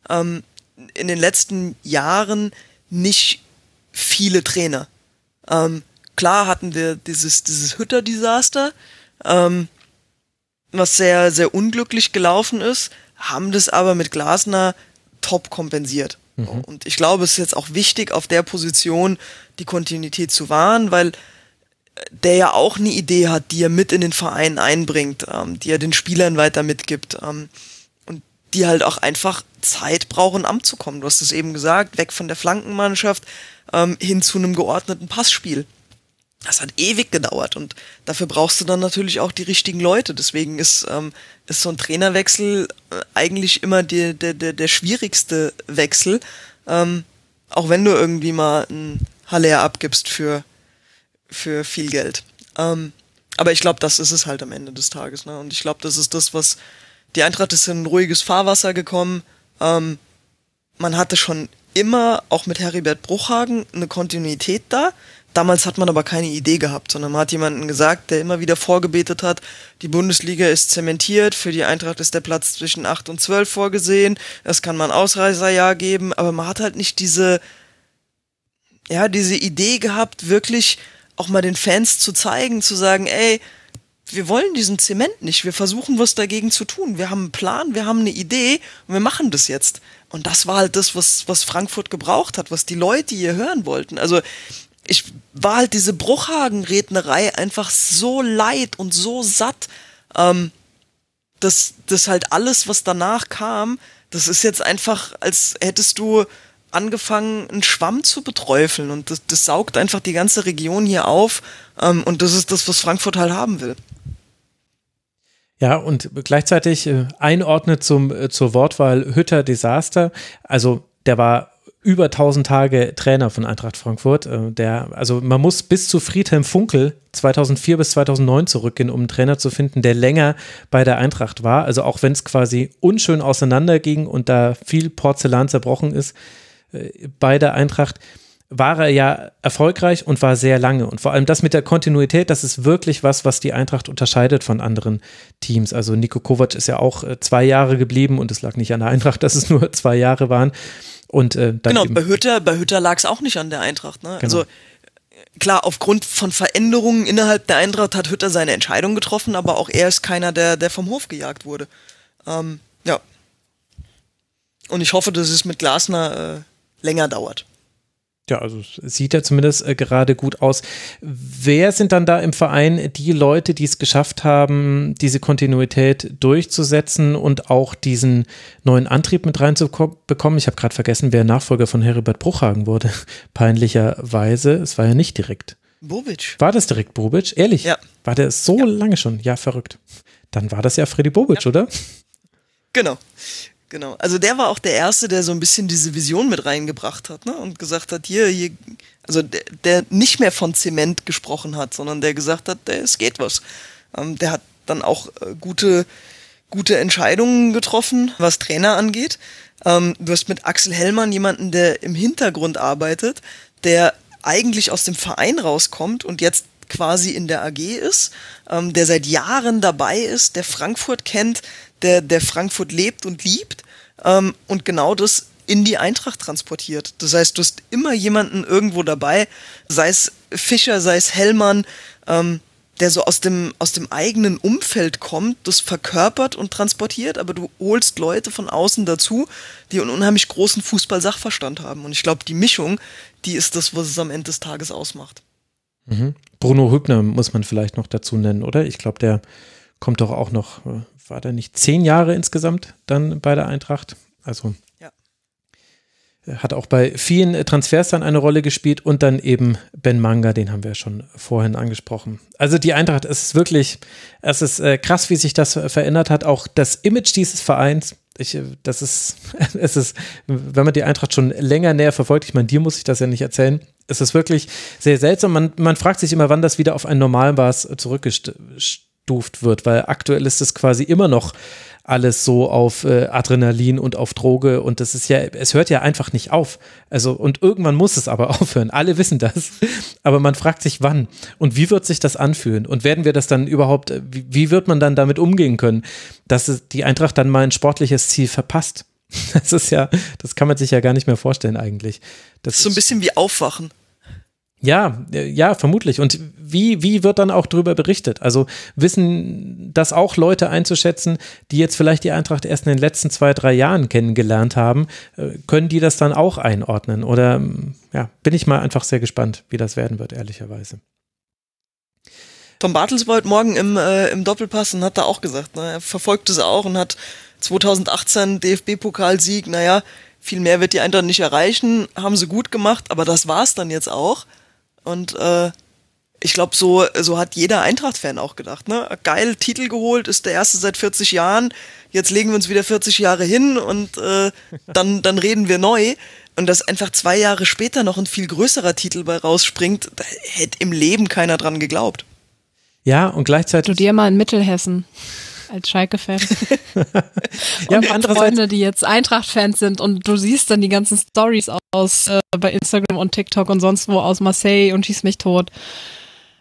ähm, in den letzten Jahren nicht viele Trainer. Ähm, klar hatten wir dieses, dieses Hütter-Desaster, ähm, was sehr, sehr unglücklich gelaufen ist, haben das aber mit Glasner top kompensiert. Mhm. Und ich glaube, es ist jetzt auch wichtig, auf der Position die Kontinuität zu wahren, weil äh, der ja auch eine Idee hat, die er mit in den Verein einbringt, ähm, die er den Spielern weiter mitgibt ähm, und die halt auch einfach Zeit brauchen, Amt zu kommen. Du hast es eben gesagt, weg von der Flankenmannschaft ähm, hin zu einem geordneten Passspiel das hat ewig gedauert und dafür brauchst du dann natürlich auch die richtigen Leute. Deswegen ist, ähm, ist so ein Trainerwechsel äh, eigentlich immer der, der, der, der schwierigste Wechsel, ähm, auch wenn du irgendwie mal ein Haller abgibst für, für viel Geld. Ähm, aber ich glaube, das ist es halt am Ende des Tages. Ne? Und ich glaube, das ist das, was die Eintracht ist in ein ruhiges Fahrwasser gekommen. Ähm, man hatte schon immer, auch mit Heribert Bruchhagen, eine Kontinuität da. Damals hat man aber keine Idee gehabt, sondern man hat jemanden gesagt, der immer wieder vorgebetet hat, die Bundesliga ist zementiert, für die Eintracht ist der Platz zwischen 8 und 12 vorgesehen, es kann man Ausreißerjahr geben, aber man hat halt nicht diese, ja, diese Idee gehabt, wirklich auch mal den Fans zu zeigen, zu sagen, ey, wir wollen diesen Zement nicht, wir versuchen was dagegen zu tun, wir haben einen Plan, wir haben eine Idee und wir machen das jetzt. Und das war halt das, was, was Frankfurt gebraucht hat, was die Leute hier hören wollten. Also ich war halt diese Bruchhagen-Rednerei einfach so leid und so satt, ähm, dass das halt alles, was danach kam, das ist jetzt einfach, als hättest du angefangen, einen Schwamm zu beträufeln und das, das saugt einfach die ganze Region hier auf ähm, und das ist das, was Frankfurt halt haben will. Ja, und gleichzeitig äh, einordnet zum, äh, zur Wortwahl Hütter Desaster. Also der war über 1000 Tage Trainer von Eintracht Frankfurt. Äh, der, also man muss bis zu Friedhelm Funkel 2004 bis 2009 zurückgehen, um einen Trainer zu finden, der länger bei der Eintracht war. Also auch wenn es quasi unschön auseinanderging und da viel Porzellan zerbrochen ist äh, bei der Eintracht. war er ja erfolgreich und war sehr lange. Und vor allem das mit der Kontinuität, das ist wirklich was, was die Eintracht unterscheidet von anderen Teams. Also Nico Kovac ist ja auch äh, zwei Jahre geblieben und es lag nicht an der Eintracht, dass es nur zwei Jahre waren. Und, äh, genau, bei Hütter, bei Hütter lag es auch nicht an der Eintracht. Ne? Genau. Also klar, aufgrund von Veränderungen innerhalb der Eintracht hat Hütter seine Entscheidung getroffen, aber auch er ist keiner, der, der vom Hof gejagt wurde. Ähm, ja. Und ich hoffe, dass es mit Glasner äh, länger dauert. Ja, also sieht ja zumindest äh, gerade gut aus. Wer sind dann da im Verein die Leute, die es geschafft haben, diese Kontinuität durchzusetzen und auch diesen neuen Antrieb mit reinzubekommen? Ich habe gerade vergessen, wer Nachfolger von Heribert Bruchhagen wurde. (laughs) Peinlicherweise. Es war ja nicht direkt. Bobic. War das direkt Bobic? Ehrlich? Ja. War der so ja. lange schon? Ja, verrückt. Dann war das ja Freddy Bobic, ja. oder? Genau. Genau. Also der war auch der Erste, der so ein bisschen diese Vision mit reingebracht hat, ne? Und gesagt hat, hier, hier, also der, der nicht mehr von Zement gesprochen hat, sondern der gesagt hat, der, es geht was. Ähm, der hat dann auch äh, gute, gute Entscheidungen getroffen, was Trainer angeht. Ähm, du hast mit Axel Hellmann jemanden, der im Hintergrund arbeitet, der eigentlich aus dem Verein rauskommt und jetzt quasi in der AG ist, ähm, der seit Jahren dabei ist, der Frankfurt kennt, der, der Frankfurt lebt und liebt ähm, und genau das in die Eintracht transportiert. Das heißt, du hast immer jemanden irgendwo dabei, sei es Fischer, sei es Hellmann, ähm, der so aus dem, aus dem eigenen Umfeld kommt, das verkörpert und transportiert, aber du holst Leute von außen dazu, die einen unheimlich großen Fußball-Sachverstand haben. Und ich glaube, die Mischung, die ist das, was es am Ende des Tages ausmacht. Mhm. Bruno Hübner muss man vielleicht noch dazu nennen, oder? Ich glaube, der kommt doch auch noch, äh, war der nicht zehn Jahre insgesamt dann bei der Eintracht? Also ja. hat auch bei vielen Transfers dann eine Rolle gespielt und dann eben Ben Manga, den haben wir schon vorhin angesprochen. Also die Eintracht, es ist wirklich, es ist äh, krass, wie sich das verändert hat. Auch das Image dieses Vereins, ich, äh, das ist, (laughs) es ist, wenn man die Eintracht schon länger näher verfolgt, ich meine, dir muss ich das ja nicht erzählen, es ist wirklich sehr seltsam. Man, man fragt sich immer, wann das wieder auf ein Normalmaß zurückgestellt eingestuft wird, weil aktuell ist es quasi immer noch alles so auf äh, Adrenalin und auf Droge und das ist ja, es hört ja einfach nicht auf. Also und irgendwann muss es aber (laughs) aufhören. Alle wissen das. Aber man fragt sich wann und wie wird sich das anfühlen und werden wir das dann überhaupt, äh, wie, wie wird man dann damit umgehen können, dass die Eintracht dann mal ein sportliches Ziel verpasst? (laughs) Das ist ja, das kann man sich ja gar nicht mehr vorstellen eigentlich. Das, das ist so ein bisschen wie Aufwachen. Ja, äh, ja, vermutlich. Und wie, wie wird dann auch darüber berichtet? Also wissen das auch Leute einzuschätzen, die jetzt vielleicht die Eintracht erst in den letzten zwei, drei Jahren kennengelernt haben? Äh, können die das dann auch einordnen? Oder ähm, ja, bin ich mal einfach sehr gespannt, wie das werden wird, ehrlicherweise. Tom Bartels war heute Morgen im, äh, im Doppelpass und hat da auch gesagt, ne, er verfolgt es auch und hat 2018 DFB-Pokalsieg, naja, viel mehr wird die Eintracht nicht erreichen, haben sie gut gemacht, aber das war's dann jetzt auch. Und äh, ich glaube, so, so hat jeder Eintracht-Fan auch gedacht. Ne? Geil, Titel geholt, ist der erste seit 40 Jahren. Jetzt legen wir uns wieder 40 Jahre hin und äh, (laughs) dann, dann reden wir neu. Und dass einfach zwei Jahre später noch ein viel größerer Titel bei rausspringt, da hätte im Leben keiner dran geglaubt. Ja, und gleichzeitig. Studier mal in Mittelhessen als Schalke-Fan. (laughs) ja, und Freunde, die jetzt Eintracht-Fans sind und du siehst dann die ganzen Stories aus äh, bei Instagram und TikTok und sonst wo aus Marseille und schieß mich tot.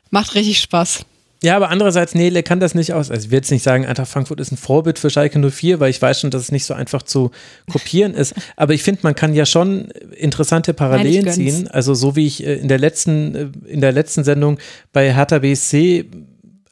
Macht richtig Spaß. Ja, aber andererseits, Nele kann das nicht aus. Also ich will jetzt nicht sagen, Eintracht Frankfurt ist ein Vorbild für Schalke 04, weil ich weiß schon, dass es nicht so einfach zu kopieren ist. (laughs) Aber ich finde, man kann ja schon interessante Parallelen Nein, ziehen. Also so wie ich äh, in der letzten, äh, in der letzten Sendung bei Hertha BSC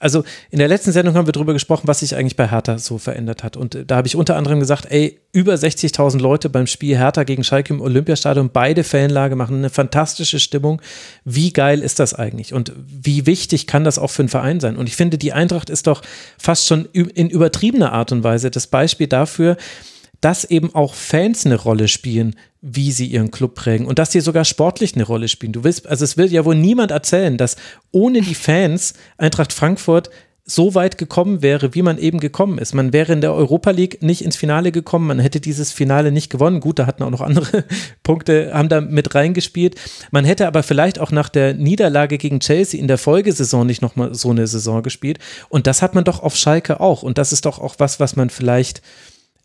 also in der letzten Sendung haben wir darüber gesprochen, was sich eigentlich bei Hertha so verändert hat. Und äh, da habe ich unter anderem gesagt, ey, über 60.000 Leute beim Spiel Hertha gegen Schalke im Olympiastadion, beide Fanlage machen eine fantastische Stimmung. Wie geil ist das eigentlich? Und wie wichtig kann das auch für einen Verein sein? Und ich finde, die Eintracht ist doch fast schon in übertriebener Art und Weise das Beispiel dafür, dass eben auch Fans eine Rolle spielen, wie sie ihren Club prägen und dass sie sogar sportlich eine Rolle spielen. Du willst, also es will ja wohl niemand erzählen, dass ohne die Fans Eintracht Frankfurt so weit gekommen wäre, wie man eben gekommen ist. Man wäre in der Europa League nicht ins Finale gekommen, man hätte dieses Finale nicht gewonnen. Gut, da hatten auch noch andere (laughs) Punkte, haben da mit reingespielt. Man hätte aber vielleicht auch nach der Niederlage gegen Chelsea in der Folgesaison nicht nochmal so eine Saison gespielt. Und das hat man doch auf Schalke auch. Und das ist doch auch was, was man vielleicht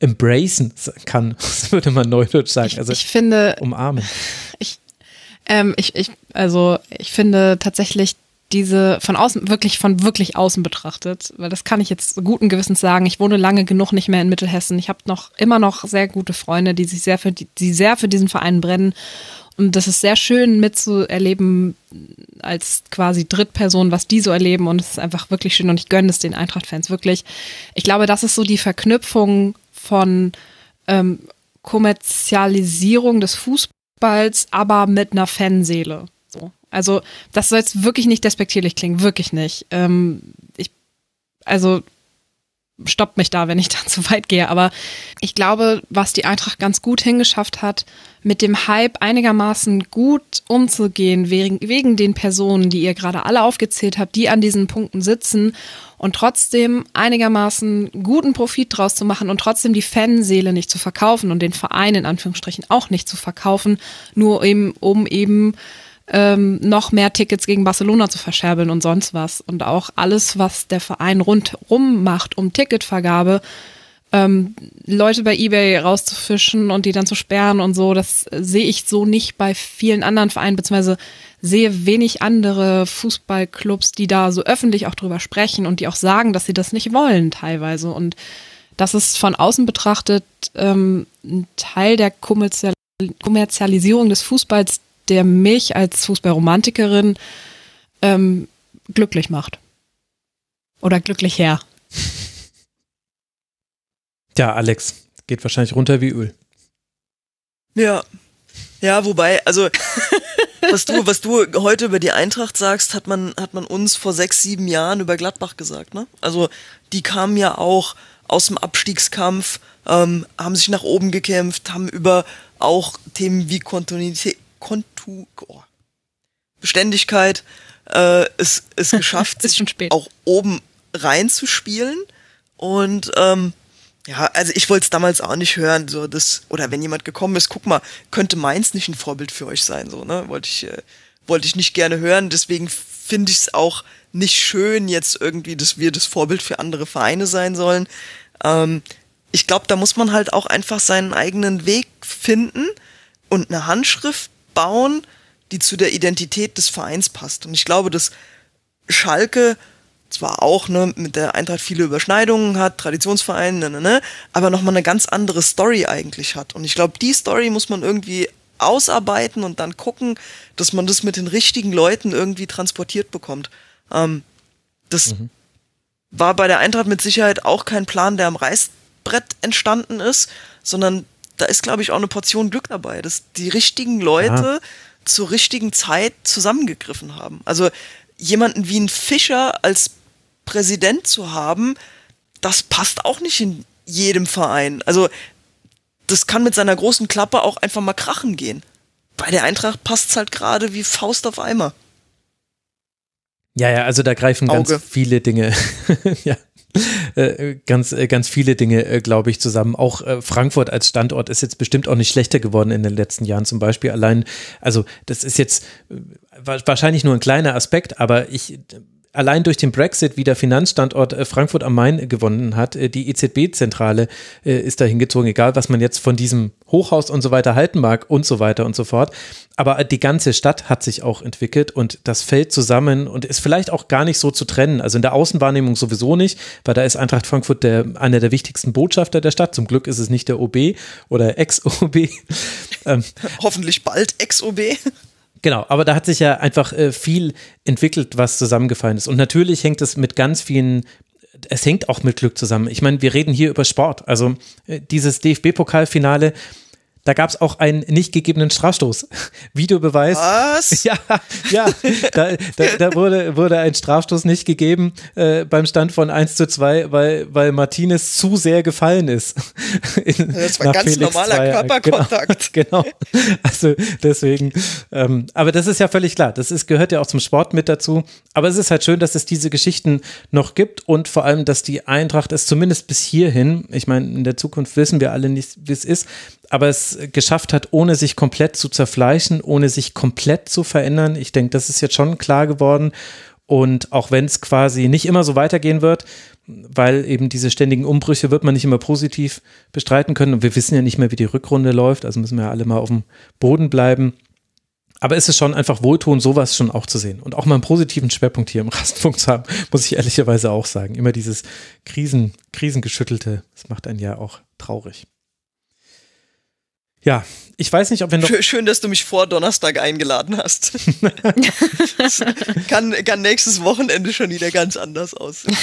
embracen kann, (laughs) das würde man neudeutsch sagen. Ich, also ich finde, umarmen. (laughs) Ich, Ähm, ich, ich, also ich finde tatsächlich diese von außen, wirklich von wirklich außen betrachtet, weil das kann ich jetzt guten Gewissens sagen. Ich wohne lange genug nicht mehr in Mittelhessen. Ich habe noch immer noch sehr gute Freunde, die sich sehr für die, die sehr für diesen Verein brennen. Und das ist sehr schön mitzuerleben als quasi Drittperson, was die so erleben. Und es ist einfach wirklich schön und ich gönne es den Eintracht-Fans wirklich. Ich glaube, das ist so die Verknüpfung von ähm, Kommerzialisierung des Fußballs, aber mit einer Fanseele. So. Also, das soll jetzt wirklich nicht despektierlich klingen, wirklich nicht. Ähm, ich, also, stoppt mich da, wenn ich (laughs) da zu weit gehe. Aber ich glaube, was die Eintracht ganz gut hingeschafft hat, mit dem Hype einigermaßen gut umzugehen, wegen, wegen den Personen, die ihr gerade alle aufgezählt habt, die an diesen Punkten sitzen und trotzdem einigermaßen guten Profit draus zu machen und trotzdem die Fanseele nicht zu verkaufen und den Verein in Anführungsstrichen auch nicht zu verkaufen, nur eben, um eben ähm, noch mehr Tickets gegen Barcelona zu verscherbeln und sonst was. Und auch alles, was der Verein rundrum macht um Ticketvergabe, ähm, Leute bei eBay rauszufischen und die dann zu sperren und so, das sehe ich so nicht bei vielen anderen Vereinen, beziehungsweise sehe wenig andere Fußballclubs, die da so öffentlich auch drüber sprechen und die auch sagen, dass sie das nicht wollen teilweise. Und das ist von außen betrachtet ähm, ein Teil der Kommerzial Kommerzialisierung des Fußballs, der mich als Fußballromantikerin ähm, glücklich macht. Oder glücklich her. Ja, Alex, geht wahrscheinlich runter wie Öl. Ja. Ja, wobei, also (laughs) was du, was du heute über die Eintracht sagst, hat man, hat man uns vor sechs, sieben Jahren über Gladbach gesagt, ne? Also die kamen ja auch aus dem Abstiegskampf, ähm, haben sich nach oben gekämpft, haben über auch Themen wie Kontinuität, Kontu, oh, Beständigkeit äh, es, es (laughs) geschafft, ist schon spät. auch oben reinzuspielen. Und ähm, ja, also ich wollte es damals auch nicht hören, so das, oder wenn jemand gekommen ist, guck mal, könnte Mainz nicht ein Vorbild für euch sein, so, ne? Wollte ich, äh, wollte ich nicht gerne hören, deswegen finde ich es auch nicht schön jetzt irgendwie, dass wir das Vorbild für andere Vereine sein sollen. Ähm, ich glaube, da muss man halt auch einfach seinen eigenen Weg finden und eine Handschrift bauen, die zu der Identität des Vereins passt. Und ich glaube, dass Schalke zwar auch ne, mit der Eintracht viele Überschneidungen hat, Traditionsverein, ne, ne, ne, aber nochmal eine ganz andere Story eigentlich hat. Und ich glaube, die Story muss man irgendwie ausarbeiten und dann gucken, dass man das mit den richtigen Leuten irgendwie transportiert bekommt. Ähm, das mhm. war bei der Eintracht mit Sicherheit auch kein Plan, der am Reißbrett entstanden ist, sondern da ist, glaube ich, auch eine Portion Glück dabei, dass die richtigen Leute ja. zur richtigen Zeit zusammengegriffen haben. Also jemanden wie ein Fischer als Präsident zu haben, das passt auch nicht in jedem Verein. Also das kann mit seiner großen Klappe auch einfach mal krachen gehen. Bei der Eintracht passt es halt gerade wie Faust auf Eimer. Ja, ja, also da greifen Auge. ganz viele Dinge. (laughs) ja, äh, ganz, äh, ganz viele Dinge, äh, glaube ich, zusammen. Auch Frankfurt als Standort ist jetzt bestimmt auch nicht schlechter geworden in den letzten Jahren. Zum Beispiel allein, also das ist jetzt wahrscheinlich nur ein kleiner Aspekt, aber ich allein durch den Brexit, wie der Finanzstandort äh, Frankfurt am Main gewonnen hat, äh, die EZB-Zentrale äh, ist da hingezogen, egal was man jetzt von diesem Hochhaus und so weiter halten mag und so weiter und so fort. Aber die ganze Stadt hat sich auch entwickelt und das fällt zusammen und ist vielleicht auch gar nicht so zu trennen. Also in der Außenwahrnehmung sowieso nicht, weil da ist Eintracht Frankfurt der, einer der wichtigsten Botschafter der Stadt. Zum Glück ist es nicht der OB oder Ex-OB. (laughs) Ähm, Hoffentlich bald Ex-OB. Genau, aber da hat sich ja einfach äh, viel entwickelt, was zusammengefallen ist. Und natürlich hängt es mit ganz vielen, es hängt auch mit Glück zusammen. Ich meine, wir reden hier über Sport. Also äh, dieses DFB-Pokalfinale da gab es auch einen nicht gegebenen Strafstoß. (laughs) Videobeweis. Was? (laughs) Ja, ja. Da, da, da wurde, wurde ein Strafstoß nicht gegeben äh, beim Stand von 1 zu 2, weil, weil Martinez zu sehr gefallen ist. (laughs) In, das war ganz Felix normaler 2. Genau, Körperkontakt. Genau, genau. Also deswegen, ähm, aber das ist ja völlig klar. Das ist, gehört ja auch zum Sport mit dazu. Aber es ist halt schön, dass es diese Geschichten noch gibt und vor allem, dass die Eintracht es zumindest bis hierhin, ich meine, in der Zukunft wissen wir alle nicht, wie es ist, aber es geschafft hat, ohne sich komplett zu zerfleischen, ohne sich komplett zu verändern. Ich denke, das ist jetzt schon klar geworden. Und auch wenn es quasi nicht immer so weitergehen wird, weil eben diese ständigen Umbrüche wird man nicht immer positiv bestreiten können. Und wir wissen ja nicht mehr, wie die Rückrunde läuft, also müssen wir ja alle mal auf dem Boden bleiben. aber es ist schon einfach wohltuend, sowas schon auch zu sehen und auch mal einen positiven Schwerpunkt hier im Rastenfunk zu haben, (laughs) muss ich ehrlicherweise auch sagen. Immer dieses Krisen, Krisengeschüttelte, das macht einen ja auch traurig. Ja, ich weiß nicht, ob wir noch. Schön, dass du mich vor Donnerstag eingeladen hast. (laughs) kann, kann nächstes Wochenende schon wieder ganz anders aussehen.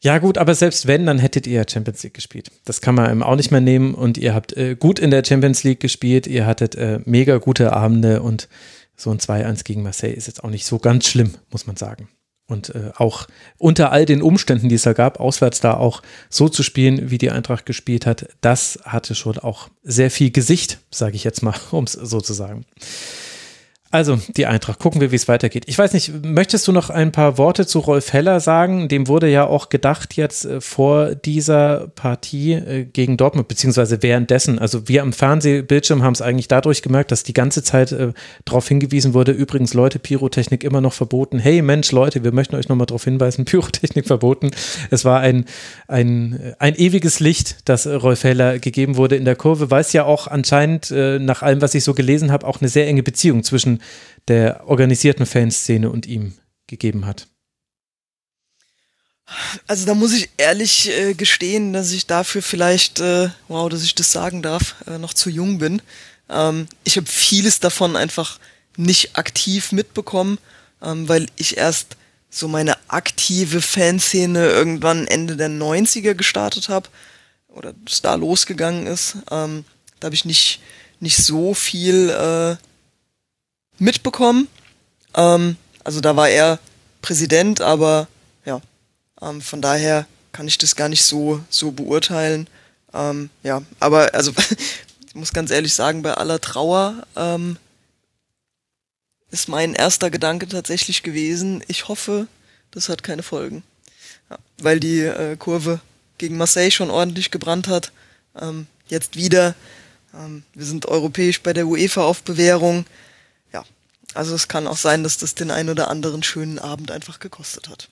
Ja, gut, aber selbst wenn, dann hättet ihr Champions League gespielt. Das kann man eben auch nicht mehr nehmen und ihr habt äh, gut in der Champions League gespielt, ihr hattet äh, mega gute Abende und so ein 2-1 gegen Marseille ist jetzt auch nicht so ganz schlimm, muss man sagen. Und äh, auch unter all den Umständen, die es da gab, auswärts da auch so zu spielen, wie die Eintracht gespielt hat, das hatte schon auch sehr viel Gesicht, sage ich jetzt mal, (laughs) um es so zu sagen. Also, die Eintracht. Gucken wir, wie es weitergeht. Ich weiß nicht, möchtest du noch ein paar Worte zu Rolf Heller sagen? Dem wurde ja auch gedacht jetzt äh, vor dieser Partie äh, gegen Dortmund, beziehungsweise währenddessen. Also, wir am Fernsehbildschirm haben es eigentlich dadurch gemerkt, dass die ganze Zeit äh, darauf hingewiesen wurde, übrigens, Leute, Pyrotechnik immer noch verboten. Hey, Mensch, Leute, wir möchten euch nochmal darauf hinweisen, (laughs) Pyrotechnik verboten. Es war ein, ein, ein ewiges Licht, das Rolf Heller gegeben wurde in der Kurve, weil es ja auch anscheinend, äh, nach allem, was ich so gelesen habe, auch eine sehr enge Beziehung zwischen der organisierten Fanszene und ihm gegeben hat? Also da muss ich ehrlich äh, gestehen, dass ich dafür vielleicht, äh, wow, dass ich das sagen darf, äh, noch zu jung bin. Ähm, ich habe vieles davon einfach nicht aktiv mitbekommen, ähm, weil ich erst so meine aktive Fanszene irgendwann Ende der 90er gestartet habe oder es da losgegangen ist. Ähm, da habe ich nicht, nicht so viel äh, mitbekommen. Ähm, also da war er Präsident, aber ja, ähm, von daher kann ich das gar nicht so, so beurteilen. Ähm, ja, aber also (laughs) ich muss ganz ehrlich sagen, bei aller Trauer ähm, ist mein erster Gedanke tatsächlich gewesen, ich hoffe, das hat keine Folgen. Ja, weil die äh, Kurve gegen Marseille schon ordentlich gebrannt hat. Ähm, jetzt wieder. Ähm, wir sind europäisch bei der UEFA auf Bewährung. Also es kann auch sein, dass das den ein oder anderen schönen Abend einfach gekostet hat.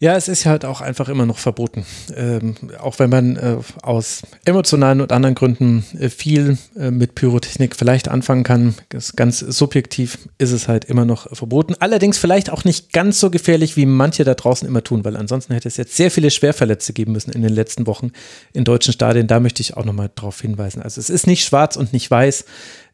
Ja, es ist halt auch einfach immer noch verboten. Ähm, auch wenn man äh, aus emotionalen und anderen Gründen äh, viel äh, mit Pyrotechnik vielleicht anfangen kann, ganz subjektiv ist es halt immer noch verboten. Allerdings vielleicht auch nicht ganz so gefährlich, wie manche da draußen immer tun, weil ansonsten hätte es jetzt sehr viele Schwerverletzte geben müssen in den letzten Wochen in deutschen Stadien. Da möchte ich auch nochmal drauf hinweisen. Also es ist nicht schwarz und nicht weiß.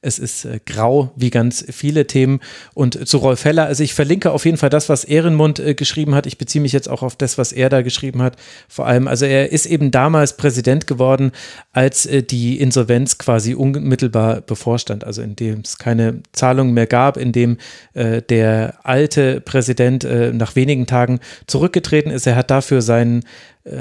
Es ist äh, grau, wie ganz viele Themen. Und zu Rolf Heller, also ich verlinke auf jeden Fall das, was Ehrenmund äh, geschrieben hat. Ich beziehe mich jetzt auch auf das, was er da geschrieben hat. Vor allem, also er ist eben damals Präsident geworden, als äh, die Insolvenz quasi unmittelbar bevorstand. Also in dem es keine Zahlungen mehr gab, in dem der alte Präsident nach wenigen Tagen zurückgetreten ist. Er hat dafür seinen,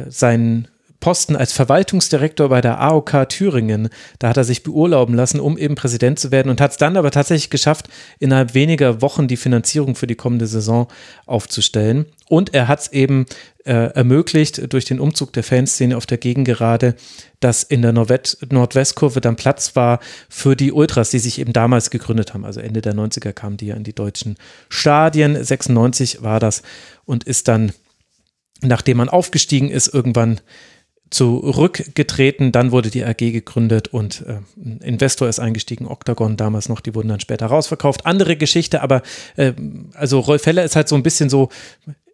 seinen Posten als Verwaltungsdirektor bei der AOK Thüringen. Da hat er sich beurlauben lassen, um eben Präsident zu werden und hat es dann aber tatsächlich geschafft, innerhalb weniger Wochen die Finanzierung für die kommende Saison aufzustellen. Und er hat es eben äh, ermöglicht durch den Umzug der Fanszene auf der Gegengerade, dass in der Nordwestkurve dann Platz war für die Ultras, die sich eben damals gegründet haben. Also Ende der 90er kamen die ja in die deutschen Stadien. 96 war das und ist dann, nachdem man aufgestiegen ist, irgendwann zurückgetreten. Dann wurde die AG gegründet und äh, ein Investor ist eingestiegen, Octagon damals noch, die wurden dann später rausverkauft. Andere Geschichte, aber äh, also Rolf Heller ist halt so ein bisschen so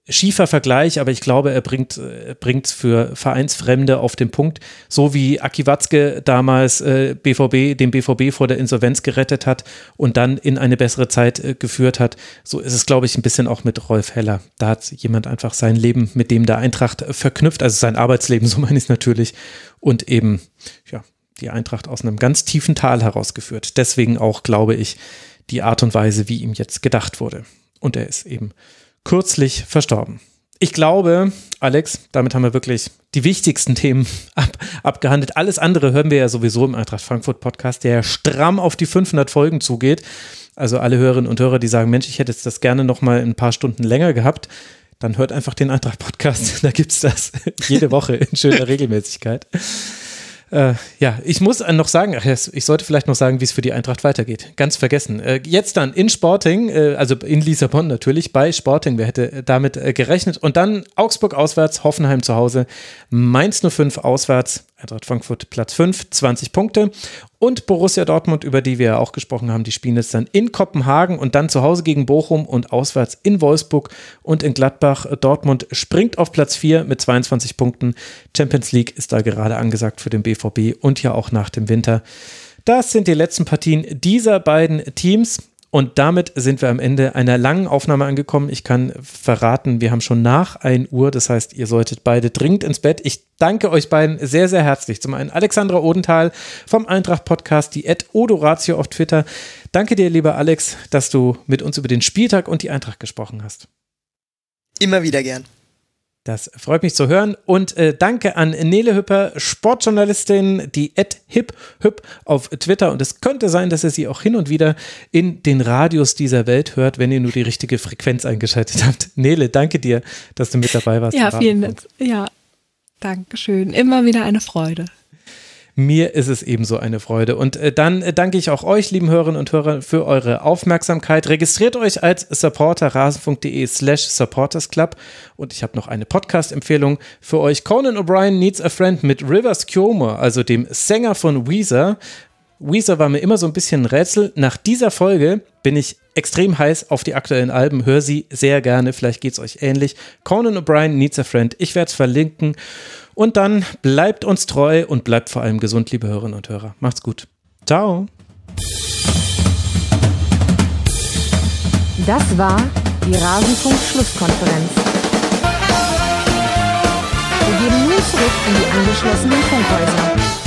schiefer Vergleich, aber ich glaube, er bringt bringt für Vereinsfremde auf den Punkt, so wie Aki Watzke damals äh, BVB den BVB vor der Insolvenz gerettet hat und dann in eine bessere Zeit äh, geführt hat. So ist es, glaube ich, ein bisschen auch mit Rolf Heller. Da hat jemand einfach sein Leben mit dem der Eintracht verknüpft, also sein Arbeitsleben, (laughs) so meine ich es natürlich, und eben ja die Eintracht aus einem ganz tiefen Tal herausgeführt. Deswegen auch, glaube ich, die Art und Weise, wie ihm jetzt gedacht wurde. Und er ist eben kürzlich verstorben. Ich glaube, Alex, damit haben wir wirklich die wichtigsten Themen (laughs) ab, abgehandelt. Alles andere hören wir ja sowieso im Eintracht Frankfurt Podcast, der stramm auf die 500 Folgen zugeht. Also alle Hörerinnen und Hörer, die sagen, Mensch, ich hätte jetzt das gerne noch mal ein paar Stunden länger gehabt, dann hört einfach den Eintracht Podcast. (laughs) Da gibt es das (laughs) jede Woche in schöner Regelmäßigkeit. Äh, ja, ich muss noch sagen, ach, ich sollte vielleicht noch sagen, wie es für die Eintracht weitergeht. Ganz vergessen. Äh, jetzt dann in Sporting, äh, also in Lissabon natürlich, bei Sporting, wer hätte damit äh, gerechnet? Und dann Augsburg auswärts, Hoffenheim zu Hause, Mainz 05 auswärts, Eintracht Frankfurt Platz 5, 20 Punkte. Und Borussia Dortmund, über die wir ja auch gesprochen haben, die spielen jetzt dann in Kopenhagen und dann zu Hause gegen Bochum und auswärts in Wolfsburg und in Gladbach. Dortmund springt auf Platz 4 mit 22 Punkten. Champions League ist da gerade angesagt für den BVB und ja auch nach dem Winter. Das sind die letzten Partien dieser beiden Teams. Und damit sind wir am Ende einer langen Aufnahme angekommen. Ich kann verraten, wir haben schon nach 1 Uhr. Das heißt, ihr solltet beide dringend ins Bett. Ich danke euch beiden sehr, sehr herzlich. Zum einen Alexandra Odenthal vom Eintracht Podcast, die Ed Odoratio auf Twitter. Danke dir, lieber Alex, dass du mit uns über den Spieltag und die Eintracht gesprochen hast. Immer wieder gern. Das freut mich zu hören. Und äh, danke an Nele Hüpper, Sportjournalistin, die at hiphüp auf Twitter. Und es könnte sein, dass ihr sie auch hin und wieder in den Radios dieser Welt hört, wenn ihr nur die richtige Frequenz eingeschaltet habt. (laughs) Nele, danke dir, dass du mit dabei warst. Ja, vielen Dank. Ja, danke schön. Immer wieder eine Freude. Mir ist es ebenso eine Freude. Und äh, dann äh, danke ich auch euch, lieben Hörerinnen und Hörer, für eure Aufmerksamkeit. Registriert euch als Supporter rasen.de slash supportersclub. Und ich habe noch eine Podcast-Empfehlung für euch. Conan O'Brien Needs a Friend mit Rivers Cuomo, also dem Sänger von Weezer. Weezer war mir immer so ein bisschen ein Rätsel. Nach dieser Folge bin ich extrem heiß auf die aktuellen Alben. Hör sie sehr gerne. Vielleicht geht es euch ähnlich. Conan O'Brien Needs a Friend. Ich werde es verlinken. Und dann bleibt uns treu und bleibt vor allem gesund, liebe Hörerinnen und Hörer. Macht's gut. Ciao. Das war die Rasenfunk-Schlusskonferenz. Wir gehen nun zurück in die angeschlossenen Funkhäuser.